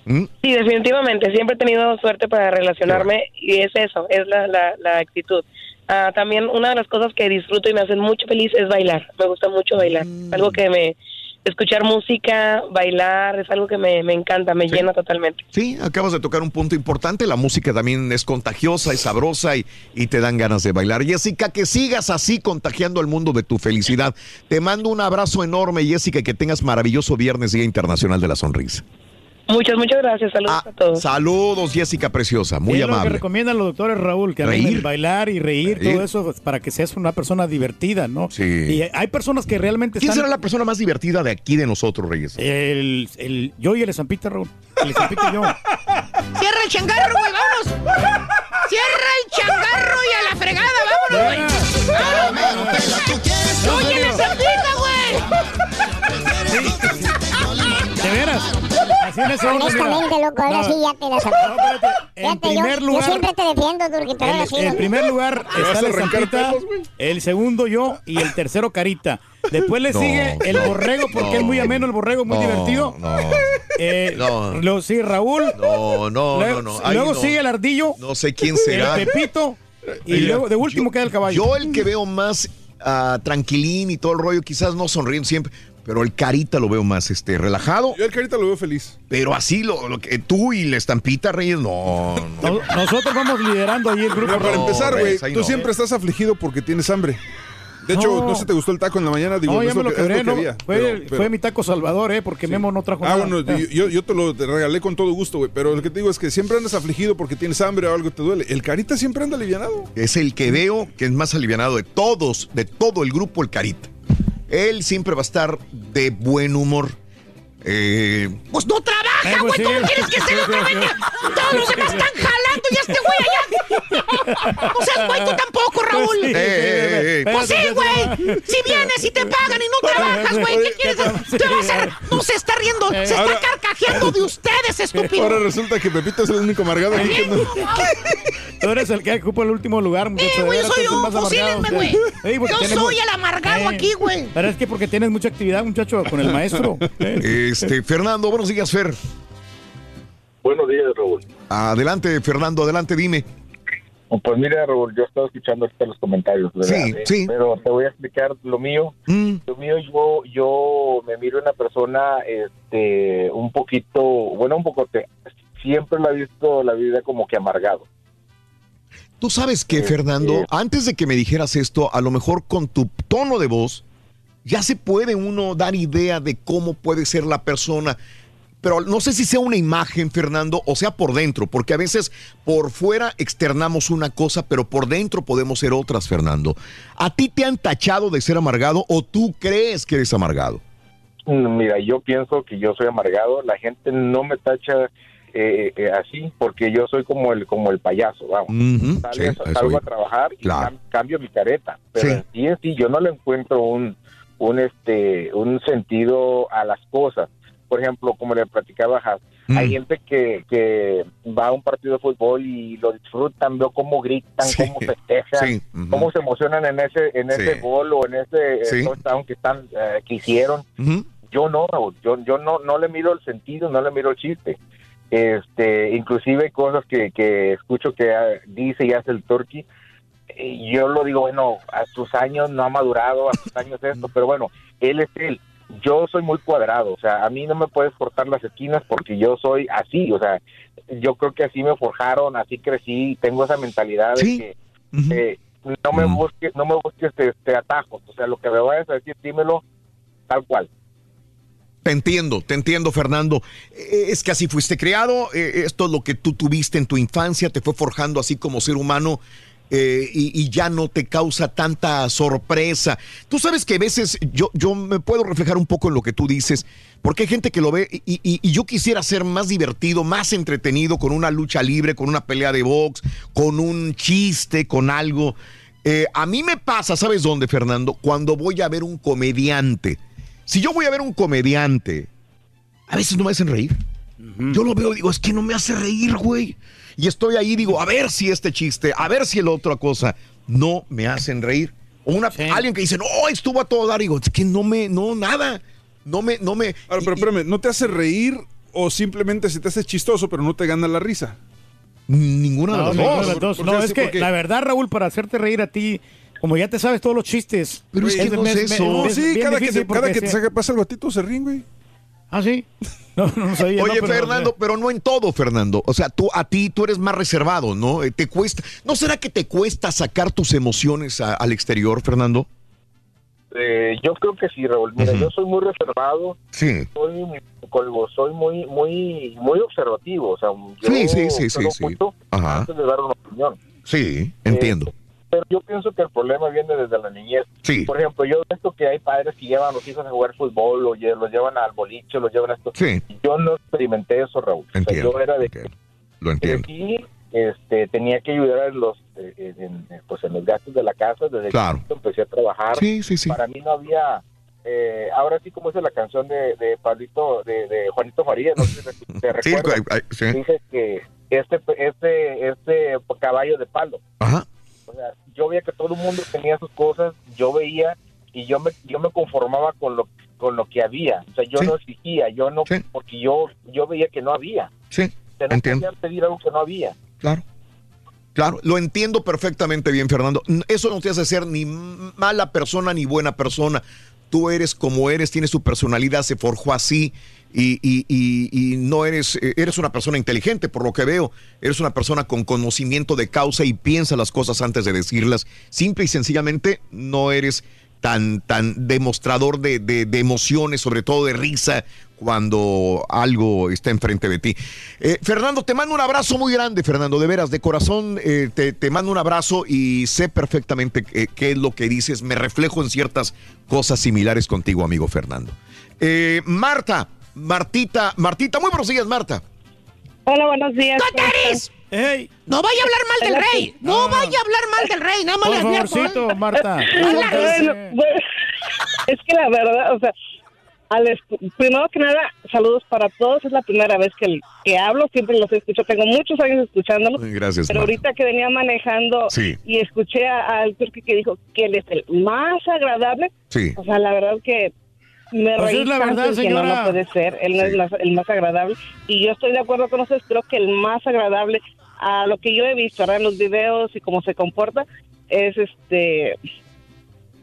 ¿Mm? Sí, definitivamente, siempre he tenido suerte para relacionarme y es eso, es la, la, la actitud. Ah, también una de las cosas que disfruto y me hacen mucho feliz es bailar, me gusta mucho bailar, algo que me... Escuchar música, bailar, es algo que me, me encanta, me llena totalmente. Sí, acabas de tocar un punto importante. La música también es contagiosa, es sabrosa y, y te dan ganas de bailar. Jessica, que sigas así contagiando al mundo de tu felicidad. Te mando un abrazo enorme, Jessica, y que tengas maravilloso viernes, Día Internacional de la Sonrisa. Muchas, muchas gracias, saludos a todos. Saludos, Jessica Preciosa, muy es lo que amable. recomiendan los doctores, Raúl, que Reír. bailar y reír, Reír. todo eso, pues, para que seas una persona divertida, ¿no? Sí. Y hay personas que realmente ¿Quién están... será la persona más divertida de aquí de nosotros, Reyes? El, el- yo y el Zampita, Raúl. El Zampita y yo. Cierra el changarro, güey, vámonos. Cierra el changarro y a la fregada, vámonos, güey. Oye, la güey. ¿De veras? Así en ese orden. Honestamente, loco, ahora No, sí ya te la saqué. En Fíjate, yo, primer yo lugar, siempre te defiendo, Turki, pero ahora sí. en ¿no? primer lugar ¿Me vas está a el arrancar Zampita, pelos, güey? el segundo yo y el tercero Carita. Después le No, sigue el no, borrego porque no. es muy ameno el borrego, muy No, divertido. No, Eh, No. Luego sigue Raúl. no, no, luego no. no. Ay, luego no. sigue el ardillo. No sé quién será. El Pepito. Y Mira, luego de último queda el caballo. Yo el que veo más ah, tranquilín y todo el rollo, quizás no sonriendo siempre, pero el carita lo veo más este relajado. Yo el carita lo veo feliz. Pero así lo, lo que tú y la estampita, Reyes, no. no. No- Nosotros vamos liderando ahí el grupo. Mira, para No, empezar, güey, tú no. siempre estás afligido porque tienes hambre. De hecho, No. no, sé te gustó el taco en la mañana, digo, no, ya es me lo que, es lo quebré, que no, había, fue, pero- pero- fue mi taco Salvador, ¿eh? Porque Memo no trajo Ah, nada. bueno, Eh. yo, yo te lo te regalé con todo gusto, güey. Pero lo que te digo es que siempre andas afligido porque tienes hambre o algo te duele. El carita siempre anda alivianado. Es el que veo que es más alivianado de todos, de todo el grupo, el carita. Él siempre va a estar de buen humor. Eh, Pues no trabaja, Eh, pues güey. ¿Cómo sí. quieres que sea otra vez? Todos los demás están jalando y este güey allá. No seas güey, tú tampoco, Raúl. Sí, Eh, eh, eh. Pues sí, güey. Si vienes y te pagan y no trabajas, güey, ¿qué quieres? Te vas a... No se está riendo, se está Ahora- carcajeando de ustedes, estúpido. Ahora resulta que Pepito es el único amargado aquí que no- Tú eres el que ocupa el último lugar, muchacho. Eh, güey, soy yo, más amargado. fusílenme, güey. Yo soy el amargado Eh, aquí, güey. Pero es que porque tienes mucha actividad, muchacho, con el maestro. Eh. Este, Fernando, buenos días, Fer. Buenos días, Raúl. Adelante, Fernando, adelante, dime. Pues mira, Raúl, yo estaba escuchando los comentarios, ¿verdad? Sí, sí. Pero te voy a explicar lo mío. Mm, Lo mío, yo, yo me miro una persona, este, un poquito, bueno, un poco, siempre la he visto la vida como que amargado. Tú sabes que, Eh, Fernando, antes de que me dijeras esto, a lo mejor con tu tono de voz, ya se puede uno dar idea de cómo puede ser la persona. pero no sé si sea una imagen, Fernando, o sea por dentro, porque a veces por fuera externamos una cosa, pero por dentro podemos ser otras, Fernando. ¿A ti te han tachado de ser amargado o tú crees que eres amargado? Mm, Mira, yo pienso que yo soy amargado. La gente no me tacha eh, eh, así porque yo soy como el como el payaso, vamos. Ujú, Salgo, sí, a eso salgo a trabajar y Claro. cam- cambio mi careta, pero Sí. en sí en sí yo no le encuentro un un este un sentido a las cosas. Por ejemplo, como le platicaba a Mm. hay gente que, que va a un partido de fútbol y lo disfrutan, veo cómo gritan, Sí. cómo festejan, Sí, cómo se emocionan en ese en ese gol o en ese eh, touchdown que están eh, que hicieron yo no, yo, yo no, no le miro el sentido, no le miro el chiste. Este, inclusive cosas que, que escucho que ah, dice y hace el turkey, eh, yo lo digo, bueno, a sus años no ha madurado, a sus años esto, pero bueno, él es él. Yo soy muy cuadrado, o sea, a mí no me puedes cortar las esquinas porque yo soy así, o sea, yo creo que así me forjaron, así crecí, tengo esa mentalidad de que eh, no me busques, no me busques este, atajos, o sea, lo que me vayas a decir, dímelo tal cual. Te entiendo, te entiendo, Fernando. Eh, Es que así fuiste creado, eh, esto es lo que tú tuviste en tu infancia, te fue forjando así como ser humano eh, y, y ya no te causa tanta sorpresa. Tú sabes que a veces yo, yo me puedo reflejar un poco en lo que tú dices, porque hay gente que lo ve y, y- y yo quisiera ser más divertido, más entretenido con una lucha libre, con una pelea de box, con un chiste, con algo. Eh, a mí me pasa, ¿sabes dónde, Fernando? Cuando voy a ver un comediante. Si yo voy a ver un comediante, a veces no me hacen reír. Yo lo veo y digo, es que no me hace reír, güey. Y estoy ahí, digo, a ver si este chiste, a ver si el otra cosa, no me hacen reír. O una, alguien que dice, no, estuvo a todo dar, digo, es que no me, no, nada. No me, no me. Ahora, pero espérame, ¿no te hace reír o simplemente se te hace chistoso pero no te gana la risa? Ninguna No, de las dos. Porque No, es que la verdad, Raúl, para hacerte reír a ti, como ya te sabes todos los chistes. Pero es que no es eso. No, es sí, cada que, te, cada que te pasa algo a ti, todos se ríen, güey. Ah, sí. No, no sabía. Oye, no, pero- Fernando, pero no en todo, Fernando. O sea, tú a ti tú eres más reservado, ¿no? Eh, Te cuesta. ¿No será que te cuesta sacar tus emociones a- al exterior, Fernando? Eh, yo creo que sí, Raúl. Mira, yo soy muy reservado. Sí. Soy, muy colgo, soy muy, muy, muy observativo. O sea, yo Sí, sí, sí, sí, observo sí. mucho Ajá. antes de dar una opinión. Sí, entiendo. Pero yo pienso que el problema viene desde la niñez. Sí. Por ejemplo, yo esto que hay padres que llevan a los hijos a jugar fútbol, o los llevan al boliche, los llevan a esto. Sí. Yo no experimenté eso, Raúl. O sea, Entiendo, yo era de que Lo entiendo. crecí, este, tenía que ayudar en los, eh, en, en- pues en los gastos de la casa. Desde Claro. que empecé a trabajar. Sí, sí, sí. Para mí no había... eh, ahora sí, como dice la canción de, de Pablito, de, de Juanito Farías, no sé si te Sí, recuerdas. sí. Dice que este, este, este caballo de palo. Ajá. O sea, yo veía que todo el mundo tenía sus cosas, yo veía y yo me, yo me conformaba con lo, con lo que había. O sea, yo no exigía, yo no, porque yo, yo veía que no había. Sí, O sea, no entiendo. podía pedir algo que no había. Claro. Claro, lo entiendo perfectamente bien, Fernando. Eso no te hace ser ni mala persona ni buena persona. Tú eres como eres, tienes tu personalidad, se forjó así y, y- y- y no eres, eh, eres una persona inteligente, por lo que veo. Eres una persona con conocimiento de causa y piensa las cosas antes de decirlas. Simple y sencillamente no eres tan, tan demostrador de, de- de emociones, sobre todo de risa, cuando algo está enfrente de ti. Eh, Fernando, te mando un abrazo muy grande, Fernando, de veras, de corazón, eh, te, te mando un abrazo y sé perfectamente eh, qué es lo que dices. Me reflejo en ciertas cosas similares contigo, amigo Fernando. Eh, Marta, Martita, Martita, muy buenos días, Marta. Hola, buenos días. ¡Coteris! ¡Ey! No vaya a hablar mal del rey. No vaya a hablar mal del rey. Nada más Por favorcito. Marta. Bueno, bueno, es que la verdad, o sea, al primero que nada, saludos para todos. Es la primera vez que, que hablo, siempre los escucho. Tengo muchos años escuchándolos. Gracias, Pero Marta. ahorita que venía manejando Sí. y escuché a- al turqui que dijo que él es el más agradable, Sí. o sea, la verdad que me Pues reí es la tanto verdad, que no, no señora. puede ser. Él no es más- el más agradable. Y yo estoy de acuerdo con ustedes. Creo que el más agradable a lo que yo he visto ahora en los videos y cómo se comporta es este...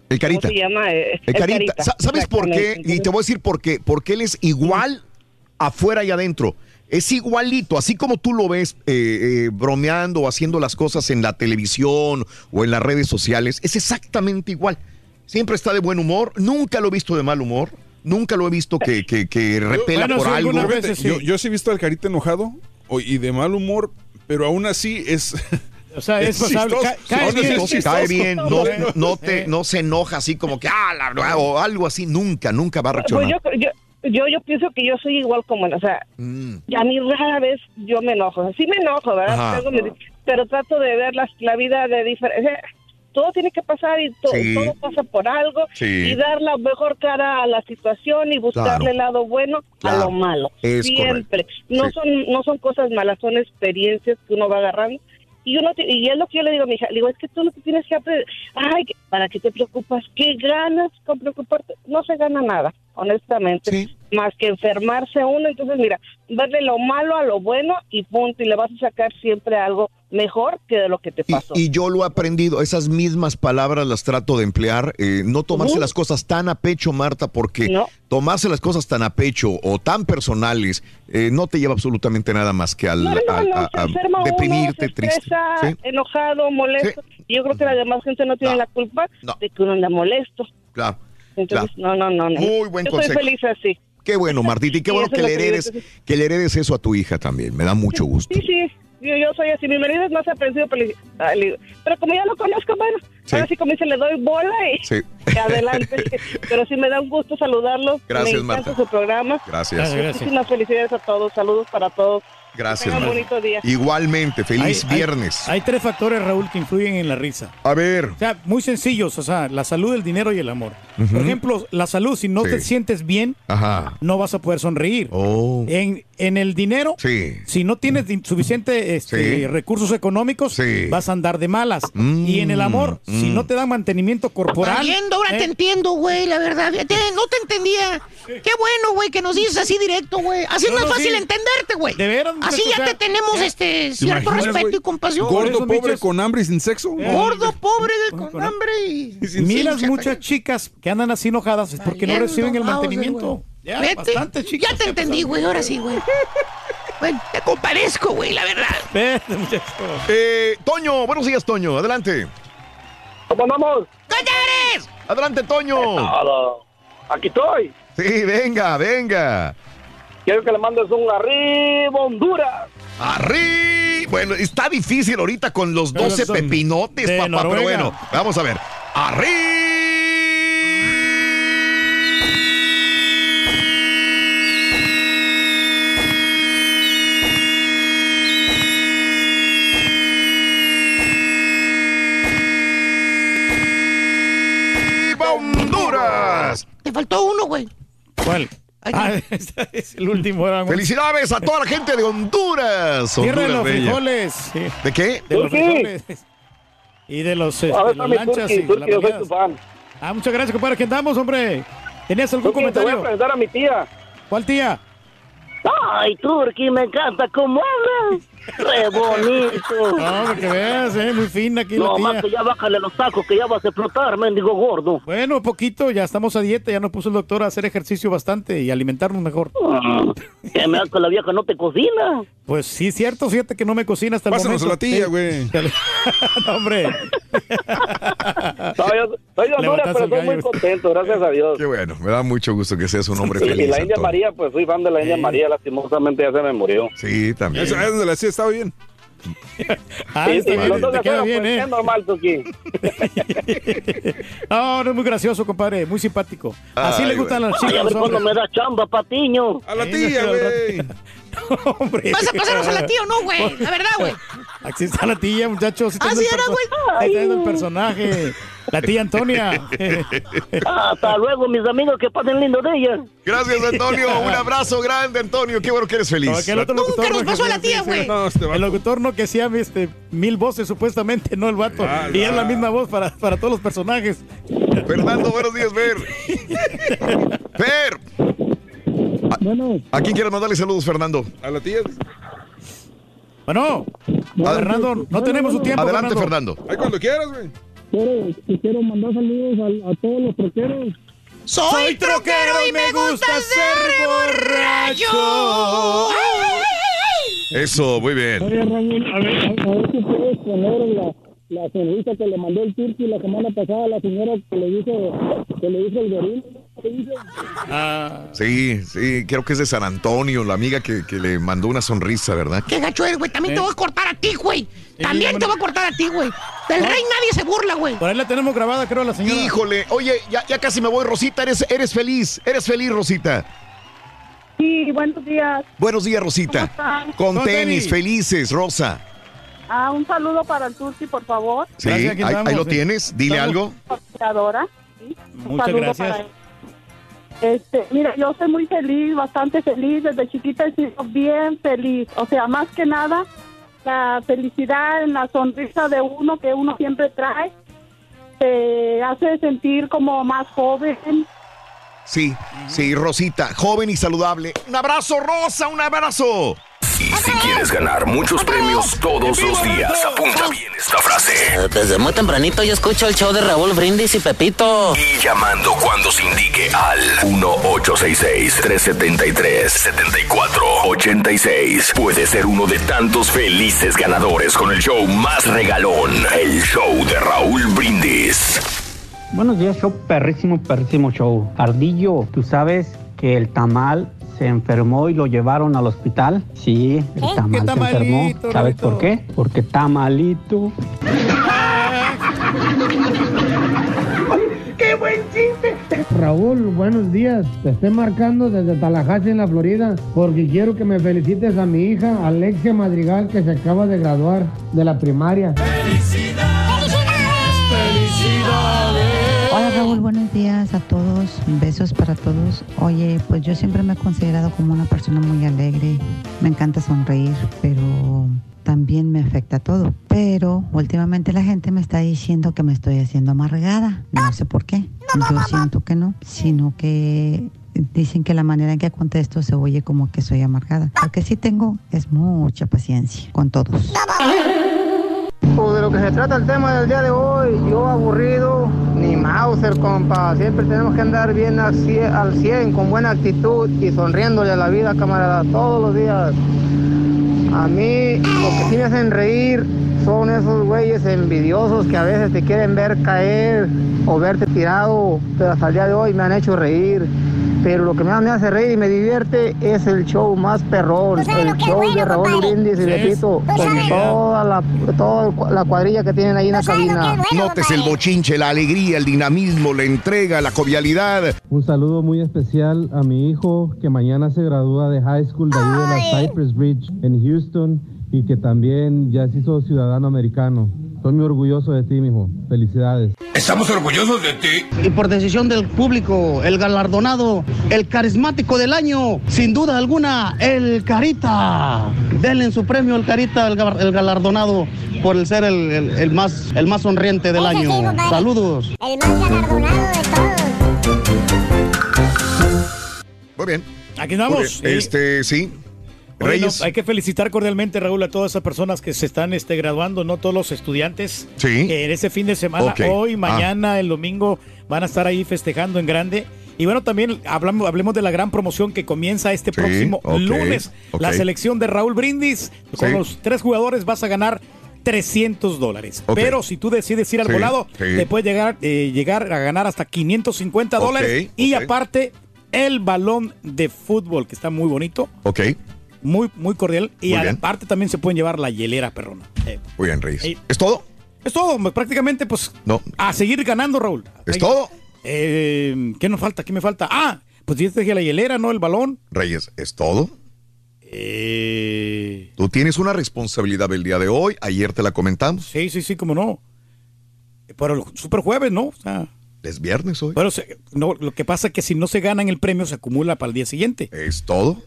El Carita. ¿Cómo se llama? Eh, El Carita. Sa- ¿Sabes por qué? Y te voy a decir por qué. Porque él es igual afuera y adentro. Es igualito, así como tú lo ves eh, eh, bromeando o haciendo las cosas en la televisión o en las redes sociales, es exactamente igual. Siempre está de buen humor, nunca lo he visto de mal humor, Nunca lo he visto que, que, que repela por algo. Yo, yo sí he visto al carita enojado o- y de mal humor, pero aún así es. O sea, es pasable. chistoso. Ca- cae bien. es chistoso. Cae bien, no, no, te, Eh. no se enoja así como que, ah, la- o algo así, nunca, nunca va a Pues reaccionar. yo, yo, yo, yo pienso que yo soy igual como él, o sea, Mm. a mí rara vez yo me enojo. Sí me enojo, ¿verdad? Tengo pero trato de ver las- la vida de diferente. Todo tiene que pasar y to- Sí. todo pasa por algo Sí. y dar la mejor cara a la situación y buscarle Claro. el lado bueno Claro. a lo malo. Es Siempre. No Sí. son no son cosas malas, son experiencias que uno va agarrando. Y uno y es lo que yo le digo a mi hija, le digo, es que tú lo que tienes que aprender, ay, ¿para qué te preocupas? ¿Qué ganas con preocuparte? No se gana nada, honestamente, más que enfermarse uno. Entonces, mira, verle lo malo a lo bueno y punto, y le vas a sacar siempre algo mejor que de lo que te pasó. Y yo lo he aprendido, esas mismas palabras las trato de emplear, eh, no tomarse las cosas tan a pecho, Marta, porque tomarse las cosas tan a pecho o tan personales eh, no te lleva absolutamente nada más que al, No, no, al- no, a- deprimirte, uno, se triste. ¿sí? enojado, molesto. Y yo creo que la demás gente no tiene la culpa No. de que uno anda molesto. Claro, Entonces, claro. no, no, no, no. Muy buen yo consejo. soy feliz así. Qué bueno, Martita, y qué Sí, bueno que le que heredes, que le heredes eso a tu hija también. Me da mucho gusto. Sí, sí, yo, yo soy así. Mi marido es más aprensivo, pero, pero como ya lo conozco, bueno, Sí. ahora sí como dice, le doy bola y, Sí. y adelante. pero sí me da un gusto saludarlos. Gracias, me encanta Marta. su programa. Gracias. Muchísimas felicidades a todos. Saludos para todos. Gracias, un Marta. bonito día. Igualmente, feliz Hay- viernes. Hay, tres factores, Raúl, que influyen en la risa. A ver. O sea, muy sencillos, o sea, la salud, el dinero y el amor. Por ejemplo, la salud, si no Sí. te sientes bien, Ajá. no vas a poder sonreír. En, en el dinero, Sí. si no tienes di- suficiente este, Sí. recursos económicos, vas a andar de malas. Y en el amor, si mm. no te dan mantenimiento corporal. Entiendo, ahora ¿eh? te entiendo, güey, la verdad. No te entendía. Qué bueno, güey, que nos dices así directo, güey. Así No, es más no, fácil sí. entenderte, güey. De veras, Así muchacho, ya te tenemos ya. este ¿Te cierto respeto y compasión. Gordo, pobre, con hambre y sin sexo. Gordo, pobre, con hambre y... Miras sin- muchas chicas que andan así enojadas es porque no reciben el mantenimiento. Ya, Vete, bastante, chicas. Ya te entendí, güey, ahora sí, güey. Bueno, te compadezco, güey, la verdad. Vete, muchacho. Eh, Toño, buenos días, Toño. Adelante. ¿Cómo andamos? ¡Callares! Adelante, Toño. Aquí estoy. Sí, venga, venga. Quiero que le mandes un arriba, Honduras. Arri. Bueno, está difícil ahorita con los 12 son pepinotes, de papá, pero bueno, vamos a ver. Arri. ¡Viva Honduras! Te faltó uno, güey. ¿Cuál? Ah, es el último. Felicidades a toda la gente de Honduras. Tierra de Honduras los bella. frijoles. sí. ¿De qué? De los frijoles. Y de los, este, ver, lanchas Turki, y Turki, las yo soy baleadas. tu fan. Ah, muchas gracias, compadre. ¿Qué andamos, hombre? ¿Tenías algún Turki, te voy a comentario? presentar a mi tía. ¿Cuál tía? Ay, Turki, me encanta cómo hablas. Re bonito. No, que veas, eh, muy fina aquí la No, tía. más que ya bájale los tacos, que ya vas a explotar, mendigo gordo. Bueno, poquito, ya estamos a dieta, ya nos puso el doctor a hacer ejercicio bastante y alimentarnos mejor. Que me que la vieja no te cocina. Pues sí, cierto, fíjate que no me cocina hasta el Pásanos momento. a la tía, güey. no, hombre. No, yo soy de Honduras, pero estoy muy contento, gracias a Dios. Qué bueno, me da mucho gusto que seas un hombre feliz. y la India. María, pues soy fan de la India María, lastimosamente ya se me murió. Sí, también. Esa es donde la estaba bien. Ah, Sí, está sí, bien, te queda cero, bien, pues, ¿eh? Es normal. No, no es muy gracioso, compadre, muy simpático. Así Ay, le gustan güey. las chicas. a ver hombres. me da chamba, patiño. A la tía, güey. Hombre. ¿Vas a pasarnos a la tía o no, güey? La verdad, güey. Aquí está la tía, muchachos. Sí Ah, está sí el era, güey. está el personaje. La tía Antonia. Hasta luego, mis amigos, que pasen lindo de ella. Gracias, Antonio. Un abrazo grande, Antonio. Qué bueno que eres feliz. No, que el otro locutor no, que sí, sí, sí. No, este El locutor no que hacía este, mil voces supuestamente, no el vato. Ah, y es la misma voz para, para todos los personajes. Fernando, buenos días, Fer. Fer. ¿A, ¿A quién quieres mandarle saludos, Fernando? A la tía. Bueno, Fernando, no tenemos su tiempo. Adelante, Fernando. Ay, cuando quieras, güey. Quiero, quiero mandar saludos a, a todos los troqueros. Soy troquero y me gusta ser borracho. Eso, muy bien. Oye, Raúl, a ver, a, a ver si puedes poner la, la sonrisa que le mandó el Turki la semana pasada a la señora que le dijo, que le dijo el goril. Sí, sí, creo que es de San Antonio, la amiga que, que le mandó una sonrisa, ¿verdad? Qué gacho eres, güey. También te voy a cortar a ti, güey. También bueno. te voy a cortar a ti, güey. Del rey nadie se burla, güey. Por ahí la tenemos grabada, creo, la señora. Híjole, oye, ya, ya casi me voy, Rosita, eres, eres feliz, eres feliz, Rosita. Sí, buenos días. Buenos días, Rosita. ¿Cómo están? Con Con tenis, tenis. felices, Rosa. Ah, un saludo para el Turki, por favor. Sí, ahí, ahí lo tienes, dile algo. Sí, un Muchas saludo gracias. para él. Este, mira, yo soy muy feliz, bastante feliz. Desde chiquita he sido bien feliz. O sea, más que nada, la felicidad en la sonrisa de uno que uno siempre trae te hace sentir como más joven. Sí, sí, Rosita, joven y saludable. Un abrazo, Rosa, un abrazo. Y si quieres ganar muchos premios todos los días, apunta bien esta frase. Desde muy tempranito yo escucho el show de Raúl Brindis y Pepito. Y llamando cuando se indique al 1-866-373-7486. Puede ser uno de tantos felices ganadores con el show más regalón, el show de Raúl Brindis. Buenos días, show perrísimo, perrísimo show. Ardillo, ¿tú sabes que el tamal se enfermó y lo llevaron al hospital? Sí, el tamal se enfermó. ¿Sabes por qué? Porque tamalito. ¡Qué buen chiste! Raúl, buenos días. Te estoy marcando desde Tallahassee, en la Florida, porque quiero que me felicites a mi hija, Alexia Madrigal, que se acaba de graduar de la primaria. Hola Raúl, buenos días a todos, besos para todos. Oye, pues yo siempre me he considerado como una persona muy alegre, me encanta sonreír, pero también me afecta todo. Pero últimamente la gente me está diciendo que me estoy haciendo amargada, no sé por qué. Yo siento que no, sino que dicen que la manera en que contesto se oye como que soy amargada. Lo que sí tengo es mucha paciencia con todos. Pues de lo que se trata el tema del día de hoy, yo aburrido, ni Mauser, compa. Siempre tenemos que andar bien al 100, al 100, con buena actitud y sonriéndole a la vida, camarada, todos los días. A mí, lo que sí me hacen reír son esos güeyes envidiosos que a veces te quieren ver caer o verte tirado, pero hasta el día de hoy me han hecho reír. Pero lo que más me hace reír y me divierte es el show más perrón, el show de Raúl Brindis y Sí. Pepito, Pues con toda la, toda la cuadrilla que tienen ahí en la cabina. Notes el bochinche, la alegría, el dinamismo, la entrega, la jovialidad. Un saludo muy especial a mi hijo que mañana se gradúa de high school de ahí de la Cypress Bridge en Houston y que también ya se hizo ciudadano americano. Estoy muy orgulloso de ti, mijo. Felicidades. Estamos orgullosos de ti. Y por decisión del público, el galardonado, el carismático del año, sin duda alguna, el Carita. Denle en su premio el Carita, el, ga- el galardonado, por el ser el, el- el más, el más sonriente del sí, año. compadre. Saludos. El más galardonado de todos. Muy bien. Aquí sí. Este, sí. Oye, Reyes. no, hay que felicitar cordialmente, Raúl, a todas esas personas que se están este, graduando, no todos los estudiantes. Sí. Que en ese fin de semana, hoy, Ah. mañana, el domingo, van a estar ahí festejando en grande. Y bueno, también hablamos, hablemos de la gran promoción que comienza este Sí, próximo lunes. La selección de Raúl Brindis. Con Sí. los tres jugadores vas a ganar 300 dólares. Pero si tú decides ir al Sí, volado, te puedes llegar, eh, llegar a ganar hasta 550 Ok, dólares. Y aparte, el balón de fútbol, que está muy bonito Ok, muy, muy cordial. Y Muy bien. aparte también se pueden llevar la hielera, perrona. Eh, muy bien, Reyes. Sí. ¿Es todo? es todo, prácticamente, pues, No. a seguir ganando, Raúl. ¿Es Ahí- todo? Eh, ¿Qué nos falta? ¿Qué me falta? Ah, pues ya te dije la hielera, ¿no? El balón. Reyes, ¿es todo? Eh, Tú tienes una responsabilidad el día de hoy. Ayer te la comentamos. sí, sí, sí, cómo no. Pero el super jueves, ¿no? O sea, Es viernes hoy. pero se- no, lo que pasa es que si no se ganan el premio, se acumula para el día siguiente. ¿Es todo?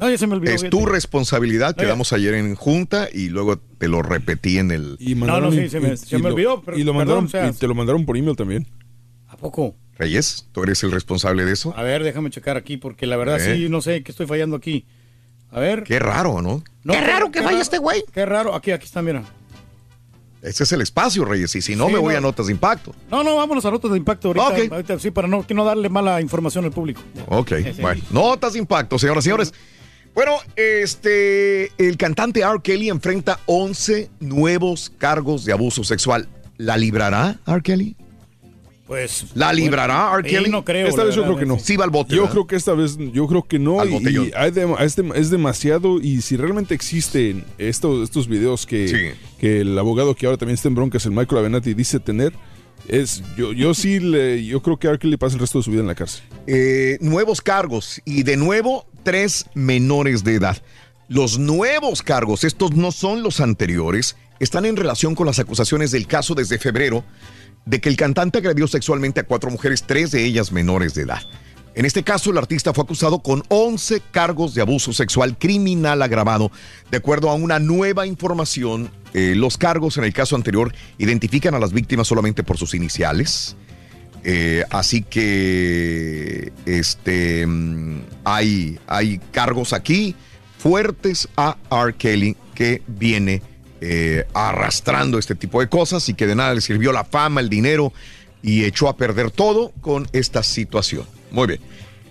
No, ya se me olvidó. Es tu responsabilidad. Quedamos ayer en junta y luego te lo repetí en el. Y No, mandaron no, sí, y- se me- y- se y me lo- olvidó, pero- y lo perdón, mandaron, o sea- y te lo mandaron por email también. ¿A poco? Reyes, tú eres el responsable de eso. A ver, déjame checar aquí, porque la verdad Eh. sí, no sé qué estoy fallando aquí. A ver. Qué raro, ¿no? No, Qué raro que vaya este güey. Qué raro. Aquí, aquí está, mira. Ese es el espacio, Reyes. Y si no, Sí, me voy no. a notas de impacto. No, no, vámonos a notas de impacto ahorita. Ok. ahorita sí, para no, que no darle mala información al público. Ok, Sí, sí. bueno. Notas de impacto, señoras y señores. Bueno, este, el cantante R. Kelly enfrenta 11 nuevos cargos de abuso sexual. ¿La librará R. Kelly? Pues. ¿La librará R. Kelly? no creo, Esta vez yo creo que no. Sí va al bote. Yo ¿verdad? creo que esta vez, yo creo que no. Al y- botellón. y hay es, dem- es demasiado. Y si realmente existen estos, estos videos que, que el abogado que ahora también está en broncas, el Michael Avenatti, dice tener, es yo, yo sí le, yo creo que a R. Kelly pasa el resto de su vida en la cárcel. Eh, nuevos cargos y de nuevo tres menores de edad. Los nuevos cargos, estos no son los anteriores, están en relación con las acusaciones del caso desde febrero de que el cantante agredió sexualmente a cuatro mujeres, tres de ellas menores de edad. En este caso, el artista fue acusado con 11 cargos de abuso sexual criminal agravado. De acuerdo a una nueva información, eh, los cargos en el caso anterior identifican a las víctimas solamente por sus iniciales. Eh, así que este mm, hay, hay cargos aquí fuertes a R. Kelly que viene eh, arrastrando este tipo de cosas y que de nada le sirvió la fama, el dinero y echó a perder todo con esta situación. Muy bien.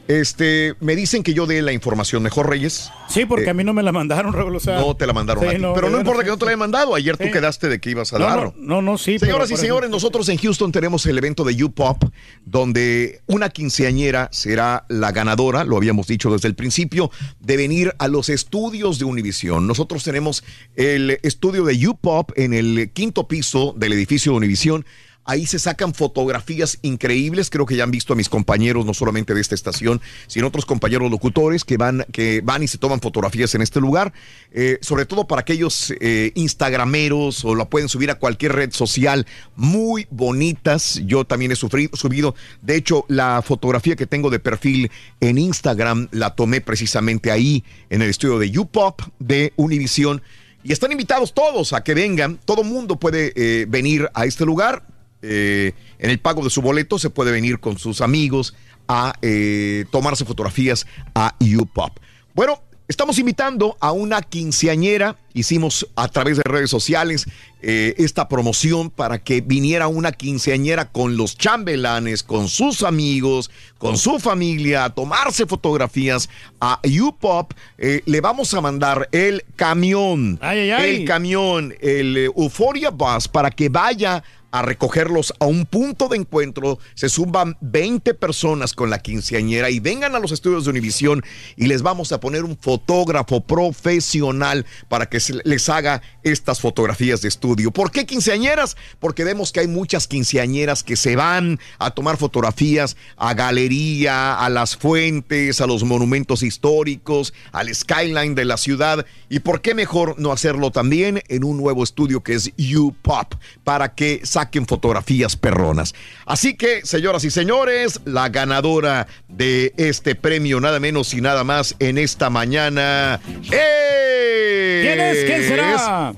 Este, me dicen que yo dé la información mejor, Reyes. Sí, porque Eh, a mí no me la mandaron, Raúl. o sea- no te la mandaron Sí, a ti. no, pero no importa que no te la hayan mandado. Ayer tú quedaste de que ibas a No, darlo. no, no, no, sí. Señoras y señores, nosotros en Houston tenemos el evento de U-Pop, donde una quinceañera será la ganadora, lo habíamos dicho desde el principio, de venir a los estudios de Univision. Nosotros tenemos el estudio de U-Pop en el quinto piso del edificio de Univision. Ahí se sacan fotografías increíbles. Creo que ya han visto a mis compañeros, no solamente de esta estación, sino otros compañeros locutores que van, que van y se toman fotografías en este lugar. Eh, sobre todo para aquellos eh, instagrameros o la pueden subir a cualquier red social. Muy bonitas. Yo también he sufrido, subido. De hecho, la fotografía que tengo de perfil en Instagram la tomé precisamente ahí, en el estudio de UPOP de Univision. Y están invitados todos a que vengan. Todo mundo puede eh, venir a este lugar. Eh, en el pago de su boleto se puede venir con sus amigos a eh, tomarse fotografías a UPOP. Bueno, estamos invitando a una quinceañera. Hicimos a través de redes sociales eh, esta promoción para que viniera una quinceañera con los chambelanes, con sus amigos, con su familia, a tomarse fotografías a UPOP. Eh, le vamos a mandar el camión, Ay, ay, ay. el camión, el Euphoria Bus para que vaya a recogerlos a un punto de encuentro. Se suban 20 personas con la quinceañera y vengan a los estudios de Univisión y les vamos a poner un fotógrafo profesional para que les haga estas fotografías de estudio. ¿Por qué quinceañeras? Porque vemos que hay muchas quinceañeras que se van a tomar fotografías a galería, a las fuentes, a los monumentos históricos, al skyline de la ciudad. ¿Y por qué mejor no hacerlo también en un nuevo estudio que es UPOP para que saquen fotografías perronas? Así que, señoras y señores, la ganadora de este premio, nada menos y nada más en esta mañana es... ¿Quién es? ¿Quién será?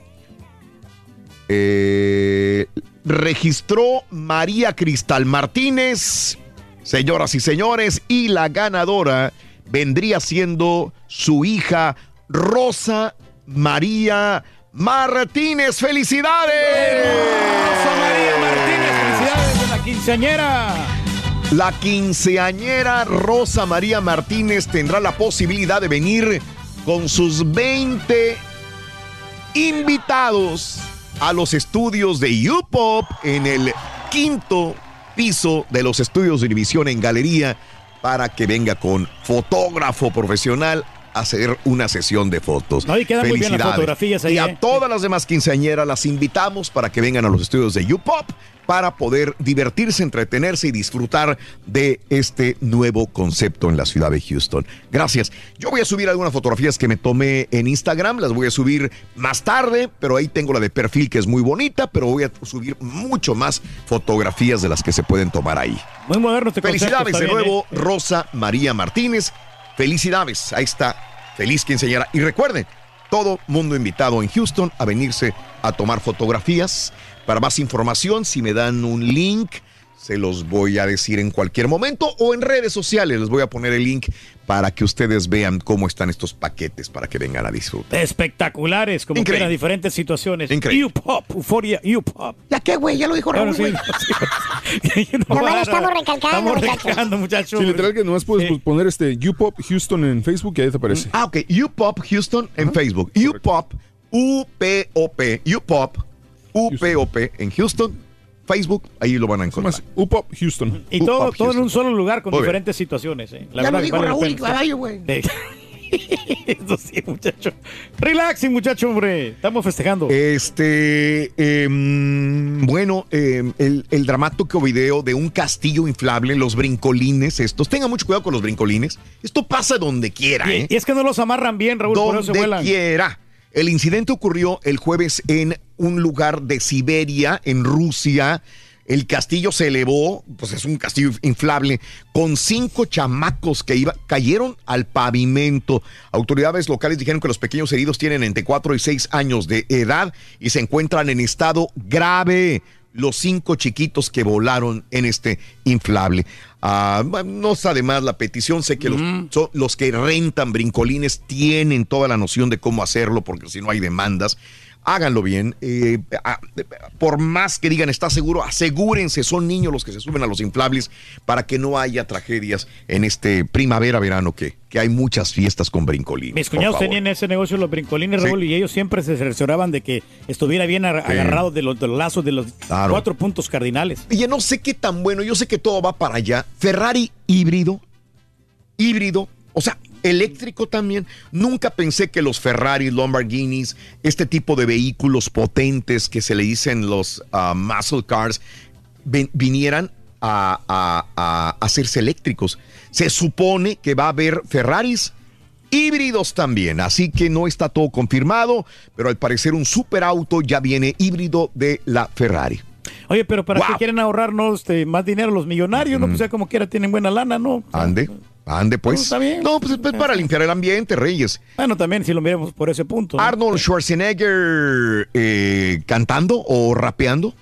Eh, registró María Cristal Martínez, señoras y señores, y la ganadora vendría siendo su hija Rosa María Martínez. ¡Felicidades! Rosa María Martínez, felicidades de la quinceañera. La quinceañera Rosa María Martínez tendrá la posibilidad de venir con sus 20 invitados a los estudios de UPOP en el quinto piso de los estudios de división en galería para que venga con fotógrafo profesional hacer una sesión de fotos. No, y quedan muy bien las fotografías ahí, Y a ¿eh? todas las demás quinceañeras las invitamos para que vengan a los estudios de UPOP para poder divertirse, entretenerse y disfrutar de este nuevo concepto en la ciudad de Houston. Gracias. Yo voy a subir algunas fotografías que me tomé en Instagram, las voy a subir más tarde, pero ahí tengo la de perfil que es muy bonita, pero voy a subir mucho más fotografías de las que se pueden tomar ahí. Muy moderno concepto, Felicidades de bien, nuevo, ¿eh? Rosa María Martínez. Felicidades, ahí está. Feliz quinceañera. Y recuerden, todo mundo invitado en Houston a venirse a tomar fotografías. Para más información, si me dan un link, se los voy a decir en cualquier momento o en redes sociales. Les voy a poner el link para que ustedes vean cómo están estos paquetes para que vengan a disfrutar. Espectaculares, como Increíble. que diferentes situaciones. Increíble. U-Pop, Euforia, U-Pop. ¿Ya qué, güey? Ya lo dijo Claro, Raúl, sí, güey. Nomás lo estamos recalcando, Estamos muchachos. recalcando, muchachos. Sí, literal que nomás puedes poner este UPOP Houston en Facebook y ahí te aparece. Ah, ok. UPOP Houston en Facebook. UPOP, U-P-O-P, UPOP, U-P-O-P en Houston, Facebook, ahí lo van a encontrar. UPOP Houston. Y todo, todo en un solo lugar con Muy bien. diferentes situaciones. ¿eh? La Ya lo verdad, dijo vale la Raúl. Caballo, güey. Eso sí, muchacho. Relaxing, muchacho, hombre. Estamos festejando. Este, em, bueno, em, el, el dramático video de un castillo inflable, los brincolines estos. Tengan mucho cuidado con los brincolines. Esto pasa donde quiera, ¿eh? Y es que no los amarran bien, Raúl, por eso se donde vuelan. quiera. El incidente ocurrió el jueves en un lugar de Siberia, en Rusia. El castillo se elevó, pues es un castillo inflable, con cinco chamacos que iba, cayeron al pavimento. Autoridades locales dijeron que los pequeños heridos tienen entre 4 y 6 años de edad y se encuentran en estado grave. Los cinco chiquitos que volaron en este inflable. Ah, no está de más la petición. Sé que los, que rentan brincolines tienen toda la noción de cómo hacerlo, porque si no hay demandas. Háganlo bien. eh, por más que digan está seguro, asegúrense, son niños los que se suben a los inflables para que no haya tragedias en este primavera-verano que, que hay muchas fiestas con brincolines. Mis cuñados tenían ese negocio, los brincolines, Sí. Raúl, y ellos siempre se cercioraban de que estuviera bien Sí. agarrado de los, de los lazos de los Claro. cuatro puntos cardinales. Oye, no sé qué tan bueno, yo sé que todo va para allá. Ferrari híbrido, híbrido, o sea, eléctrico también. Nunca pensé que los Ferrari, Lamborghinis, este tipo de vehículos potentes que se le dicen los ah, muscle cars, ven- vinieran a, a- a hacerse eléctricos. Se supone que va a haber Ferraris híbridos también, así que no está todo confirmado, pero al parecer un superauto ya viene híbrido de la Ferrari. Oye, pero ¿para qué Wow. quieren ahorrarnos este, más dinero los millonarios? No, pues ya como quiera tienen buena lana, ¿no? Ande, ande pues. No, está bien. No, pues, pues, para limpiar el ambiente, Reyes. Bueno, también si lo miramos por ese punto. ¿no? Arnold Schwarzenegger eh, cantando o rapeando.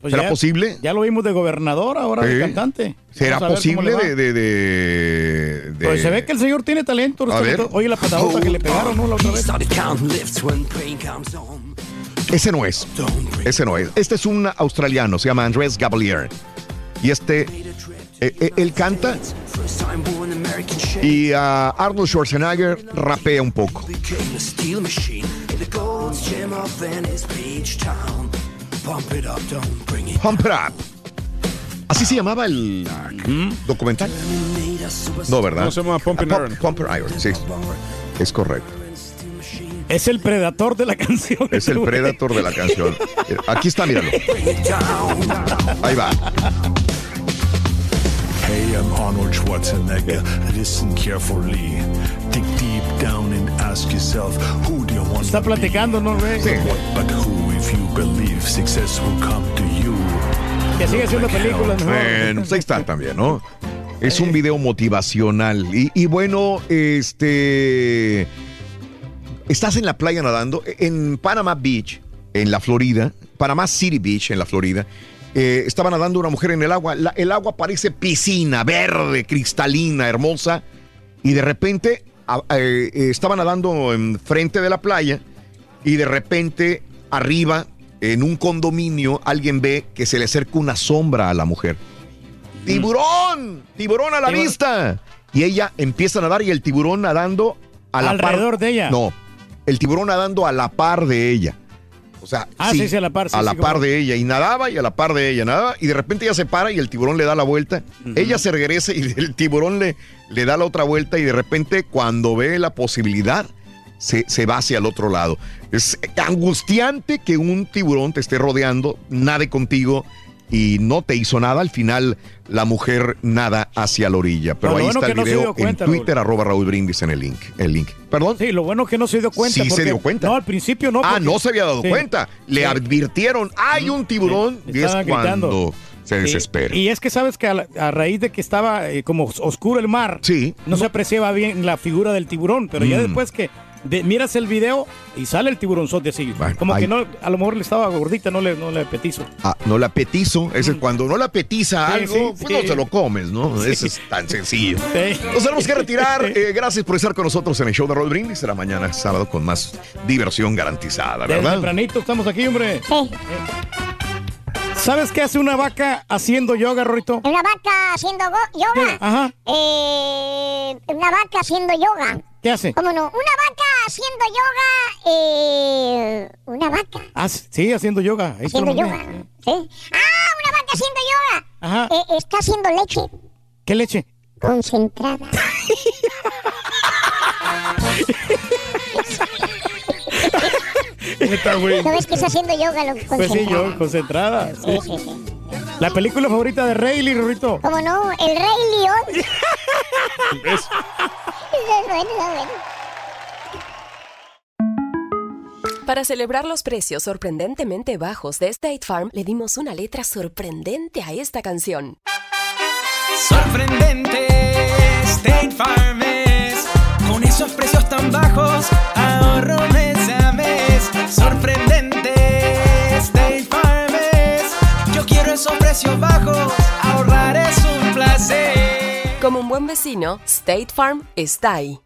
Pues ¿Será ya- posible? Ya lo vimos de gobernador, ahora de cantante. ¿Será posible de- de- Pues se ve que el señor tiene talento. A ver. Oye, la patadota que le pegaron, ¿no? La otra vez. Ese no es. Ese no es. Este es un australiano, se llama Andrés Gabalier. Y este, eh, eh, él canta y ah, Arnold Schwarzenegger rapea un poco. Pump It Up. Así se llamaba el documental. No, ¿verdad? No, se llama Pump It Iron. Pump Iron, sí. Es correcto. Es el predator de la canción. Es el predator de la canción. Aquí está, míralo. Ahí va. Hey, I'm Arnold Schwarzenegger. Listen carefully. Dig deep down and ask yourself, who do you want Está platicando, ¿no, güey? But who, if you believe success will come to you? Que sigue haciendo películas mejor. Bueno, pues ahí está también, ¿no? Es un video motivacional. Y, y bueno, este. Estás en la playa nadando. En Panama Beach, en la Florida. Panama City Beach, en la Florida. Eh, estaba nadando una mujer en el agua. La- el agua parece piscina, verde, cristalina, hermosa. Y de repente a- eh, eh, estaba nadando enfrente de la playa. Y de repente, arriba, en un condominio, alguien ve que se le acerca una sombra a la mujer. ¡Tiburón! ¡Tiburón a la Tiburón. vista! Y ella empieza a nadar y el tiburón nadando a la par. De ella. No, el tiburón nadando a la par de ella. O sea, Ah, sí, sí, a la par, sí, a como- de ella. Y nadaba y a la par de ella. Nadaba y de repente ella se para y el tiburón le da la vuelta. Ella se regresa y el tiburón le, le da la otra vuelta y de repente cuando ve la posibilidad se, se va hacia el otro lado. Es angustiante que un tiburón te esté rodeando, nade contigo y no te hizo nada. Al final la mujer nada hacia la orilla. Pero ahí bueno está el no video cuenta, en Twitter, arroba Raúl Brindis en el link. El link. ¿Perdón? Sí, lo bueno es que no se dio cuenta. Sí se dio cuenta. No, al principio no. Ah, no se había dado Sí. cuenta. Le Sí. advirtieron, hay un tiburón. Sí, Y es cuando se Sí. desespera. Y es que sabes que a, la- a raíz de que estaba eh, como oscuro el mar, no se apreciaba bien la figura del tiburón, pero ya Mm. después que de- miras el video y sale el tiburonzote así, como ahí- que no, a lo mejor le estaba gordita, no le, no le petizo. Ah, no la petizo. Ese es cuando no la petiza Sí, algo, sí, pues sí. no se lo comes, ¿no? Sí. Eso es tan sencillo. Sí. Nos tenemos que retirar. Eh, gracias por estar con nosotros en el show de Roll Brindis. Será mañana sábado con más diversión garantizada, Desde ¿verdad? tempranito estamos aquí, hombre. ¿Sabes qué hace una vaca haciendo yoga, Rorito? Una vaca haciendo yoga. Ajá. Eh, una vaca haciendo yoga. ¿Qué hace? ¿Cómo no? Una vaca haciendo yoga. Eh, una vaca Ah, sí, haciendo yoga. Haciendo yoga. ¿Sí? Ah, una anda haciendo yoga? Ajá. Eh, está haciendo leche ¿Qué leche? concentrada. Está bueno. ¿No ves que está haciendo yoga lo Pues sí, concentrada? yo, concentrada. Sí, sí, sí. La película favorita de Rayleigh, Rorrito. ¿Cómo no? El Rey León. ¿Ves? Está bueno, está bueno. Para celebrar los precios sorprendentemente bajos de State Farm, le dimos una letra sorprendente a esta canción. Sorprendente, State Farm es. Con esos precios tan bajos, ahorro mes. Sorprendente, State Farm es. Yo quiero esos precios bajos, ahorrar es un placer. Como un buen vecino, State Farm está ahí.